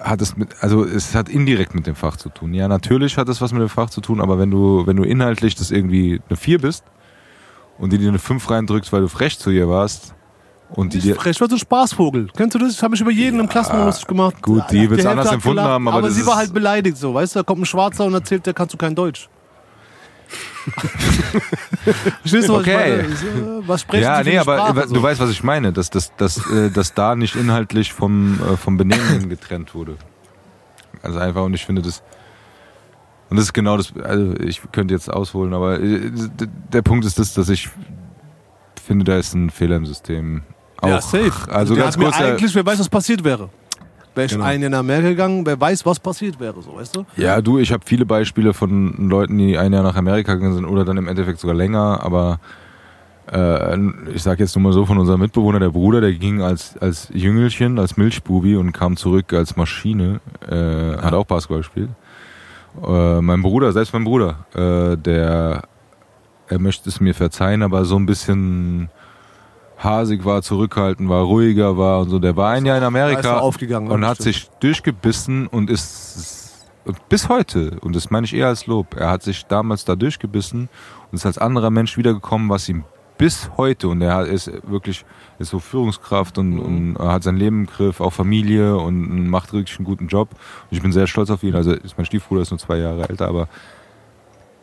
[SPEAKER 2] hat es mit, also es hat indirekt mit dem Fach zu tun. Ja, natürlich hat es was mit dem Fach zu tun, aber wenn du, wenn du inhaltlich das irgendwie eine 4 bist und die dir eine 5 reindrückst, weil du frech zu ihr warst und die
[SPEAKER 3] frech, war so ein Spaßvogel. Kennst du das? Ich habe mich über jeden im Klassenraum lustig gemacht.
[SPEAKER 2] gut, die
[SPEAKER 3] Ja,
[SPEAKER 2] wird's
[SPEAKER 3] Hälfte
[SPEAKER 2] anders empfunden
[SPEAKER 3] gelacht,
[SPEAKER 2] haben, aber
[SPEAKER 3] aber sie war halt beleidigt so, weißt du? Da kommt ein Schwarzer und erzählt, der kannst du kein Deutsch. Verstehst du, was
[SPEAKER 2] Okay.
[SPEAKER 3] So, Was sprechen
[SPEAKER 2] ja, nee, aber
[SPEAKER 3] Sprache,
[SPEAKER 2] du
[SPEAKER 3] so?
[SPEAKER 2] weißt, was ich meine, dass, dass, dass, äh, dass da nicht inhaltlich vom, äh, vom Benehmen getrennt wurde. Also einfach, und ich finde das, und das ist genau das, also ich könnte jetzt ausholen, aber äh, der Punkt ist das, dass ich finde, da ist ein Fehler im System. Auch.
[SPEAKER 3] Ja, safe.
[SPEAKER 2] Also
[SPEAKER 3] der
[SPEAKER 2] ganz kurz,
[SPEAKER 3] eigentlich, wer weiß, was passiert wäre. Wäre ich
[SPEAKER 1] Genau.
[SPEAKER 3] ein Jahr nach Amerika gegangen, wer weiß, was passiert wäre, so, weißt du?
[SPEAKER 2] Ja, du, ich habe viele Beispiele von Leuten, die ein Jahr nach Amerika gegangen sind oder dann im Endeffekt sogar länger, aber äh, ich sag jetzt nur mal so von unserem Mitbewohner, der Bruder, der ging als, als Jüngelchen, als Milchbubi und kam zurück als Maschine, äh, hat auch Basketball gespielt. Äh, mein Bruder, selbst mein Bruder, äh, der, er möchte es mir verzeihen, aber so ein bisschen hasig war, zurückhaltend war, ruhiger war und so. Der war ein Jahr in
[SPEAKER 3] ist
[SPEAKER 2] Amerika
[SPEAKER 3] er aufgegangen,
[SPEAKER 2] und hat sich durchgebissen und ist und bis heute, und das meine ich eher als Lob, er hat sich damals da durchgebissen und ist als anderer Mensch wiedergekommen, was ihm bis heute, und er ist wirklich ist so Führungskraft und, und er hat sein Leben im Griff, auch Familie und macht wirklich einen guten Job. Und ich bin sehr stolz auf ihn. Also ist mein Stiefbruder ist nur zwei Jahre älter, aber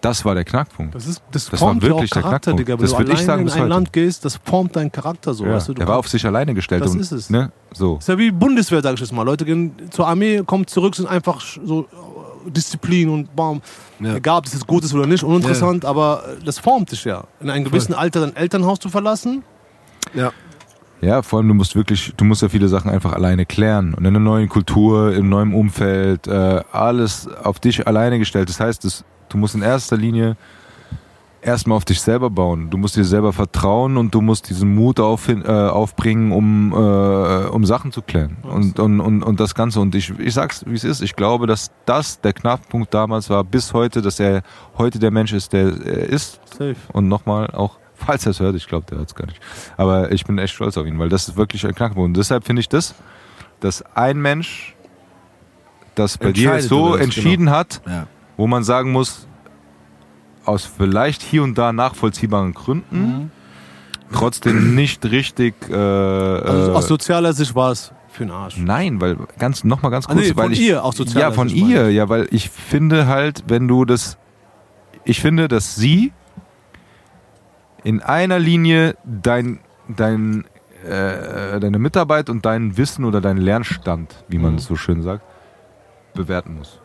[SPEAKER 2] das war der Knackpunkt.
[SPEAKER 3] Das, ist, das,
[SPEAKER 2] Das war
[SPEAKER 3] formt ja auch
[SPEAKER 2] wirklich der
[SPEAKER 3] Charakter,
[SPEAKER 2] Knackpunkt.
[SPEAKER 3] Digga. Wenn
[SPEAKER 2] Das
[SPEAKER 3] du
[SPEAKER 2] würd ich sagen
[SPEAKER 3] in ein
[SPEAKER 2] heute.
[SPEAKER 3] Land gehst, das formt deinen Charakter so,
[SPEAKER 2] Ja,
[SPEAKER 3] weißt du? du
[SPEAKER 2] der war auf sich alleine gestellt.
[SPEAKER 3] Das
[SPEAKER 2] und,
[SPEAKER 3] ist es.
[SPEAKER 2] Ne, so.
[SPEAKER 3] ist ja wie Bundeswehr, sag ich jetzt mal. Leute gehen zur Armee, kommen zurück, sind einfach so äh, Disziplin und bam.
[SPEAKER 1] Ja.
[SPEAKER 3] Egal, ob das jetzt gut ist oder nicht, uninteressant, aber äh, das formt dich ja. In einem gewissen Alter dein Elternhaus zu verlassen.
[SPEAKER 1] Ja.
[SPEAKER 2] Ja, vor allem du musst wirklich, du musst ja viele Sachen einfach alleine klären und in einer neuen Kultur, im neuen Umfeld, äh, alles auf dich alleine gestellt. Das heißt, das, du musst in erster Linie erstmal auf dich selber bauen. Du musst dir selber vertrauen und du musst diesen Mut auf, äh, aufbringen, um, äh, um Sachen zu klären. Und, und, und, und das Ganze. Und ich, ich sag's, wie es ist. Ich glaube, dass das der Knackpunkt damals war, bis heute, dass er heute der Mensch ist, der er ist.
[SPEAKER 3] Safe.
[SPEAKER 2] Und nochmal, auch falls er es hört, ich glaube, der hört es gar nicht. Aber ich bin echt stolz auf ihn, weil das ist wirklich ein Knackpunkt. Und deshalb finde ich das, dass ein Mensch das bei dir so entschieden hat,
[SPEAKER 1] Ja.
[SPEAKER 2] Wo man sagen muss, aus vielleicht hier und da nachvollziehbaren Gründen,
[SPEAKER 3] Mhm.
[SPEAKER 2] trotzdem nicht richtig. Äh,
[SPEAKER 3] Also
[SPEAKER 2] äh,
[SPEAKER 3] aus sozialer Sicht war es für den Arsch.
[SPEAKER 2] Nein, weil ganz noch mal ganz
[SPEAKER 3] Ah,
[SPEAKER 2] kurz,
[SPEAKER 3] nee,
[SPEAKER 2] weil
[SPEAKER 3] von
[SPEAKER 2] ich
[SPEAKER 3] ihr, aus sozialer
[SPEAKER 2] ja von ihr, ja, weil ich finde halt, wenn du das, ich finde, dass sie in einer Linie dein dein äh, deine Mitarbeit und dein Wissen oder dein Lernstand, wie man
[SPEAKER 3] Mhm.
[SPEAKER 2] es so schön sagt, bewerten muss.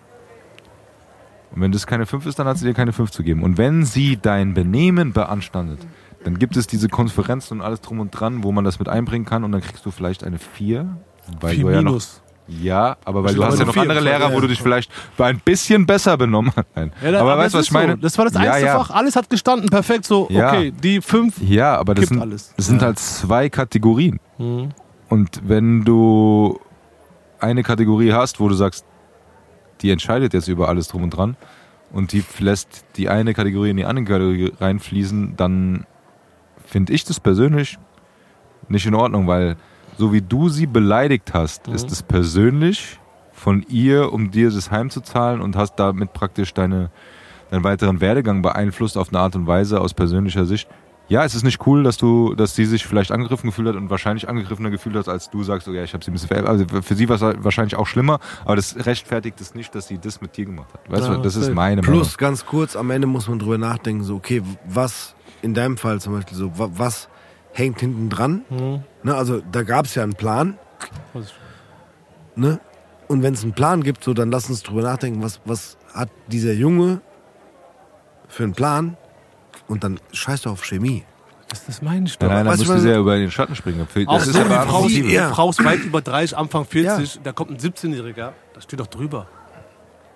[SPEAKER 2] Und wenn das keine 5 ist, dann hat sie dir keine 5 zu geben. Und wenn sie dein Benehmen beanstandet, dann gibt es diese Konferenzen und alles drum und dran, wo man das mit einbringen kann und dann kriegst du vielleicht eine 4. Weil
[SPEAKER 3] Viel
[SPEAKER 2] du ja noch
[SPEAKER 3] Minus.
[SPEAKER 2] Ja, aber weil
[SPEAKER 3] Steht
[SPEAKER 2] du hast ja
[SPEAKER 3] noch
[SPEAKER 2] andere Lehrer, wo du dich vielleicht ein bisschen besser benommen hast. Nein.
[SPEAKER 3] Ja,
[SPEAKER 2] aber
[SPEAKER 3] aber
[SPEAKER 2] weißt du, was ich meine?
[SPEAKER 3] So. Das war das einzige
[SPEAKER 2] ja.
[SPEAKER 3] Fach. Alles hat gestanden. Perfekt. So, okay, die fünf.
[SPEAKER 2] Ja, aber das sind,
[SPEAKER 3] alles.
[SPEAKER 2] das sind halt zwei Kategorien. Und wenn du eine Kategorie hast, wo du sagst, die entscheidet jetzt über alles drum und dran und die lässt die eine Kategorie in die andere Kategorie reinfließen, dann finde ich das persönlich nicht in Ordnung, weil so wie du sie beleidigt hast, ist es persönlich von ihr, um dir das heimzuzahlen und hast damit praktisch deine, deinen weiteren Werdegang beeinflusst auf eine Art und Weise aus persönlicher Sicht. Ja, es ist nicht cool, dass du, dass sie sich vielleicht angegriffen gefühlt hat und wahrscheinlich angegriffener gefühlt hat, als du sagst, oh ja, ich habe sie ein bisschen verärgert. Also für sie war es wahrscheinlich auch schlimmer, aber das rechtfertigt es nicht, dass sie das mit dir gemacht hat. Weißt
[SPEAKER 3] Ja,
[SPEAKER 2] du, das ist meine Meinung.
[SPEAKER 1] Plus, ganz kurz, am Ende muss man drüber nachdenken, so, okay, was in deinem Fall zum Beispiel so, wa- was hängt hinten dran? Ne, also da gab es ja einen Plan. Ne? Und wenn es einen Plan gibt, so, dann lass uns drüber nachdenken, was, was hat dieser Junge für einen Plan? Und dann scheiß doch auf Chemie.
[SPEAKER 3] Das, meine ich doch.
[SPEAKER 2] Nein, nein, dann
[SPEAKER 1] Weißt du,
[SPEAKER 2] ja über den Schatten springen.
[SPEAKER 3] Auch
[SPEAKER 2] Das ist
[SPEAKER 3] so,
[SPEAKER 2] ja
[SPEAKER 3] die
[SPEAKER 2] bei
[SPEAKER 3] Frau, die.
[SPEAKER 1] Ja.
[SPEAKER 3] Frau ist weit über 30, Anfang 40, da kommt ein 17-Jähriger, da steht doch drüber.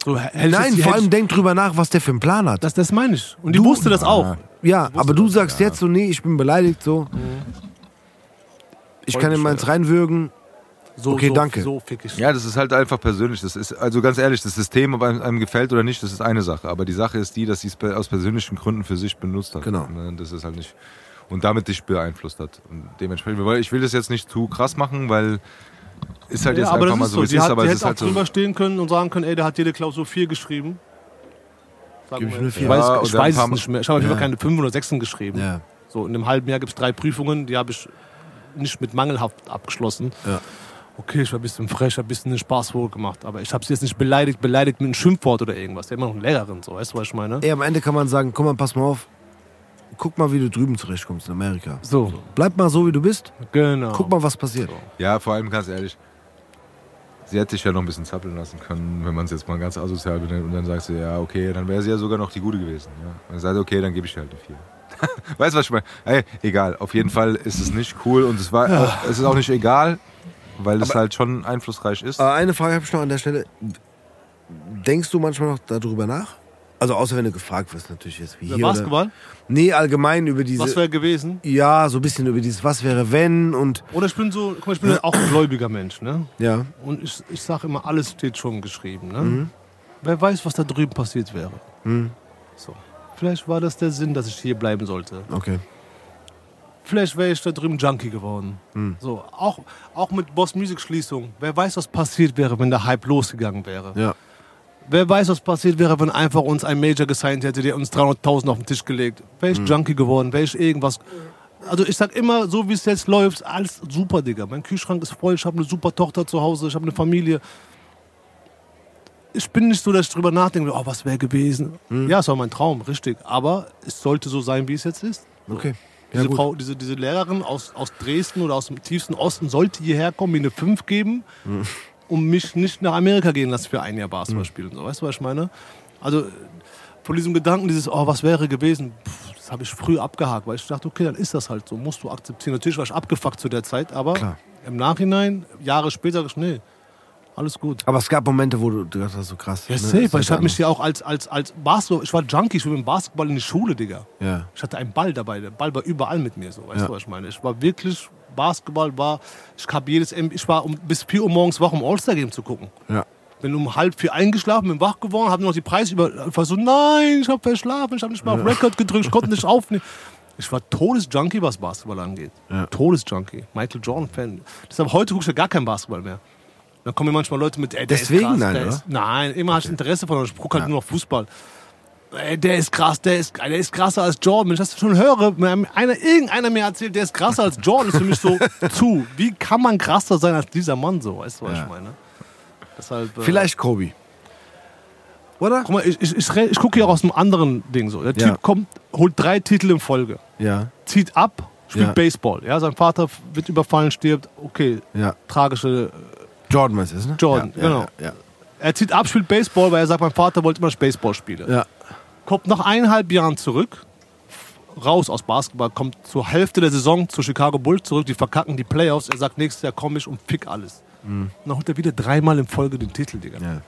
[SPEAKER 3] So,
[SPEAKER 1] Nein, vor allem denk drüber nach, was der für einen Plan hat.
[SPEAKER 3] das, das meine ich. Und die wusste das auch.
[SPEAKER 1] Ja, aber du sagst jetzt so, nee, ich bin beleidigt, so. Ich
[SPEAKER 3] Voll
[SPEAKER 1] kann in meins
[SPEAKER 3] bescheuert.
[SPEAKER 1] reinwürgen.
[SPEAKER 3] So,
[SPEAKER 1] Okay,
[SPEAKER 3] so,
[SPEAKER 1] danke.
[SPEAKER 3] So fick ich.
[SPEAKER 2] Ja, das ist halt einfach persönlich. Das ist, also ganz ehrlich, das System, ob einem, einem gefällt oder nicht, das ist eine Sache. Aber die Sache ist die, dass sie es aus persönlichen Gründen für sich benutzt hat.
[SPEAKER 1] Genau.
[SPEAKER 2] Und das ist halt nicht. Und damit dich beeinflusst hat. Und dementsprechend, weil ich will das jetzt nicht zu krass machen, weil ist halt
[SPEAKER 3] Ja,
[SPEAKER 2] jetzt
[SPEAKER 3] aber
[SPEAKER 2] einfach mal
[SPEAKER 3] ist
[SPEAKER 2] so,
[SPEAKER 3] so.
[SPEAKER 2] es
[SPEAKER 3] Die,
[SPEAKER 2] ist,
[SPEAKER 3] hat,
[SPEAKER 2] aber
[SPEAKER 3] die
[SPEAKER 2] es
[SPEAKER 3] hätte
[SPEAKER 2] ist
[SPEAKER 3] auch
[SPEAKER 2] halt so.
[SPEAKER 3] drüber stehen können und sagen können, ey, der hat jede Klausur 4 geschrieben. Sagen
[SPEAKER 1] ich.
[SPEAKER 3] Ich weiß,
[SPEAKER 2] Ja,
[SPEAKER 3] ich weiß es nicht mehr. Ich habe auf jeden Fall
[SPEAKER 1] Ja.
[SPEAKER 3] keine 5 oder 6 geschrieben.
[SPEAKER 1] Ja.
[SPEAKER 3] So, in einem halben Jahr gibt es drei Prüfungen, die habe ich nicht mit mangelhaft abgeschlossen.
[SPEAKER 1] Ja.
[SPEAKER 3] Okay, ich war ein bisschen frech, habe ein bisschen einen Spaß wohl gemacht, aber ich habe sie jetzt nicht beleidigt, beleidigt mit einem Schimpfwort oder irgendwas. Der immer noch eine Lehrerin, so, weißt du, was ich meine?
[SPEAKER 1] Ey, am Ende kann man sagen, guck mal, pass mal auf. Guck mal, wie du drüben zurechtkommst in Amerika.
[SPEAKER 3] So,
[SPEAKER 1] Bleib mal so, wie du bist.
[SPEAKER 3] genau.
[SPEAKER 1] Guck mal, was passiert.
[SPEAKER 2] Ja, vor allem ganz ehrlich. Sie hätte dich ja noch ein bisschen zappeln lassen können, wenn man es jetzt mal ganz asozial benennt. Und dann sagst du, ja, okay, dann wäre sie ja sogar noch die Gute gewesen. Ja. Und dann sagst du, okay, dann gebe ich dir halt eine 4. weißt du, was ich meine? Ey, egal. Auf jeden Fall ist es nicht cool und es, war auch, es ist auch nicht egal, weil es halt schon einflussreich ist.
[SPEAKER 1] Eine Frage habe ich noch an der Stelle. Denkst du manchmal noch darüber nach? Also außer wenn du gefragt wirst, natürlich jetzt wie
[SPEAKER 3] Der
[SPEAKER 1] hier.
[SPEAKER 3] Basketball?
[SPEAKER 1] Oder, nee, allgemein über diese.
[SPEAKER 3] Was wäre gewesen?
[SPEAKER 1] ja, so ein bisschen über dieses Was wäre wenn und
[SPEAKER 3] Oder ich bin so, guck mal, ich bin ja auch ein gläubiger Mensch, ne?
[SPEAKER 1] ja.
[SPEAKER 3] Und ich, ich sage immer, alles steht schon geschrieben, ne?
[SPEAKER 1] Mhm.
[SPEAKER 3] Wer weiß, was da drüben passiert wäre. So. Vielleicht war das der Sinn, dass ich hier bleiben sollte.
[SPEAKER 1] Okay.
[SPEAKER 3] Vielleicht wäre ich da drüben Junkie geworden.
[SPEAKER 1] Hm.
[SPEAKER 3] So, auch, auch mit Boss Music Schließung. Wer weiß, was passiert wäre, wenn der Hype losgegangen wäre.
[SPEAKER 1] Ja.
[SPEAKER 3] Wer weiß, was passiert wäre, wenn einfach uns ein Major gesigned hätte, der uns 300.000 auf den Tisch gelegt. Wäre ich
[SPEAKER 1] Hm.
[SPEAKER 3] Junkie geworden, wäre ich irgendwas. Also ich sag immer, so wie es jetzt läuft, alles super, Digga. Mein Kühlschrank ist voll, ich habe eine super Tochter zu Hause, ich habe eine Familie. Ich bin nicht so, dass ich drüber nachdenke, oh, was wäre gewesen.
[SPEAKER 1] Hm.
[SPEAKER 3] Ja, es war mein Traum, richtig. Aber es sollte so sein, wie es jetzt ist.
[SPEAKER 1] Okay. Ja,
[SPEAKER 3] Diese,
[SPEAKER 1] gut.
[SPEAKER 3] Frau, diese, diese Lehrerin aus, aus Dresden oder aus dem tiefsten Osten sollte hierher kommen, mir eine 5 geben,
[SPEAKER 1] Hm.
[SPEAKER 3] um mich nicht nach Amerika gehen lassen für ein Jahr Basketball spielen. So, weißt du, was ich meine? Also von diesem Gedanken, dieses, oh, was wäre gewesen, pff, das habe ich früh abgehakt, weil ich dachte, okay, dann ist das halt so, musst du akzeptieren. Natürlich war ich abgefuckt zu der Zeit, aber
[SPEAKER 1] Klar.
[SPEAKER 3] im Nachhinein, Jahre später, ich, nee, alles gut.
[SPEAKER 1] Aber es gab Momente, wo du, das ist so krass.
[SPEAKER 3] Ja,
[SPEAKER 1] ne?
[SPEAKER 3] safe, weil ich habe mich
[SPEAKER 1] anders.
[SPEAKER 3] ja auch als, als, als Basketball, ich war Junkie, ich bin mit dem Basketball in die Schule, Digga.
[SPEAKER 1] Ja.
[SPEAKER 3] Ich hatte einen Ball dabei, der Ball war überall mit mir, so, weißt
[SPEAKER 1] Ja.
[SPEAKER 3] du, was ich meine? Ich war wirklich, Basketball war, ich habe jedes, ich war um, bis 4 Uhr morgens wach, um All-Star-Game zu gucken.
[SPEAKER 1] Ja.
[SPEAKER 3] Bin um halb vier eingeschlafen, bin wach geworden, habe noch die Preise über, ich war so, nein, ich habe verschlafen, ich habe nicht mal auf Record gedrückt, ich konnte nicht aufnehmen. Ich war Todesjunkie, was Basketball angeht.
[SPEAKER 1] Ja.
[SPEAKER 3] Todesjunkie. Michael Jordan-Fan. Deshalb heute gucke ich ja gar kein Basketball mehr. Dann kommen manchmal Leute mit, ey, der
[SPEAKER 1] Deswegen
[SPEAKER 3] ist krass,
[SPEAKER 1] nein,
[SPEAKER 3] der
[SPEAKER 1] oder?
[SPEAKER 3] Ist, nein, immer hatte ich Interesse von, ich gucke halt nur noch Fußball. Ey, der ist krass, der ist, der ist krasser als Jordan. Wenn ich das schon höre, einer, irgendeiner mir erzählt, der ist krasser als Jordan, ist für mich so zu. Wie kann man krasser sein als dieser Mann so? Weißt du, was
[SPEAKER 1] Ja.
[SPEAKER 3] ich meine? Deshalb, äh,
[SPEAKER 1] Vielleicht Kobe. Oder?
[SPEAKER 3] Guck mal, ich, ich, ich, ich gucke hier auch aus einem anderen Ding so. Der
[SPEAKER 1] Ja.
[SPEAKER 3] Typ kommt, holt drei Titel in Folge,
[SPEAKER 1] Ja.
[SPEAKER 3] zieht ab, spielt
[SPEAKER 1] Ja.
[SPEAKER 3] Baseball. Ja, sein Vater wird überfallen, stirbt. Okay,
[SPEAKER 1] Ja.
[SPEAKER 3] tragische
[SPEAKER 1] Jordan meinst du das, ne?
[SPEAKER 3] Jordan,
[SPEAKER 1] ja,
[SPEAKER 3] genau.
[SPEAKER 1] Ja, ja.
[SPEAKER 3] Er zieht ab, spielt Baseball, weil er sagt, mein Vater wollte immer Baseball spielen.
[SPEAKER 1] Ja.
[SPEAKER 3] Kommt nach eineinhalb Jahren zurück, raus aus Basketball, kommt zur Hälfte der Saison zu Chicago Bulls zurück, die verkacken die Playoffs. Er sagt, nächstes Jahr komme ich und fick alles. Und dann holt er wieder dreimal in Folge den Titel, Digga.
[SPEAKER 1] Ja.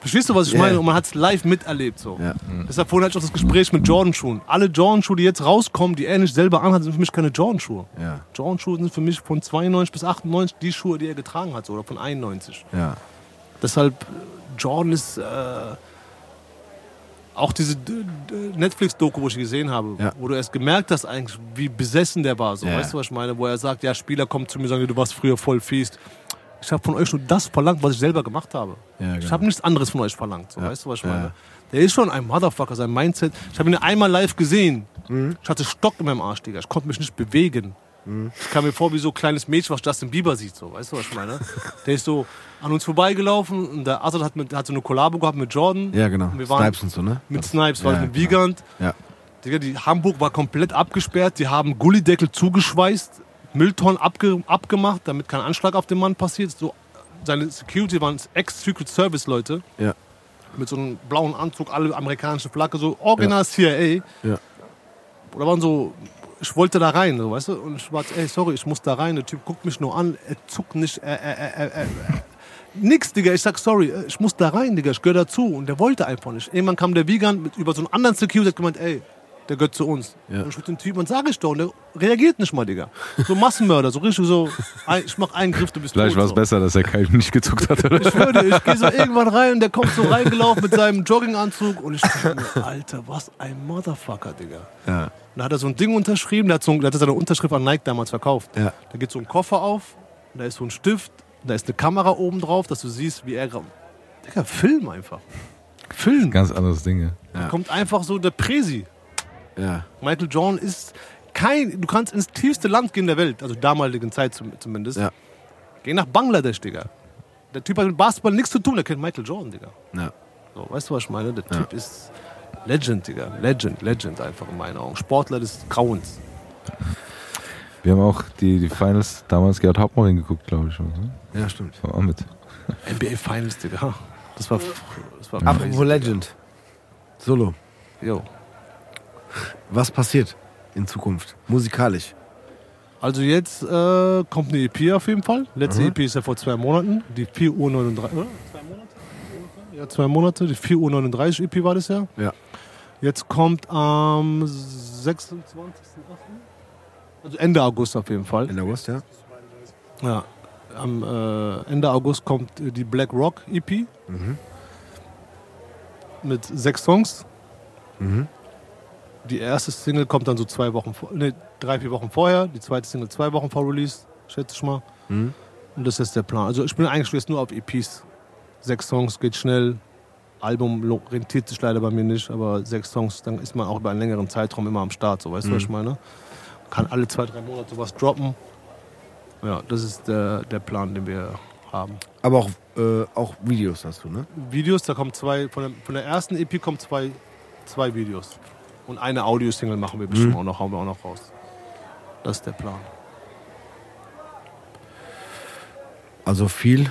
[SPEAKER 3] Verstehst du, was ich
[SPEAKER 1] Ja.
[SPEAKER 3] meine? Und man hat es live miterlebt. So.
[SPEAKER 1] Ja.
[SPEAKER 3] Deshalb vorhin hatte ich auch das Gespräch mit Jordan-Schuhen. Alle Jordan-Schuhe, die jetzt rauskommen, die er nicht selber anhat, sind für mich keine Jordan-Schuhe.
[SPEAKER 1] Ja.
[SPEAKER 3] Jordan-Schuhe sind für mich von 92 bis 98 die Schuhe, die er getragen hat, so, oder von 91.
[SPEAKER 1] Ja.
[SPEAKER 3] Deshalb, Jordan ist äh, auch diese Netflix-Doku, wo ich gesehen habe,
[SPEAKER 1] Ja.
[SPEAKER 3] wo du erst gemerkt hast, eigentlich, wie besessen der war. So.
[SPEAKER 1] Ja.
[SPEAKER 3] Weißt du, was ich meine? Wo er sagt, ja, Spieler kommen zu mir und sagen, du warst früher voll fies. Ich habe von euch nur das verlangt, was ich selber gemacht habe.
[SPEAKER 1] Ja,
[SPEAKER 3] Ich
[SPEAKER 1] genau.
[SPEAKER 3] habe nichts anderes von euch verlangt. So,
[SPEAKER 1] Ja.
[SPEAKER 3] Weißt du, was ich
[SPEAKER 1] Ja.
[SPEAKER 3] meine? Der ist schon ein Motherfucker, sein Mindset. Ich habe ihn einmal live gesehen.
[SPEAKER 1] Mhm.
[SPEAKER 3] Ich hatte Stock in meinem Arsch, Digga. Ich konnte mich nicht bewegen.
[SPEAKER 1] Mhm.
[SPEAKER 3] Ich kam mir vor wie so ein kleines Mädchen, was Justin Bieber sieht. So. Weißt du, was ich meine? Der ist so an uns vorbeigelaufen und der Azad hat, mit, hat so eine Kollabo gehabt mit Jordan.
[SPEAKER 1] Ja, genau.
[SPEAKER 3] Und wir waren
[SPEAKER 1] Snipes und so, ne?
[SPEAKER 3] mit Snipes, war
[SPEAKER 1] Ja,
[SPEAKER 3] mit
[SPEAKER 1] genau.
[SPEAKER 3] Wiegand.
[SPEAKER 1] Ja.
[SPEAKER 3] Digga, die Hamburg war komplett abgesperrt. Die haben Gullideckel zugeschweißt, Mülltonnen abge, abgemacht, damit kein Anschlag auf den Mann passiert. So, seine Security waren Ex-Secret Service-Leute
[SPEAKER 1] Ja.
[SPEAKER 3] mit so einem blauen Anzug, alle amerikanische Flagge, so original CIA.
[SPEAKER 1] Ja.
[SPEAKER 3] Oder waren so, ich wollte da rein, so, weißt du? Und ich war, ey, sorry, ich muss da rein. Der Typ guckt mich nur an, er zuckt nicht, er, er, er, Nix, Digga. Ich sag, sorry, ich muss da rein, Digga. Ich gehöre dazu. Und der wollte einfach nicht. Irgendwann kam der Wiegand mit, über so einen anderen Security, hat gemeint, ey, der gehört zu uns.
[SPEAKER 1] Ja.
[SPEAKER 3] Und ich mit dem Typen, und sag ich doch, und der reagiert nicht mal, Digga. So Massenmörder, so richtig so, ein, ich mach einen Griff, du bist
[SPEAKER 2] Vielleicht war es
[SPEAKER 3] so.
[SPEAKER 2] besser, dass er keinen nicht gezuckt hat, oder?
[SPEAKER 3] Ich dir, ich gehe so irgendwann rein und der kommt so reingelaufen mit seinem Jogginganzug und ich denke mir, Alter, was ein Motherfucker, Digga.
[SPEAKER 1] Ja.
[SPEAKER 3] Und dann hat er so ein Ding unterschrieben, der hat, so, der hat seine Unterschrift an Nike damals verkauft.
[SPEAKER 1] Ja.
[SPEAKER 3] Da geht so ein Koffer auf, da ist so ein Stift, da ist eine Kamera oben drauf, dass du siehst, wie er. Digga, Film einfach. Film.
[SPEAKER 2] Ganz anderes Ding. ja.
[SPEAKER 3] Da kommt einfach so der Presi.
[SPEAKER 1] Ja.
[SPEAKER 3] Michael Jordan ist kein. Du kannst ins tiefste Land gehen der Welt, also damaligen Zeit zum, zumindest.
[SPEAKER 1] Ja.
[SPEAKER 3] Geh nach Bangladesch, Digga. Der Typ hat mit Basketball nichts zu tun, der kennt Michael Jordan, Digga.
[SPEAKER 1] Ja.
[SPEAKER 3] So, weißt du, was ich meine? Der Typ ist Legend, Digga. Legend, Legend einfach in meinen Augen. Sportler des Grauens.
[SPEAKER 2] Wir haben auch die, die Finals damals Gerhard Hauptmann geguckt, glaube ich. Oder? so.
[SPEAKER 1] Ja, stimmt.
[SPEAKER 2] War auch mit.
[SPEAKER 3] NBA Finals, Digga. Das war. Das war
[SPEAKER 1] Apropos Legend. Solo.
[SPEAKER 3] Jo.
[SPEAKER 1] Was passiert in Zukunft? Musikalisch.
[SPEAKER 3] Also jetzt äh, kommt eine EP auf jeden Fall. Letzte EP ist ja vor zwei Monaten. Die 4 Uhr 39. Oder? Zwei Monate? Ja, zwei Monate. Die 4 Uhr 39 EP war das ja.
[SPEAKER 1] Ja.
[SPEAKER 3] Jetzt kommt am 26.8. Also Ende August auf jeden Fall.
[SPEAKER 1] In August, ja?
[SPEAKER 3] Ja. Am äh, Ende August kommt äh, die Black Rock EP. Mit sechs Songs. Die erste Single kommt dann so zwei Wochen vor, nee, drei, vier Wochen vorher. Die zweite Single zwei Wochen vor Release, schätze ich mal. Und das ist der Plan. Also ich bin eigentlich jetzt nur auf EPs. Sechs Songs geht schnell. Album rentiert sich leider bei mir nicht, aber sechs Songs, dann ist man auch über einen längeren Zeitraum immer am Start. So, weißt du, was ich meine? Kann alle zwei, drei Monate sowas droppen. Ja, das ist der, der Plan, den wir haben.
[SPEAKER 1] Aber auch, äh, auch Videos hast du, ne?
[SPEAKER 3] Videos, da kommen zwei, von der, von der ersten EP kommen zwei, zwei Videos. Und eine Audio-Single machen wir bestimmt auch noch, hauen wir auch noch raus. Das ist der Plan.
[SPEAKER 1] Also viel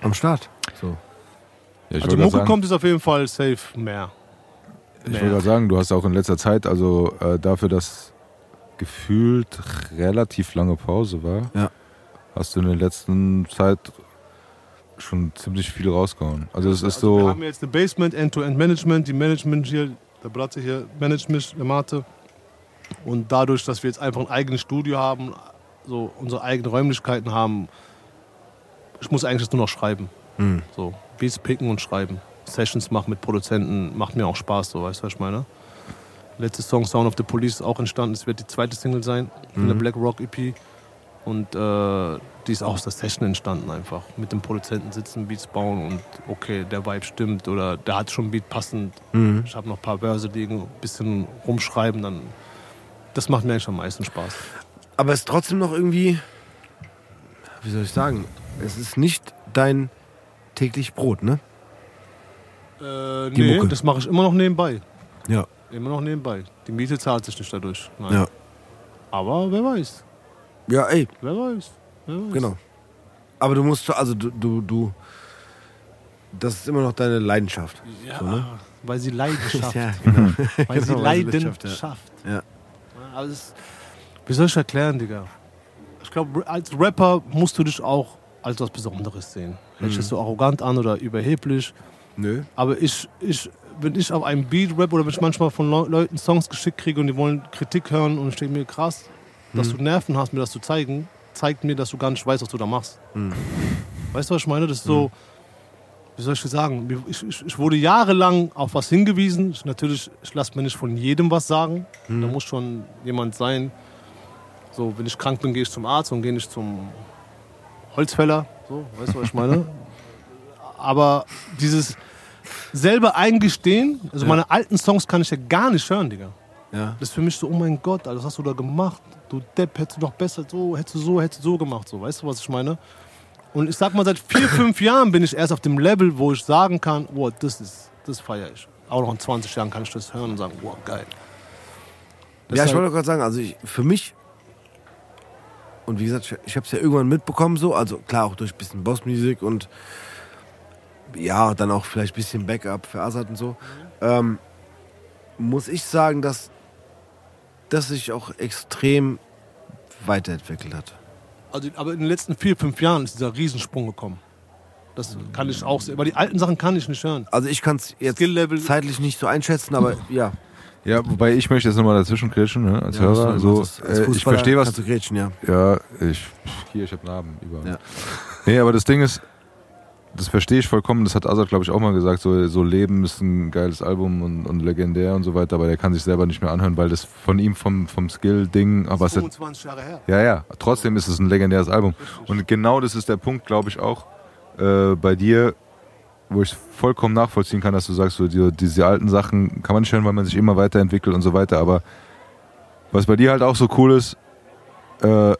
[SPEAKER 1] am Start. So.
[SPEAKER 2] Ja, ich
[SPEAKER 3] also Mucke
[SPEAKER 2] sagen,
[SPEAKER 3] kommt ist auf jeden Fall safe mehr.
[SPEAKER 2] ich gerade sagen, du hast auch in letzter Zeit, also äh, dafür, dass gefühlt relativ lange Pause war,
[SPEAKER 1] Ja.
[SPEAKER 2] hast du in der letzten Zeit schon ziemlich viel rausgehauen. Also es ist
[SPEAKER 3] Also wir
[SPEAKER 2] so,
[SPEAKER 3] haben jetzt eine Basement, End-to-End-Management, die Management hier, der Bratte hier managt mich, der Mate. Und dadurch, dass wir jetzt einfach ein eigenes Studio haben, so unsere eigenen Räumlichkeiten haben, ich muss eigentlich nur noch schreiben. So, Beats picken und schreiben. Sessions machen mit Produzenten, macht mir auch Spaß, so, weißt du, was ich meine? Letzte Song Sound of the Police ist auch entstanden, es wird die zweite Single sein, von der Black Rock EP. Und äh, die ist auch aus der Session entstanden einfach. Mit dem Produzenten sitzen, Beats bauen und okay, der Vibe stimmt oder der hat schon Beat passend. Ich habe noch ein paar Börse liegen, ein bisschen rumschreiben, dann. Das macht mir eigentlich am meisten Spaß.
[SPEAKER 1] Aber es ist trotzdem noch irgendwie, wie soll ich sagen, es ist nicht dein täglich Brot, ne?
[SPEAKER 3] Äh,
[SPEAKER 1] Die
[SPEAKER 3] nee,
[SPEAKER 1] Mucke.
[SPEAKER 3] das mache ich immer noch nebenbei.
[SPEAKER 1] Ja.
[SPEAKER 3] Immer noch nebenbei. Die Miete zahlt sich nicht dadurch. Nein.
[SPEAKER 1] Ja.
[SPEAKER 3] Aber wer weiß.
[SPEAKER 1] Ja, ey,
[SPEAKER 3] Wer weiß. Wer weiß.
[SPEAKER 1] genau. Aber du musst, also du, du, du, das ist immer noch deine Leidenschaft.
[SPEAKER 3] Ja,
[SPEAKER 1] So, ne?
[SPEAKER 3] weil sie Leidenschaft.
[SPEAKER 1] Ja, genau.
[SPEAKER 3] Weil sie
[SPEAKER 1] Genau, weil sie Leidenschaft,
[SPEAKER 3] Leidenschaft.
[SPEAKER 1] ja. Ja.
[SPEAKER 3] Aber es, wie soll ich erklären, Digga? Ich glaube, als Rapper musst du dich auch als was Besonderes sehen. Sich das so arrogant an oder überheblich.
[SPEAKER 1] Nö.
[SPEAKER 3] Aber ich, ich, wenn ich auf einem Beat rap oder wenn ich manchmal von Leu Leuten Songs geschickt kriege und die wollen Kritik hören und ich denke mir, krass, dass du Nerven hast, mir das zu zeigen, zeigt mir, dass du gar nicht weißt, was du da machst. Weißt du, was ich meine? Das ist so, wie soll ich sagen? Ich, ich, ich wurde jahrelang auf was hingewiesen. Ich, natürlich, ich lasse mir nicht von jedem was sagen. Da muss schon jemand sein. So, wenn ich krank bin, gehe ich zum Arzt und gehe nicht zum Holzfäller. So, weißt du, was ich meine? Aber dieses selber eingestehen, also meine alten Songs kann ich ja gar nicht hören, Digga.
[SPEAKER 1] Ja.
[SPEAKER 3] Das ist für mich so, oh mein Gott, Alter, was hast du da gemacht? Du Depp, hättest du noch besser so, hättest du so, hättest du so gemacht, so, weißt du, was ich meine? Und ich sag mal, seit vier, fünf Jahren bin ich erst auf dem Level, wo ich sagen kann, oh, das ist, das feiere ich. Auch noch in 20 Jahren kann ich das hören und sagen, wow, geil.
[SPEAKER 1] Ja, ich wollte gerade sagen, also ich, für mich, und wie gesagt, ich, ich habe es ja irgendwann mitbekommen, so, also klar auch durch ein bisschen Bossmusik und ja, dann auch vielleicht ein bisschen Backup für Azad und so, ähm, muss ich sagen, dass das sich auch extrem weiterentwickelt hat.
[SPEAKER 3] Also, aber in den letzten vier, fünf Jahren ist dieser Riesensprung gekommen. Das kann ich auch sehen. Aber die alten Sachen kann ich nicht hören.
[SPEAKER 1] Also ich kann es jetzt
[SPEAKER 3] Skill-Level-
[SPEAKER 1] zeitlich nicht so einschätzen, aber ja.
[SPEAKER 2] Ja, wobei ich möchte jetzt nochmal dazwischen kretschen, ne, als
[SPEAKER 1] ja
[SPEAKER 2] Hörer. So,
[SPEAKER 1] als- als
[SPEAKER 2] äh, ich verstehe was.
[SPEAKER 1] kannst du grätschen, ja.
[SPEAKER 2] Ja, ich. Hier, ich habe Narben überall.
[SPEAKER 1] Ja.
[SPEAKER 2] Nee, aber das Ding ist, das verstehe ich vollkommen. Das hat Azad, glaube ich, auch mal gesagt. So, so Leben ist ein geiles Album und, und legendär und so weiter, aber der kann sich selber nicht mehr anhören, weil das von ihm vom, vom Skill-Ding. Aber es hat
[SPEAKER 3] 25 Jahre her.
[SPEAKER 2] Ja, ja. Trotzdem ist es ein legendäres Album. Und genau das ist der Punkt, glaube ich, auch äh, bei dir, wo ich vollkommen nachvollziehen kann, dass du sagst, so die, diese alten Sachen kann man nicht hören, weil man sich immer weiterentwickelt und so weiter. Aber was bei dir halt auch so cool ist, äh,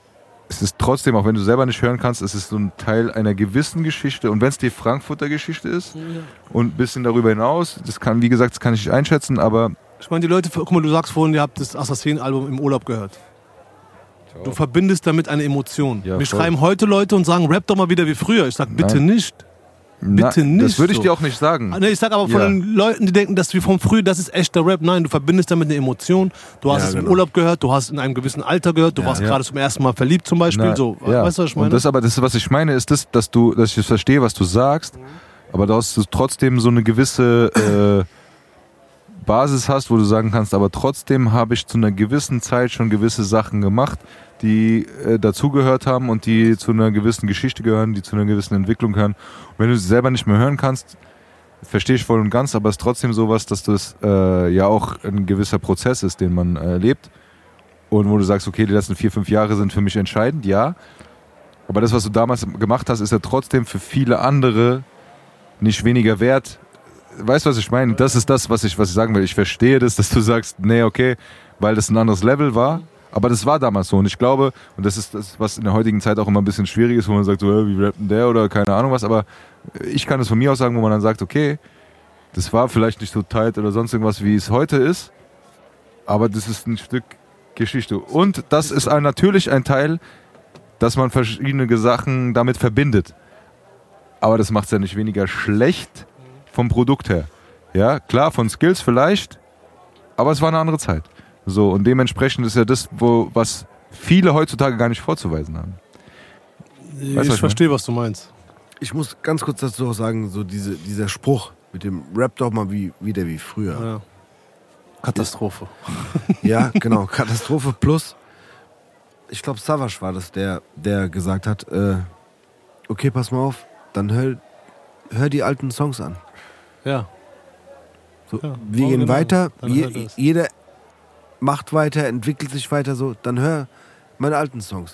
[SPEAKER 2] es ist trotzdem, auch wenn du selber nicht hören kannst, es ist so ein Teil einer gewissen Geschichte. Und wenn es die Frankfurter Geschichte ist und ein bisschen darüber hinaus, das kann, wie gesagt, das kann ich nicht einschätzen, aber
[SPEAKER 3] Ich meine, die Leute, guck mal, du sagst vorhin, ihr habt das Assassin-Album im Urlaub gehört. Du verbindest damit eine Emotion.
[SPEAKER 2] Ja,
[SPEAKER 3] Mir schreiben heute Leute und sagen, rap doch mal wieder wie früher. Ich sag, bitte
[SPEAKER 2] Nein.
[SPEAKER 3] nicht. Bitte nicht
[SPEAKER 2] das würde ich
[SPEAKER 3] so.
[SPEAKER 2] dir auch nicht sagen.
[SPEAKER 3] Ah, Nee, ich sag aber von
[SPEAKER 2] Ja.
[SPEAKER 3] den Leuten, die denken, dass wir vom früher, das ist echter Rap. Nein, du verbindest damit eine Emotion. Du hast
[SPEAKER 1] Ja,
[SPEAKER 3] es im
[SPEAKER 1] genau.
[SPEAKER 3] Urlaub gehört, du hast es in einem gewissen Alter gehört, du warst
[SPEAKER 2] Ja.
[SPEAKER 3] gerade zum ersten Mal verliebt zum Beispiel.
[SPEAKER 2] Na,
[SPEAKER 3] so, weißt du, was ich meine?
[SPEAKER 2] Und das aber, das, was ich meine, ist das, dass du, dass ich verstehe, was du sagst, aber dass du trotzdem so eine gewisse äh, Basis hast, wo du sagen kannst, aber trotzdem habe ich zu einer gewissen Zeit schon gewisse Sachen gemacht, die äh, dazugehört haben und die zu einer gewissen Geschichte gehören, die zu einer gewissen Entwicklung gehören. Und wenn du sie selber nicht mehr hören kannst, verstehe ich voll und ganz, aber es ist trotzdem sowas, dass das äh, ja auch ein gewisser Prozess ist, den man äh, lebt. Und wo du sagst, okay, die letzten vier, fünf Jahre sind für mich entscheidend, ja. Aber das, was du damals gemacht hast, ist ja trotzdem für viele andere nicht weniger wert. Weißt du, was ich meine? Das ist das, was ich, was ich sagen will. Ich verstehe das, dass du sagst, nee, okay, weil das ein anderes Level war. Aber das war damals so. Und ich glaube, und das ist das, was in der heutigen Zeit auch immer ein bisschen schwierig ist, wo man sagt, so, wie rappt denn der oder keine Ahnung was. Aber ich kann es von mir aus sagen, wo man dann sagt, okay, das war vielleicht nicht so tight oder sonst irgendwas, wie es heute ist. Aber das ist ein Stück Geschichte. Und das ist ein, natürlich ein Teil, dass man verschiedene Sachen damit verbindet. Aber das macht es ja nicht weniger schlecht vom Produkt her. Ja, klar, von Skills vielleicht, aber es war eine andere Zeit. So, und dementsprechend ist ja das, wo, was viele heutzutage gar nicht vorzuweisen haben.
[SPEAKER 3] ich
[SPEAKER 2] was ich
[SPEAKER 3] verstehe, was du meinst.
[SPEAKER 1] Ich muss ganz kurz dazu auch sagen, so diese, dieser Spruch mit dem Rap doch mal wie, wieder wie früher.
[SPEAKER 3] Ja. Katastrophe.
[SPEAKER 1] Ja, genau. Katastrophe plus. Ich glaube, Savage war das, der, der gesagt hat, äh, okay, pass mal auf, dann hör, hör die alten Songs an.
[SPEAKER 3] Ja.
[SPEAKER 1] So,
[SPEAKER 3] Ja,
[SPEAKER 1] wir gehen
[SPEAKER 3] original.
[SPEAKER 1] weiter, je, jeder macht weiter, entwickelt sich weiter so, dann hör meine alten Songs.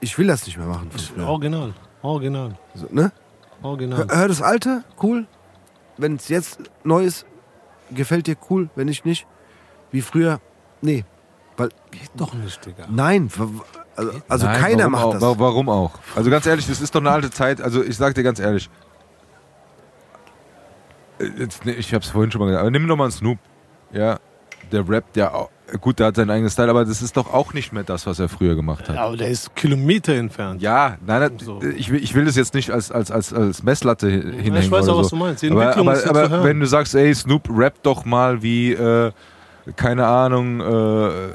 [SPEAKER 1] Ich will das nicht mehr machen.
[SPEAKER 3] Original. Original.
[SPEAKER 1] So, ne?
[SPEAKER 3] Original.
[SPEAKER 1] hör, hör das alte, cool. Wenn es jetzt neu ist, gefällt dir cool, wenn nicht, nicht. Wie früher, nee. Weil,
[SPEAKER 3] Doch nicht, Digga.
[SPEAKER 1] nein, also, also
[SPEAKER 2] Nein,
[SPEAKER 1] keiner
[SPEAKER 2] warum
[SPEAKER 1] macht
[SPEAKER 2] auch,
[SPEAKER 1] das.
[SPEAKER 2] wa- Warum auch? Also ganz ehrlich, das ist doch eine alte Zeit. Also ich sag dir ganz ehrlich. Äh, Jetzt, ich hab's vorhin schon mal gesagt, aber nimm doch mal einen Snoop. Ja, der rappt ja auch. Gut, der hat seinen eigenen Style, aber das ist doch auch nicht mehr das, was er früher gemacht hat.
[SPEAKER 3] Ja, aber der ist Kilometer entfernt.
[SPEAKER 2] Ja, nein, nein
[SPEAKER 3] So.
[SPEAKER 2] ich, will, ich will das jetzt nicht als, als, als, als Messlatte hin- hinhängen.
[SPEAKER 3] ich weiß auch, was
[SPEAKER 2] so.
[SPEAKER 3] du meinst. Die
[SPEAKER 2] Aber,
[SPEAKER 3] Entwicklung
[SPEAKER 2] aber, aber
[SPEAKER 3] zu hören.
[SPEAKER 2] wenn du sagst, ey, Snoop, rap doch mal wie, äh, keine Ahnung, äh, äh,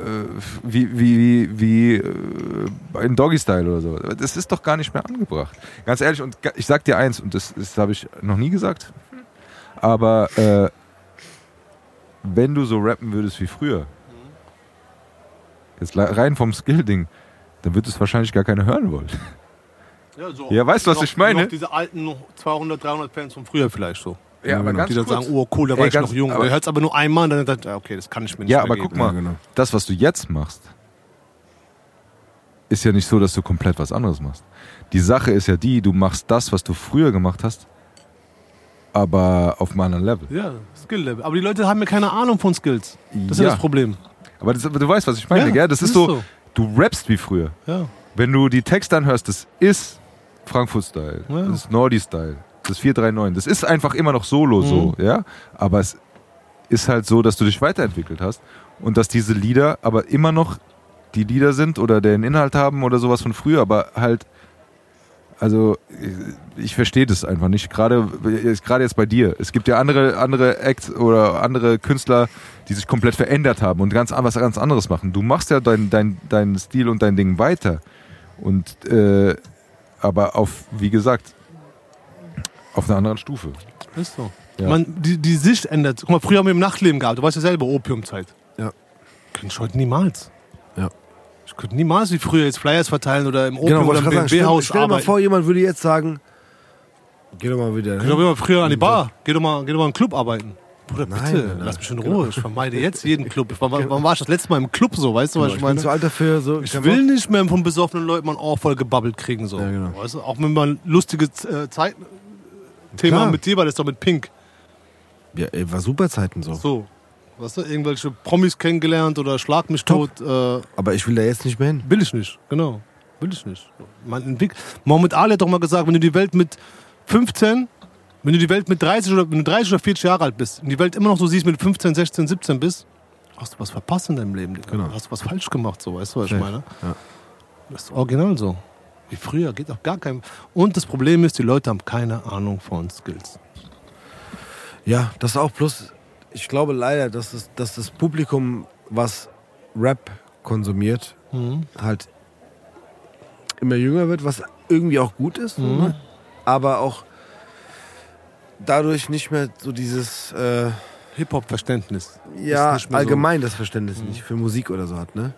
[SPEAKER 2] wie, wie, wie, wie äh, in Doggy-Style oder so. Das ist doch gar nicht mehr angebracht. Ganz ehrlich, und ich sag dir eins, und das, das habe ich noch nie gesagt, aber äh, wenn du so rappen würdest wie früher, jetzt rein vom Skill-Ding, dann wird es wahrscheinlich gar keiner hören wollen.
[SPEAKER 3] Ja, so.
[SPEAKER 2] Ja, weißt du, was
[SPEAKER 3] Noch-
[SPEAKER 2] ich meine?
[SPEAKER 3] Noch diese alten noch 200, 300 Fans von früher vielleicht so.
[SPEAKER 2] Ja, aber ganz
[SPEAKER 3] die dann
[SPEAKER 2] kurz.
[SPEAKER 3] sagen, oh cool, da war
[SPEAKER 2] Ey,
[SPEAKER 3] ich
[SPEAKER 2] ganz-
[SPEAKER 3] noch jung.
[SPEAKER 2] aber-
[SPEAKER 3] hört es aber nur einmal und dann sagt er, okay, das kann ich mir nicht
[SPEAKER 2] Ja, aber
[SPEAKER 3] geben.
[SPEAKER 2] guck mal,
[SPEAKER 1] Ja, genau.
[SPEAKER 2] das, was du jetzt machst, ist ja nicht so, dass du komplett was anderes machst. Die Sache ist ja die, du machst das, was du früher gemacht hast, aber auf einem anderen Level.
[SPEAKER 3] Ja, Skill-Level. Aber die Leute haben ja keine Ahnung von Skills. Das ist
[SPEAKER 2] Ja.
[SPEAKER 3] ja das Problem.
[SPEAKER 2] Aber das, du weißt, was ich meine,
[SPEAKER 3] Ja,
[SPEAKER 2] gell? Das, ist so,
[SPEAKER 3] so.
[SPEAKER 2] du rappst wie früher.
[SPEAKER 3] Ja.
[SPEAKER 2] Wenn du die Texte anhörst, das ist Frankfurt-Style,
[SPEAKER 3] Ja.
[SPEAKER 2] das ist Nordi-Style, das ist 439. Das ist einfach immer noch Solo so,
[SPEAKER 3] Mhm.
[SPEAKER 2] ja? Aber es ist halt so, dass du dich weiterentwickelt hast und dass diese Lieder aber immer noch die Lieder sind oder den Inhalt haben oder sowas von früher, aber halt also ich verstehe das einfach nicht. Gerade gerade jetzt bei dir. Es gibt ja andere andere Acts oder andere Künstler, die sich komplett verändert haben und ganz an- was ganz anderes machen. Du machst ja dein dein dein Stil und dein Ding weiter und äh, aber auf wie gesagt auf einer anderen Stufe.
[SPEAKER 3] Ist so.
[SPEAKER 2] Ja.
[SPEAKER 3] Man, die, die Sicht ändert. Guck mal, früher haben wir im Nachtleben gehabt. Du weißt ja selber, Opiumzeit.
[SPEAKER 1] Ja.
[SPEAKER 3] Könnte ich heute niemals. Könnte niemals wie früher jetzt Flyers verteilen oder im Opium
[SPEAKER 1] Genau,
[SPEAKER 3] oder im
[SPEAKER 1] sagen. Stell,
[SPEAKER 3] BMW-Haus
[SPEAKER 1] stell dir mal vor, jemand würde jetzt sagen, geh doch mal wieder
[SPEAKER 3] Geh doch immer früher an die Bar. Geh doch mal, geh doch mal in den Club arbeiten. Bruder, bitte,
[SPEAKER 1] Nein, nein,
[SPEAKER 3] lass mich in Ruhe. Ich vermeide jetzt jeden Club. Ich war, wann war ich das letzte Mal im Club so? Weißt du, was
[SPEAKER 1] Ich
[SPEAKER 3] ich
[SPEAKER 1] bin
[SPEAKER 3] meine?
[SPEAKER 1] zu alt dafür. So,
[SPEAKER 3] Ich will nicht mehr von besoffenen Leuten mal ein Ohr voll gebabbelt kriegen. So.
[SPEAKER 1] Ja, genau.
[SPEAKER 3] weißt du? Auch wenn man lustige äh, Zeit Thema
[SPEAKER 1] Klar.
[SPEAKER 3] mit dir war, das ist doch mit Pink.
[SPEAKER 1] Ja, ey, war super Zeiten so.
[SPEAKER 3] So. Weißt du, irgendwelche Promis kennengelernt oder schlag mich tot. Äh,
[SPEAKER 1] Aber ich will da jetzt nicht mehr hin.
[SPEAKER 3] will ich nicht, genau. Will ich nicht. Man entwickelt. Mohammed Ali hat doch mal gesagt, wenn du die Welt mit 15, wenn du die Welt mit 30 oder, wenn du 30 oder 40 Jahre alt bist und die Welt immer noch so siehst, mit 15, 16, 17 bist, hast du was verpasst in deinem Leben. Digga.
[SPEAKER 1] Genau.
[SPEAKER 3] Hast du was falsch gemacht, so, weißt du, was ich meine?
[SPEAKER 1] Ja.
[SPEAKER 3] Das ist original so. Wie früher, geht auch gar kein. Und das Problem ist, die Leute haben keine Ahnung von Skills.
[SPEAKER 1] Ja, das auch. Plus, ich glaube leider, dass, es, dass das Publikum, was Rap konsumiert, halt immer jünger wird, was irgendwie auch gut ist.
[SPEAKER 3] Mhm.
[SPEAKER 1] Ne? Aber auch dadurch nicht mehr so dieses, äh,
[SPEAKER 3] Hip-Hop-Verständnis.
[SPEAKER 1] ja,
[SPEAKER 3] mehr so-
[SPEAKER 1] allgemein das Verständnis nicht für Musik oder so hat. Ne?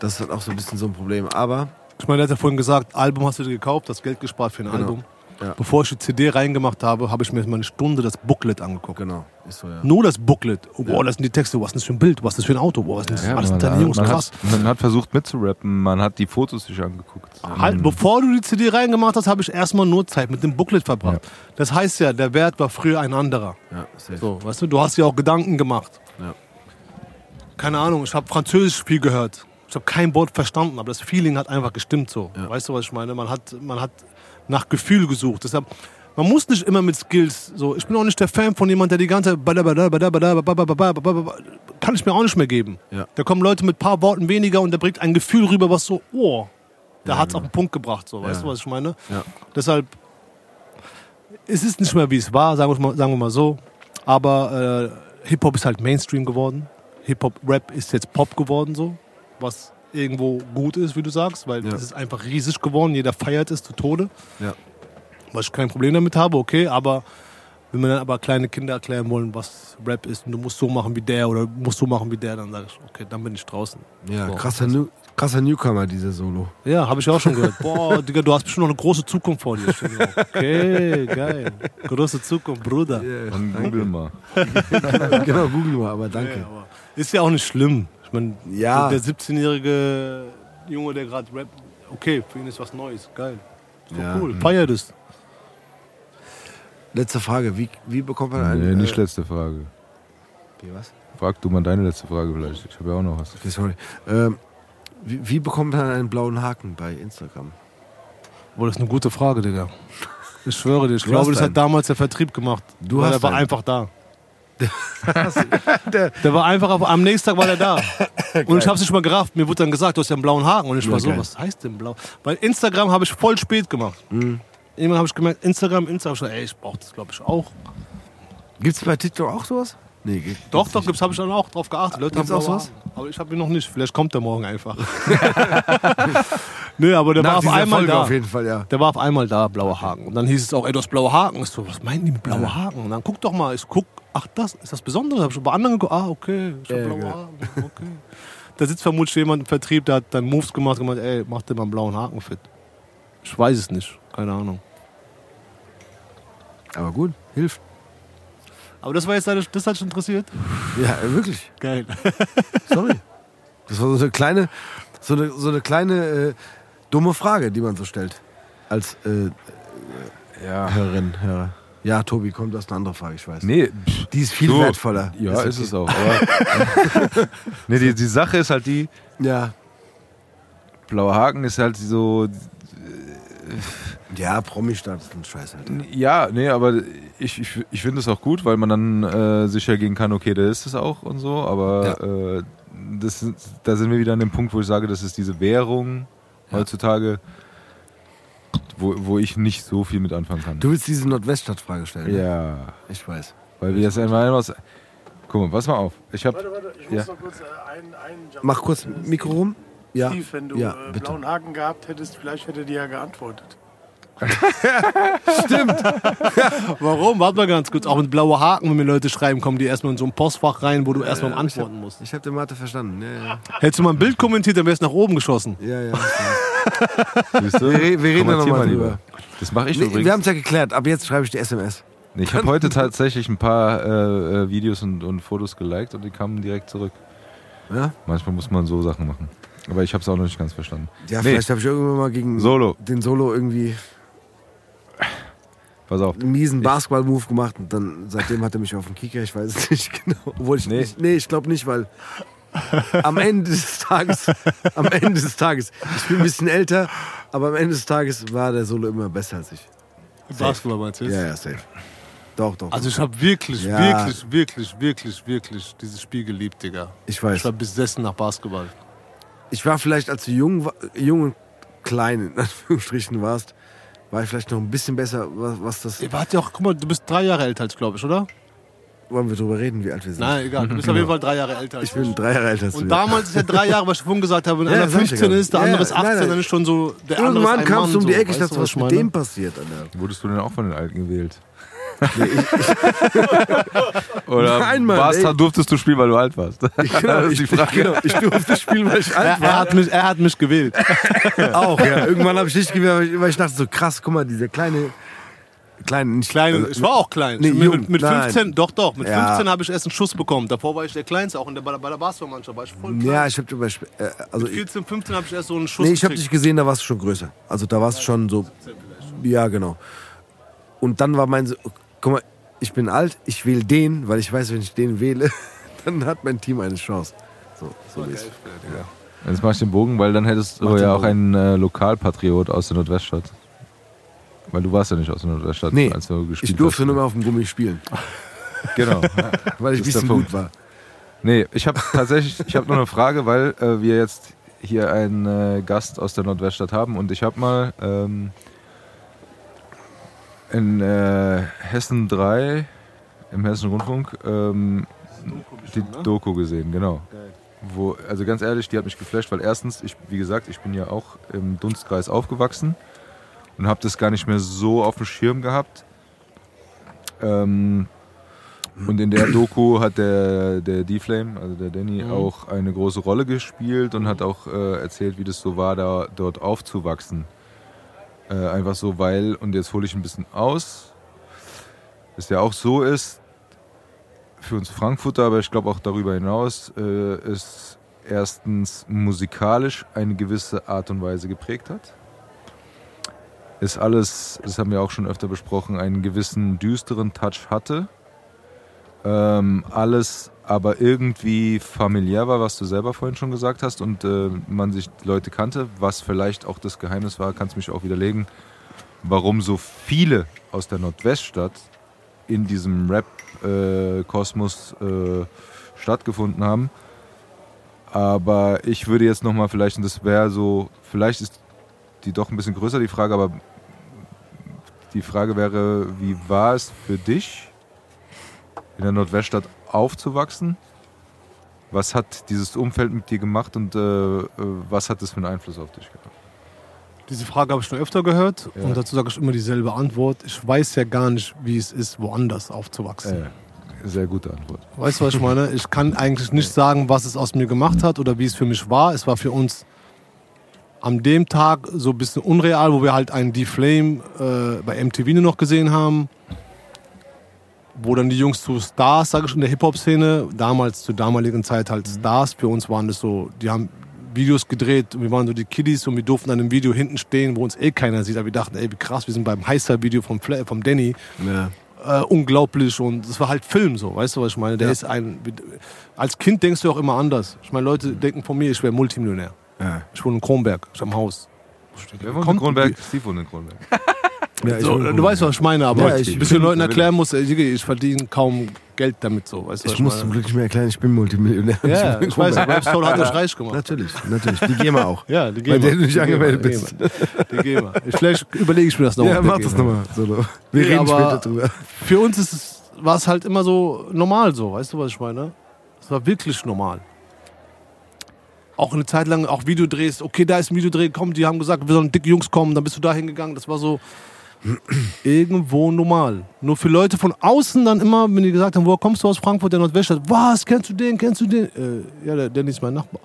[SPEAKER 1] Das ist halt auch so ein bisschen so ein Problem. Aber
[SPEAKER 3] Ich meine, er hat ja vorhin gesagt, Album hast du dir gekauft, das Geld gespart für ein
[SPEAKER 1] Genau.
[SPEAKER 3] Album.
[SPEAKER 1] Ja.
[SPEAKER 3] Bevor ich die CD reingemacht habe, habe ich mir mal eine Stunde das Booklet angeguckt.
[SPEAKER 1] genau, ist so, ja.
[SPEAKER 3] Nur das Booklet. Oh, boah, das sind die Texte. Was ist das für ein Bild? Was ist das für ein Auto? Boah, was ist das?
[SPEAKER 2] Ja,
[SPEAKER 3] was
[SPEAKER 2] man,
[SPEAKER 3] Jungs?
[SPEAKER 2] man,
[SPEAKER 3] Krass.
[SPEAKER 2] hat, man hat versucht mitzurappen, man hat die Fotos sich angeguckt.
[SPEAKER 3] Halt, bevor du die CD reingemacht hast, habe ich erstmal nur Zeit mit dem Booklet verbracht. Das heißt ja, der Wert war früher ein anderer.
[SPEAKER 1] ja safe.
[SPEAKER 3] So, weißt du, du hast dir auch Gedanken gemacht.
[SPEAKER 1] Ja.
[SPEAKER 3] Keine Ahnung, ich habe Französisch viel gehört. Ich habe kein Wort verstanden, aber das Feeling hat einfach gestimmt so.
[SPEAKER 1] Ja.
[SPEAKER 3] Weißt du, was ich meine? Man hat, man hat nach Gefühl gesucht. Deshalb, man muss nicht immer mit Skills so. Ich bin auch nicht der Fan von jemand, der die ganze kann ich mir auch nicht mehr geben.
[SPEAKER 1] Ja.
[SPEAKER 3] Da kommen Leute mit ein paar Worten weniger und der bringt ein Gefühl rüber, was so, oh, da ja, hat es ja. auf den Punkt gebracht, so, weißt du, was ich meine? Deshalb, es ist nicht mehr, wie es war, sagen wir mal, sagen wir mal so, aber äh, Hip-Hop ist halt Mainstream geworden. Hip-Hop-Rap ist jetzt Pop geworden, so, was irgendwo gut ist, wie du sagst, weil
[SPEAKER 1] Ja.
[SPEAKER 3] es ist einfach riesig geworden. Jeder feiert es zu Tode.
[SPEAKER 1] Ja.
[SPEAKER 3] Was ich kein Problem damit habe, okay, aber wenn wir dann aber kleine Kinder erklären wollen, was Rap ist und du musst so machen wie der oder du musst so machen wie der, dann sage ich, okay, dann bin ich draußen.
[SPEAKER 1] Ja,
[SPEAKER 3] So.
[SPEAKER 1] krasser, New krasser Newcomer, dieser Solo.
[SPEAKER 3] Ja, habe ich auch schon gehört. Boah, Digga, du hast bestimmt noch eine große Zukunft vor dir. Okay, geil. Große Zukunft, Bruder.
[SPEAKER 2] Und google mal.
[SPEAKER 1] genau, google mal, aber danke.
[SPEAKER 3] Ja, aber ist ja auch nicht schlimm. Meine,
[SPEAKER 1] Ja.
[SPEAKER 3] der 17-jährige Junge, der gerade rappt, okay, für ihn ist was Neues. Geil. Ist doch
[SPEAKER 1] Ja.
[SPEAKER 3] cool. Feier das.
[SPEAKER 1] Letzte Frage, wie, wie bekommt man einen...
[SPEAKER 2] Nee, nicht
[SPEAKER 1] äh,
[SPEAKER 2] letzte Frage.
[SPEAKER 1] wie, was?
[SPEAKER 2] Frag du mal deine letzte Frage vielleicht. Ich habe ja auch noch was.
[SPEAKER 1] Okay, sorry. Ähm, wie, wie bekommt man einen blauen Haken bei Instagram?
[SPEAKER 3] Boah, das ist eine gute Frage, Digga. Ich schwöre dir, ich
[SPEAKER 1] Du
[SPEAKER 3] glaube, das hat
[SPEAKER 1] einen.
[SPEAKER 3] damals der Vertrieb gemacht.
[SPEAKER 1] Du hast
[SPEAKER 3] er war
[SPEAKER 1] einen.
[SPEAKER 3] einfach da. Der war einfach, auf, am nächsten Tag war der da. Und ich hab's nicht mal gerafft. Mir wurde dann gesagt, du hast ja einen blauen Haken. Und ich war so,
[SPEAKER 1] geil.
[SPEAKER 3] was heißt denn blau? Weil Instagram habe ich voll spät gemacht. Irgendwann habe ich gemerkt, Instagram, Instagram. Ich so, ey, ich brauch das, glaube ich, auch.
[SPEAKER 1] Gibt's bei TikTok auch sowas? Nee, geht.
[SPEAKER 3] Doch, doch, gibt's, habe ich dann auch drauf geachtet. Leute
[SPEAKER 1] Gibt's
[SPEAKER 3] haben
[SPEAKER 1] auch
[SPEAKER 3] blaue
[SPEAKER 1] sowas?
[SPEAKER 3] Aber ich habe ihn noch nicht. Vielleicht kommt der morgen einfach. nee, aber der war
[SPEAKER 1] Nach
[SPEAKER 3] auf
[SPEAKER 1] dieser
[SPEAKER 3] einmal
[SPEAKER 1] Folge
[SPEAKER 3] da.
[SPEAKER 1] auf jeden Fall, ja.
[SPEAKER 3] Der war auf einmal da, blauer Haken. Und dann hieß es auch, ey, du hast blaue Haken. Ich so, was meinen die mit blauer Haken? Und dann guck doch mal. Ich guck, ach, das ist das Besondere. Hab ich bei anderen geguckt. Ah, okay, ich hab
[SPEAKER 1] Ja,
[SPEAKER 3] blaue
[SPEAKER 1] geil.
[SPEAKER 3] Haken. Okay. Da sitzt vermutlich jemand im Vertrieb, der hat dann Moves gemacht und gemeint, ey, mach dir mal einen blauen Haken fit. Ich weiß es nicht. Keine Ahnung.
[SPEAKER 1] Aber gut, hilft.
[SPEAKER 3] Aber das war jetzt deine, das hat dich interessiert?
[SPEAKER 1] Ja, wirklich.
[SPEAKER 3] Geil.
[SPEAKER 1] Sorry. Das war so eine kleine, so eine, so eine kleine äh, dumme Frage, die man so stellt. Als äh,
[SPEAKER 2] Ja.
[SPEAKER 1] Hörerin, Hörer. Ja, Tobi, kommt das ist eine andere Frage, ich weiß.
[SPEAKER 2] Nee, pff,
[SPEAKER 1] Die ist viel
[SPEAKER 2] so,
[SPEAKER 1] wertvoller.
[SPEAKER 2] Ja,
[SPEAKER 1] okay.
[SPEAKER 2] ist es auch. Aber nee, die, die Sache ist halt die,
[SPEAKER 1] Ja.
[SPEAKER 2] blauer Haken ist halt so,
[SPEAKER 1] Ja, Promi-Staat ist ein Scheiß, Alter.
[SPEAKER 2] ja, nee, aber ich, ich, ich finde es auch gut, weil man dann äh, sicher gehen kann, okay, der ist es auch und so, aber äh, das, da sind wir wieder an dem Punkt, wo ich sage, das ist diese Währung heutzutage, wo, wo ich nicht so viel mit anfangen kann.
[SPEAKER 1] Du willst diese Nordweststadt-Frage stellen? ne?
[SPEAKER 2] Ja,
[SPEAKER 1] Ich weiß.
[SPEAKER 2] weil wir jetzt einmal was. Guck mal, pass mal auf. Ich habe
[SPEAKER 4] Warte, warte, ich
[SPEAKER 2] Ja.
[SPEAKER 4] muss noch kurz äh, einen, einen Jump-
[SPEAKER 1] Mach kurz Mikro rum. Ja,
[SPEAKER 4] Steve, wenn du
[SPEAKER 1] ja,
[SPEAKER 4] äh,
[SPEAKER 1] bitte.
[SPEAKER 4] blauen Haken gehabt hättest, vielleicht hätte dir ja geantwortet.
[SPEAKER 3] Warum? Warte mal ganz kurz. Auch mit blauer Haken, wenn mir Leute schreiben, kommen die erstmal in so ein Postfach rein, wo du erstmal antworten musst.
[SPEAKER 1] Ich habe den Mathe verstanden. Ja,
[SPEAKER 3] Hättest du mal ein Bild kommentiert, dann wär's nach oben geschossen.
[SPEAKER 1] ja, ja. ja.
[SPEAKER 2] Siehst du?
[SPEAKER 1] Wir, wir reden da nochmal
[SPEAKER 2] mal
[SPEAKER 1] drüber.
[SPEAKER 2] Das mache ich
[SPEAKER 1] Nee,
[SPEAKER 2] übrigens.
[SPEAKER 1] wir haben es ja geklärt. Ab jetzt schreibe ich die SMS.
[SPEAKER 2] Nee, ich habe heute tatsächlich ein paar äh, äh, Videos und, und Fotos geliked und die kamen direkt zurück.
[SPEAKER 1] Ja,
[SPEAKER 2] Manchmal muss man so Sachen machen. Aber ich habe es auch noch nicht ganz verstanden.
[SPEAKER 1] ja
[SPEAKER 2] Nee.
[SPEAKER 1] vielleicht habe ich irgendwann mal gegen
[SPEAKER 2] Solo.
[SPEAKER 1] den Solo irgendwie
[SPEAKER 2] Pass auf.
[SPEAKER 1] einen miesen Basketball-Move gemacht und dann seitdem hat er mich auf dem Kicker, ich weiß es nicht genau. Obwohl ich
[SPEAKER 2] Nee.
[SPEAKER 1] nicht, nee, ich glaube nicht, weil am Ende des Tages, am Ende des Tages, ich bin ein bisschen älter, aber am Ende des Tages war der Solo immer besser als ich.
[SPEAKER 3] Basketball meinst du jetzt?
[SPEAKER 1] Ja, ja, safe. Doch, doch.
[SPEAKER 3] Also ich habe wirklich,
[SPEAKER 1] Ja.
[SPEAKER 3] wirklich, wirklich, wirklich, wirklich dieses Spiel geliebt, Digga.
[SPEAKER 1] ich weiß.
[SPEAKER 3] Ich war besessen nach Basketball.
[SPEAKER 1] Ich war vielleicht, als du jung, jung und klein in Anführungsstrichen warst, war ich vielleicht noch ein bisschen besser, was, was das.
[SPEAKER 3] Ihr wart ja auch, guck mal, du bist drei Jahre älter als, glaube ich, oder?
[SPEAKER 1] Wollen wir drüber reden, wie alt wir sind?
[SPEAKER 3] Nein, egal. Du bist auf jeden Fall drei Jahre älter als
[SPEAKER 1] Ich bin drei Jahre älter als du.
[SPEAKER 3] Und damals ist ja drei Jahre, was ich vorhin gesagt habe, wenn
[SPEAKER 1] Ja,
[SPEAKER 3] einer
[SPEAKER 1] sag ich ja
[SPEAKER 3] 15
[SPEAKER 1] gerade.
[SPEAKER 3] ist, der
[SPEAKER 1] Ja,
[SPEAKER 3] andere ist
[SPEAKER 1] nein,
[SPEAKER 3] 18,
[SPEAKER 1] nein.
[SPEAKER 3] dann ist schon so, der andere
[SPEAKER 1] Irgendwann
[SPEAKER 3] ist ein
[SPEAKER 1] kamst du um die
[SPEAKER 3] so.
[SPEAKER 1] Ecke, ich
[SPEAKER 3] Weißt
[SPEAKER 1] dachte,
[SPEAKER 3] du,
[SPEAKER 1] was
[SPEAKER 3] ich
[SPEAKER 1] mit dem passiert, Alter.
[SPEAKER 2] Wurdest du denn auch von den Alten gewählt? Oder
[SPEAKER 1] Nein, Mann,
[SPEAKER 2] warst,
[SPEAKER 1] ey.
[SPEAKER 2] durftest du spielen, weil du alt warst?
[SPEAKER 1] Genau,
[SPEAKER 2] das ist
[SPEAKER 1] ich,
[SPEAKER 2] die Frage.
[SPEAKER 1] genau, ich durfte spielen, weil ich
[SPEAKER 3] Er,
[SPEAKER 1] alt
[SPEAKER 3] er,
[SPEAKER 1] war.
[SPEAKER 3] hat mich, er hat mich gewählt.
[SPEAKER 1] Auch, ja. Irgendwann habe ich nicht gewählt, weil ich- ich dachte so, krass, guck mal, dieser kleine, kleine, nicht
[SPEAKER 3] Klein,
[SPEAKER 1] also,
[SPEAKER 3] ich war auch klein.
[SPEAKER 1] Nee,
[SPEAKER 3] mit,
[SPEAKER 1] jung,
[SPEAKER 3] mit, mit
[SPEAKER 1] nein.
[SPEAKER 3] 15, doch, doch, mit
[SPEAKER 1] Ja.
[SPEAKER 3] 15 habe ich erst einen Schuss bekommen. Davor war ich der Kleinste, auch in der, bei der, Basketballmannschaft war ich voll klein.
[SPEAKER 1] Ja, ich habe zum Beispiel, äh, also
[SPEAKER 3] mit 14, 15 habe ich erst so einen Schuss
[SPEAKER 1] Nee, ich habe dich gesehen, da warst du schon größer. Also da warst du schon so. Ja, genau. Und dann war mein so, guck mal, ich bin alt, ich wähle den, weil ich weiß, wenn ich den wähle, dann hat mein Team eine Chance. So, so ist es.
[SPEAKER 2] Jetzt mach ich den Bogen, weil dann hättest du
[SPEAKER 1] Mach den
[SPEAKER 2] ja auch einen äh, Lokalpatriot aus der Nordweststadt. Weil du warst ja nicht aus der Nordweststadt,
[SPEAKER 1] Nee,
[SPEAKER 2] als du gespielt
[SPEAKER 1] Ich durfte
[SPEAKER 2] hast.
[SPEAKER 1] nur mehr auf dem Gummi spielen,
[SPEAKER 2] Genau.
[SPEAKER 1] weil ich ein bisschen
[SPEAKER 2] Punkt.
[SPEAKER 1] gut war.
[SPEAKER 2] Nee, ich habe tatsächlich, ich habe nur eine Frage, weil äh, wir jetzt hier einen äh, Gast aus der Nordweststadt haben und ich habe mal ähm, in äh, Hessen 3 im Hessischen Rundfunk ähm, die Doku gesehen, genau. Wo, also ganz ehrlich, die hat mich geflasht, weil erstens, ich, wie gesagt, ich bin ja auch im Dunstkreis aufgewachsen und habe das gar nicht mehr so auf dem Schirm gehabt. Ähm, und in der Doku hat der, der D-Flame, also der Danny, auch eine große Rolle gespielt und hat auch äh, erzählt, wie das so war, da dort aufzuwachsen. Äh, einfach so, weil, und jetzt hole ich ein bisschen aus, es ja auch so ist, für uns Frankfurter, aber ich glaube auch darüber hinaus, äh, ist erstens musikalisch eine gewisse Art und Weise geprägt hat. Ist alles, das haben wir auch schon öfter besprochen, einen gewissen düsteren Touch hatte. Ähm, alles aber irgendwie familiär war, was du selber vorhin schon gesagt hast und äh, man sich Leute kannte, was vielleicht auch das Geheimnis war, kannst mich auch widerlegen, warum so viele aus der Nordweststadt in diesem Rap-Kosmos äh, stattgefunden haben. Aber ich würde jetzt nochmal vielleicht, und das wäre so, vielleicht ist die doch ein bisschen größer, die Frage, aber die Frage wäre, wie war es für dich, in der Nordweststadt aufzuwachsen? Was hat dieses Umfeld mit dir gemacht und äh, äh, was hat das für einen Einfluss auf dich gehabt?
[SPEAKER 3] Diese Frage habe ich schon öfter gehört
[SPEAKER 2] Ja.
[SPEAKER 3] und dazu sage ich immer dieselbe Antwort. Ich weiß ja gar nicht, wie es ist, woanders aufzuwachsen.
[SPEAKER 2] Äh, sehr gute Antwort.
[SPEAKER 3] Weißt du, was ich meine? Ich kann eigentlich nicht sagen, was es aus mir gemacht hat oder wie es für mich war. Es war für uns an dem Tag so ein bisschen unreal, wo wir halt einen D-Flame äh, bei MTV nur noch gesehen haben. Wo dann die Jungs zu Stars, sage ich, in der Hip-Hop-Szene, damals zur damaligen Zeit halt Stars. Für uns waren das so, die haben Videos gedreht und wir waren so die Kiddies und wir durften an einem Video hinten stehen, wo uns eh keiner sieht. Aber wir dachten, ey, wie krass, wir sind beim Heißer-Video vom, Fla- vom Danny
[SPEAKER 1] Ja.
[SPEAKER 3] äh, unglaublich und es war halt Film so, weißt du, was ich meine? Der
[SPEAKER 1] Ja.
[SPEAKER 3] ist ein, als Kind denkst du auch immer anders. Ich meine, Leute denken von mir, ich wäre Multimillionär.
[SPEAKER 1] Ja.
[SPEAKER 3] Ich wohne in Kronberg, ich am Haus.
[SPEAKER 2] Wer wohnt in Kronberg? Steve wohnt in Kronberg.
[SPEAKER 1] Ja, ich
[SPEAKER 3] So,
[SPEAKER 1] bin-
[SPEAKER 3] du weißt, was ich meine, aber
[SPEAKER 1] Ja, ich-
[SPEAKER 3] ein bisschen Leuten erklären muss, ich verdiene kaum Geld damit so, weißt
[SPEAKER 1] ich muss zum Glück nicht mehr erklären, ich bin Multimillionär.
[SPEAKER 3] Ja,
[SPEAKER 1] bin
[SPEAKER 3] ich weiß,
[SPEAKER 1] Kronberg.
[SPEAKER 3] Rap Soul hat mich reich gemacht.
[SPEAKER 1] Natürlich, natürlich. Die GEMA auch.
[SPEAKER 3] Ja, die
[SPEAKER 1] Bei
[SPEAKER 3] GEMA.
[SPEAKER 1] der du nicht angemeldet
[SPEAKER 3] GEMA,
[SPEAKER 1] bist.
[SPEAKER 3] Die GEMA. Vielleicht überlege ich mir das noch.
[SPEAKER 1] Ja, mach das nochmal. So, wir
[SPEAKER 3] Nee,
[SPEAKER 1] reden
[SPEAKER 3] aber-
[SPEAKER 1] später drüber.
[SPEAKER 3] Für uns ist es, war es halt immer so normal so, weißt du, was ich meine? Es war wirklich normal. Auch eine Zeit lang, auch Video drehst, okay, da ist ein Videodreh, komm, die haben gesagt, wir sollen dicke Jungs kommen, dann bist du da hingegangen. Das war so irgendwo normal. Nur für Leute von außen dann immer, wenn die gesagt haben, woher kommst du aus Frankfurt, der Nordweststadt? Was, kennst du den, kennst du den? Äh, ja, der Danny ist mein Nachbar.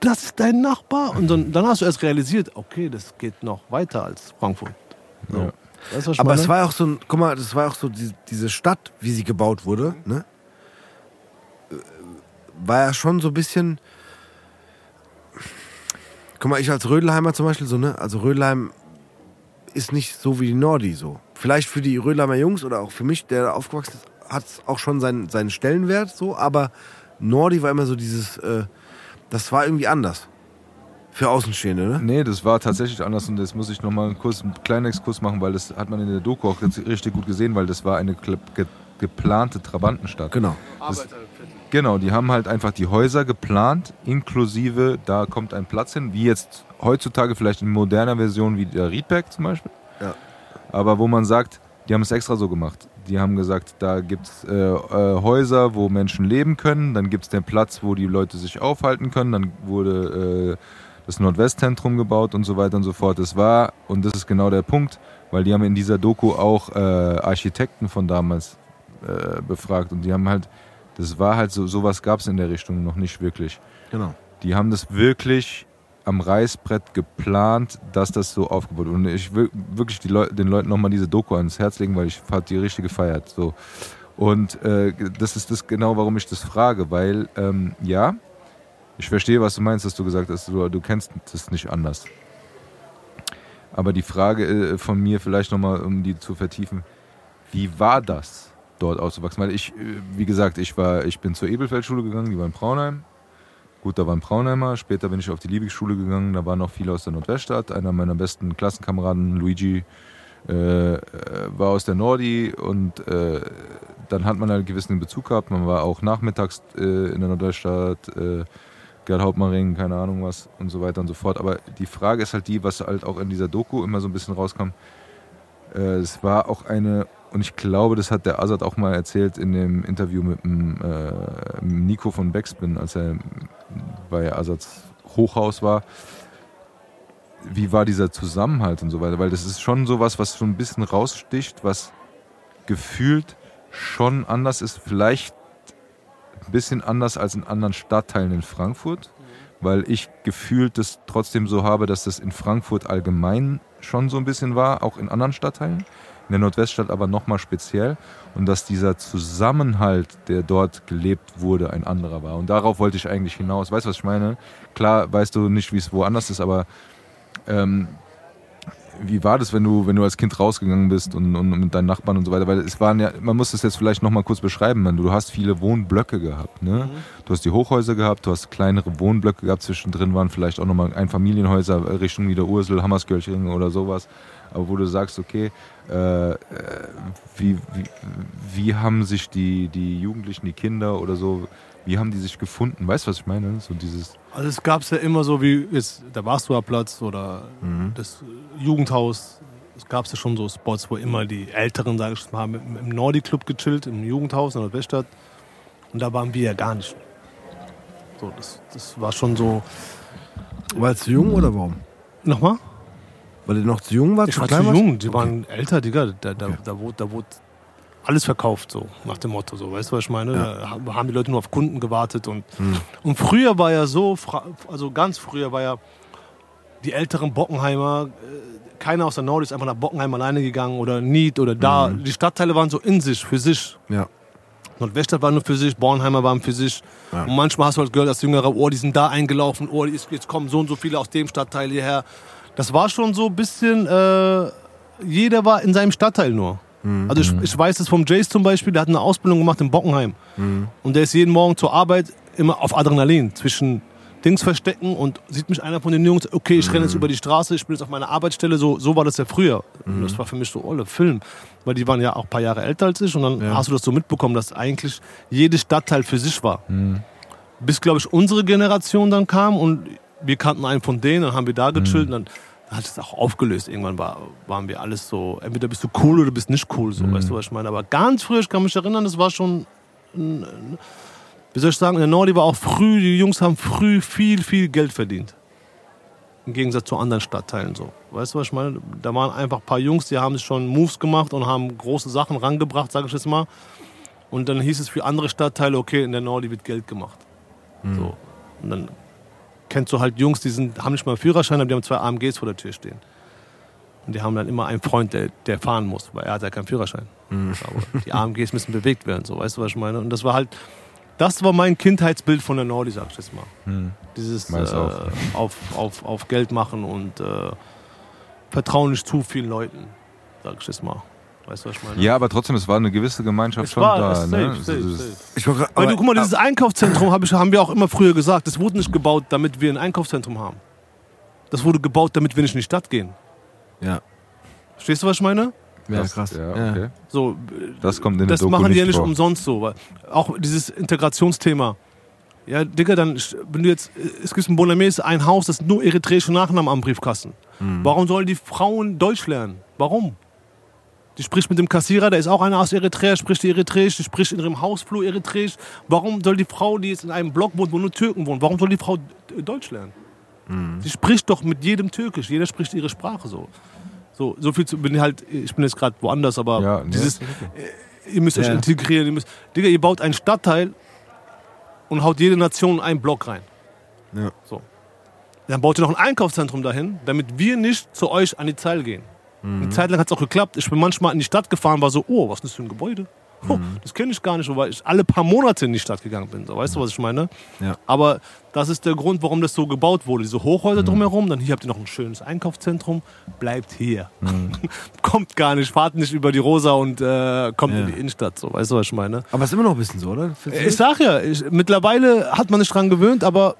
[SPEAKER 3] Das ist dein Nachbar? Und dann, dann hast du erst realisiert, okay, das geht noch weiter als Frankfurt. So.
[SPEAKER 2] Ja.
[SPEAKER 3] Weißt du,
[SPEAKER 1] Aber
[SPEAKER 3] meine?
[SPEAKER 1] es war auch so ein, guck mal, das war auch so die, diese Stadt, wie sie gebaut wurde, ne? Äh, War ja schon so ein bisschen. Guck mal, ich als Rödelheimer zum Beispiel so, ne? Also Rödelheim ist nicht so wie die Nordi so. Vielleicht für die Rödelheimer Jungs oder auch für mich, der da aufgewachsen ist, hat es auch schon seinen, seinen Stellenwert so, aber Nordi war immer so dieses, äh, das war irgendwie anders. Für Außenstehende, ne?
[SPEAKER 2] Nee, das war tatsächlich anders und das muss ich nochmal einen, Kurs, einen kleinen Exkurs machen, weil das hat man in der Doku auch richtig gut gesehen, weil das war eine ge ge geplante Trabantenstadt.
[SPEAKER 1] Genau.
[SPEAKER 2] Genau, die haben halt einfach die Häuser geplant, inklusive, da kommt ein Platz hin, wie jetzt heutzutage vielleicht in moderner Version wie der Riedberg zum Beispiel.
[SPEAKER 1] Ja.
[SPEAKER 2] Aber wo man sagt, die haben es extra so gemacht. Die haben gesagt, da gibt es äh, äh, Häuser, wo Menschen leben können, dann gibt es den Platz, wo die Leute sich aufhalten können, dann wurde äh, das Nordwestzentrum gebaut und so weiter und so fort. Das war, und das ist genau der Punkt, weil die haben in dieser Doku auch äh, Architekten von damals äh, befragt und die haben halt, das war halt so, sowas gab es in der Richtung noch nicht wirklich.
[SPEAKER 1] Genau.
[SPEAKER 2] Die haben das wirklich am Reißbrett geplant, dass das so aufgebaut wird. Und ich will wirklich die Leu den Leuten nochmal diese Doku ans Herz legen, weil ich habe die richtig gefeiert. So. Und äh, das ist das genau, warum ich das frage, weil ähm, ja, ich verstehe, was du meinst, dass du gesagt hast, du, du kennst das nicht anders. Aber die Frage äh, von mir vielleicht nochmal, um die zu vertiefen, wie war das, dort aufzuwachsen? Weil ich, äh, wie gesagt, ich war, ich bin zur Ebelfeldschule gegangen, die war in Braunheim. Gut, da waren Braunheimer. Später bin ich auf die Liebigschule gegangen. Da waren noch viele aus der Nordweststadt. Einer meiner besten Klassenkameraden, Luigi, äh, äh, war aus der Nordi. Und äh, dann hat man halt einen gewissen Bezug gehabt. Man war auch nachmittags äh, in der Nordweststadt, äh, Gerd Hauptmannring, keine Ahnung was und so weiter und so fort. Aber die Frage ist halt die, was halt auch in dieser Doku immer so ein bisschen rauskam. Äh, es war auch eine, und ich glaube, das hat der Azad auch mal erzählt in dem Interview mit dem äh, Nico von Backspin, als er bei Azads Hochhaus war. Wie war dieser Zusammenhalt und so weiter? Weil das ist schon sowas, was schon ein bisschen raussticht, was gefühlt schon anders ist. Vielleicht ein bisschen anders als in anderen Stadtteilen in Frankfurt, weil ich gefühlt das trotzdem so habe, dass das in Frankfurt allgemein schon so ein bisschen war, auch in anderen Stadtteilen, in der Nordweststadt aber nochmal speziell und dass dieser Zusammenhalt, der dort gelebt wurde, ein anderer war. Und darauf wollte ich eigentlich hinaus. Weißt du, was ich meine? Klar weißt du nicht, wie es woanders ist, aber ähm, wie war das, wenn du, wenn du als Kind rausgegangen bist und, und mit deinen Nachbarn und so weiter? Weil es waren ja, man muss das jetzt vielleicht nochmal kurz beschreiben, du hast viele Wohnblöcke gehabt, ne? Du hast die Hochhäuser gehabt, du hast kleinere Wohnblöcke gehabt, zwischendrin waren vielleicht auch nochmal Einfamilienhäuser Richtung Niederursel, Hammerskirchen oder sowas. Aber wo du sagst, okay, äh, äh, wie, wie, wie haben sich die, die Jugendlichen, die Kinder oder so, wie haben die sich gefunden? Weißt du, was ich meine? So dieses,
[SPEAKER 3] Also es gab es ja immer so wie jetzt der Platz oder das Jugendhaus. Es gab ja schon so Spots, wo immer die Älteren, sage ich mal, mit, im Nordi Club gechillt, im Jugendhaus in der Weststadt. Und da waren wir ja gar nicht. So, das, das war schon so.
[SPEAKER 1] Weil zu jung oder warum?
[SPEAKER 3] Nochmal?
[SPEAKER 1] Weil ihr noch zu jung wart?
[SPEAKER 3] Ich war zu jung, die waren älter, Digga. Da, da, da, wurde, da wurde alles verkauft, so nach dem Motto. So. Weißt du, was ich meine? Da ha- haben die Leute nur auf Kunden gewartet. Und, und früher war ja so, also ganz früher war ja die älteren Bockenheimer, äh, keiner aus der Nord ist einfach nach Bockenheim alleine gegangen oder Nied oder da. Die Stadtteile waren so in sich, für sich.
[SPEAKER 1] Ja.
[SPEAKER 3] Nordweststadt war nur für sich, Bornheimer waren für sich. Und manchmal hast du halt gehört, als jüngerer, oh, die sind da eingelaufen, oh, jetzt kommen so und so viele aus dem Stadtteil hierher. Das war schon so ein bisschen, äh, jeder war in seinem Stadtteil nur. Also ich, ich weiß es vom Jace zum Beispiel, der hat eine Ausbildung gemacht in Bockenheim. Und der ist jeden Morgen zur Arbeit immer auf Adrenalin zwischen Dings verstecken und sieht mich einer von den Jungs, okay, ich renne jetzt über die Straße, ich bin jetzt auf meiner Arbeitsstelle, so, so war das ja früher. Und das war für mich so olle Film, weil die waren ja auch ein paar Jahre älter als ich und dann hast du das so mitbekommen, dass eigentlich jedes Stadtteil für sich war. Bis, glaube ich, unsere Generation dann kam und wir kannten einen von denen, dann haben wir da gechillt und dann hat es auch aufgelöst. Irgendwann war, waren wir alles so, entweder bist du cool oder bist nicht cool, so, weißt du, was ich meine. Aber ganz früh, ich kann mich erinnern, das war schon wie soll ich sagen, in der Nordi war auch früh, die Jungs haben früh viel, viel Geld verdient. Im Gegensatz zu anderen Stadtteilen so. Weißt du, was ich meine? Da waren einfach ein paar Jungs, die haben sich schon Moves gemacht und haben große Sachen rangebracht, sage ich jetzt mal. Und dann hieß es für andere Stadtteile, okay, in der Nordi wird Geld gemacht. So. Und dann kennst du halt Jungs, die sind, haben nicht mal einen Führerschein, aber die haben zwei AMGs vor der Tür stehen. Und die haben dann immer einen Freund, der, der fahren muss, weil er hat ja keinen Führerschein. Aber die AMGs müssen bewegt werden, so, weißt du, was ich meine? Und das war halt, das war mein Kindheitsbild von der Nordi, sag ich jetzt mal. Dieses äh, auf, auf, auf Geld machen und äh, vertrauen nicht zu vielen Leuten, sag ich jetzt mal. Weißt du, was ich meine?
[SPEAKER 2] ja, aber trotzdem, es war eine gewisse Gemeinschaft
[SPEAKER 3] Es
[SPEAKER 2] schon
[SPEAKER 3] war
[SPEAKER 2] da.
[SPEAKER 3] es
[SPEAKER 2] ne?
[SPEAKER 3] safe, safe, safe.
[SPEAKER 1] Ich war
[SPEAKER 3] Weil
[SPEAKER 1] aber-
[SPEAKER 3] du, guck mal, dieses Einkaufszentrum hab ich, haben wir auch immer früher gesagt, das wurde nicht gebaut, damit wir ein Einkaufszentrum haben. Das wurde gebaut, damit wir nicht in die Stadt gehen.
[SPEAKER 1] Ja,
[SPEAKER 3] Verstehst du, was ich meine?
[SPEAKER 1] ja
[SPEAKER 2] das-
[SPEAKER 1] krass.
[SPEAKER 2] Ja, okay.
[SPEAKER 3] So,
[SPEAKER 2] Das kommt in der
[SPEAKER 3] das
[SPEAKER 2] Doku
[SPEAKER 3] machen die ja nicht
[SPEAKER 2] vor.
[SPEAKER 3] umsonst so. Weil auch dieses Integrationsthema. Ja, Digga, dann, wenn du jetzt, es gibt in Bonames ein Haus, das nur eritreische Nachnamen am Briefkasten. Warum sollen die Frauen Deutsch lernen? Warum? Die spricht mit dem Kassierer, der ist auch einer aus Eritrea, spricht die Eritreisch, die spricht in ihrem Hausflur Eritreisch. Warum soll die Frau, die jetzt in einem Block wohnt, wo nur Türken wohnen, warum soll die Frau äh, Deutsch lernen? Sie spricht doch mit jedem Türkisch, jeder spricht ihre Sprache so. So, so viel zu, bin halt, ich bin jetzt gerade woanders, aber
[SPEAKER 2] Ja, nee,
[SPEAKER 3] dieses,
[SPEAKER 2] okay.
[SPEAKER 3] ihr müsst euch
[SPEAKER 1] Ja.
[SPEAKER 3] integrieren. Ihr müsst, Digga, ihr baut einen Stadtteil und haut jede Nation in einen Block rein.
[SPEAKER 1] Ja.
[SPEAKER 3] So. Dann baut ihr noch ein Einkaufszentrum dahin, damit wir nicht zu euch an die Zeil gehen. Eine Zeit lang hat es auch geklappt. Ich bin manchmal in die Stadt gefahren, war so, oh, was ist das für ein Gebäude? Oh, das kenne ich gar nicht, weil ich alle paar Monate in die Stadt gegangen bin. So, weißt du, was ich meine?
[SPEAKER 1] Ja.
[SPEAKER 3] Aber das ist der Grund, warum das so gebaut wurde. Diese Hochhäuser drumherum, dann hier habt ihr noch ein schönes Einkaufszentrum, bleibt hier. kommt gar nicht, fahrt nicht über die Rosa und äh, kommt
[SPEAKER 1] Ja.
[SPEAKER 3] in die Innenstadt. So, weißt du, was ich meine?
[SPEAKER 1] Aber es ist immer noch ein bisschen so, oder?
[SPEAKER 3] Ich sag ja, ich, mittlerweile hat man sich dran gewöhnt, aber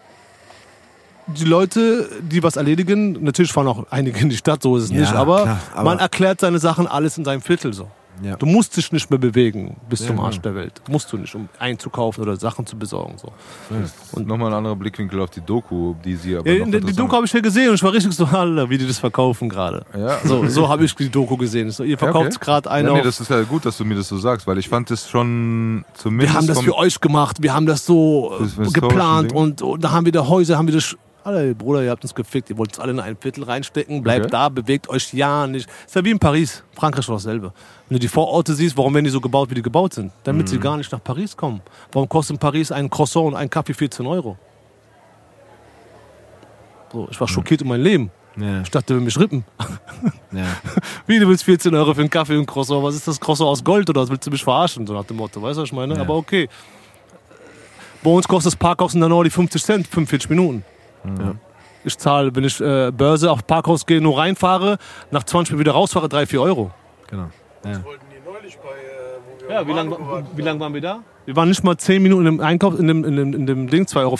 [SPEAKER 3] die Leute, die was erledigen, natürlich fahren auch einige in die Stadt, so ist es
[SPEAKER 1] Ja,
[SPEAKER 3] nicht, aber,
[SPEAKER 1] klar, aber-
[SPEAKER 3] man erklärt seine Sachen alles in seinem Viertel so.
[SPEAKER 1] Ja.
[SPEAKER 3] Du musst dich nicht mehr bewegen bis
[SPEAKER 1] Ja,
[SPEAKER 3] zum. Arsch der Welt. Musst du nicht, um einzukaufen oder Sachen zu besorgen. So.
[SPEAKER 2] Und nochmal ein anderer Blickwinkel auf die Doku, die sie aber
[SPEAKER 3] Ja,
[SPEAKER 2] noch
[SPEAKER 3] die, die Doku habe ich ja gesehen und ich war richtig so, Alter, wie die das verkaufen gerade. So, so habe ich die Doku gesehen. So, ihr verkauft
[SPEAKER 2] okay.
[SPEAKER 3] gerade einen
[SPEAKER 2] ja, nee, das ist ja gut, dass du mir das so sagst, weil ich fand es schon
[SPEAKER 3] wir
[SPEAKER 2] zumindest
[SPEAKER 3] haben das für euch gemacht, wir haben das so
[SPEAKER 2] Das
[SPEAKER 3] äh, geplant und, und da haben wir da Häuser, haben wir das. Alter, Bruder, ihr habt uns gefickt, ihr wollt uns alle in ein Viertel reinstecken, bleibt
[SPEAKER 2] Okay.
[SPEAKER 3] da, bewegt euch ja nicht. Ist ja wie in Paris, Frankreich ist doch dasselbe. Wenn du die Vororte siehst, warum werden die so gebaut, wie die gebaut sind? Damit
[SPEAKER 2] Mhm.
[SPEAKER 3] sie gar nicht nach Paris kommen. Warum kostet in Paris ein Croissant und ein Kaffee 14 Euro? So, ich war schockiert um mein Leben.
[SPEAKER 1] Ja,
[SPEAKER 3] Ich dachte, wir mich rippen.
[SPEAKER 1] ja.
[SPEAKER 3] Wie, du willst 14 Euro für einen Kaffee und Croissant? Was ist das Croissant aus Gold oder was willst du mich verarschen? So nach dem Motto, weißt du, was ich meine?
[SPEAKER 1] Ja.
[SPEAKER 3] Aber okay. Bei uns kostet das Parkhaus in der Nordi 50 Cent, 45 Minuten.
[SPEAKER 1] Ja.
[SPEAKER 3] Ich zahle, wenn ich äh, Börse auf Parkhaus gehe, nur reinfahre, nach 20 Minuten wieder rausfahre, 3, 4 Euro.
[SPEAKER 1] Genau. Ja.
[SPEAKER 4] wollten die neulich bei, äh, wo wir
[SPEAKER 3] Ja, wie lange wie lang waren wir da? Wir waren nicht mal 10 Minuten im Einkauf, in dem, in dem, in dem Ding, 2,50 Euro.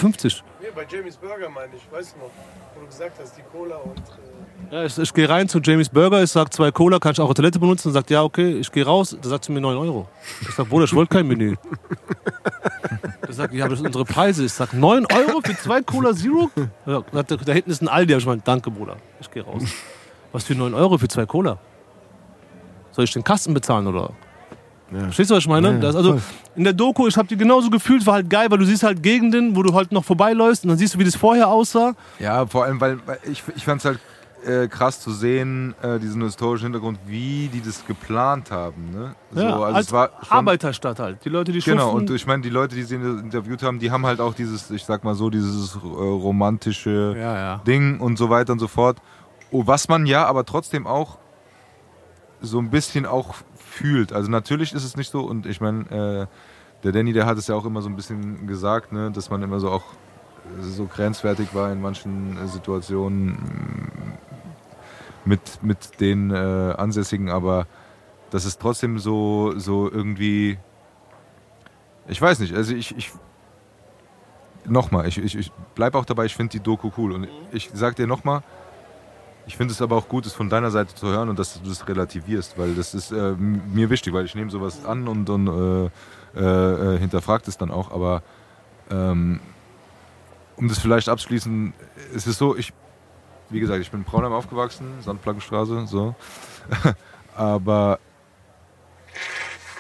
[SPEAKER 4] Nee, bei Jamie's Burger meine ich, weißt du noch, wo du gesagt hast, die Cola und. Äh,
[SPEAKER 3] Ja, ich, ich gehe rein zu Jamies Burger, ich sag zwei Cola, kann ich auch eine Toilette benutzen? Und sagt, ja, okay, ich gehe raus. Da sagt sie mir 9 Euro. Ich sag, Bruder, ich wollte kein Menü. Ich sag, ja, aber das sind unsere Preise. Ich sag, 9 Euro für zwei Cola Zero? Ja, da, da hinten ist ein Aldi. Ich gemeint, danke, Bruder. Ich gehe raus. Was für 9 Euro für zwei Cola? Soll ich den Kasten bezahlen oder? Verstehst du, was ich meine?
[SPEAKER 1] Ja,
[SPEAKER 3] das, also
[SPEAKER 1] voll.
[SPEAKER 3] in der Doku, ich habe die genauso gefühlt, war halt geil, weil du siehst halt Gegenden, wo du halt noch vorbeiläufst und dann siehst du, wie das vorher aussah.
[SPEAKER 2] Ja, vor allem, weil, weil ich, ich fand es halt äh, krass zu sehen, äh, diesen historischen Hintergrund, wie die das geplant haben. Ne? So,
[SPEAKER 3] Ja,
[SPEAKER 2] also
[SPEAKER 3] als
[SPEAKER 2] es war schon-
[SPEAKER 3] Arbeiterstadt halt. Die Leute, die
[SPEAKER 2] Genau,
[SPEAKER 3] schuften.
[SPEAKER 2] und ich meine, die Leute, die sie interviewt haben, die haben halt auch dieses, ich sag mal so, dieses äh, romantische
[SPEAKER 3] ja, ja.
[SPEAKER 2] Ding und so weiter und so fort. Oh, was man ja aber trotzdem auch so ein bisschen auch fühlt. Also natürlich ist es nicht so und ich meine, äh, der Danny, der hat es ja auch immer so ein bisschen gesagt, ne, dass man immer so auch so grenzwertig war in manchen äh, Situationen mit, mit den äh, Ansässigen, aber das ist trotzdem so, so irgendwie, ich weiß nicht, also ich, ich nochmal, ich, ich, ich bleibe auch dabei, ich finde die Doku cool und ich sag dir nochmal, ich finde es aber auch gut, es von deiner Seite zu hören und dass du das relativierst, weil das ist äh, mir wichtig, weil ich nehme sowas an und, und äh, äh, äh, hinterfragt es dann auch, aber ähm, um das vielleicht abzuschließen, es ist so, ich, wie gesagt, ich bin in Braunheim aufgewachsen, Sandplankenstraße, so, aber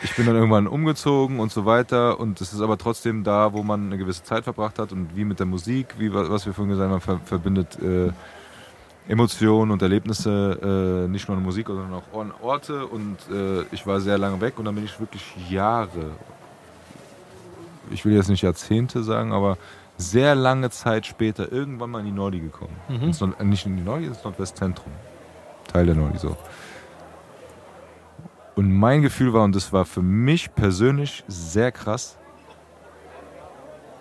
[SPEAKER 2] ich bin dann irgendwann umgezogen und so weiter. Und es ist aber trotzdem da, wo man eine gewisse Zeit verbracht hat. Und wie mit der Musik, wie wa- was wir vorhin gesagt haben, ver verbindet äh, Emotionen und Erlebnisse, äh, nicht nur an Musik, sondern auch an Orte. Und äh, ich war sehr lange weg und dann bin ich wirklich Jahre, ich will jetzt nicht Jahrzehnte sagen, aber sehr lange Zeit später irgendwann mal in die Nordi gekommen. Ins Nord- äh, nicht in die Nordi, ins Nordwestzentrum. Teil der Nordi so. Und mein Gefühl war, und das war für mich persönlich sehr krass,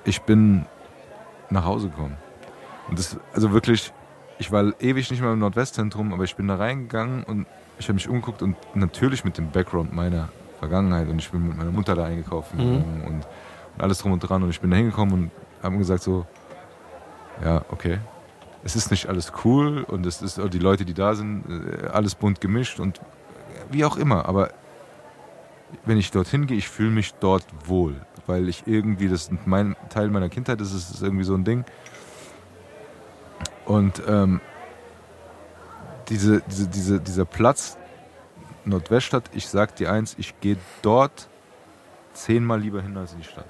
[SPEAKER 2] ich bin nach Hause gekommen. Und das, also wirklich, ich war ewig nicht mehr im Nordwestzentrum, aber ich bin da reingegangen und ich habe mich umgeguckt und natürlich mit dem Background meiner Vergangenheit und ich bin mit meiner Mutter da eingekauft gegangen und, und alles drum und dran und ich bin da hingekommen und habe gesagt so, ja, okay, es ist nicht alles cool und es ist die Leute, die da sind, äh, alles bunt gemischt und wie auch immer, aber wenn ich dorthin gehe, ich fühle mich dort wohl, weil ich irgendwie, das ist mein Teil meiner Kindheit, das ist, ist irgendwie so ein Ding. Und ähm, diese, diese, diese, dieser Platz, Nordweststadt, ich sag dir eins, ich gehe dort zehnmal lieber hin als in die Stadt.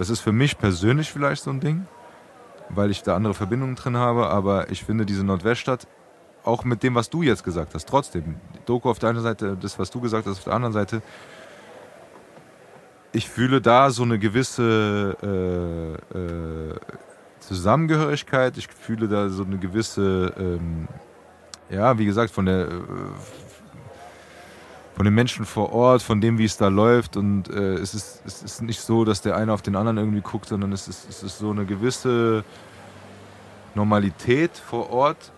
[SPEAKER 2] Das ist für mich persönlich vielleicht so ein Ding, weil ich da andere Verbindungen drin habe, aber ich finde diese Nordweststadt, auch mit dem, was du jetzt gesagt hast, trotzdem, die Doku auf der einen Seite, das, was du gesagt hast, auf der anderen Seite, ich fühle da so eine gewisse äh, äh, Zusammengehörigkeit, ich fühle da so eine gewisse, ähm, ja, wie gesagt, von der äh, von den Menschen vor Ort, von dem, wie es da läuft. Und äh, es, ist, es ist nicht so, dass der eine auf den anderen irgendwie guckt, sondern es ist, es ist so eine gewisse Normalität vor Ort,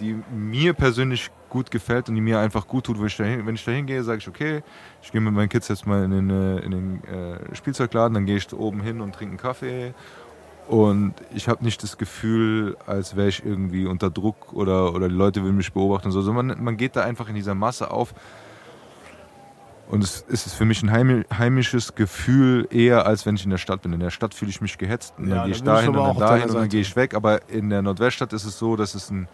[SPEAKER 2] die mir persönlich gut gefällt und die mir einfach gut tut. Ich dahin, wenn ich da hingehe, sage ich, okay, ich gehe mit meinen Kids jetzt mal in den, äh, in den äh, Spielzeugladen, dann gehe ich oben hin und trinke einen Kaffee. Und ich habe nicht das Gefühl, als wäre ich irgendwie unter Druck oder, oder die Leute will mich beobachten. So. sondern man, man geht da einfach in dieser Masse auf. Und es, ist für mich ein heimi- heimisches Gefühl eher, als wenn ich in der Stadt bin. In der Stadt fühle ich mich gehetzt. Und
[SPEAKER 3] Ja,
[SPEAKER 2] dann gehe ich dahin und dann dahin und dann gehe ich weg. Aber in der Nordweststadt ist es so, dass es ein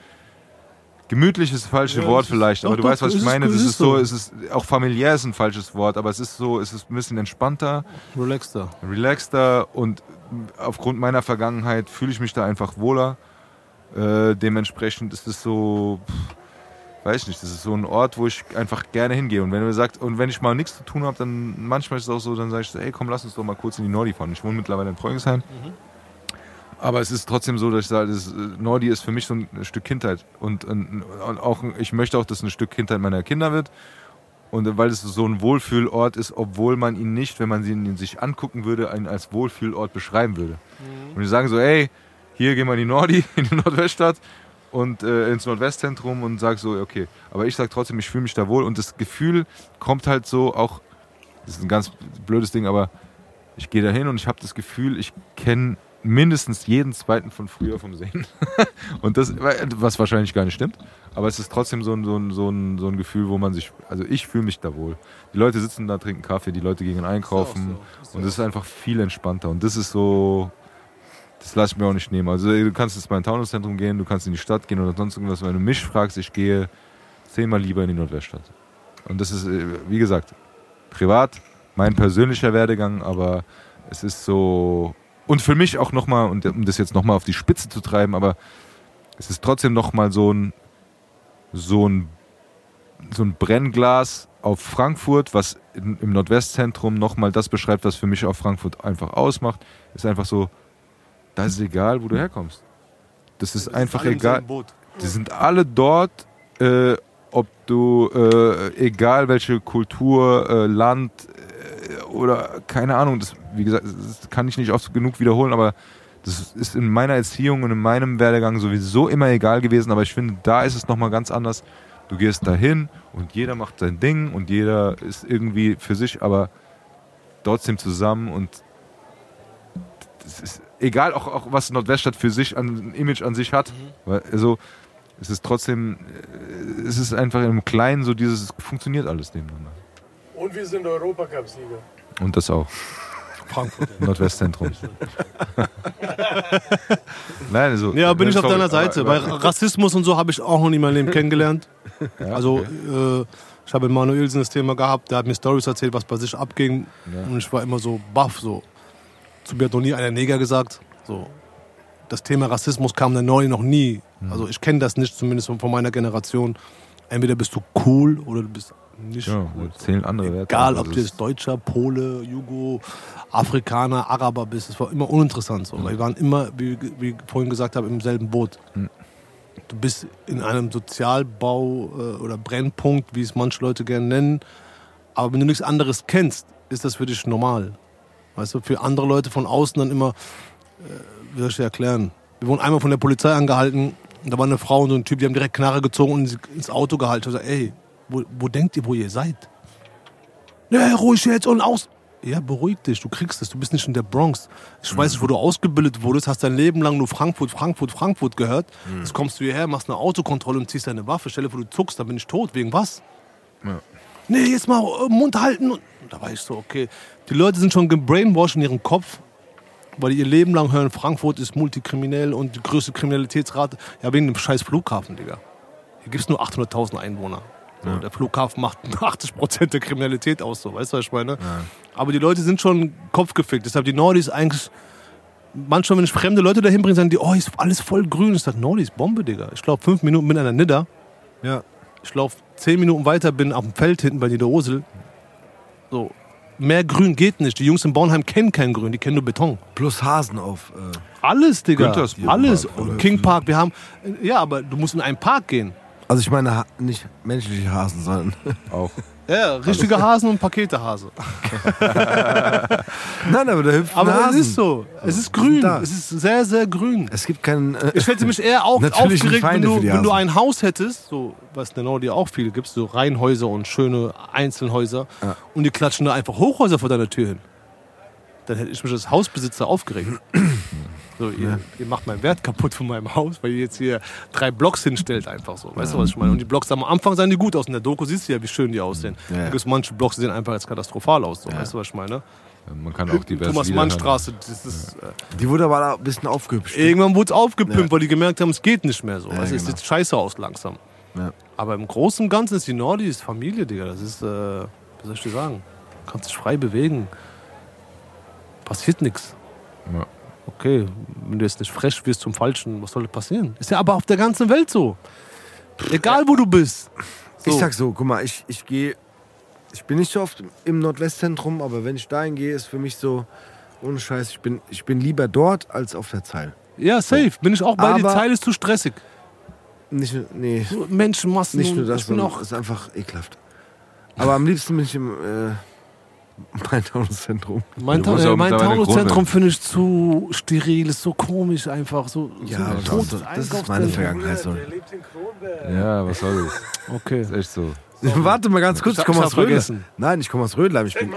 [SPEAKER 2] gemütliches falsche
[SPEAKER 3] Ja,
[SPEAKER 2] Wort
[SPEAKER 3] ist-
[SPEAKER 2] vielleicht. aber
[SPEAKER 3] doch,
[SPEAKER 2] du weißt, was ich
[SPEAKER 3] ist-
[SPEAKER 2] meine.
[SPEAKER 3] es
[SPEAKER 2] Das
[SPEAKER 3] ist
[SPEAKER 2] ist so,
[SPEAKER 3] so.
[SPEAKER 2] es ist auch familiär ist ein falsches Wort, aber es ist so, es ist ein bisschen entspannter
[SPEAKER 3] Relaxter.
[SPEAKER 2] relaxter und aufgrund meiner Vergangenheit fühle ich mich da einfach wohler. Äh, dementsprechend ist es so, pff, weiß ich nicht, das ist so ein Ort, wo ich einfach gerne hingehe. Und wenn du sagst, und wenn ich mal nichts zu tun habe, dann manchmal ist es auch so, dann sage ich so, ey, komm, lass uns doch mal kurz in die Nordi fahren. Ich wohne mittlerweile in Freungesheim. Aber es ist trotzdem so, dass ich sage, das, äh, Nordi ist für mich so ein Stück Kindheit. Und, und, und auch, ich möchte auch, dass es ein Stück Kindheit meiner Kinder wird. Und weil es so ein Wohlfühlort ist, obwohl man ihn nicht, wenn man ihn sich angucken würde, einen als Wohlfühlort beschreiben würde. Und die sagen so, ey, hier gehen wir in die Nordi, in die Nordweststadt und äh, ins Nordwestzentrum und sag so, okay. Aber ich sag trotzdem, ich fühle mich da wohl und das Gefühl kommt halt so auch, das ist ein ganz blödes Ding, aber ich gehe da hin und ich habe das Gefühl, ich kenne mindestens jeden zweiten von früher vom Sehen. Und das, was wahrscheinlich gar nicht stimmt. Aber es ist trotzdem so ein, so ein, so ein, so ein Gefühl, wo man sich, also ich fühle mich da wohl. Die Leute sitzen da, trinken Kaffee, die Leute gehen einkaufen. Und es ist einfach viel entspannter. Und das ist so, das lasse ich mir auch nicht nehmen. Also du kannst jetzt mal in Taunus-Zentrum gehen, du kannst in die Stadt gehen oder sonst irgendwas. Wenn du mich fragst, ich gehe zehnmal lieber in die Nordweststadt. Und das ist, äh, wie gesagt, privat, mein persönlicher Werdegang, aber es ist so, und für mich auch nochmal, und um das jetzt nochmal auf die Spitze zu treiben, aber es ist trotzdem nochmal so ein, so ein, so ein Brennglas auf Frankfurt, was im Nordwestzentrum nochmal das beschreibt, was für mich auch Frankfurt einfach ausmacht, ist einfach so, da ist es egal, wo du herkommst. Das ist einfach egal. Die sind alle dort, äh, ob du, äh, egal welche Kultur, äh, Land äh, oder keine Ahnung, das, wie gesagt, das kann ich nicht oft genug wiederholen, aber das ist in meiner Erziehung und in meinem Werdegang sowieso immer egal gewesen, aber ich finde, da ist es nochmal ganz anders. Du gehst dahin und jeder macht sein Ding und jeder ist irgendwie für sich, aber trotzdem zusammen und das ist egal auch, auch was Nordweststadt für sich an Image an sich hat. Weil, also es ist trotzdem, äh, es ist einfach im Kleinen so dieses, es funktioniert alles nebeneinander.
[SPEAKER 4] Und wir sind Europacup-Sieger.
[SPEAKER 2] Und das auch.
[SPEAKER 3] Frankfurt.
[SPEAKER 2] Nordwestzentrum. Nein, also,
[SPEAKER 3] Ja, bin ich auf deiner Seite.
[SPEAKER 2] aber-
[SPEAKER 3] Rassismus und so habe ich auch noch nie in meinem Leben kennengelernt.
[SPEAKER 2] Ja,
[SPEAKER 3] Also,
[SPEAKER 2] okay.
[SPEAKER 3] äh, ich habe mit Manuelsen das Thema gehabt, der hat mir Stories erzählt, was bei sich abging.
[SPEAKER 2] Ja.
[SPEAKER 3] Und ich war immer so baff. So. Zu mir hat noch nie einer Neger gesagt. So. Das Thema Rassismus kam der Neue noch nie.
[SPEAKER 2] Mhm.
[SPEAKER 3] Also, ich kenne das nicht, zumindest von meiner Generation. Entweder bist du cool oder du bist nicht
[SPEAKER 2] ja,
[SPEAKER 3] cool.
[SPEAKER 2] zählen andere Werte.
[SPEAKER 3] Egal,
[SPEAKER 2] Also
[SPEAKER 3] ob du jetzt Deutscher, Pole, Jugo, Afrikaner, Araber bist, es war immer uninteressant so. Weil wir waren immer, wie, wie ich vorhin gesagt habe, im selben Boot.
[SPEAKER 2] Mhm.
[SPEAKER 3] Du bist in einem Sozialbau äh, oder Brennpunkt, wie es manche Leute gerne nennen. Aber wenn du nichts anderes kennst, ist das für dich normal. Weißt du, für andere Leute von außen dann immer, äh, wie soll ich dir erklären? Wir wurden einmal von der Polizei angehalten, da war eine Frau und so ein Typ, die haben direkt Knarre gezogen und sie ins Auto gehalten und gesagt, ey, wo, wo denkt ihr, wo ihr seid? Ja, ruhig jetzt und aus. Ja, beruhig dich, du kriegst es, du bist nicht in der Bronx. Ich weiß nicht, wo du ausgebildet wurdest, hast dein Leben lang nur Frankfurt, Frankfurt, Frankfurt gehört. Jetzt kommst du hierher, machst eine Autokontrolle und ziehst deine Waffe. Stell dir vor, du zuckst, dann bin ich tot. Wegen was?
[SPEAKER 2] Ja.
[SPEAKER 3] Nee, jetzt mal äh, Mund halten. Und da war ich so, okay. Die Leute sind schon gebrainwashed in ihrem Kopf, weil die ihr Leben lang hören, Frankfurt ist multikriminell und die größte Kriminalitätsrate. Ja, wegen dem scheiß Flughafen, Digga. Hier gibt es nur 800.000 Einwohner. So, Der Flughafen macht 80 Prozent der Kriminalität aus, so, weißt du, was ich meine? Aber die Leute sind schon kopfgefickt. Deshalb die Nordis eigentlich. Manchmal, wenn ich fremde Leute dahin bringe, sagen die, oh, ist alles voll grün. Ich sag, Nordis, Bombe, Digga. Ich glaube, fünf Minuten an der Nidda.
[SPEAKER 1] Ja.
[SPEAKER 3] Ich laufe zehn Minuten weiter, bin auf dem Feld hinten bei Niederosel. So, mehr Grün geht nicht. Die Jungs in Bornheim kennen kein Grün, die kennen nur Beton.
[SPEAKER 1] Plus Hasen auf. Äh,
[SPEAKER 3] Alles, Digga. Alles.
[SPEAKER 2] Park,
[SPEAKER 3] King Park, wir haben. Ja, aber du musst in einen Park gehen.
[SPEAKER 1] Also ich meine nicht menschliche Hasen, sondern.
[SPEAKER 2] auch.
[SPEAKER 3] Ja, richtige Hasen und Paketehase.
[SPEAKER 1] Nein, aber da hüpfen
[SPEAKER 3] Aber
[SPEAKER 1] Hasen.
[SPEAKER 3] es ist so. Es ist grün. Es ist sehr, sehr grün.
[SPEAKER 1] Es gibt keinen. Äh,
[SPEAKER 3] Ich hätte mich eher auch aufgeregt, wenn du, wenn du ein Haus hättest, so was der Nordi auch viele gibt, so Reihenhäuser und schöne Einzelhäuser, und die klatschen da einfach Hochhäuser vor deiner Tür hin. Dann hätte ich mich als Hausbesitzer aufgeregt. So, ihr, ihr macht meinen Wert kaputt von meinem Haus, weil ihr jetzt hier drei Blocks hinstellt, einfach so. Weißt du, was ich meine? Und die Blocks am Anfang sahen die gut aus. In der Doku siehst du ja, wie schön die aussehen.
[SPEAKER 1] Ja, ja.
[SPEAKER 3] Gibt manche Blocks, sehen einfach jetzt katastrophal aus. So. Weißt du, was ich meine?
[SPEAKER 2] Man kann auch divers
[SPEAKER 3] Thomas-Mann-Straße, das ist. Äh,
[SPEAKER 1] die wurde aber ein bisschen aufgehübscht.
[SPEAKER 3] Irgendwann wurde es aufgepimpt,
[SPEAKER 1] Ja.
[SPEAKER 3] weil die gemerkt haben, es geht nicht mehr so.
[SPEAKER 1] Ja,
[SPEAKER 3] es
[SPEAKER 1] genau.
[SPEAKER 3] sieht scheiße aus langsam.
[SPEAKER 1] Ja.
[SPEAKER 3] Aber im Großen und Ganzen ist die Nordis Familie, Digga. Das ist, äh, wie soll ich dir sagen? Du kannst dich frei bewegen. Passiert nichts.
[SPEAKER 2] Ja.
[SPEAKER 3] Okay, wenn du jetzt nicht frech wirst zum Falschen, was soll passieren? Ist ja aber auf der ganzen Welt so. Egal wo du bist. So.
[SPEAKER 1] Ich sag so, guck mal, ich, ich gehe. Ich bin nicht so oft im Nordwestzentrum, aber wenn ich dahin gehe, ist für mich so, ohne Scheiß, ich bin, ich bin lieber dort als auf der Zeil.
[SPEAKER 3] Ja, safe. Bin ich auch bei dir. Zeil ist zu stressig.
[SPEAKER 1] Nicht, nee,
[SPEAKER 3] Menschenmassen.
[SPEAKER 1] nicht nur das,
[SPEAKER 3] ich bin auch
[SPEAKER 1] ist einfach ekelhaft. Aber am liebsten bin ich im äh.
[SPEAKER 3] Mein,
[SPEAKER 2] Du musst
[SPEAKER 3] Ta
[SPEAKER 2] auch
[SPEAKER 3] mein Taunus-Zentrum finde ich zu steril, ist so komisch einfach. So,
[SPEAKER 1] Ja,
[SPEAKER 3] so
[SPEAKER 1] das, das ist meine. Vergangenheit. So.
[SPEAKER 4] Der lebt in Kronberg.
[SPEAKER 2] Ja, was soll das?
[SPEAKER 3] Okay.
[SPEAKER 2] Ist echt so.
[SPEAKER 1] Warte mal ganz kurz,
[SPEAKER 3] Ich
[SPEAKER 1] ich komme aus
[SPEAKER 3] vergessen.
[SPEAKER 1] Nein, ich komme aus Rödlein. Ich bin,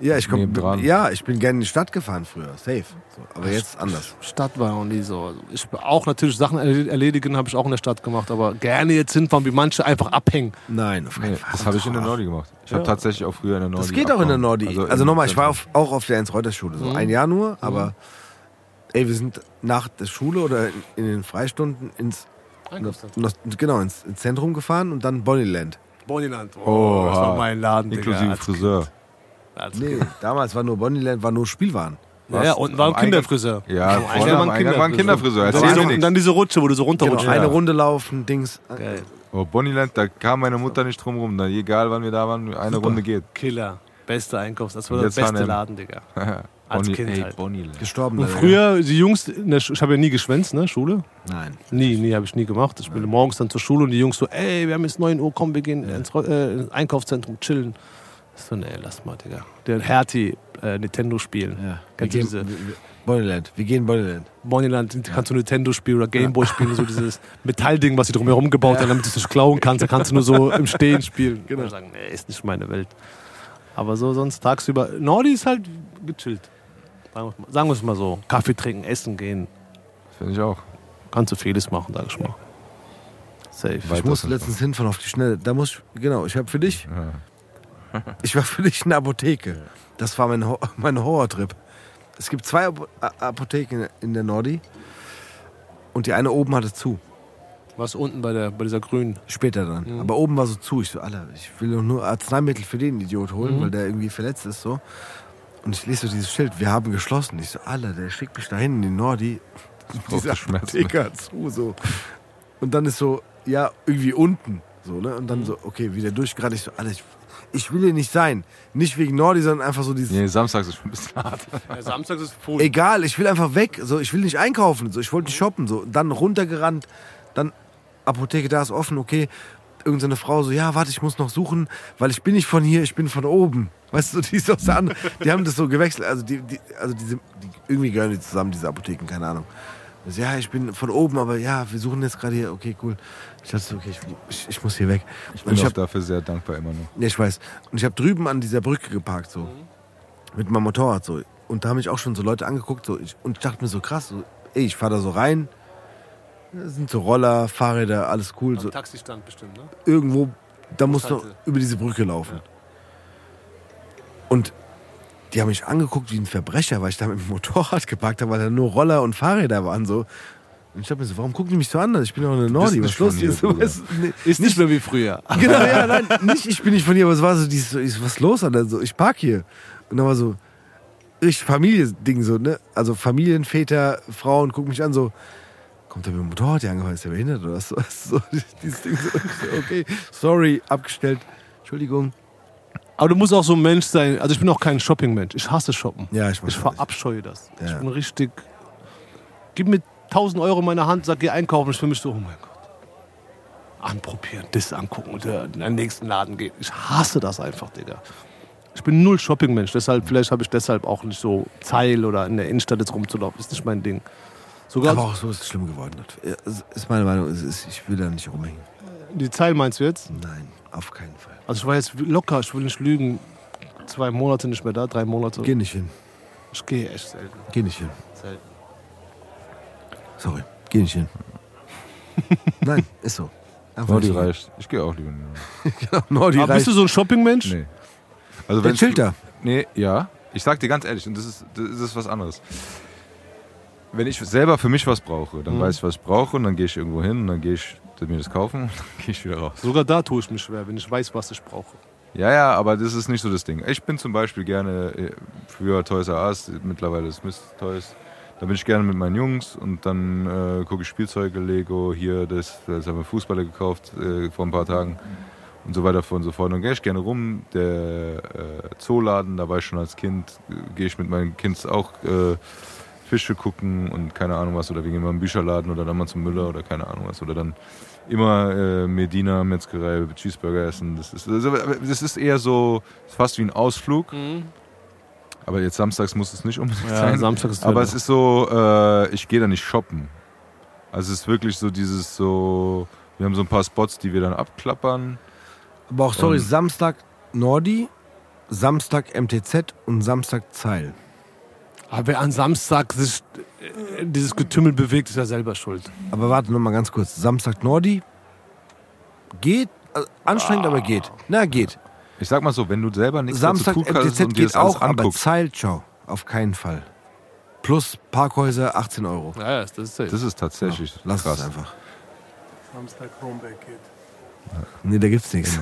[SPEAKER 1] ja, ich komm,
[SPEAKER 2] Nebendran.
[SPEAKER 1] ja, ich bin gerne in die Stadt gefahren früher. Safe. So, aber jetzt anders.
[SPEAKER 3] Stadt war noch nie so. Also Ich auch natürlich Sachen erled- erledigen, habe ich auch in der Stadt gemacht, aber gerne jetzt hinfahren, wie manche einfach abhängen.
[SPEAKER 1] Nein, auf keinen Fall.
[SPEAKER 2] das habe ich in der Nordi gemacht. Ich habe tatsächlich auch früher in der Nordi.
[SPEAKER 1] Das geht auch in der. Nordi. Also,
[SPEAKER 2] im
[SPEAKER 1] nochmal, ich war auf, auch auf der Ernst-Reuter-Schule. So ein Jahr nur, aber ey, wir sind nach der Schule oder in, in den Freistunden ins, noch, genau, ins, ins Zentrum gefahren und dann Bonnyland.
[SPEAKER 3] Bonnyland. Oh,
[SPEAKER 2] Oh,
[SPEAKER 3] das war mein Laden,
[SPEAKER 2] Inklusive
[SPEAKER 3] Digga.
[SPEAKER 2] Friseur.
[SPEAKER 1] Nee, damals war nur Bonnyland, war nur Spielwaren.
[SPEAKER 3] Ja, ja, unten war ein Kinderfriseur.
[SPEAKER 2] Ja, vorne war ein Kinderfriseur.
[SPEAKER 3] Und dann, diese, und dann diese Rutsche, wo du so
[SPEAKER 1] Genau,
[SPEAKER 3] runterrutschen
[SPEAKER 1] eine
[SPEAKER 3] kannst.
[SPEAKER 1] Runde laufen, Dings.
[SPEAKER 3] Geil.
[SPEAKER 2] Oh, Bonnyland, da kam meine Mutter nicht drum rum. Da, egal wann wir da waren, eine Runde geht.
[SPEAKER 3] Killer. Beste Einkaufs. Das war der beste. Laden, Digga. Als
[SPEAKER 2] Bonny-
[SPEAKER 3] Kind
[SPEAKER 2] ey,
[SPEAKER 3] halt.
[SPEAKER 2] Bonnyland.
[SPEAKER 1] Gestorben.
[SPEAKER 3] Und früher, die Jungs, in der Sch- ich habe ja nie geschwänzt, ne, Schule.
[SPEAKER 1] Nein.
[SPEAKER 3] Nie, nie habe ich nie gemacht. Ich bin morgens dann zur Schule und die Jungs so, ey, wir haben jetzt 9 Uhr, komm, wir gehen ins, Ro- äh, ins Einkaufszentrum chillen. Ich so, nee, lass mal, Digga. Der Hertie äh, Nintendo spielen.
[SPEAKER 1] Ja. Wir
[SPEAKER 3] du
[SPEAKER 1] gehen,
[SPEAKER 3] diese
[SPEAKER 1] wir- wir- Bonnyland. Wir gehen Bonnyland.
[SPEAKER 3] Bonnyland, kannst du Nintendo spielen oder Gameboy spielen, so dieses Metallding, was sie drumherum gebaut haben, damit du es nicht klauen kannst. Da kannst du nur so im Stehen spielen. Genau. Und sagen, nee, ist nicht meine Welt. Aber so sonst tagsüber. Nordi ist halt gechillt. Sagen wir- es mal so. Kaffee trinken, essen gehen.
[SPEAKER 2] Finde ich auch.
[SPEAKER 3] Kannst du vieles machen, sag ich mal. Safe.
[SPEAKER 1] Ich
[SPEAKER 2] Weiter
[SPEAKER 1] muss letztens hinfahren auf die Schnelle. Da muss ich, genau, ich habe für dich,
[SPEAKER 2] Ja.
[SPEAKER 1] ich war für dich in der Apotheke. Das war mein, Ho mein Horrortrip. Es gibt zwei Apotheken in der Nordi und die eine oben hatte zu.
[SPEAKER 3] Was unten bei, der, bei dieser grünen.
[SPEAKER 1] Später dann. Aber oben war so zu. Ich so, Alter, ich will doch nur Arzneimittel für den Idiot holen, weil der irgendwie verletzt ist so. Und ich lese so dieses Schild, wir haben geschlossen. Ich so, Alter, der schickt mich dahin in die Nordi. Diese
[SPEAKER 2] Schmerzen.
[SPEAKER 1] Apotheke hat zu, so. Und dann ist so, ja, irgendwie unten. So, ne? Und dann so, okay, wieder durchgerannt. Ich so, Alter, ich, ich will hier nicht sein. Nicht wegen Nordi, sondern einfach so dieses,
[SPEAKER 2] Nee, samstags ist schon ein bisschen hart.
[SPEAKER 3] Ja, Samstags ist voll.
[SPEAKER 1] egal, ich will einfach weg. So, ich will nicht einkaufen. So, ich wollte nicht shoppen. So, Und dann runtergerannt. Dann Apotheke da ist offen. Okay, irgendeine so eine Frau so, ja, warte, ich muss noch suchen, weil ich bin nicht von hier, ich bin von oben. Weißt du, die ist aus der anderen. Die haben das so gewechselt. Also die, die also diese, die, irgendwie gehören die zusammen, diese Apotheken, keine Ahnung. Ich so, ja, ich bin von oben, aber ja, wir suchen jetzt gerade hier. Okay, cool. Ich dachte so, okay, ich, ich, ich muss hier weg.
[SPEAKER 2] Ich bin
[SPEAKER 1] ich
[SPEAKER 2] auch
[SPEAKER 1] hab,
[SPEAKER 2] dafür sehr dankbar immer noch.
[SPEAKER 1] ja, ich weiß. Und ich habe drüben an dieser Brücke geparkt, so. Mit meinem Motorrad, so. Und da haben mich auch schon so Leute angeguckt, so. Ich, und ich dachte mir so, krass, so, ey, ich fahre da so rein. Das sind so Roller, Fahrräder, alles cool. So.
[SPEAKER 3] Taxistand bestimmt, ne?
[SPEAKER 1] Irgendwo, da musst du
[SPEAKER 3] Bushalte.
[SPEAKER 1] über diese Brücke laufen. Und die haben mich angeguckt wie ein Verbrecher, weil ich da mit dem Motorrad geparkt habe, weil da nur Roller und Fahrräder waren, so. Und ich dachte mir so, warum gucken die mich so an? Ich bin doch eine Nordi, was ist los hier? So, nee,
[SPEAKER 3] Ist nicht mehr wie früher.
[SPEAKER 1] Genau, ja, nein, nicht, ich bin nicht von hier, aber es war so, dieses, so, was ist los, Alter? So, ich park hier. Und dann war so, richtig Familiending, so, ne? Also Familienväter, Frauen gucken mich an, so, kommt der mit dem Motorrad hier angefahren, ist der behindert oder was? So, dieses Ding, so, okay, sorry, abgestellt, Entschuldigung.
[SPEAKER 3] Aber du musst auch so ein Mensch sein. Also ich bin auch kein Shopping-Mensch. Ich hasse Shoppen.
[SPEAKER 1] Ja, ich
[SPEAKER 3] Ich verabscheue das. Ich
[SPEAKER 1] Ja.
[SPEAKER 3] bin richtig. Gib mir 1000 Euro in meine Hand, sag, geh einkaufen. Ich will mich so, oh mein Gott. Anprobieren, das angucken und in den nächsten Laden gehen. Ich hasse das einfach, Digga. Ich bin null Shopping-Mensch. Deshalb, vielleicht habe ich deshalb auch nicht so Zeil oder in der Innenstadt jetzt rumzulaufen. Ist nicht mein Ding. Sogar
[SPEAKER 1] Aber auch so ist es schlimm geworden. Ja, es Ist meine Meinung, ich will da nicht rumhängen.
[SPEAKER 3] die Zeil meinst du jetzt?
[SPEAKER 1] Nein, auf keinen Fall.
[SPEAKER 3] Also ich war jetzt locker, ich will nicht lügen. Zwei Monate nicht mehr da, drei Monate.
[SPEAKER 1] Geh nicht hin.
[SPEAKER 3] Ich gehe echt selten.
[SPEAKER 1] Geh nicht hin.
[SPEAKER 3] selten.
[SPEAKER 1] Sorry, geh nicht hin. Nein, ist so. Einfach
[SPEAKER 2] Nordi
[SPEAKER 1] nicht hin.
[SPEAKER 2] reicht. Ich gehe auch lieber nicht.
[SPEAKER 1] Genau, Nordi
[SPEAKER 3] Aber
[SPEAKER 1] reicht.
[SPEAKER 3] bist du so ein Shopping-Mensch?
[SPEAKER 2] Nee. Also
[SPEAKER 1] Der
[SPEAKER 2] wenn's-
[SPEAKER 1] chillt da.
[SPEAKER 2] Nee, ja. Ich sag dir ganz ehrlich, und das ist, das ist was anderes. Wenn ich selber für mich was brauche, dann weiß ich, was ich brauche, und dann gehe ich irgendwo hin, und dann gehe ich mir das kaufen, und dann gehe ich wieder raus.
[SPEAKER 3] Sogar da tue ich mich schwer, wenn ich weiß, was ich brauche.
[SPEAKER 2] Ja, ja, aber das ist nicht so das Ding. Ich bin zum Beispiel gerne, äh, früher Toys R Us, mittlerweile ist Mist Toys. Da bin ich gerne mit meinen Jungs und dann äh, gucke ich Spielzeuge, Lego, hier, das, das haben wir Fußballer gekauft äh, vor ein paar Tagen und so weiter und so fort. Und dann gehe ich gerne rum. Der äh, Zooladen, da war ich schon als Kind, gehe ich mit meinen Kinds auch äh, Fische gucken und keine Ahnung was. Oder wir gehen mal im Bücherladen oder dann mal zum Müller oder keine Ahnung was. Oder dann immer äh, Medina, Metzgerei, Cheeseburger essen. Das ist, also, das ist eher so, ist fast wie ein Ausflug. Aber jetzt samstags muss es nicht unbedingt
[SPEAKER 3] Ja,
[SPEAKER 2] sein.
[SPEAKER 3] Samstag ist
[SPEAKER 2] Aber es ist so, äh, ich gehe da nicht shoppen. Also es ist wirklich so dieses so, wir haben so ein paar Spots, die wir dann abklappern
[SPEAKER 1] Aber auch, sorry,
[SPEAKER 2] Und-
[SPEAKER 1] Samstag Nordi, Samstag MTZ und Samstag Zeil.
[SPEAKER 3] Aber an Samstag sich äh, dieses Getümmel bewegt, ist ja selber schuld.
[SPEAKER 1] Aber warte noch mal ganz kurz. Samstag Nordi geht, also anstrengend, aber geht. Na, geht.
[SPEAKER 2] Ich sag mal so, wenn du selber nichts
[SPEAKER 1] Samstag
[SPEAKER 2] dazu tun kannst und dir
[SPEAKER 1] geht
[SPEAKER 2] das
[SPEAKER 1] auch, aber
[SPEAKER 2] anguckst,
[SPEAKER 1] Zeil, ciao. Auf keinen Fall. Plus Parkhäuser 18 Euro.
[SPEAKER 3] Ja, ja, das ist safe.
[SPEAKER 2] das ist tatsächlich
[SPEAKER 1] Lass
[SPEAKER 2] krass.
[SPEAKER 1] es einfach.
[SPEAKER 4] Samstag Kronberg geht.
[SPEAKER 1] Nee, da gibt's nichts.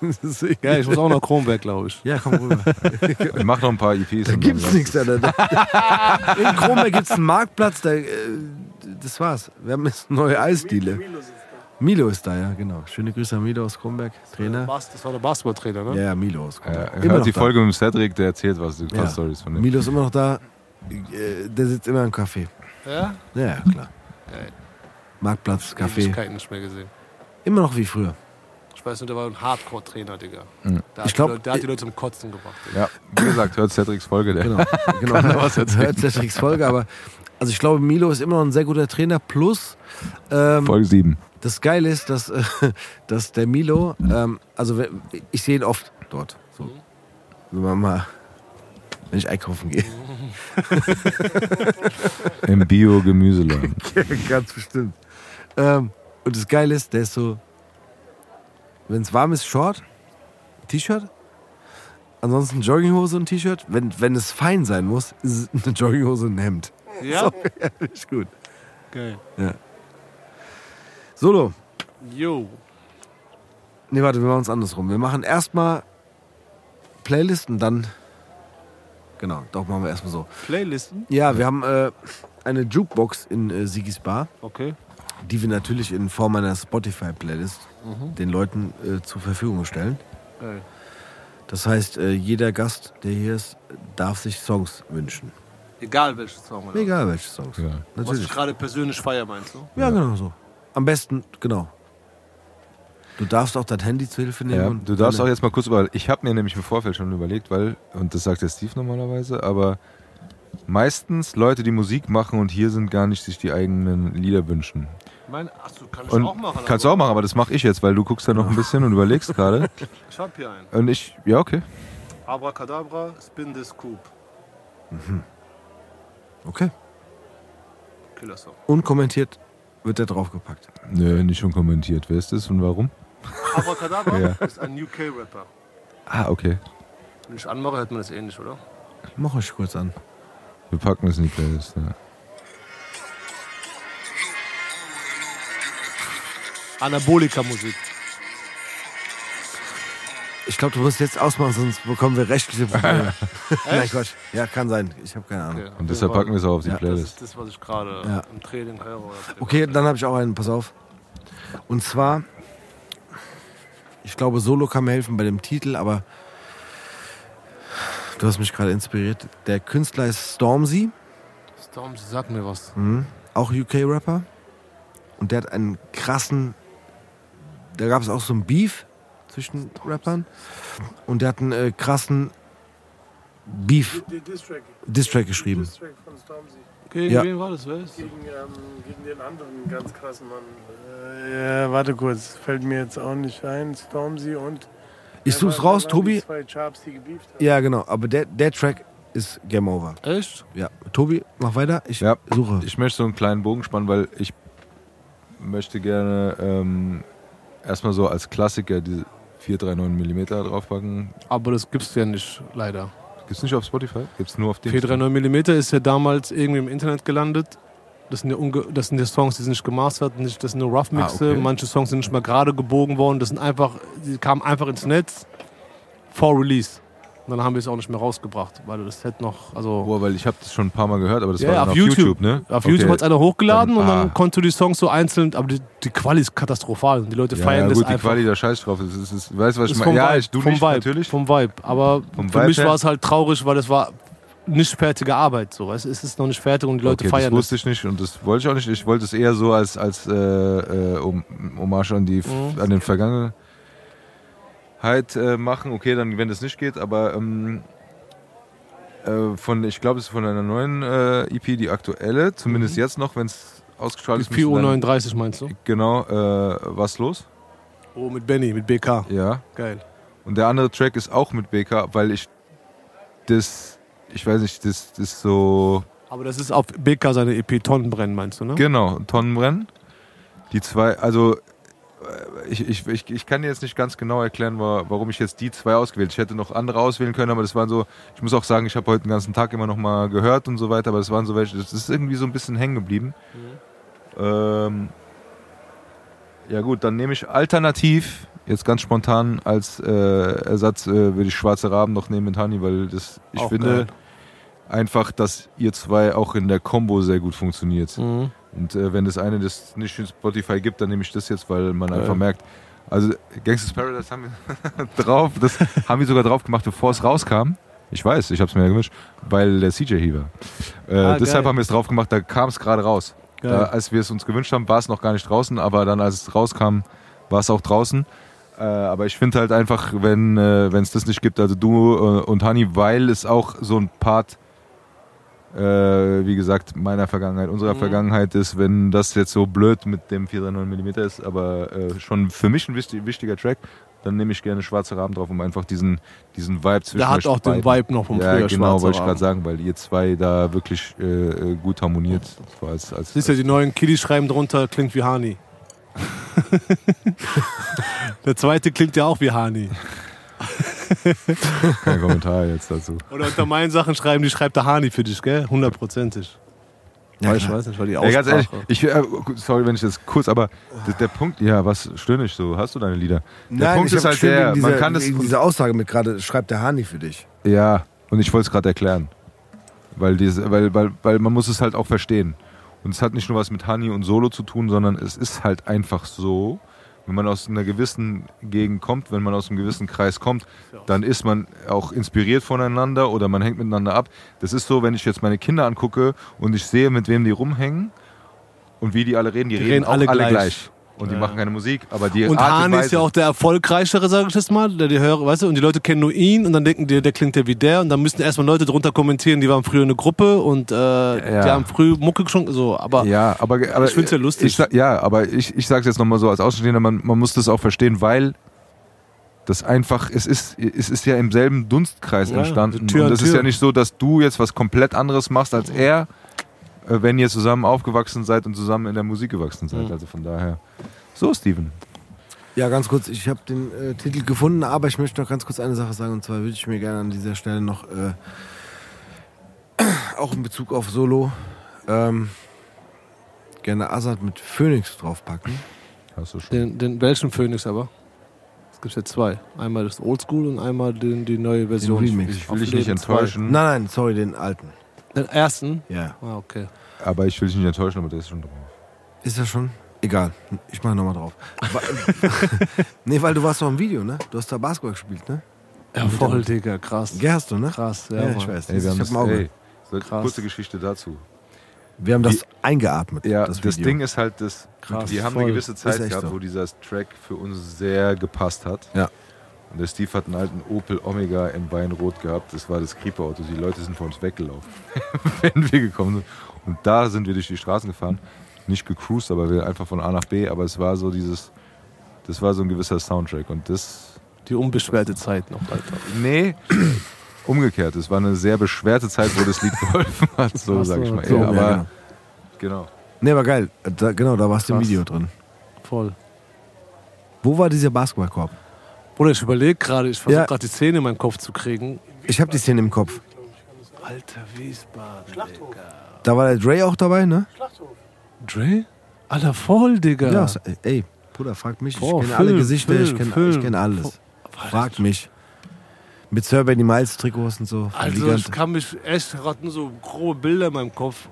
[SPEAKER 3] ja, ich muss auch nach Kronberg, glaube ich.
[SPEAKER 1] Ja, komm rüber.
[SPEAKER 2] Ich mach noch ein paar EPs.
[SPEAKER 1] Da gibt's nichts, Alter. Da- In Kronberg gibt's einen Marktplatz, da, äh, das war's. Wir haben jetzt eine neue Eisdiele.
[SPEAKER 4] Da.
[SPEAKER 1] Milo ist da, ja, genau. Schöne Grüße an Milo aus Kronberg, Trainer.
[SPEAKER 3] Das war der Basketballtrainer, ne?
[SPEAKER 1] Ja, ja, Milo aus
[SPEAKER 2] Ja,
[SPEAKER 1] Kronberg.
[SPEAKER 2] hört die Folge mit dem Cedric, der erzählt was, ein paar
[SPEAKER 1] Ja.
[SPEAKER 2] Stories von dem.
[SPEAKER 1] Milo ist immer noch da. Äh, Der sitzt immer im Café.
[SPEAKER 3] Ja?
[SPEAKER 1] Ja, ja, klar.
[SPEAKER 3] Geil.
[SPEAKER 1] Marktplatz, Café.
[SPEAKER 3] Ewigkeiten nicht mehr gesehen.
[SPEAKER 1] Immer noch wie früher.
[SPEAKER 3] Ich weiß nur, der war ein Hardcore-Trainer, Digga.
[SPEAKER 2] Mhm.
[SPEAKER 3] Der, hat
[SPEAKER 1] Ich glaub,
[SPEAKER 3] die Leute, der hat die Leute zum Kotzen gebracht. Digga.
[SPEAKER 2] Ja, wie gesagt, hört Cedrics Folge. Der.
[SPEAKER 1] Genau. genau. Hört Cedrics Folge, aber also ich glaube, Milo ist immer noch ein sehr guter Trainer. Plus, ähm,
[SPEAKER 2] Folge 7.
[SPEAKER 1] das Geile ist, dass, äh, dass der Milo, ähm, also ich sehe ihn oft dort. So. Wenn man mal, wenn ich einkaufen gehe.
[SPEAKER 2] Im Bio-Gemüseladen.
[SPEAKER 1] Ganz bestimmt. Ähm, und das Geile ist, der ist so, wenn es warm ist, Short, T-Shirt. Ansonsten Jogginghose und T-Shirt. Wenn, wenn es fein sein muss, ist es eine Jogginghose und ein Hemd.
[SPEAKER 3] Ja?
[SPEAKER 1] So, ja, ist gut.
[SPEAKER 3] Geil.
[SPEAKER 1] Solo.
[SPEAKER 3] Yo.
[SPEAKER 1] Nee, warte, wir machen es andersrum. Wir machen erstmal Playlist und dann. Genau, doch machen wir erstmal so.
[SPEAKER 3] Playlisten?
[SPEAKER 1] Ja, wir haben äh, eine Jukebox in äh, Sigis Bar,
[SPEAKER 3] Okay.
[SPEAKER 1] die wir natürlich in Form einer Spotify-Playlist den Leuten äh, zur Verfügung stellen.
[SPEAKER 3] Geil.
[SPEAKER 1] Das heißt, äh, jeder Gast, der hier ist, darf sich Songs wünschen.
[SPEAKER 3] Egal welches Song. Oder?
[SPEAKER 1] Egal welche Songs.
[SPEAKER 2] Ja.
[SPEAKER 3] Was ich gerade persönlich feier, meinst du?
[SPEAKER 1] Ja, genau so. Am besten, genau. Du darfst auch dein Handy zur Hilfe nehmen.
[SPEAKER 2] Ja,
[SPEAKER 1] und
[SPEAKER 2] du darfst auch jetzt mal kurz über. Ich habe mir nämlich im Vorfeld schon überlegt, weil, und das sagt der Steve normalerweise, aber meistens Leute, die Musik machen und hier sind, gar nicht sich die eigenen Lieder wünschen.
[SPEAKER 3] Mein, achso, kann ich
[SPEAKER 2] Und
[SPEAKER 3] auch machen.
[SPEAKER 2] kannst du auch machen, aber das mache ich jetzt, weil du guckst da noch ein bisschen und überlegst gerade.
[SPEAKER 3] Ich hab hier einen.
[SPEAKER 2] Und ich, ja, okay.
[SPEAKER 3] Abracadabra, Spin this Coop.
[SPEAKER 1] Okay.
[SPEAKER 3] Killer Song.
[SPEAKER 1] Unkommentiert wird der draufgepackt.
[SPEAKER 2] Nö, nicht schon kommentiert. Wer ist das und warum?
[SPEAKER 3] Abracadabra
[SPEAKER 2] Ja.
[SPEAKER 3] ist ein UK-Rapper.
[SPEAKER 2] Ah, okay.
[SPEAKER 3] Wenn ich anmache, hört man das ähnlich, oder?
[SPEAKER 1] Mach euch kurz an.
[SPEAKER 2] Wir packen es in die Playlist. Ja.
[SPEAKER 3] Anabolika-Musik.
[SPEAKER 1] Ich glaube, du musst jetzt ausmachen, sonst bekommen wir rechtliche Probleme. Nein, Gott. Ja, kann sein. Ich habe keine Ahnung.
[SPEAKER 3] Okay,
[SPEAKER 2] Und deshalb packen wir es auch auf die
[SPEAKER 1] Ja,
[SPEAKER 3] Das
[SPEAKER 2] Playlist.
[SPEAKER 3] ist das, was ich gerade
[SPEAKER 1] Ja.
[SPEAKER 3] im Training höre.
[SPEAKER 1] Okay, dann habe ich auch einen. Pass auf. Und zwar, ich glaube, Solo kann mir helfen bei dem Titel, aber du hast mich gerade inspiriert. Der Künstler ist Stormzy,
[SPEAKER 3] Storm, sag mir was.
[SPEAKER 1] auch UK-Rapper. Und der hat einen krassen, da gab es auch so ein Beef zwischen Rappern. Und der hat einen äh, krassen Beef,
[SPEAKER 4] Die Distrack.
[SPEAKER 1] Distrack geschrieben.
[SPEAKER 4] Distrack von Stormzy.
[SPEAKER 3] Gegen
[SPEAKER 1] Ja.
[SPEAKER 3] wen war das? Wer ist?
[SPEAKER 4] Gegen, ähm, gegen den anderen ganz krassen Mann. Äh, ja, warte kurz. Fällt mir jetzt auch nicht ein. Stormzy und.
[SPEAKER 1] Ich such's raus, Tobi. Ja, genau. Aber der, der Track ist Game Over.
[SPEAKER 3] Echt?
[SPEAKER 1] Ja. Tobi, mach weiter. Ich
[SPEAKER 2] Ja.
[SPEAKER 1] suche.
[SPEAKER 2] Ich möchte so einen kleinen Bogen spannen, weil ich möchte gerne ähm, erstmal so als Klassiker die 439 mm draufpacken.
[SPEAKER 3] Aber das gibt's ja nicht, leider.
[SPEAKER 2] Gibt's nicht auf Spotify? Gibt's nur auf dem?
[SPEAKER 3] 439 mm ist ja damals irgendwie im Internet gelandet. Das sind ja, unge das sind ja Songs, die sind nicht gemastert, nicht, das sind nur Rough-Mixe.
[SPEAKER 2] Ah, okay.
[SPEAKER 3] Manche Songs sind nicht mal gerade gebogen worden. Das sind einfach, die kamen einfach ins Netz vor Release. Und dann haben wir es auch nicht mehr rausgebracht, weil das hätte noch, also
[SPEAKER 2] Boah, weil ich habe das schon ein paar Mal gehört, aber das
[SPEAKER 3] Ja,
[SPEAKER 2] war
[SPEAKER 3] auf
[SPEAKER 2] auf
[SPEAKER 3] YouTube.
[SPEAKER 2] YouTube, ne?
[SPEAKER 3] Auf
[SPEAKER 2] Okay.
[SPEAKER 3] YouTube hat es einer hochgeladen
[SPEAKER 2] Dann-
[SPEAKER 3] und
[SPEAKER 2] ah.
[SPEAKER 3] dann konntest du die Songs so einzeln, aber die, die Quali ist katastrophal. Die Leute
[SPEAKER 2] Ja,
[SPEAKER 3] feiern
[SPEAKER 2] ja,
[SPEAKER 3] das
[SPEAKER 2] gut, die
[SPEAKER 3] einfach.
[SPEAKER 2] Quali, da scheiß drauf. Das ist, ist, weißt du, was ich
[SPEAKER 3] Ist
[SPEAKER 2] meine?
[SPEAKER 3] vom
[SPEAKER 2] Ja, ich, du
[SPEAKER 3] vom
[SPEAKER 2] nicht,
[SPEAKER 3] Vibe,
[SPEAKER 2] natürlich.
[SPEAKER 3] Vom Vibe. Aber
[SPEAKER 2] Vom
[SPEAKER 3] für
[SPEAKER 2] Vibe
[SPEAKER 3] mich war es halt traurig, weil es war nicht fertige Arbeit. So. Es ist noch nicht fertig und die Leute
[SPEAKER 2] okay,
[SPEAKER 3] feiern
[SPEAKER 2] das wusste ich nicht und das wollte ich auch nicht. Ich wollte es eher so als, als äh, äh, um, Hommage an, die,
[SPEAKER 3] Mhm.
[SPEAKER 2] an den Vergangenheit äh, machen. Okay, dann wenn das nicht geht, aber ähm, äh, von, ich glaube, es ist von einer neuen äh, EP, die aktuelle, zumindest
[SPEAKER 3] Mhm.
[SPEAKER 2] jetzt noch, wenn es ausgestrahlt ist.
[SPEAKER 3] Die
[SPEAKER 2] müsste dann-
[SPEAKER 3] 4.39 Uhr meinst du?
[SPEAKER 2] Genau, äh, was los?
[SPEAKER 3] Oh, mit Benny, mit BK.
[SPEAKER 2] Ja.
[SPEAKER 3] Geil.
[SPEAKER 2] Und der andere Track ist auch mit BK, weil ich das, ich weiß nicht, das, das ist so,
[SPEAKER 3] Aber das ist auf BK seine EP Tonnenbrennen, meinst du, ne?
[SPEAKER 2] genau, Tonnenbrennen. Die zwei, also äh, ich, ich, ich, ich kann dir jetzt nicht ganz genau erklären, wa- warum ich jetzt die zwei ausgewählt. Ich hätte noch andere auswählen können, aber das waren so, ich muss auch sagen, ich habe heute den ganzen Tag immer noch mal gehört und so weiter, aber das waren so welche, das ist irgendwie so ein bisschen hängen geblieben. Ähm, ja gut, dann nehme ich alternativ, jetzt ganz spontan als äh, Ersatz, äh, würde ich Schwarze Raben noch nehmen mit Honey, weil das, ich
[SPEAKER 3] Auch
[SPEAKER 2] finde
[SPEAKER 3] geil.
[SPEAKER 2] Einfach, dass ihr zwei auch in der Combo sehr gut funktioniert.
[SPEAKER 3] Mhm.
[SPEAKER 2] Und äh, wenn das eine das nicht in Spotify gibt, dann nehme ich das jetzt, weil man
[SPEAKER 3] Geil.
[SPEAKER 2] einfach merkt, also Gangsters Paradise haben wir drauf, das haben wir sogar drauf gemacht, bevor es rauskam. Ich weiß, ich habe es mir ja gewünscht, weil der CJ hier war. Äh,
[SPEAKER 3] Ah,
[SPEAKER 2] deshalb
[SPEAKER 3] geil.
[SPEAKER 2] haben wir es drauf gemacht, da kam es gerade raus. Da, als wir es uns gewünscht haben, war es noch gar nicht draußen, aber dann, als es rauskam, war es auch draußen. Äh, aber ich finde halt einfach, wenn äh, es das nicht gibt, also du äh, und Hani, weil es auch so ein Part, äh, wie gesagt, meiner Vergangenheit, unserer
[SPEAKER 3] Mhm.
[SPEAKER 2] Vergangenheit ist, wenn das jetzt so blöd mit dem 439 mm ist, aber äh, schon für mich ein wichtig, wichtiger Track, dann nehme ich gerne Schwarze Raben drauf, um einfach diesen, diesen Vibe zwischen
[SPEAKER 3] Der hat auch den
[SPEAKER 2] beiden-
[SPEAKER 3] Vibe noch vom
[SPEAKER 2] ja,
[SPEAKER 3] früher
[SPEAKER 2] genau, wollte ich gerade sagen, weil ihr zwei da wirklich äh, äh, gut harmoniert. Als, als,
[SPEAKER 3] Siehst du, die neuen Kiddies schreiben drunter, klingt wie Hani. der zweite klingt ja auch wie Hani.
[SPEAKER 2] kein Kommentar jetzt dazu.
[SPEAKER 3] Oder unter meinen Sachen schreiben, die schreibt der Hani für dich, gell? Hundertprozentig.
[SPEAKER 1] Ja,
[SPEAKER 3] ich weiß nicht, weil die
[SPEAKER 2] Ey, ganz
[SPEAKER 3] Aussprache.
[SPEAKER 2] ehrlich, ich, äh, sorry, wenn ich das kurz, aber der, der Punkt, ja, was stöhne ich so? Hast du deine Lieder? Der
[SPEAKER 1] Nein,
[SPEAKER 2] Punkt
[SPEAKER 1] ich
[SPEAKER 2] ist halt der,
[SPEAKER 1] wegen
[SPEAKER 2] man
[SPEAKER 1] dieser,
[SPEAKER 2] kann das,
[SPEAKER 1] dieser Aussage mit gerade, schreibt der Hani für dich.
[SPEAKER 2] ja, und ich wollte es gerade erklären, weil, diese, weil, weil, weil man muss es halt auch verstehen. Und es hat nicht nur was mit Honey und Solo zu tun, sondern es ist halt einfach so, wenn man aus einer gewissen Gegend kommt, wenn man aus einem gewissen Kreis kommt, dann ist man auch inspiriert voneinander oder man hängt miteinander ab. Das ist so, wenn ich jetzt meine Kinder angucke und ich sehe, mit wem die rumhängen und wie die alle reden, die,
[SPEAKER 3] Die
[SPEAKER 2] reden,
[SPEAKER 3] reden
[SPEAKER 2] auch
[SPEAKER 3] alle
[SPEAKER 2] alle,
[SPEAKER 3] gleich.
[SPEAKER 2] gleich. Und die
[SPEAKER 3] Ja.
[SPEAKER 2] machen keine Musik, aber die
[SPEAKER 3] Und
[SPEAKER 2] Art
[SPEAKER 3] ist ja auch der erfolgreichere, sag ich jetzt mal, der die höre, weißt du, und die Leute kennen nur ihn und dann denken die, der klingt ja wie der und dann müssen erstmal Leute drunter kommentieren, die waren früher eine Gruppe und äh, die haben früh Mucke schon so, aber
[SPEAKER 2] Ja, aber, aber
[SPEAKER 3] Ich find's ja lustig.
[SPEAKER 2] Ich, ja, aber ich, ich sage es jetzt nochmal so als Außenstehender, man, man muss das auch verstehen, weil das einfach, es ist, es ist ja im selben Dunstkreis
[SPEAKER 3] Ja,
[SPEAKER 2] entstanden.
[SPEAKER 3] Tür
[SPEAKER 2] und das ist ja nicht so, dass du jetzt was komplett anderes machst als er, äh, wenn ihr zusammen aufgewachsen seid und zusammen in der Musik gewachsen seid.
[SPEAKER 3] Mhm.
[SPEAKER 2] Also von daher. So, Steven.
[SPEAKER 1] Ja, ganz kurz, ich habe den äh, Titel gefunden, aber ich möchte noch ganz kurz eine Sache sagen, und zwar würde ich mir gerne an dieser Stelle noch, äh, auch in Bezug auf Solo, ähm, gerne Azad mit Phoenix draufpacken.
[SPEAKER 2] Hast du schon.
[SPEAKER 3] den, den welchen Phoenix aber? Es gibt ja zwei. Einmal das Oldschool und einmal den, die neue Version.
[SPEAKER 1] Remix.
[SPEAKER 2] Ich will dich nicht enttäuschen,
[SPEAKER 1] Nein, nein, sorry, den alten.
[SPEAKER 3] Den ersten?
[SPEAKER 1] Ja.
[SPEAKER 3] Ah, okay.
[SPEAKER 2] aber ich will dich nicht enttäuschen, aber der ist schon drauf.
[SPEAKER 1] Ist das schon? Egal, ich mache nochmal drauf. Nee, weil du warst doch im Video, ne? Du hast da Basketball gespielt, ne?
[SPEAKER 3] Ja, voll, Digga, krass.
[SPEAKER 1] Ja, hast du, ne?
[SPEAKER 3] Krass, ja,
[SPEAKER 1] Ja, ich weiß.
[SPEAKER 2] Ey, wir haben
[SPEAKER 1] ich hab Auge.
[SPEAKER 2] ey, so,
[SPEAKER 3] Krass.
[SPEAKER 2] kurze Geschichte dazu.
[SPEAKER 1] Wir haben das eingeatmet,
[SPEAKER 2] Ja,
[SPEAKER 1] das
[SPEAKER 2] das. Ding ist halt, das,
[SPEAKER 3] Krass,
[SPEAKER 2] wir haben
[SPEAKER 3] voll.
[SPEAKER 2] eine gewisse Zeit gehabt,
[SPEAKER 1] so.
[SPEAKER 2] wo dieser Track für uns sehr gepasst hat.
[SPEAKER 1] Ja.
[SPEAKER 2] Und der Steve hat einen alten Opel Omega in Weinrot gehabt. Das war das Creeper-Auto. Die Leute sind vor uns weggelaufen, wenn wir gekommen sind. Und da sind wir durch die Straßen gefahren. Nicht gecruised, aber wir einfach von A nach B. Aber es war so dieses, das war so ein gewisser Soundtrack. Und das,
[SPEAKER 3] Die unbeschwerte Zeit noch, Alter.
[SPEAKER 2] nee, umgekehrt. Es war eine sehr beschwerte Zeit, wo das Lied geholfen hat, so sag ich mal.
[SPEAKER 3] so,
[SPEAKER 2] Ja,
[SPEAKER 1] ja,
[SPEAKER 2] aber,
[SPEAKER 1] genau.
[SPEAKER 2] genau.
[SPEAKER 1] Nee, war geil. Da, genau, da warst du im. Video drin.
[SPEAKER 3] Voll.
[SPEAKER 1] Wo war dieser Basketballkorb?
[SPEAKER 3] Bruder, ich überlege gerade, ich versuche
[SPEAKER 1] Ja.
[SPEAKER 3] gerade die Szene in meinen Kopf zu kriegen.
[SPEAKER 1] Ich habe die Szene im Kopf.
[SPEAKER 3] Alter Wiesbaden.
[SPEAKER 4] Schlachthof.
[SPEAKER 1] Da war der Dre auch dabei, ne?
[SPEAKER 4] Schlachthof.
[SPEAKER 3] Dre? Alter, voll, Digga.
[SPEAKER 1] Ja. ey, Bruder, frag mich.
[SPEAKER 3] Boah,
[SPEAKER 1] ich kenne alle
[SPEAKER 3] Film,
[SPEAKER 1] Gesichter, ich
[SPEAKER 3] Film,
[SPEAKER 1] kenne ich kenn alles. Frag mich. Mit Sir Benny Miles Trikots und so.
[SPEAKER 3] Also
[SPEAKER 1] Liga-
[SPEAKER 3] ich kann mich echt gerade nur so grobe Bilder in meinem Kopf.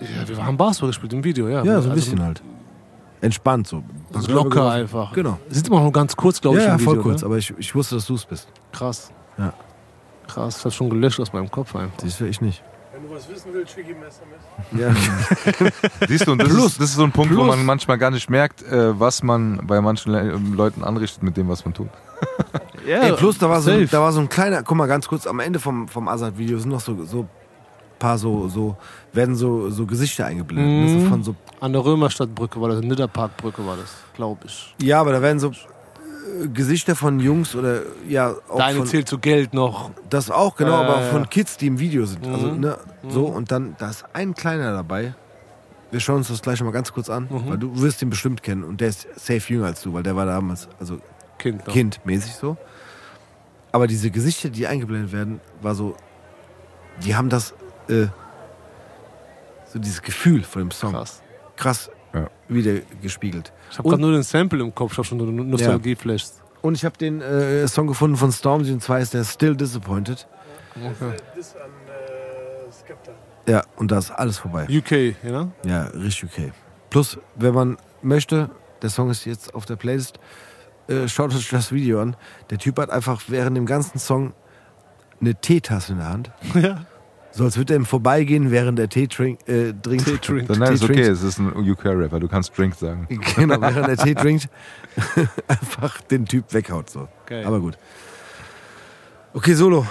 [SPEAKER 3] Ja, wir haben Basketball gespielt im Video, ja.
[SPEAKER 1] ja, so ein
[SPEAKER 3] Also,
[SPEAKER 1] bisschen halt. Entspannt so.
[SPEAKER 3] Also locker einfach.
[SPEAKER 1] Genau.
[SPEAKER 3] Sieht immer noch ganz kurz, glaube
[SPEAKER 1] Ja,
[SPEAKER 3] ich,
[SPEAKER 1] ja,
[SPEAKER 3] im Video.
[SPEAKER 1] voll kurz,
[SPEAKER 3] Ne?
[SPEAKER 1] aber ich, ich wusste, dass du es bist.
[SPEAKER 3] Krass.
[SPEAKER 1] Ja.
[SPEAKER 3] Krass, das hat schon gelöscht aus meinem Kopf einfach.
[SPEAKER 1] Siehst du, ich nicht.
[SPEAKER 4] Wenn du was wissen willst, schick ihm SMS.
[SPEAKER 1] Ja.
[SPEAKER 2] Siehst du, und das,
[SPEAKER 1] Plus.
[SPEAKER 2] ist, das ist so ein Punkt, wo
[SPEAKER 1] Plus.
[SPEAKER 2] man manchmal gar nicht merkt, äh, was man bei manchen Le Leuten anrichtet mit dem, was man tut.
[SPEAKER 3] Ja,
[SPEAKER 1] Ey, plus da war, so, da war so ein kleiner, guck mal ganz kurz, am Ende vom, vom Azad-Video sind noch so, so paar so, so werden so, so Gesichter eingeblendet. ne,
[SPEAKER 3] Mhm.
[SPEAKER 1] So von so,
[SPEAKER 3] An der Römerstadtbrücke war das, Nidderparkbrücke war das, glaube ich.
[SPEAKER 1] ja, aber da werden so äh, Gesichter von Jungs oder ja auch
[SPEAKER 3] Deine
[SPEAKER 1] von,
[SPEAKER 3] zählt zu Geld noch.
[SPEAKER 1] das auch genau,
[SPEAKER 3] Ja,
[SPEAKER 1] aber von Kids, die im Video sind. Also
[SPEAKER 3] Mhm.
[SPEAKER 1] ne, so und dann da ist ein kleiner dabei. Wir schauen uns das gleich mal ganz kurz an,
[SPEAKER 3] Mhm.
[SPEAKER 1] weil du wirst ihn bestimmt kennen und der ist safe jünger als du, weil der war damals also
[SPEAKER 3] Kind noch.
[SPEAKER 1] kindmäßig so. Aber diese Gesichter, die eingeblendet werden, war so, die haben das, äh, so dieses Gefühl von dem Song
[SPEAKER 3] Krass.
[SPEAKER 1] krass
[SPEAKER 2] Ja.
[SPEAKER 1] wieder gespiegelt.
[SPEAKER 3] Ich habe gerade nur den Sample im Kopf, ich habe schon so Nostalgie-Flashes.
[SPEAKER 1] Und ich habe den äh, Song gefunden von Stormzy und zwar ist der Still Disappointed.
[SPEAKER 3] Okay.
[SPEAKER 1] Ja, und da ist alles vorbei.
[SPEAKER 3] UK, ja?
[SPEAKER 1] Ja, richtig okay. Plus, wenn man möchte, der Song ist jetzt auf der Playlist, äh, schaut euch das Video an. Der Typ hat einfach während dem ganzen Song eine Teetasse in der Hand.
[SPEAKER 3] Ja.
[SPEAKER 1] So als würde er ihm vorbeigehen, während er Tee trink, äh, trinkt.
[SPEAKER 3] Tee trinkt.
[SPEAKER 2] Nein, ist
[SPEAKER 1] Tee
[SPEAKER 2] okay,
[SPEAKER 1] trinkt.
[SPEAKER 2] es ist ein UK-Rapper, du kannst Drink sagen.
[SPEAKER 1] Genau, während er Tee trinkt, einfach den Typ weghaut. So.
[SPEAKER 3] Geil.
[SPEAKER 1] Aber gut. Okay, Solo.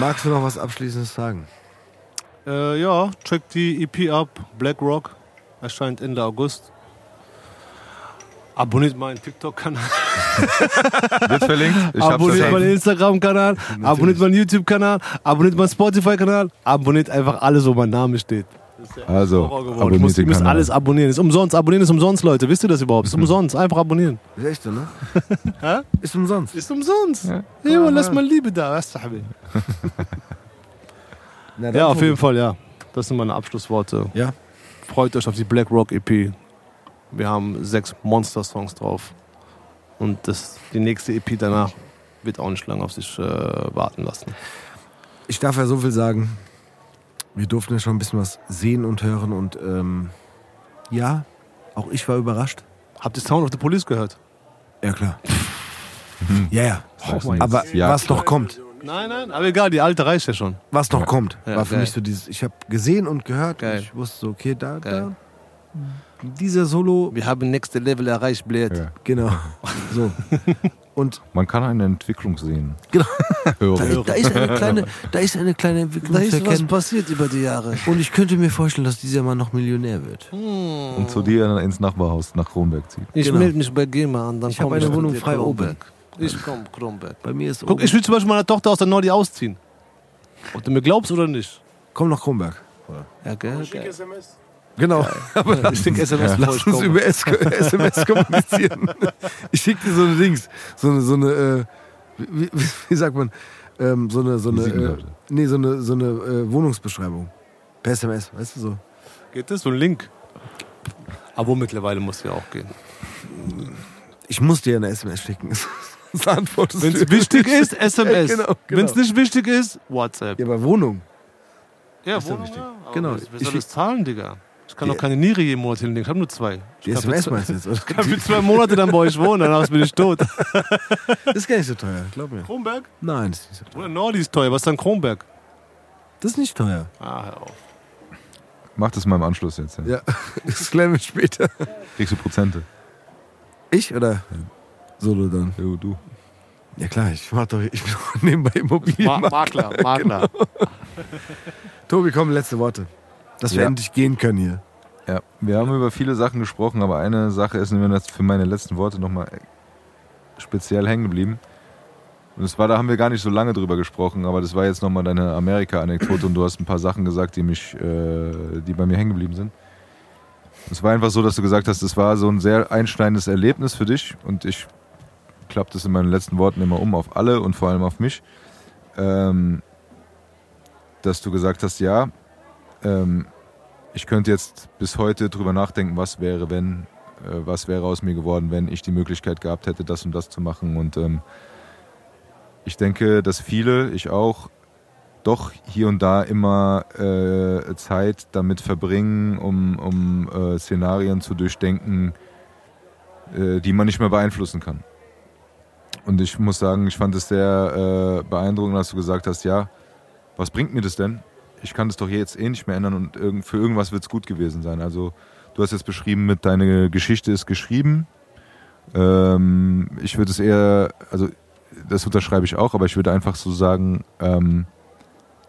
[SPEAKER 1] Magst du noch was Abschließendes sagen?
[SPEAKER 3] Äh, ja, check die EP ab. Black Rock erscheint Ende August. Abonniert meinen TikTok-Kanal.
[SPEAKER 2] Wird verlinkt? Ich
[SPEAKER 3] Abonniert meinen Instagram-Kanal. Abonniert meinen YouTube-Kanal. Abonniert meinen Spotify-Kanal. Abonniert einfach alles, wo mein Name steht.
[SPEAKER 2] Also, abonniert
[SPEAKER 3] muss, ihr
[SPEAKER 2] den
[SPEAKER 3] müsst
[SPEAKER 2] Kanal.
[SPEAKER 3] alles abonnieren. Ist umsonst. Abonnieren ist umsonst, Leute. Wisst ihr das überhaupt? Ist umsonst. Einfach abonnieren.
[SPEAKER 1] Ist echt so, ne?
[SPEAKER 3] Hä?
[SPEAKER 1] Ist umsonst.
[SPEAKER 3] Ist umsonst.
[SPEAKER 2] Ja.
[SPEAKER 3] Ja, lass mal Liebe da. Habibi.
[SPEAKER 1] Na,
[SPEAKER 3] Ja, auf jeden Fall, ja. Das sind meine Abschlussworte.
[SPEAKER 1] Ja.
[SPEAKER 3] Freut euch auf die Black Rock EP. Wir haben sechs Monster-Songs drauf. Und das, die nächste EP danach wird auch nicht lange auf sich äh, warten lassen.
[SPEAKER 1] Ich darf ja so viel sagen. Wir durften ja schon ein bisschen was sehen und hören und ähm, ja, auch ich war überrascht.
[SPEAKER 3] Habt ihr Sound of the Police gehört?
[SPEAKER 1] Ja, klar. ja, ja.
[SPEAKER 2] Ist
[SPEAKER 1] Aber
[SPEAKER 2] ja,
[SPEAKER 1] was noch kommt,
[SPEAKER 3] Nein, nein, aber egal, die alte reicht ja schon.
[SPEAKER 1] was noch kommt,
[SPEAKER 3] Ja,
[SPEAKER 1] war für
[SPEAKER 3] geil.
[SPEAKER 1] mich so dieses, ich habe gesehen und gehört. Und ich wusste so, okay, da,
[SPEAKER 3] Geil.
[SPEAKER 1] da, dieser Solo,
[SPEAKER 3] Wir haben nächste Level erreicht, blöd.
[SPEAKER 2] Ja.
[SPEAKER 1] genau. So. Und
[SPEAKER 2] Man kann eine Entwicklung sehen.
[SPEAKER 1] Genau. Da, da, ist eine kleine, da ist eine kleine Entwicklung zu erkennen.
[SPEAKER 3] passiert über die Jahre.
[SPEAKER 1] Und ich könnte mir vorstellen, dass dieser Mann noch Millionär wird.
[SPEAKER 2] Und zu dir ins Nachbarhaus nach Kronberg zieht.
[SPEAKER 3] Ich
[SPEAKER 1] Genau.
[SPEAKER 3] melde mich bei GEMA an, dann
[SPEAKER 1] Ich hab
[SPEAKER 3] komm
[SPEAKER 1] eine Wohnung frei oben.
[SPEAKER 3] Kronberg. Ich komm, Kronberg.
[SPEAKER 1] Bei mir ist
[SPEAKER 3] Guck,
[SPEAKER 1] oben-
[SPEAKER 3] ich will zum Beispiel meine Tochter aus der Nordi ausziehen. Ob du mir glaubst oder nicht.
[SPEAKER 1] Komm nach Kronberg.
[SPEAKER 3] Ja, gell?
[SPEAKER 4] Schick
[SPEAKER 3] geil.
[SPEAKER 4] SMS.
[SPEAKER 1] Genau.
[SPEAKER 3] Aber ich denke SMS bevor
[SPEAKER 1] Lass
[SPEAKER 3] ich
[SPEAKER 1] uns über S SMS kommunizieren. Ich schicke dir so eine Dings, so eine, so eine äh, wie, wie, sagt man, ähm, so eine, so eine, äh, nee, so eine, so eine äh, Wohnungsbeschreibung. Per SMS, weißt du so.
[SPEAKER 3] Geht das? So ein Link? Abo mittlerweile muss ja auch gehen.
[SPEAKER 1] Ich muss dir eine SMS schicken.
[SPEAKER 3] Wenn es wichtig ist, SMS.
[SPEAKER 1] Genau, genau.
[SPEAKER 3] Wenn es nicht wichtig ist, WhatsApp.
[SPEAKER 1] Ja, aber Wohnung.
[SPEAKER 3] Ja,
[SPEAKER 1] ist ja Genau.
[SPEAKER 3] Wer wer
[SPEAKER 1] Ich-
[SPEAKER 3] soll das zahlen, Digga? Ich kann
[SPEAKER 1] Die-
[SPEAKER 3] doch keine Niere jeden Monat hinlegen. Ich habe nur zwei.
[SPEAKER 1] Die
[SPEAKER 3] Ich kann für
[SPEAKER 1] SMS
[SPEAKER 3] zwei-
[SPEAKER 1] meinst du jetzt? Oder?
[SPEAKER 3] Ich kann für zwei Monate dann bei euch wohnen, danach bin ich tot.
[SPEAKER 1] Das ist gar nicht so teuer, glaub mir.
[SPEAKER 3] Kronberg?
[SPEAKER 1] Nein, das ist nicht so teuer.
[SPEAKER 3] Oder Nordi ist teuer. Was ist dann Kronberg?
[SPEAKER 1] Das ist nicht teuer.
[SPEAKER 3] Ah, hör auf.
[SPEAKER 2] Mach das mal im Anschluss jetzt. Ja.
[SPEAKER 1] Ja, das klären wir später.
[SPEAKER 2] Kriegst du Prozente?
[SPEAKER 1] Ich oder Solo dann?
[SPEAKER 2] Jo, du.
[SPEAKER 1] Ja klar, ich mach doch, ich bin doch nebenbei Immobilien.
[SPEAKER 3] Ma Makler, Makler.
[SPEAKER 1] Tobi, komm, letzte Worte. Dass wir
[SPEAKER 2] Ja.
[SPEAKER 1] endlich gehen können hier.
[SPEAKER 2] Ja, wir haben über viele Sachen gesprochen, aber eine Sache ist mir für meine letzten Worte nochmal speziell hängen geblieben. Und das war, da haben wir gar nicht so lange drüber gesprochen, aber das war jetzt nochmal deine Amerika-Anekdote und du hast ein paar Sachen gesagt, die mich, äh, die bei mir hängen geblieben sind. Es war einfach so, dass du gesagt hast, es war so ein sehr einschneidendes Erlebnis für dich und ich klappe das in meinen letzten Worten immer um auf alle und vor allem auf mich. Ähm, dass du gesagt hast, ja, ähm, ich könnte jetzt bis heute drüber nachdenken, was wäre, wenn, äh, was wäre aus mir geworden, wenn ich die Möglichkeit gehabt hätte, das und das zu machen. Und ähm, ich denke, dass viele, ich auch, doch hier und da immer äh, Zeit damit verbringen, um, um äh, Szenarien zu durchdenken, äh, die man nicht mehr beeinflussen kann. Und ich muss sagen, ich fand es sehr äh, beeindruckend, dass du gesagt hast, ja, was bringt mir das denn? Ich kann das doch jetzt eh nicht mehr ändern und irgend, für irgendwas wird es gut gewesen sein. Also du hast jetzt beschrieben, mit deine Geschichte ist geschrieben. Ähm, ich würde es eher, also das unterschreibe ich auch, aber ich würde einfach so sagen, ähm,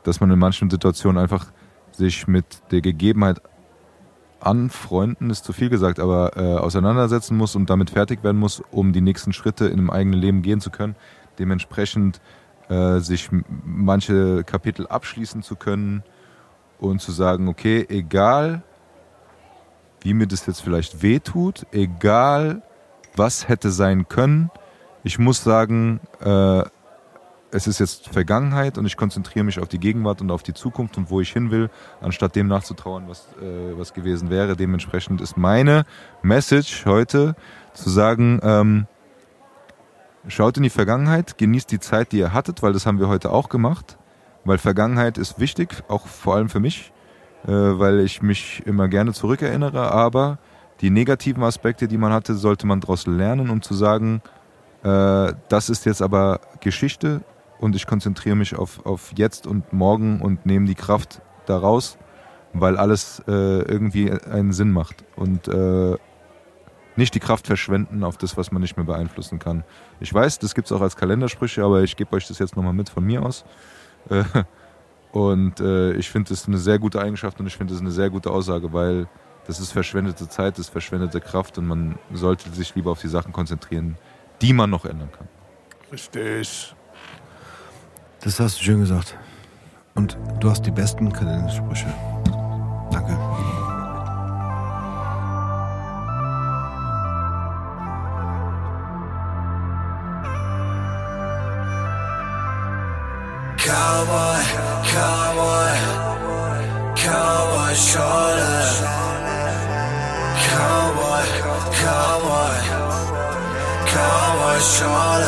[SPEAKER 2] dass man in manchen Situationen einfach sich mit der Gegebenheit anfreunden, ist zu viel gesagt, aber äh, auseinandersetzen muss und damit fertig werden muss, um die nächsten Schritte in einem eigenen Leben gehen zu können. Dementsprechend äh, sich manche Kapitel abschließen zu können und zu sagen, okay, egal wie mir das jetzt vielleicht wehtut, egal was hätte sein können, ich muss sagen, äh, es ist jetzt Vergangenheit und ich konzentriere mich auf die Gegenwart und auf die Zukunft und wo ich hin will, anstatt dem nachzutrauern, was, äh, was gewesen wäre. Dementsprechend ist meine Message heute zu sagen, ähm, schaut in die Vergangenheit, genießt die Zeit, die ihr hattet, weil das haben wir heute auch gemacht, weil Vergangenheit ist wichtig, auch vor allem für mich, äh, weil ich mich immer gerne zurückerinnere, aber die negativen Aspekte, die man hatte, sollte man daraus lernen, um zu sagen, äh, das ist jetzt aber Geschichte und ich konzentriere mich auf, auf jetzt und morgen und nehme die Kraft daraus, weil alles äh, irgendwie einen Sinn macht. Und nicht die Kraft verschwenden auf das, was man nicht mehr beeinflussen kann. Ich weiß, das gibt es auch als Kalendersprüche, aber ich gebe euch das jetzt nochmal mit von mir aus. Äh, und äh, ich finde das eine sehr gute Eigenschaft und ich finde das eine sehr gute Aussage, weil das ist verschwendete Zeit, das ist verschwendete Kraft und man sollte sich lieber auf die Sachen konzentrieren, die man noch ändern kann.
[SPEAKER 4] Richtig.
[SPEAKER 1] Das hast du schön gesagt. Und du hast die besten Kalendersprüche. Danke.
[SPEAKER 6] Cowboy, cowboy, cowboy shoulder. Cowboy, cowboy, cowboy shoulder.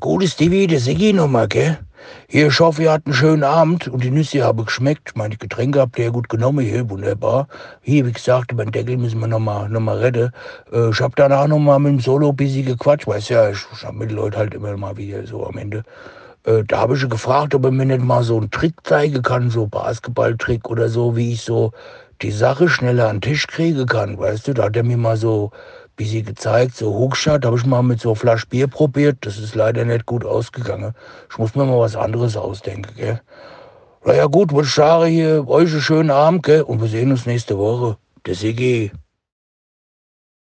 [SPEAKER 5] Gutes Stevie, der Siggi nochmal, gell? Hier, ich hoffe, ihr hattet einen schönen Abend und die Nüsse haben geschmeckt. Meine Getränke habt ihr ja gut genommen hier, wunderbar. Hier, wie gesagt, über den Deckel müssen wir nochmal noch mal retten. Äh, ich hab danach nochmal mit dem Solo busy gequatscht, weißt ja, ich, ich hab mit den Leuten halt immer mal wieder so am Ende. Äh, da habe ich ihn gefragt, ob er mir nicht mal so einen Trick zeigen kann, so Basketballtrick oder so, wie ich so die Sache schneller an den Tisch kriegen kann, weißt du? Da hat er mir mal so wie sie gezeigt, so Hochshot, habe ich mal mit so Flasch Bier probiert. Das ist leider nicht gut ausgegangen. Ich muss mir mal was anderes ausdenken, gell? Na ja gut, sagen, hier, euch einen schönen Abend, gell? Und wir sehen uns nächste Woche. Der Sigi.